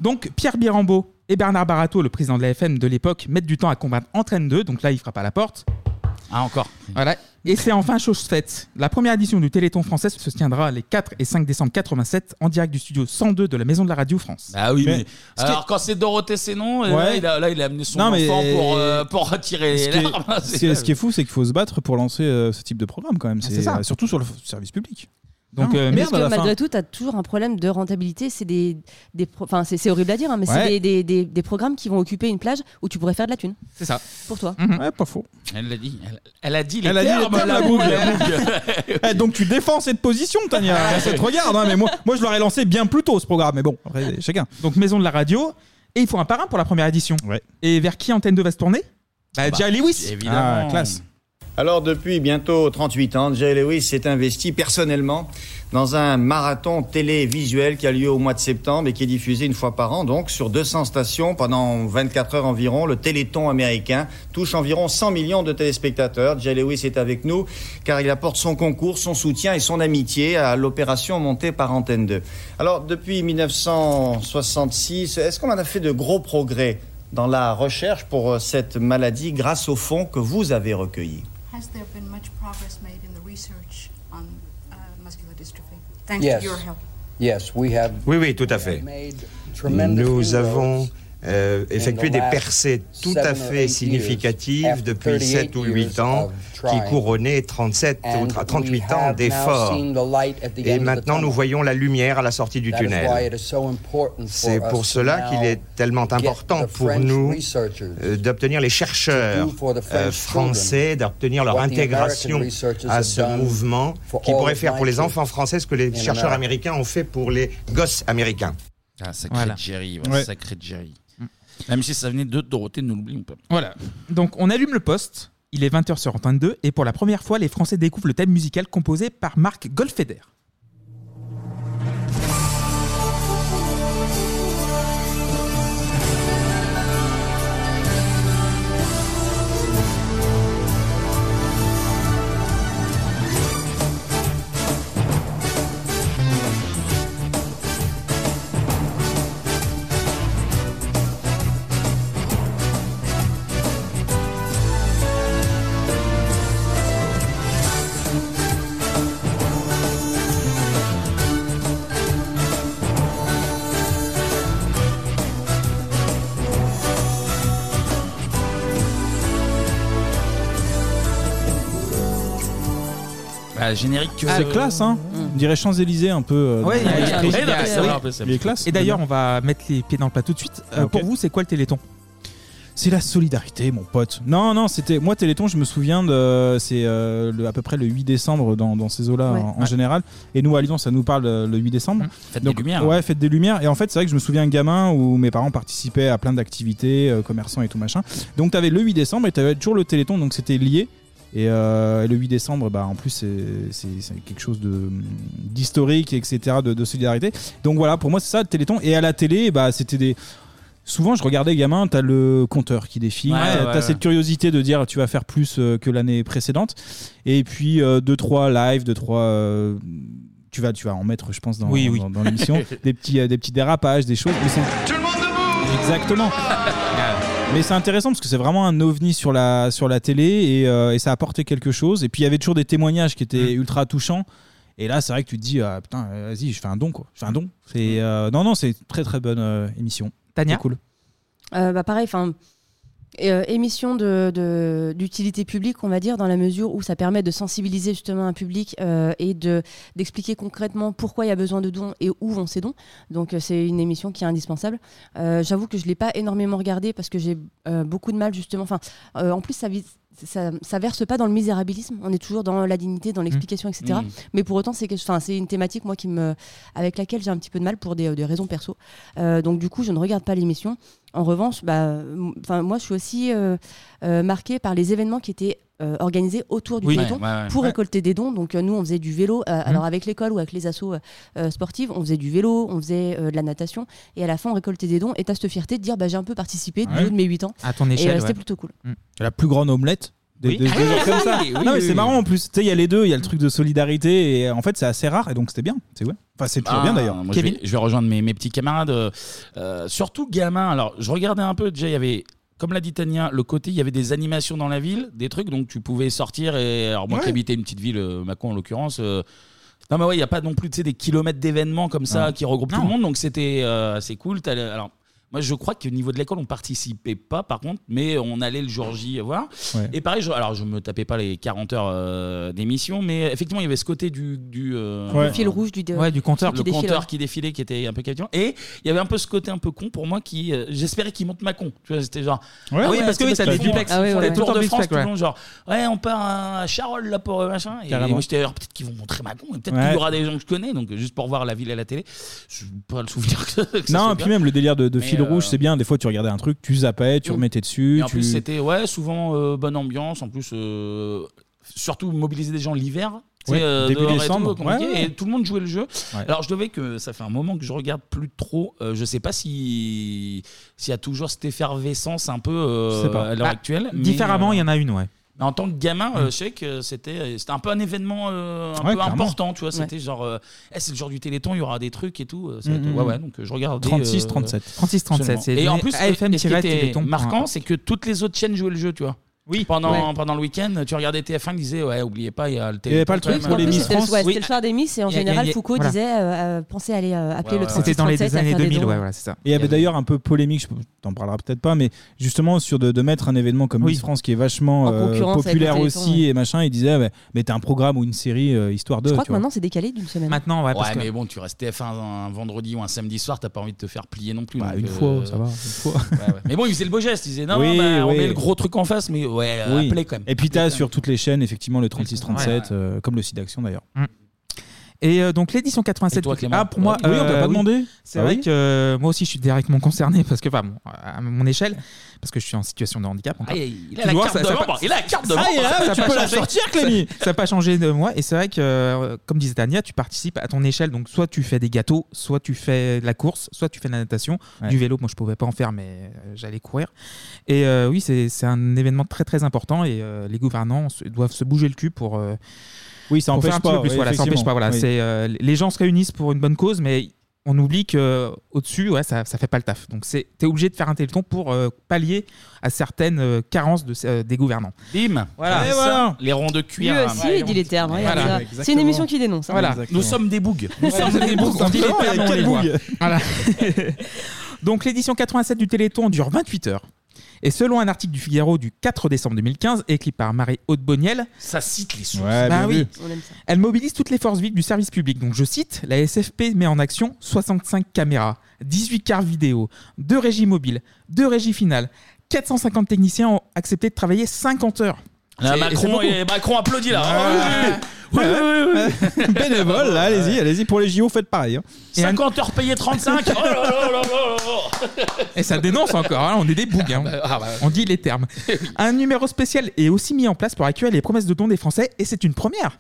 Donc Pierre Birambeau et Bernard Barato, le président de l'AFM de l'époque, mettent du temps à combattre Entraîne 2, donc là il frappe à la porte. Ah encore. Voilà. Et c'est enfin chose faite. La première édition du Téléthon français se tiendra les 4 et 5 décembre 87 en direct du studio 102 de la Maison de la Radio France. Ah oui, Mais mais, ce qui alors quand c'est Dorothée, c'est non. et Ouais. Là, il a, là, il a amené son Non, mais- enfant pour, euh, pour retirer Ce les qui, est, larmes. ce qui est- ce qui est fou, c'est qu'il faut se battre pour lancer euh, ce type de programme quand même. c'est C'est ça. euh, surtout sur le f- service public. Donc, Ah, euh, merde Parce que fin. malgré tout, tu as toujours un problème de rentabilité. C'est des, des pro- enfin, c'est, c'est horrible à dire, hein, mais Ouais. c'est des, des, des, des programmes qui vont occuper une plage où tu pourrais faire de la thune. C'est ça. Pour toi. Ouais, pas faux. Elle l'a dit. Elle, elle a dit les Elle a dit les termes, termes, la la boucle. boucle. Eh, donc tu défends cette position, Tania. Ça te regarde, hein, mais moi, moi je l'aurais lancé bien plus tôt ce programme. Mais bon, après, chacun. Donc Maison de la Radio. Et il faut un parrain pour la première édition. Ouais. Et vers qui Antenne 2 va se tourner? Bah, bah, Jerry Lewis. Évidemment. Ah, classe. Alors depuis bientôt 38 ans, Jay Lewis s'est investi personnellement dans un marathon télévisuel qui a lieu au mois de septembre et qui est diffusé une fois par an, donc sur 200 stations pendant 24 heures environ. Le Téléthon américain touche environ 100 millions de téléspectateurs. Jay Lewis est avec nous car il apporte son concours, son soutien et son amitié à l'opération montée par Antenne 2. Alors depuis 1966, est-ce qu'on en a fait de gros progrès dans la recherche pour euh, cette maladie grâce aux fonds que vous avez recueillis Has there been much progress made in the research on uh, muscular dystrophy? Thanks Yes. to your help. Yes, we have Oui, oui, tout à fait. Nous avons euh, effectué des percées tout à fait significatives depuis 7 ou 8 ans qui couronnaient 37 ou 38 ans d'efforts. Et maintenant, nous voyons la lumière à la sortie du tunnel. C'est pour cela qu'il est tellement important pour nous euh, d'obtenir les chercheurs euh, français, d'obtenir leur intégration à ce mouvement qui pourrait faire pour les enfants français ce que les chercheurs américains ont fait pour les gosses américains. Ah, sacré Voilà. Jerry. ouais, Ouais. Sacré Jerry. Même si ça venait de Dorothée, nous l'oublions pas. Voilà. Donc on allume le poste. Il est 20h sur Antenne 2 et pour la première fois, les Français découvrent le thème musical composé par Marc Goldfeder. Générique que. C'est classe, hein On dirait Champs-Élysées un peu. euh, Ouais, dans il y a- l'esprit. il y a- il y a- c'est vrai, un peu, c'est Il est classe. Et d'ailleurs, on va mettre les pieds dans le plat tout de suite. Euh, Ah, ok. Pour vous, c'est quoi le Téléthon? C'est la solidarité, mon pote. Non, non, c'était. Moi, Téléthon, je me souviens de. C'est euh, le- à peu près le 8 décembre dans, dans ces eaux-là Ouais. en, en Ouais. général. Et nous, à Lyon, ça nous parle euh, le 8 décembre. Fête des Lumières. Ouais, fête des Lumières. Et en fait, c'est vrai que je me souviens gamin où mes parents participaient à plein d'activités, euh, commerçants et tout machin. Donc, t'avais le 8 décembre et t'avais toujours le Téléthon, donc c'était lié. Et, euh, et le 8 décembre, bah, en plus, c'est- quelque chose de d'historique, etc., de, de solidarité. Donc voilà, pour moi, c'est ça, le Téléthon. Et à la télé, bah, c'était des. Souvent, je regardais gamin, t'as le compteur qui défile, Ouais, t'as ouais, cette curiosité de dire tu vas faire plus euh, que l'année précédente, et puis euh, deux trois lives, deux trois, euh, tu vas tu vas en mettre, je pense, dans, Oui, oui. dans, dans l'émission, des petits euh, des petits dérapages, des choses. mais c'est- Exactement. Mais c'est intéressant parce que c'est vraiment un ovni sur la, sur la télé et, euh, et ça a apporté quelque chose. Et puis il y avait toujours des témoignages qui étaient Mm. ultra touchants. Et là, c'est vrai que tu te dis, ah, putain, euh, vas-y, je fais un don, quoi. Je fais un don. C'est, euh, non, non, c'est une très très bonne euh, émission. Tania C'est cool. Euh, bah pareil, enfin. Euh, émission de- d'utilité publique, on va dire, dans la mesure où ça permet de sensibiliser justement un public euh, et de d'expliquer concrètement pourquoi il y a besoin de dons et où vont ces dons. Donc euh, c'est une émission qui est indispensable. J'avoue que je l'ai pas énormément regardée parce que j'ai beaucoup de mal justement. Enfin, en plus ça vise ça, ça verse pas dans le misérabilisme. On est toujours dans la dignité, dans l'explication, etc. Mmh. Mais pour autant, c'est une thématique moi qui me, avec laquelle j'ai un petit peu de mal pour des, des raisons perso. Euh, donc du coup, je ne regarde pas l'émission. En revanche, bah, moi, je suis aussi euh, euh, marquée par les événements qui étaient euh, organisés autour du Oui. Téléthon Ouais, ouais, ouais. pour Ouais. récolter des dons. Donc euh, nous, on faisait du vélo. euh, Alors avec l'école ou avec les assos euh, sportives, on faisait du vélo, on faisait euh, de la natation, et à la fin, on récoltait des dons. Et t'as cette fierté de dire, bah, j'ai un peu participé du de mes 8 ans. À ton échelle, euh, ouais. C'était plutôt cool. La plus grande omelette. Des, Oui. des- des Ah comme ça. oui, non, mais c'est oui. marrant en plus. Tu sais, il y a les deux. Il y a le truc de solidarité et en fait, c'est assez rare et donc c'était bien. C'est ouais. Enfin, c'est toujours Ah, bien d'ailleurs. je, vais, je vais rejoindre mes, mes petits camarades, euh, surtout gamins. Alors, je regardais un peu, déjà, il y avait, comme l'a dit Tania, le côté, il y avait des animations dans la ville, des trucs, donc tu pouvais sortir. Et alors, moi qui habitais une petite ville, euh, Mâcon en l'occurrence, euh, non, mais ouais, il n'y a pas non plus tu sais, des kilomètres d'événements comme ça qui regroupent tout le monde, donc c'était euh, assez cool. Alors, moi, je crois qu'au niveau de l'école, on participait pas, par contre, mais on allait le jour J voir. Ouais. Et pareil, je, alors je me tapais pas les 40 heures euh, d'émission, mais effectivement, il y avait ce côté du. du euh, Ouais. Le fil rouge du- Ouais, du compteur. le qui compteur ouais. qui défilait, qui était un peu captivant. Et il y avait un peu ce côté un peu con pour moi qui. euh, J'espérais qu'il monte Macon. Tu vois, c'était genre. Ouais. Ah oui, parce que oui, c'est t'as des font- duplex. ils Ah oui, ouais, les ouais. Tours Tout en de France duplex, tout le ouais. long, genre. Ouais, on part à Charolles là pour euh, machin. Et, Carrément. moi j'étais alors peut-être qu'ils vont montrer Macon. Et peut-être Ouais. qu'il y aura des gens que je connais. Donc juste pour voir la ville à la télé. Je n'ai pas le souvenir que. que ça Non, et puis bien. même le délire de, de Mais, fil euh, rouge, c'est bien. Des fois, tu regardais un truc, tu zappais, tu remettais dessus. Et en tu... plus, c'était ouais, souvent euh, bonne ambiance. En plus, euh, surtout mobiliser des gens l'hiver. euh, début décembre. tout, Ouais, et tout le monde jouait le jeu. Ouais. Alors je devais que ça fait un moment que je regarde plus trop. Euh, je sais pas si s'il y a toujours cette effervescence un peu euh, à l'heure Bah, actuelle. mais, Différemment, il y en a une, ouais. Mais en tant que gamin, euh, Mm. je sais que c'était c'était un peu un événement euh, un Ouais, peu clairement. important, tu vois. C'était genre, euh, Eh, c'est le jour du Téléthon, il y aura des trucs et tout. euh, ça va Mm, être- mm, ouais, ouais, donc euh, je regardais. 36, euh, 37. 36, 37. absolument. c'est Et en plus, AFM et ce qui était Téléthon. marquant, c'est que toutes les autres chaînes jouaient le jeu, tu vois. Oui. Pendant, Ouais. pendant le week-end, tu regardais TF1, ils disaient Ouais, oubliez pas, il y a le avait pas le truc pour les Miss c'était le- ouais, c'était le soir des Miss et en Il y a- général il y a- Foucault voilà. disait euh, euh, pensez à aller euh, appeler le ouais. 36 C'était dans les 37 à années faire des 2000, dons. ouais, voilà, c'est ça. Et il y avait d'ailleurs un peu polémique, je t'en parleras peut-être pas, mais justement sur de, de mettre un événement comme. Miss France qui est vachement En euh, concurrence avec populaire le Téléthon, aussi et machin, il disait ouais, mais t'as un programme ou une série euh, histoire de. Je crois que maintenant c'est décalé d'une semaine. Maintenant, ouais, parce Ouais, que. mais bon, tu restes TF1 un, vendredi ou un samedi soir, t'as pas envie de te faire plier non plus. Bah, donc, une euh, fois, ça va, ouais, ouais. Mais bon, il faisait le beau geste. Il disait non, Oui, bah, on oui. met le gros truc en face, mais ouais, euh, Oui. appelez quand même. Et puis t'as Appelez quand sur toutes les chaînes effectivement le 36-37, Ouais, ouais. euh, comme le site d'action d'ailleurs. Et euh, donc l'édition 87. Et toi, ah, pour moi, Oui, on t'a pas oui. demandé C'est Ah vrai oui que euh, moi aussi je suis directement concerné parce que, enfin, bon, à mon échelle, parce que je suis en situation de handicap. encore. Ah, il a Tu la vois, carte ça- de ça membre. Il a la carte de Ça y est, membre. là, Ça a tu pas peux la changé. sortir, Clémy. Ça n'a pas changé de moi. Et c'est vrai que, euh, comme disait Tania, tu participes à ton échelle. Donc, soit tu fais des gâteaux, soit tu fais de la course, soit tu fais de la natation. Ouais. Du vélo, moi, je pouvais pas en faire, mais euh, j'allais courir. Et euh, oui, c'est c'est un événement très, très important. Et euh, les gouvernants se- doivent se bouger le cul pour. euh, Oui, ça pour faire empêche un petit pas. peu plus. voilà, ça empêche effectivement. pas. Voilà, Oui. c'est euh, les gens se réunissent pour une bonne cause, mais on oublie que au-dessus, ouais, ça, ça fait pas le taf. Donc c'est, t'es obligé de faire un téléthon pour euh, pallier à certaines euh, carences de, euh, des gouvernants. Bim. Voilà. Et Et voilà. Les ronds de Lui cuir. aussi, il dit les termes. Voilà, ça. C'est une émission qui dénonce. hein. Voilà. Nous sommes des bougs. Nous sommes des bougs, on dit les termes, on les voit. Voilà. Donc l'édition 87 du Téléthon dure 28 heures. Et selon un article du Figaro du 4 décembre 2015, écrit par Marie-Haute Boniel, Ça cite les sources. bah oui. Elle mobilise toutes les forces vives du service public. Donc je cite, la SFP met en action 65 caméras, 18 cartes vidéo, 2 régies mobiles, 2 régies finales. 450 techniciens ont accepté de travailler 50 heures. Là, c'est Macron, beaucoup. et Macron applaudit là. Ouais. Oui, oui, oui. Bénévole, là, allez-y, allez-y pour les JO, faites pareil. hein. 50 heures payées 35. Oh là là là là là. Et ça dénonce encore, hein, on est des bougs. hein. Ah bah. On dit les termes. Un numéro spécial est aussi mis en place pour accueillir les promesses de dons des Français et c'est une première.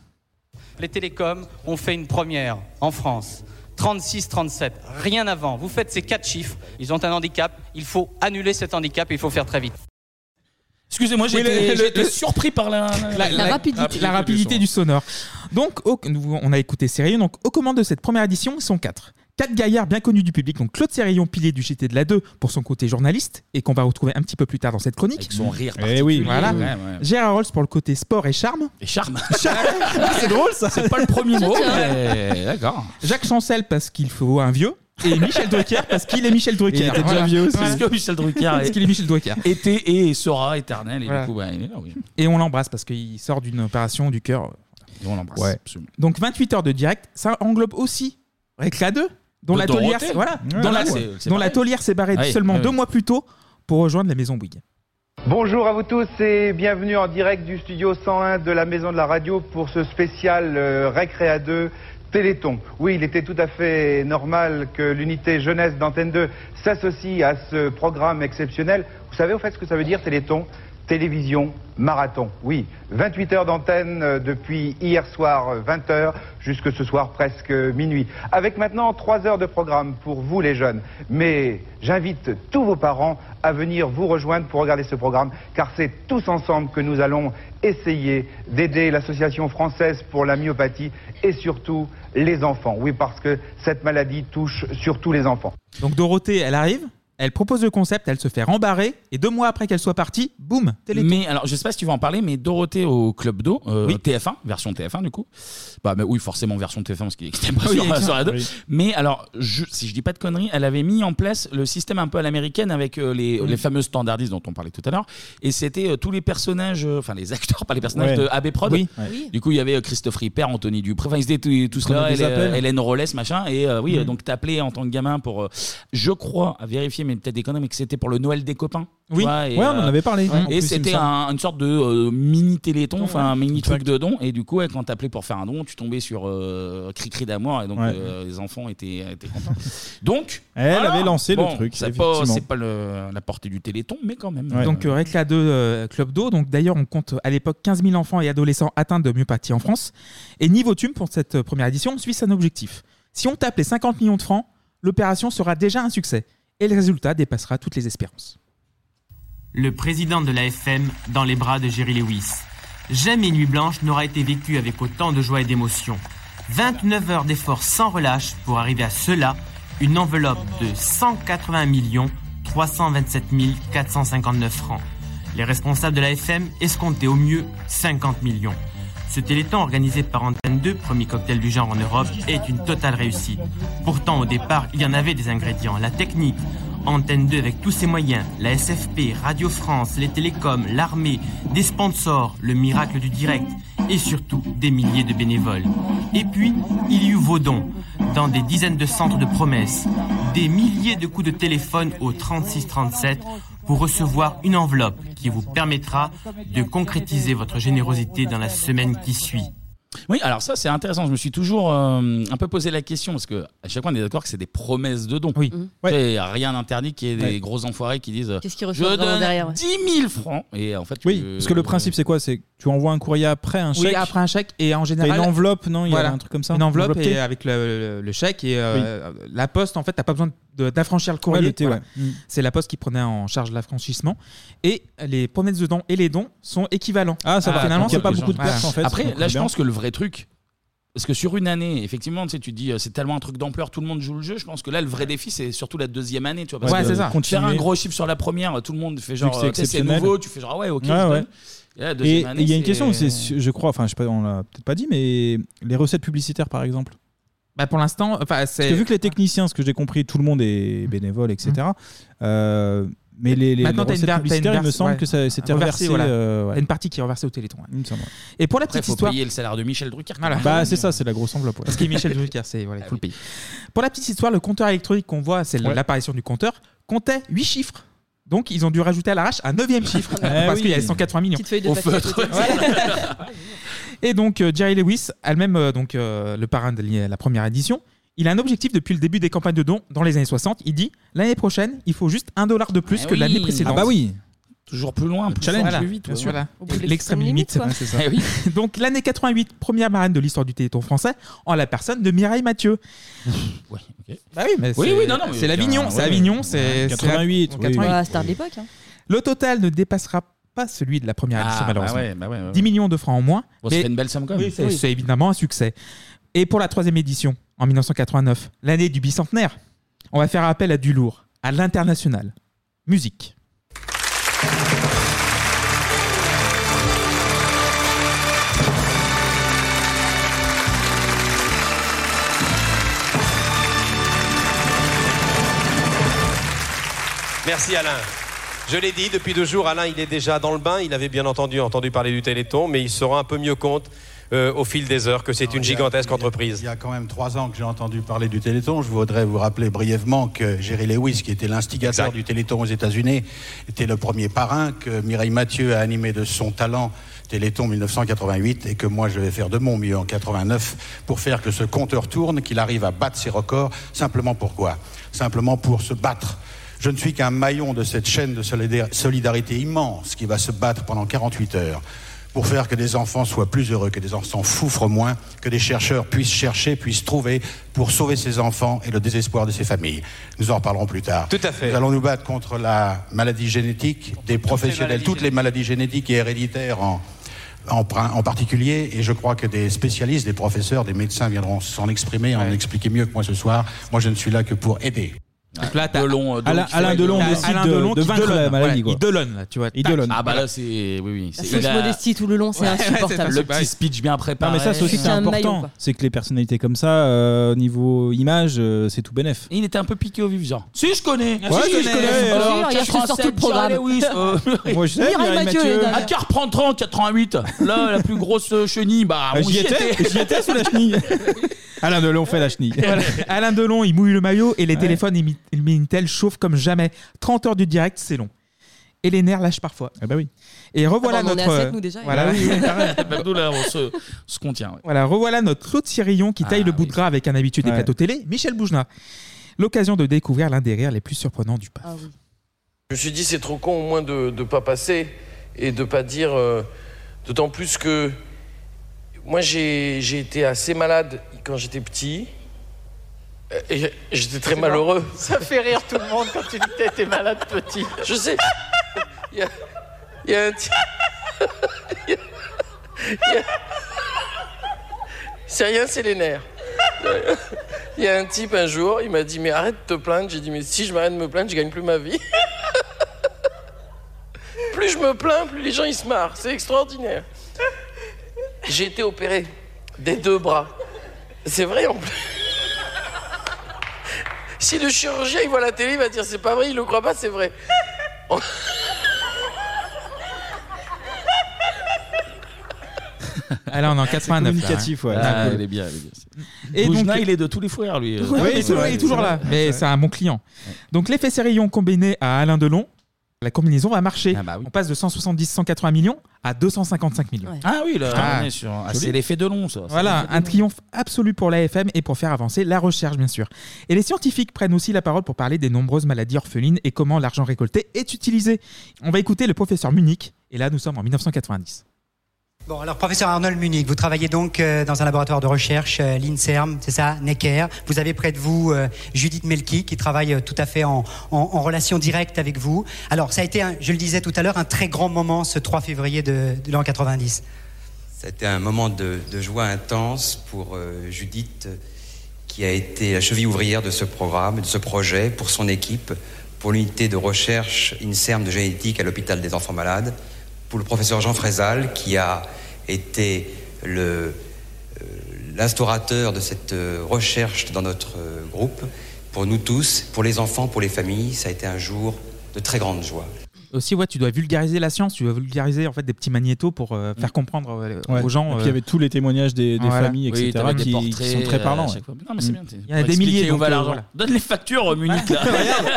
Les télécoms ont fait une première en France. 36-37, rien avant. Vous faites ces quatre chiffres, ils ont un handicap, il faut annuler cet handicap et il faut faire très vite. Excusez-moi, Oui, j'étais le- le- j'étais le- surpris par la, la rapidité, la rapidité du sonore. Donc, au- nous- on a écouté Sérillon. Donc, aux commandes de cette première édition, ils sont quatre. Quatre gaillards bien connus du public. Donc, Claude Sérillon, pilier du JT de la 2 pour son côté journaliste et qu'on va retrouver un petit peu plus tard dans cette chronique. Avec son rire Eh oui. Voilà. Ouais, ouais. Gérard Rolls pour le côté sport et charme. Et charme. c'est drôle ça. C'est pas le premier mot, mais d'accord. Jacques Chancel parce qu'il faut un vieux. Et Michel Drucker parce qu'il est Michel Drucker. Il était déjà vieux aussi. Parce que Michel Drucker Parce qu'il est Michel Drucker. Était et sera éternel. Et Voilà. du coup, bah, il est là, oui. Et on l'embrasse parce qu'il sort d'une opération du cœur. Et on l'embrasse. Ouais. Donc 28 heures de direct, ça englobe aussi Récla 2, dont De la Dorothée. voilà, Ouais, dont là, la, c'est- c'est dont la pareil. taulière s'est barrée Ouais, seulement ouais, deux ouais. mois plus tôt pour rejoindre la maison Bouygues. Bonjour à vous tous et bienvenue en direct du studio 101 de la Maison de la Radio pour ce spécial euh, Récréa 2 Téléthon. Oui, il était tout à fait normal que l'unité jeunesse d'Antenne 2 s'associe à ce programme exceptionnel. Vous savez au fait ce que ça veut dire Téléthon? Télévision marathon. Oui, 28 heures d'antenne euh, depuis hier soir euh, 20 heures jusque ce soir presque minuit. Avec maintenant 3 heures de programme pour vous les jeunes. Mais j'invite tous vos parents à venir vous rejoindre pour regarder ce programme car c'est tous ensemble que nous allons essayer d'aider l'association française pour la myopathie et surtout les enfants. Oui, parce que cette maladie touche surtout les enfants. Donc Dorothée, elle arrive, elle propose le concept, elle se fait rembarrer et deux mois après qu'elle soit partie, boum, Téléthon. Mais alors, je sais pas si tu vas en parler, mais Dorothée au Club d'eau, euh, TF1, version TF1 du coup. Bah, mais oui, forcément version TF1 parce qu'il n'était pas Oui, sur, exact. sur la 2. Oui. Mais alors, je, si je dis pas de conneries, elle avait mis en place le système un peu à l'américaine avec euh, les, Mm. les fameux standardistes dont on parlait tout à l'heure. Et c'était euh, tous les personnages, euh, enfin les acteurs, pas les personnages Ouais. de AB Prod. Oui. Oui. Du coup, il y avait euh, Christophe Ripper, Anthony Dupré, enfin ils étaient tous, tous là, des Hélène, appels. Hélène Rollès, machin. Et euh, oui, Mm. euh, donc t'appelais en tant que gamin pour, euh, je crois, à vérifier, mais peut-être des conneries, mais que c'était pour le Noël des copains. tu Oui. vois, et, Ouais, on en avait parlé. En plus, Et il me c'était semble. un- une sorte de euh, mini téléthon, enfin un mini truc de don. Et du coup, ouais, quand t'appelais pour faire un don, tu tombais sur euh, Cri-Cri d'amour et donc Ouais. euh, les enfants étaient, étaient contents. Donc, Elle voilà. avait lancé le Bon, truc, C'est pas, effectivement. c'est pas le- la portée du téléthon, mais quand même. Donc euh, Récla 2 euh, Club d'eau. Donc d'ailleurs, on compte à l'époque 15 000 enfants et adolescents atteints de myopathie en France. Et niveau thune pour cette euh, première édition, on suit un objectif. Si on tape les 50 millions de francs, l'opération sera déjà un succès. Et le résultat dépassera toutes les espérances. Le président de l'AFM dans les bras de Jerry Lewis. Jamais Nuit Blanche n'aura été vécue avec autant de joie et d'émotion. 29 heures d'efforts sans relâche pour arriver à cela, une enveloppe de 180 millions 327 459 francs. Les responsables de l'AFM escomptaient au mieux 50 millions. Ce téléthon organisé par Antenne 2, premier cocktail du genre en Europe, est une totale réussite. Pourtant, au départ, il y en avait des ingrédients. La technique, Antenne 2 avec tous ses moyens, la SFP, Radio France, les télécoms, l'armée, des sponsors, le miracle du direct et surtout des milliers de bénévoles. Et puis, il y eut vos dons, dans des dizaines de centres de promesses, des milliers de coups de téléphone au 3637 pour recevoir une enveloppe qui vous permettra de concrétiser votre générosité dans la semaine qui suit. Oui, alors ça c'est intéressant. Je me suis toujours euh, un peu posé la question parce que à chaque fois on est d'accord que c'est des promesses de dons. Oui. Il n'y a rien d'interdit qu'il y ait des Ouais. gros enfoirés qui disent Qu'est-ce qu'ils Je reçoivent vraiment donne derrière, ouais. 10 000 francs. Et en fait, Oui, tu- parce que le principe c'est quoi? C'est que tu envoies un courrier après un chèque? Oui, après un chèque et en T'as général. une enveloppe, non? Il y Voilà. avait un truc comme ça? Une enveloppe et avec le, le- le chèque et euh, la poste, en fait, t'as pas besoin de- d'affranchir le courrier. Voilà. ouais. Mm. C'est la poste qui prenait en charge l'affranchissement. Et les promesses de dons et les dons sont équivalents. Ah, ça va. Finalement, c'est- pas beaucoup de voilà. pertes, en fait. Après, là, je pense que le vrai truc, parce que sur une année, effectivement, tu sais, tu dis, euh, c'est tellement un truc d'ampleur, tout le monde joue le jeu. Je pense que là, le vrai défi, c'est surtout la deuxième année, tu vois. parce Ouais, que c'est ça. Faire Continuer. un gros chiffre sur la première, tout le monde fait Vu genre, que c'est euh, nouveau, tu fais genre, ah ouais, ok. Ouais. Et il y a une question, c'est, je crois, enfin, je sais pas, on l'a peut-être pas dit, mais les recettes publicitaires, par exemple. Bah, pour l'instant, enfin, Parce que vu que les techniciens, ce que j'ai compris, tout le monde est bénévole, etc. Mmh. euh, Mais les, les, Maintenant, les t'as une, recettes ver- t'as une publicitaires, il me semble ouais, que ça c'était reversé, reversé. voilà. euh, ouais. T'as une partie qui est reversée au Téléthon. ouais. Il me semble. Et pour la Après, petite faut histoire. payer le salaire de Michel Drucker. Voilà. Bah, c'est ça, c'est la grosse enveloppe. ouais. Parce qu'il est Michel Drucker, c'est voilà, il faut le payer. Pour la petite histoire, le compteur électronique qu'on voit, c'est Ouais. l'apparition du compteur, comptait 8 chiffres. Donc ils ont dû rajouter à l'arrache un neuvième chiffre Eh parce oui. qu'il y avait 180 millions. Petite feuille de Au papier à feutre. côté. Voilà. Et donc euh, Jerry Lewis, elle-même euh, donc euh, le parrain de la première édition, il a un objectif depuis le début des campagnes de dons dans les années 60. Il dit l'année prochaine, il faut juste un dollar de plus Eh que oui. l'année précédente. Ah bah oui. Toujours plus loin, plus Challenge, fort, plus vite. bien ouais. sûr. Voilà. Au bout de L'extrême limite, quoi. c'est ça. Eh oui. Donc l'année 88, première marraine de l'histoire du Téléthon français, en la personne de Mireille Mathieu. Ok. Bah oui, mais Oui, c'est- oui, non, non, mais c'est l'Avignon, ouais, c'est ouais. Avignon, c'est 88, c'est- oui, oui. La star de l'époque. hein. Le total ne dépassera pas celui de la première Ah, édition bah malheureusement. ouais, bah ouais, ouais, ouais. 10 millions de francs en moins. Bon, ça mais fait une belle somme quand même. oui, c'est c'est évidemment un succès. Et pour la troisième édition, en 1989, l'année du bicentenaire, on va faire appel à du lourd, à l'international. Musique. Merci Alain. Je l'ai dit, depuis deux jours, Alain, il est déjà dans le bain. Il avait bien entendu entendu parler du Téléthon, mais il se rend un peu mieux compte euh, au fil des heures que c'est une gigantesque entreprise. Il y a quand même trois ans que j'ai entendu parler du Téléthon. Je voudrais vous rappeler brièvement que Jerry Lewis, qui était l'instigateur du Téléthon aux États-Unis, était le premier parrain, que Mireille Mathieu a animé de son talent Téléthon 1988 et que moi je vais faire de mon mieux en 89 pour faire que ce compteur tourne, qu'il arrive à battre ses records. Simplement pourquoi? Simplement pour se battre. Je ne suis qu'un maillon de cette chaîne de solidar- solidarité immense qui va se battre pendant 48 heures pour faire que des enfants soient plus heureux, que des enfants souffrent moins, que des chercheurs puissent chercher, puissent trouver pour sauver ces enfants et le désespoir de ces familles. Nous en reparlerons plus tard. Tout à fait. Nous allons nous battre contre la maladie génétique des professionnels, toutes les maladies génétiques et héréditaires en, en, prin- en particulier, et je crois que des spécialistes, des professeurs, des médecins viendront s'en exprimer, en expliquer mieux que moi ce soir. Moi, je ne suis là que pour aider. Donc là, t'as Delon, euh, Alain- qui fait- Alain Delon T'as décide Alain de- Delon de qui vaincre delonne, la maladie, ouais, quoi. Il delonne, là, tu vois. Il Tac. delonne. Ah bah là, c'est. Oui, oui. La c'est- fausse il a- modestie tout le long, c'est Ouais, insupportable. Le petit speech bien préparé. Non mais ça c'est aussi C'est c'est un maillon, important. quoi. C'est que les personnalités comme ça, euh, niveau image, euh, c'est tout bénef. Il était un peu piqué au vif, genre. Si, je connais. Ouais, si, je je connais. connais. Alors, Alors, il y a Français, sur tout le programme. Jerry Lewis, euh, Moi je sais, Mireille Mireille Mathieu, Mathieu. les À qui reprend 30, 88 Là, la plus grosse euh, chenille, bah, Ah, on J'y étais, j'y étais sous la chenille. Alain Delon fait la chenille. Alain Delon, il mouille le maillot et les téléphones émi- le Minitel chauffent comme jamais. 30 heures du direct, c'est long. Et les nerfs lâchent parfois. Ah bah oui. Et revoilà Ah bah, on en est notre. à sept, nous, déjà. Voilà, Bah oui, oui, pareil. Là, on se, on se contient. ouais. Voilà, revoilà notre Claude Sirillon qui taille Ah, le bout de gras avec un habitué des Ouais. plateaux télé, Michel Boujna. L'occasion de découvrir l'un des rires les plus surprenants du PAF. Ah oui. Je me suis dit, c'est trop con au moins de ne pas passer et de pas dire. euh, D'autant plus que moi, j'ai j'ai été assez malade quand j'étais petit. J'étais très malheureux. Ça fait rire tout le monde quand tu dis que t'étais malade petit. Je sais. Il y a, il y a un type. il y a- C'est rien, c'est les nerfs. Il y a un type un jour, il m'a dit Mais arrête de te plaindre. J'ai dit Mais si je m'arrête de me plaindre, je gagne plus ma vie. plus je me plains, plus les gens ils se marrent. C'est extraordinaire. J'ai été opéré des deux bras. C'est vrai en plus. Si le chirurgien il voit la télé, il va dire c'est pas vrai, il le croit pas, c'est vrai. Là, on est en 89. là, communicatif, hein. ouais. Ah, il est bien. il est bien. Et Boujna, donc- il est de tous les frères, lui. Oui, il est toujours- il est toujours là, mais c'est un bon client. Donc l'effet Sérillon combiné à Alain Delon, la combinaison va marcher. Ah bah oui. On passe de 170-180 millions à 255 millions. Ah oui, là, Ah. on est sur. Ah, Joli. c'est l'effet de long, ça. Voilà, un long. triomphe absolu pour l'AFM et pour faire avancer la recherche, bien sûr. Et les scientifiques prennent aussi la parole pour parler des nombreuses maladies orphelines et comment l'argent récolté est utilisé. On va écouter le professeur Munich, et là nous sommes en 1990. Bon, alors professeur Arnold Munich, vous travaillez donc euh, dans un laboratoire de recherche, euh, l'INSERM, c'est ça, Necker. Vous avez près de vous euh, Judith Melki qui travaille tout à fait en, en- relation directe avec vous. Alors ça a été, je le disais tout à l'heure, un très grand moment ce 3 février de, l'an 90. Ça a été un moment de, joie intense pour Judith, qui a été la cheville ouvrière de ce programme, de ce projet, pour son équipe, pour l'unité de recherche INSERM de génétique à l'hôpital des enfants malades, pour le professeur Jean Frézal, qui a été euh, l'instaurateur de cette euh, recherche dans notre euh, groupe. Pour nous tous, pour les enfants, pour les familles, ça a été un jour de très grande joie. Aussi, ouais, tu dois vulgariser la science, tu dois vulgariser en fait des petits magnétos pour euh, faire comprendre euh, Ouais. aux gens. Et puis il y euh, avait tous les témoignages des, des voilà. familles, Oui, etc., t'avais des qui, qui portraits, sont très euh, parlants. à ouais. chaque fois. Non, mais c'est bien. Il y en a des milliers, Où donc, va euh, l'argent voilà. Donne les factures, Munich. Là.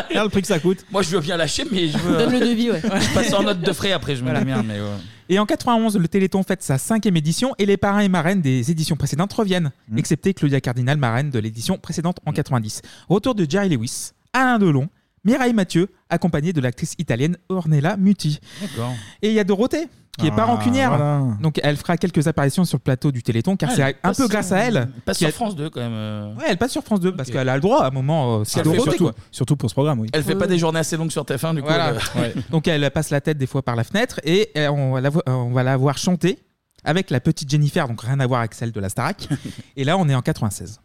Regarde le prix que ça coûte. Moi, je veux bien lâcher, mais je veux. Donne le devis, ouais. Je passe en note de frais après, je me Voilà. démerde. Mais ouais. Et en 91, le Téléthon fête sa cinquième édition et les parrains et marraines des éditions précédentes reviennent, Mmh. excepté Claudia Cardinal, marraine de l'édition précédente en 90. Retour de Jerry Lewis, Alain Delon, Mireille Mathieu, accompagnée de l'actrice italienne Ornella Muti. D'accord. Et il y a Dorothée, qui est pas Ah, rancunière. voilà. Donc elle fera quelques apparitions sur le plateau du Téléthon, car Ah, c'est un passe peu sur- grâce à elle. elle passe sur a- France 2 quand même. euh. Ouais, elle passe sur France 2, parce qu'elle a le droit à un moment. euh, c'est Elle fait Dorothée, surtout- quoi. Surtout pour ce programme, oui. Elle fait pas des journées assez longues sur TF1 du coup. Voilà. Ouais. Donc elle passe la tête des fois par la fenêtre et euh, on va la, vo- euh, on va la voir chanter avec la petite Jennifer, donc rien à voir avec celle de la Starac. et là, on est en 96.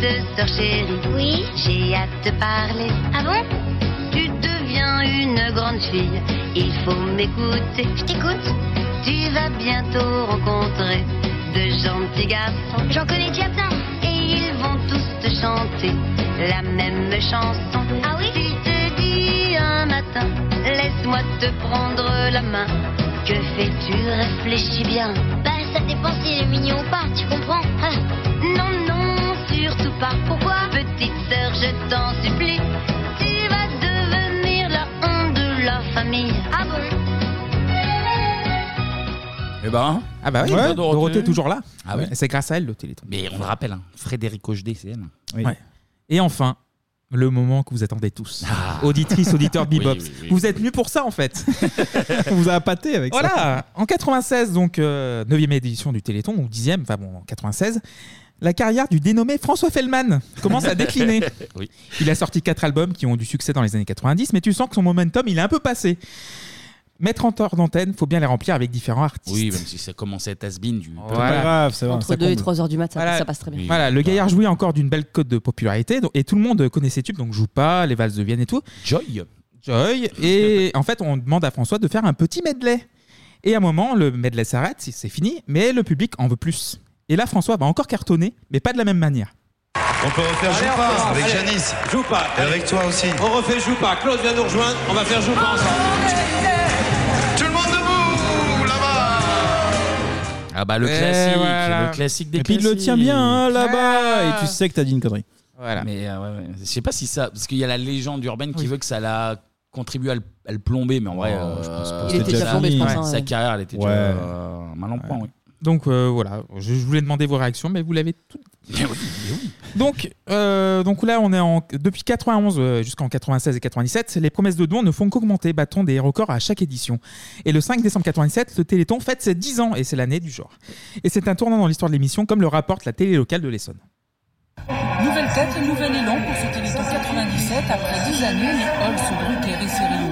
Petite sœur chérie, oui, j'ai hâte de parler. Ah bon? Tu deviens une grande fille, il faut m'écouter. Je t'écoute. Tu vas bientôt rencontrer de gentils garçons. J'en connais déjà plein. Et ils vont tous te chanter la même chanson. Ah oui? Tu te dis un matin, laisse-moi te prendre la main. Que fais-tu? Réfléchis bien. Bah, ça dépend s'il est mignon ou pas, tu comprends Ah. Non, non, surtout pas. Pourquoi Petite sœur, je t'en supplie. Tu vas devenir la honte de la famille. Ah bon? Eh ben. Ah bah oui, Ouais, Dorothée. est toujours là. Ah. Et C'est grâce à elle le Téléthon. Mais on le rappelle, hein, Frédéric Hochdé, c'est elle. Ouais. Et enfin, le moment que vous attendez tous. Auditrice, auditeur Oui, Bebop. oui, oui. Vous êtes venus pour ça en fait. On vous a appâté avec ça. Voilà, en 96, donc 9e édition du Téléthon, ou 10e, enfin bon, en 96, la carrière du dénommé François Fellman commence à décliner. Oui. Il a sorti quatre albums qui ont du succès dans les années 90, mais tu sens que son momentum, il est un peu passé. Mettre en tort d'antenne, faut bien les remplir avec différents artistes. Oui, même si ça commençait à être has-been du. Voilà. Entre 2 et 3 heures du matin, Voilà. ça passe très bien. Voilà, le gaillard jouait encore d'une belle cote de popularité donc- et tout le monde connaît ses tubes, donc joue pas, les valses de Vienne et tout. Joy. Joy. Et en fait, on demande à François de faire un petit medley. Et à un moment, le medley s'arrête, c'est fini, mais le public en veut plus. Et là, François va encore cartonner, mais pas de la même manière. On peut refaire Allez, on pas recommence, avec allez. Janice. Joue pas. Et avec toi aussi. On refait Joue pas. Claude vient nous rejoindre. On va faire Joue pas ensemble. Tout le monde debout là-bas. Ah bah le Et classique, voilà. le classique des Et puis il le tient bien hein, là-bas, Ah. et tu sais que t'as dit une connerie. Voilà. Mais euh, ouais, ouais. je sais pas si ça, parce qu'il y a la légende urbaine qui veut que ça l'a contribué à le, à le plomber, mais en vrai, Oh, euh, je pense pas. euh, Il était déjà sa- plombé, je pense, ouais, hein, Sa ouais. carrière, elle était Ouais. déjà euh, mal en point, oui. Donc euh, voilà, je, je voulais demander vos réactions, mais vous l'avez tout. Donc, euh, donc là, on est en, depuis 91 euh, jusqu'en 96 et 97, les promesses de dons ne font qu'augmenter, battant des records à chaque édition. Et le 5 décembre 97, le Téléthon fête ses 10 ans, et c'est l'année du genre. Et c'est un tournant dans l'histoire de l'émission, comme le rapporte la télé locale de l'Essonne. Nouvelle tête nouvel élan pour ce Téléthon 97. Après 10 années, les Holz, Drucker et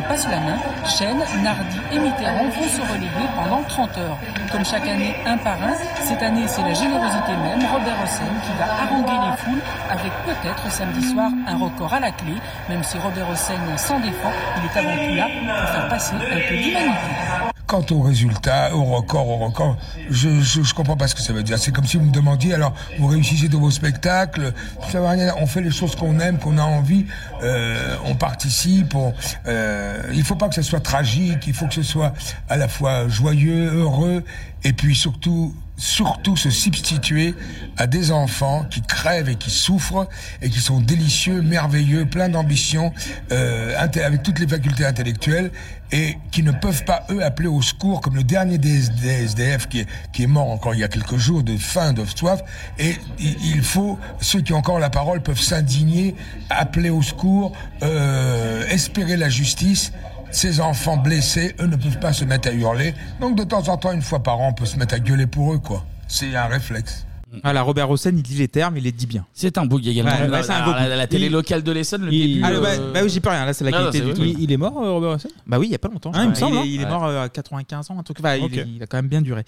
Passent la main. Chen, Nardi et Mitterrand vont se relayer pendant 30 heures. Comme chaque année, un par un, cette année, c'est la générosité même, Robert Hossein, qui va haranguer les foules avec peut-être samedi soir un record à la clé. Même si Robert Hossein s'en défend, il est avant tout là pour faire passer un peu d'humanité. Quant au résultat, au record, au record, je, je, je comprends pas ce que ça veut dire. C'est comme si vous me demandiez, alors, vous réussissez dans vos spectacles, ça veut rien. On fait les choses qu'on aime, qu'on a envie, euh, on participe, on, euh, il faut pas que ce soit tragique, il faut que ce soit à la fois joyeux, heureux, et puis surtout, surtout se substituer à des enfants qui crèvent et qui souffrent et qui sont délicieux, merveilleux, pleins d'ambition, euh, avec toutes les facultés intellectuelles et qui ne peuvent pas, eux, appeler au secours, comme le dernier des, SDF qui est, qui est mort encore il y a quelques jours de faim, de soif. Et il faut, ceux qui ont encore la parole peuvent s'indigner, appeler au secours, euh, espérer la justice. Ces enfants blessés, eux, ne peuvent pas se mettre à hurler. Donc, de temps en temps, une fois par an, on peut se mettre à gueuler pour eux, quoi. C'est un réflexe. Voilà, Robert Hossein, il dit les termes, il les dit bien. C'est un bug également. Ouais, ouais, c'est un beau la, la télé Il- locale de l'Essonne, le Il- début. Ah, bah, euh, bah oui, j'y peux rien, là, c'est la Non, qualité non, du c'est vrai. Il est mort, euh, Robert Hossein? Bah oui, il y a pas longtemps. Ah, il me semble, hein. Il, est Ouais. mort euh, à 95 ans, un truc. Enfin, il- Ok. il, a quand même bien duré.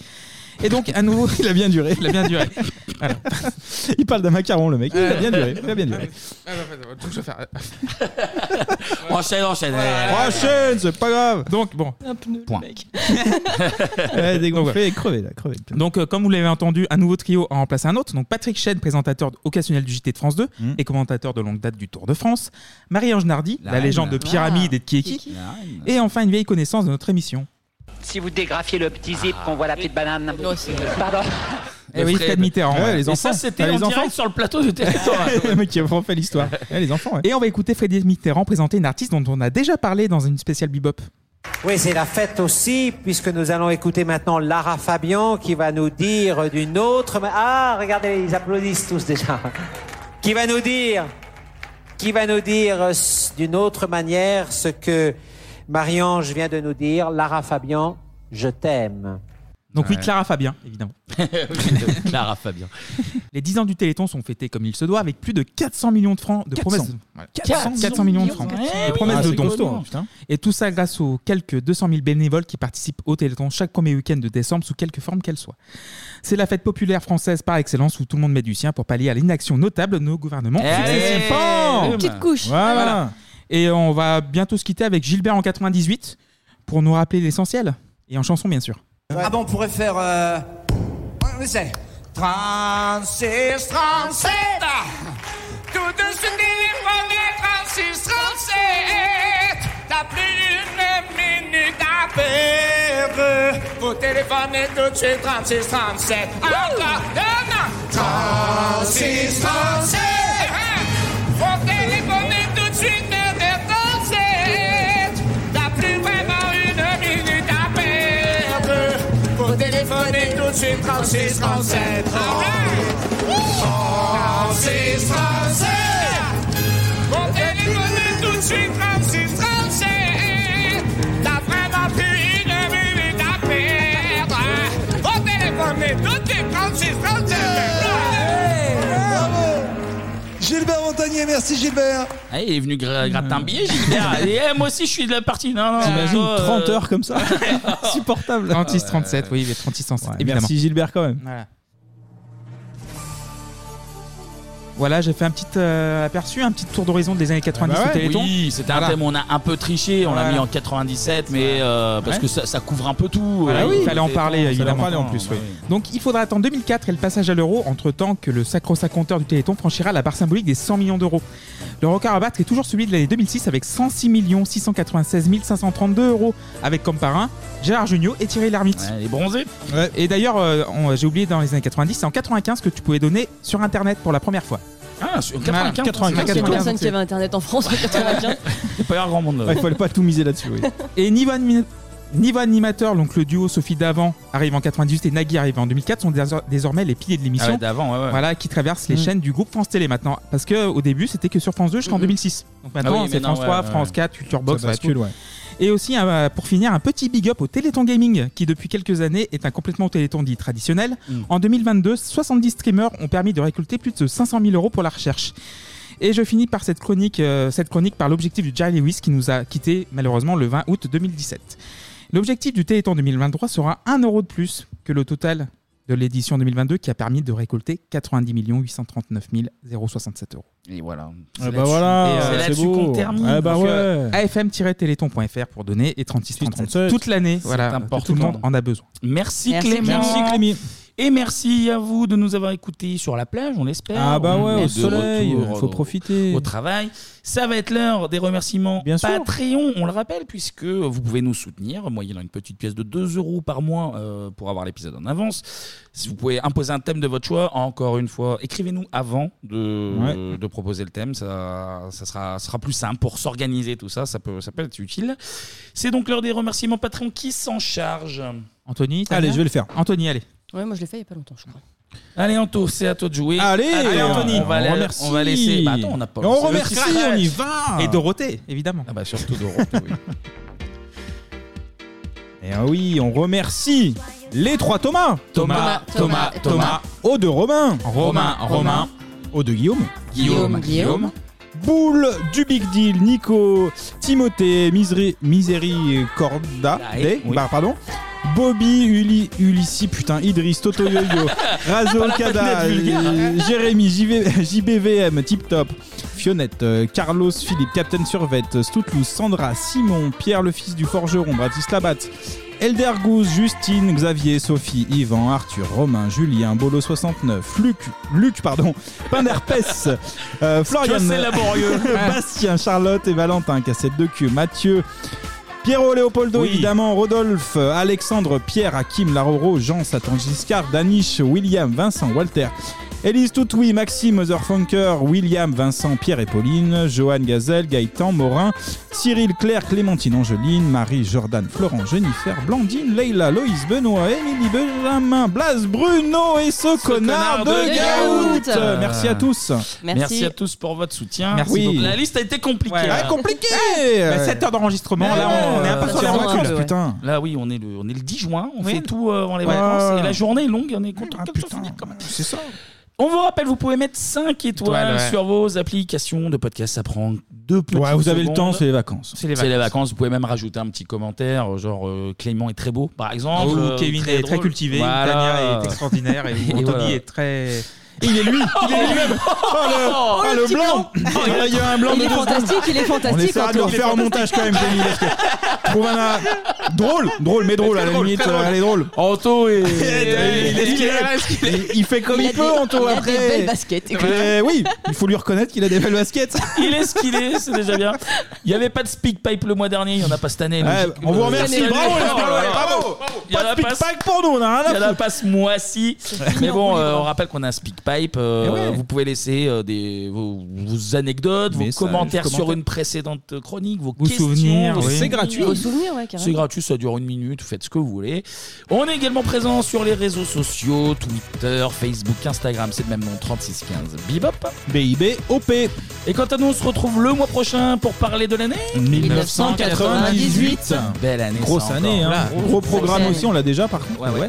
Et donc, à nouveau. Il a bien duré. il a bien duré. Il parle d'un macaron, le mec. Il a bien duré. Il a bien duré. Donc, je vais faire- Enchaîne, enchaîne. Prochaine, c'est pas grave. Donc bon. Point. Ouais, dégonflé Donc, ouais. et crevé là, crevé. Donc, euh, comme vous l'avez entendu, un nouveau trio a remplacé un autre. Donc, Patrick Chen, présentateur occasionnel du JT de France 2 Mm. et commentateur de longue date du Tour de France. Marie-Ange Nardi, la, La reine. légende de Pyramide et de Kieki. Et enfin, une vieille connaissance de notre émission. Si vous dégraffiez le petit zip qu'on voit la petite banane. Pardon. Eh oui, Fred Mitterrand. Ouais, Et enfants. ça, c'était Ah, les en enfants. direct sur le plateau de Téléthon. le mec qui a vraiment fait l'histoire. Ouais, les enfants, ouais. Et on va écouter Frédéric Mitterrand présenter une artiste dont on a déjà parlé dans une spéciale bebop. Oui, c'est la fête aussi, puisque nous allons écouter maintenant Lara Fabian qui va nous dire d'une autre... Ah, regardez, ils applaudissent tous déjà. Qui va nous dire, qui va nous dire d'une autre manière ce que Marie-Ange vient de nous dire. Lara Fabian, je t'aime. Donc oui, Ouais. Clara Fabien, évidemment. Clara Fabien. Les 10 ans du Téléthon sont fêtés comme il se doit avec plus de 400 millions de francs de 400. promesses. Voilà, 400, 400 400 millions de francs Ouais, de oui. promesses Ah, de c'est dons. costaud, hein, putain. Et tout ça grâce aux quelques 200 000 bénévoles qui participent au Téléthon chaque premier week-end de décembre sous quelque forme qu'elle soit. C'est la fête populaire française par excellence où tout le monde met du sien pour pallier à l'inaction notable de nos gouvernements Eh, successifs. Une petite couche. Voilà. Et on va bientôt se quitter avec Gilbert en 98 pour nous rappeler l'essentiel. Et en chanson, bien sûr. Ah bon, on pourrait faire. Euh... Essaie. 36, 37. Tout de suite, téléphone 36, 37. T'as plus une minute à perdre. Vous téléphonez tout de suite 36, 37. Encore, non, 36, 37. Faut téléphoner 36, 36, 37. 36, merci Gilbert. Ah, il est venu gra- gratter un billet, Gilbert. Et, eh, moi aussi, je suis de la partie. Non, non, T'imagines toi, euh, 30 heures comme ça Insupportable. 36, 37, oui, mais 36, 37, Ouais, évidemment. Merci Gilbert quand même. Voilà. Voilà, j'ai fait un petit euh, aperçu, un petit tour d'horizon des années 90 Ah bah au. Téléthon. Oui, c'était un Voilà. thème, on a un peu triché, on l'a Voilà. mis en 97, mais euh, parce Ouais. que ça, ça couvre un peu tout. Voilà, il fallait en le parler évidemment. Donc il faudra attendre 2004 et le passage à l'euro, entre temps que le sacro-saint compteur du Téléthon franchira la barre symbolique des 100 millions d'euros. Le record à battre est toujours celui de l'année 2006 avec 106 696 532 euros, avec comme parrain Gérard Jugnot et Thierry Lhermitte. les bronzés. Et d'ailleurs, euh, on- j'ai oublié dans les années 90, c'est en 95 que tu pouvais donner sur Internet pour la première fois. Ah, sur Voilà, 95, 95, Il y a 95, personne qui avait internet en France en 95. Il pas y avoir grand monde. Il fallait pas tout miser là-dessus. Oui. Et niveau, animateur, donc le duo Sophie Davant arrive en 98 et Nagui arrive en 2004 sont désor- désormais les piliers de l'émission. Ah ouais, d'avant, ouais, ouais. Voilà, qui traversent les Mm. chaînes du groupe France Télé maintenant. Parce que au début, c'était que sur France 2 jusqu'en Mhm. 2006. Donc maintenant, Ah oui, c'est maintenant, France 3, ouais, France ouais. 4, Culture Box, Ça bascule, ouais. Et aussi, euh, pour finir, un petit big up au Téléthon Gaming, qui depuis quelques années est un complètement Téléthon dit traditionnel. Mm. En 2022, 70 streamers ont permis de récolter plus de 500 000 euros pour la recherche. Et je finis par cette chronique, euh, cette chronique par l'objectif du Jerry Lewis qui nous a quitté malheureusement le 20 août 2017. L'objectif du Téléthon 2023 sera 1 euro de plus que le total de l'édition 2022 qui a permis de récolter 90 839 067 euros. Et voilà. Ah bah voilà, Et, euh, c'est là-dessus beau. qu'on termine. Bah Donc, ouais. euh, afm-téléthon.fr pour donner et 36 37 toute l'année. C'est Voilà, important. tout le monde en a besoin. Merci, Merci, Clément. Merci, Clémy. Et merci à vous de nous avoir écoutés sur la plage, on l'espère. Ah bah On ouais, est au de soleil, retour faut au- profiter. Au travail. Ça va être l'heure des remerciements Bien sûr. Patreon, on le rappelle, puisque vous pouvez nous soutenir, moyennant une petite pièce de 2 euros par mois euh, pour avoir l'épisode en avance. Si vous pouvez imposer un thème de votre choix, encore une fois, écrivez-nous avant de, Ouais. de proposer le thème. Ça, ça sera, plus simple pour s'organiser, tout ça. Ça peut, ça peut être utile. C'est donc l'heure des remerciements Patreon qui s'en charge? Anthony, t'as Allez, je vais le faire. Anthony, allez. Ouais, moi je l'ai fait il y a pas longtemps, je crois. Allez Anto, c'est à toi de jouer. Allez, Anthony, on va, on aller- remercie. on va laisser. Bah attends, on n'a pas. Et on c'est remercie, on y va. Et Dorothée, évidemment. Ah bah surtout Dorothée, oui. Et ah oui, on remercie les trois Thomas. Thomas, Thomas, Thomas. Au de Romain. Romain, Romain. Au de Guillaume. Guillaume, Guillaume. Boule du Big Deal, Nico, Timothée, Misery, Miséricorda, Dae, Day, oui. bah, pardon, Bobby, Uli, Ulissi, putain, Idriss, Toto Yo-Yo, Razo Okada, Jérémy, JV, JBVM, Tip Top, Fionnette, euh, Carlos, Philippe, Captain Survette, Stoutlous, Sandra, Simon, Pierre le fils du forgeron, Bratislabat, Elder Goose, Justine, Xavier, Sophie, Yvan, Arthur, Romain, Julien, Bolo69, Luc, Luc, pardon, Pinderpes, euh, Florian, laborieux. Bastien, Charlotte et Valentin, Cassette de cul, Mathieu, Pierrot Léopoldo, Oui. évidemment, Rodolphe, Alexandre, Pierre, Hakim, Laroro, Jean, Satan Giscard, Danish, William, Vincent, Walter, Élise Toutoui, Maxime, Motherfunker, William, Vincent, Pierre et Pauline, Johan Gazelle, Gaëtan, Morin, Cyril, Claire, Clémentine, Angeline, Marie, Jordan, Florent, Jennifer, Blandine, Leila, Loïs, Benoît, Émilie, Benjamin, Blas, Bruno et ce, connard, connard de de Gaout. Euh, Merci à tous. Merci. à tous pour votre soutien. Merci beaucoup. La liste a été compliquée. Ouais. Ah, compliqué Bah, 7 heures d'enregistrement, là, on, on est un peu sur les vacances. putain. Là, oui, on est le, on est le 10 juin. On Oui. fait tout euh, avant les Ouais. vacances. Et la journée est longue. On est content Ah, que ça finisse quand même. C'est ça. On vous rappelle, vous pouvez mettre 5 étoiles Étoiles, ouais. sur vos applications de podcast. Ça prend deux petites Ouais, vous avez le secondes. temps, c'est les vacances. C'est les, vacances. Vous pouvez même rajouter un petit commentaire, genre euh, Clément est très beau, par exemple. Ou Euh, Kevin est très drôle. cultivé, Voilà. Tania est extraordinaire et, Et Anthony voilà. est très. Il est lui, il est lui-même. Oh le, oh, le petit blanc. Il y a un blanc Il de est deux fantastique, secondes. il est fantastique, On essaiera de le Antoine. refaire au montage quand même, Jamie. parce que- Trouve un drôle, drôle, mais drôle à la drôle, limite. très drôle. euh, Elle est drôle. Anto est. il, est ce qu'il est. Il- il fait comme Il peut, des- Anto. il a après. des belles baskets. Mais oui, il faut lui reconnaître qu'il a des belles baskets. Il est ce qu'il est, c'est déjà bien. Il n'y avait pas de speak pipe le mois dernier, il n'y en a pas cette année. Ouais, on vous remercie. Bravo, les. Il y en Pas a de pas speak pipe pour nous, on a rien Il y à en a foutre. pas ce mois-ci. Mais bon, euh, on rappelle qu'on a un speak pipe. euh, Eh ouais. Vous pouvez laisser euh, des, vos, vos anecdotes, vos Messages, commentaires sur commentaires. une précédente chronique, vos, Vos questions. souvenirs, vos oui. C'est gratuit. Vos souvenirs, ouais, carrément. C'est gratuit, ça dure une minute, vous faites ce que vous voulez. On est également présent sur les réseaux sociaux, Twitter, Facebook, Instagram, c'est le même nom, 3615 Bibop. BIB, OP. Et quant à nous, on se retrouve le mois prochain pour parler de l'année 1998. Belle année. Grosse ça année, encore. hein. Là. Gros programme aussi, on l'a déjà par contre. Ouais, ouais. Ouais.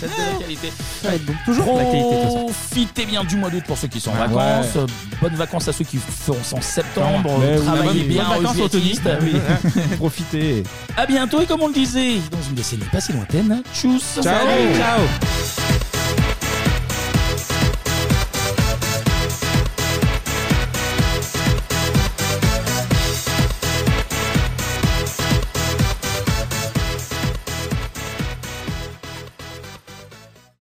C'est la qualité. Ça va être bon. Toujours la qualité, de toute façon. Profitez bien du mois d'août pour ceux qui sont en Ouais. vacances. Bonnes vacances à ceux qui feront en septembre. Mais Travaillez bien bonnes vacances. Oui. Profitez. À bientôt et comme on le disait, dans une décennie pas si lointaine, tchuss. Ciao. Salut. Ciao.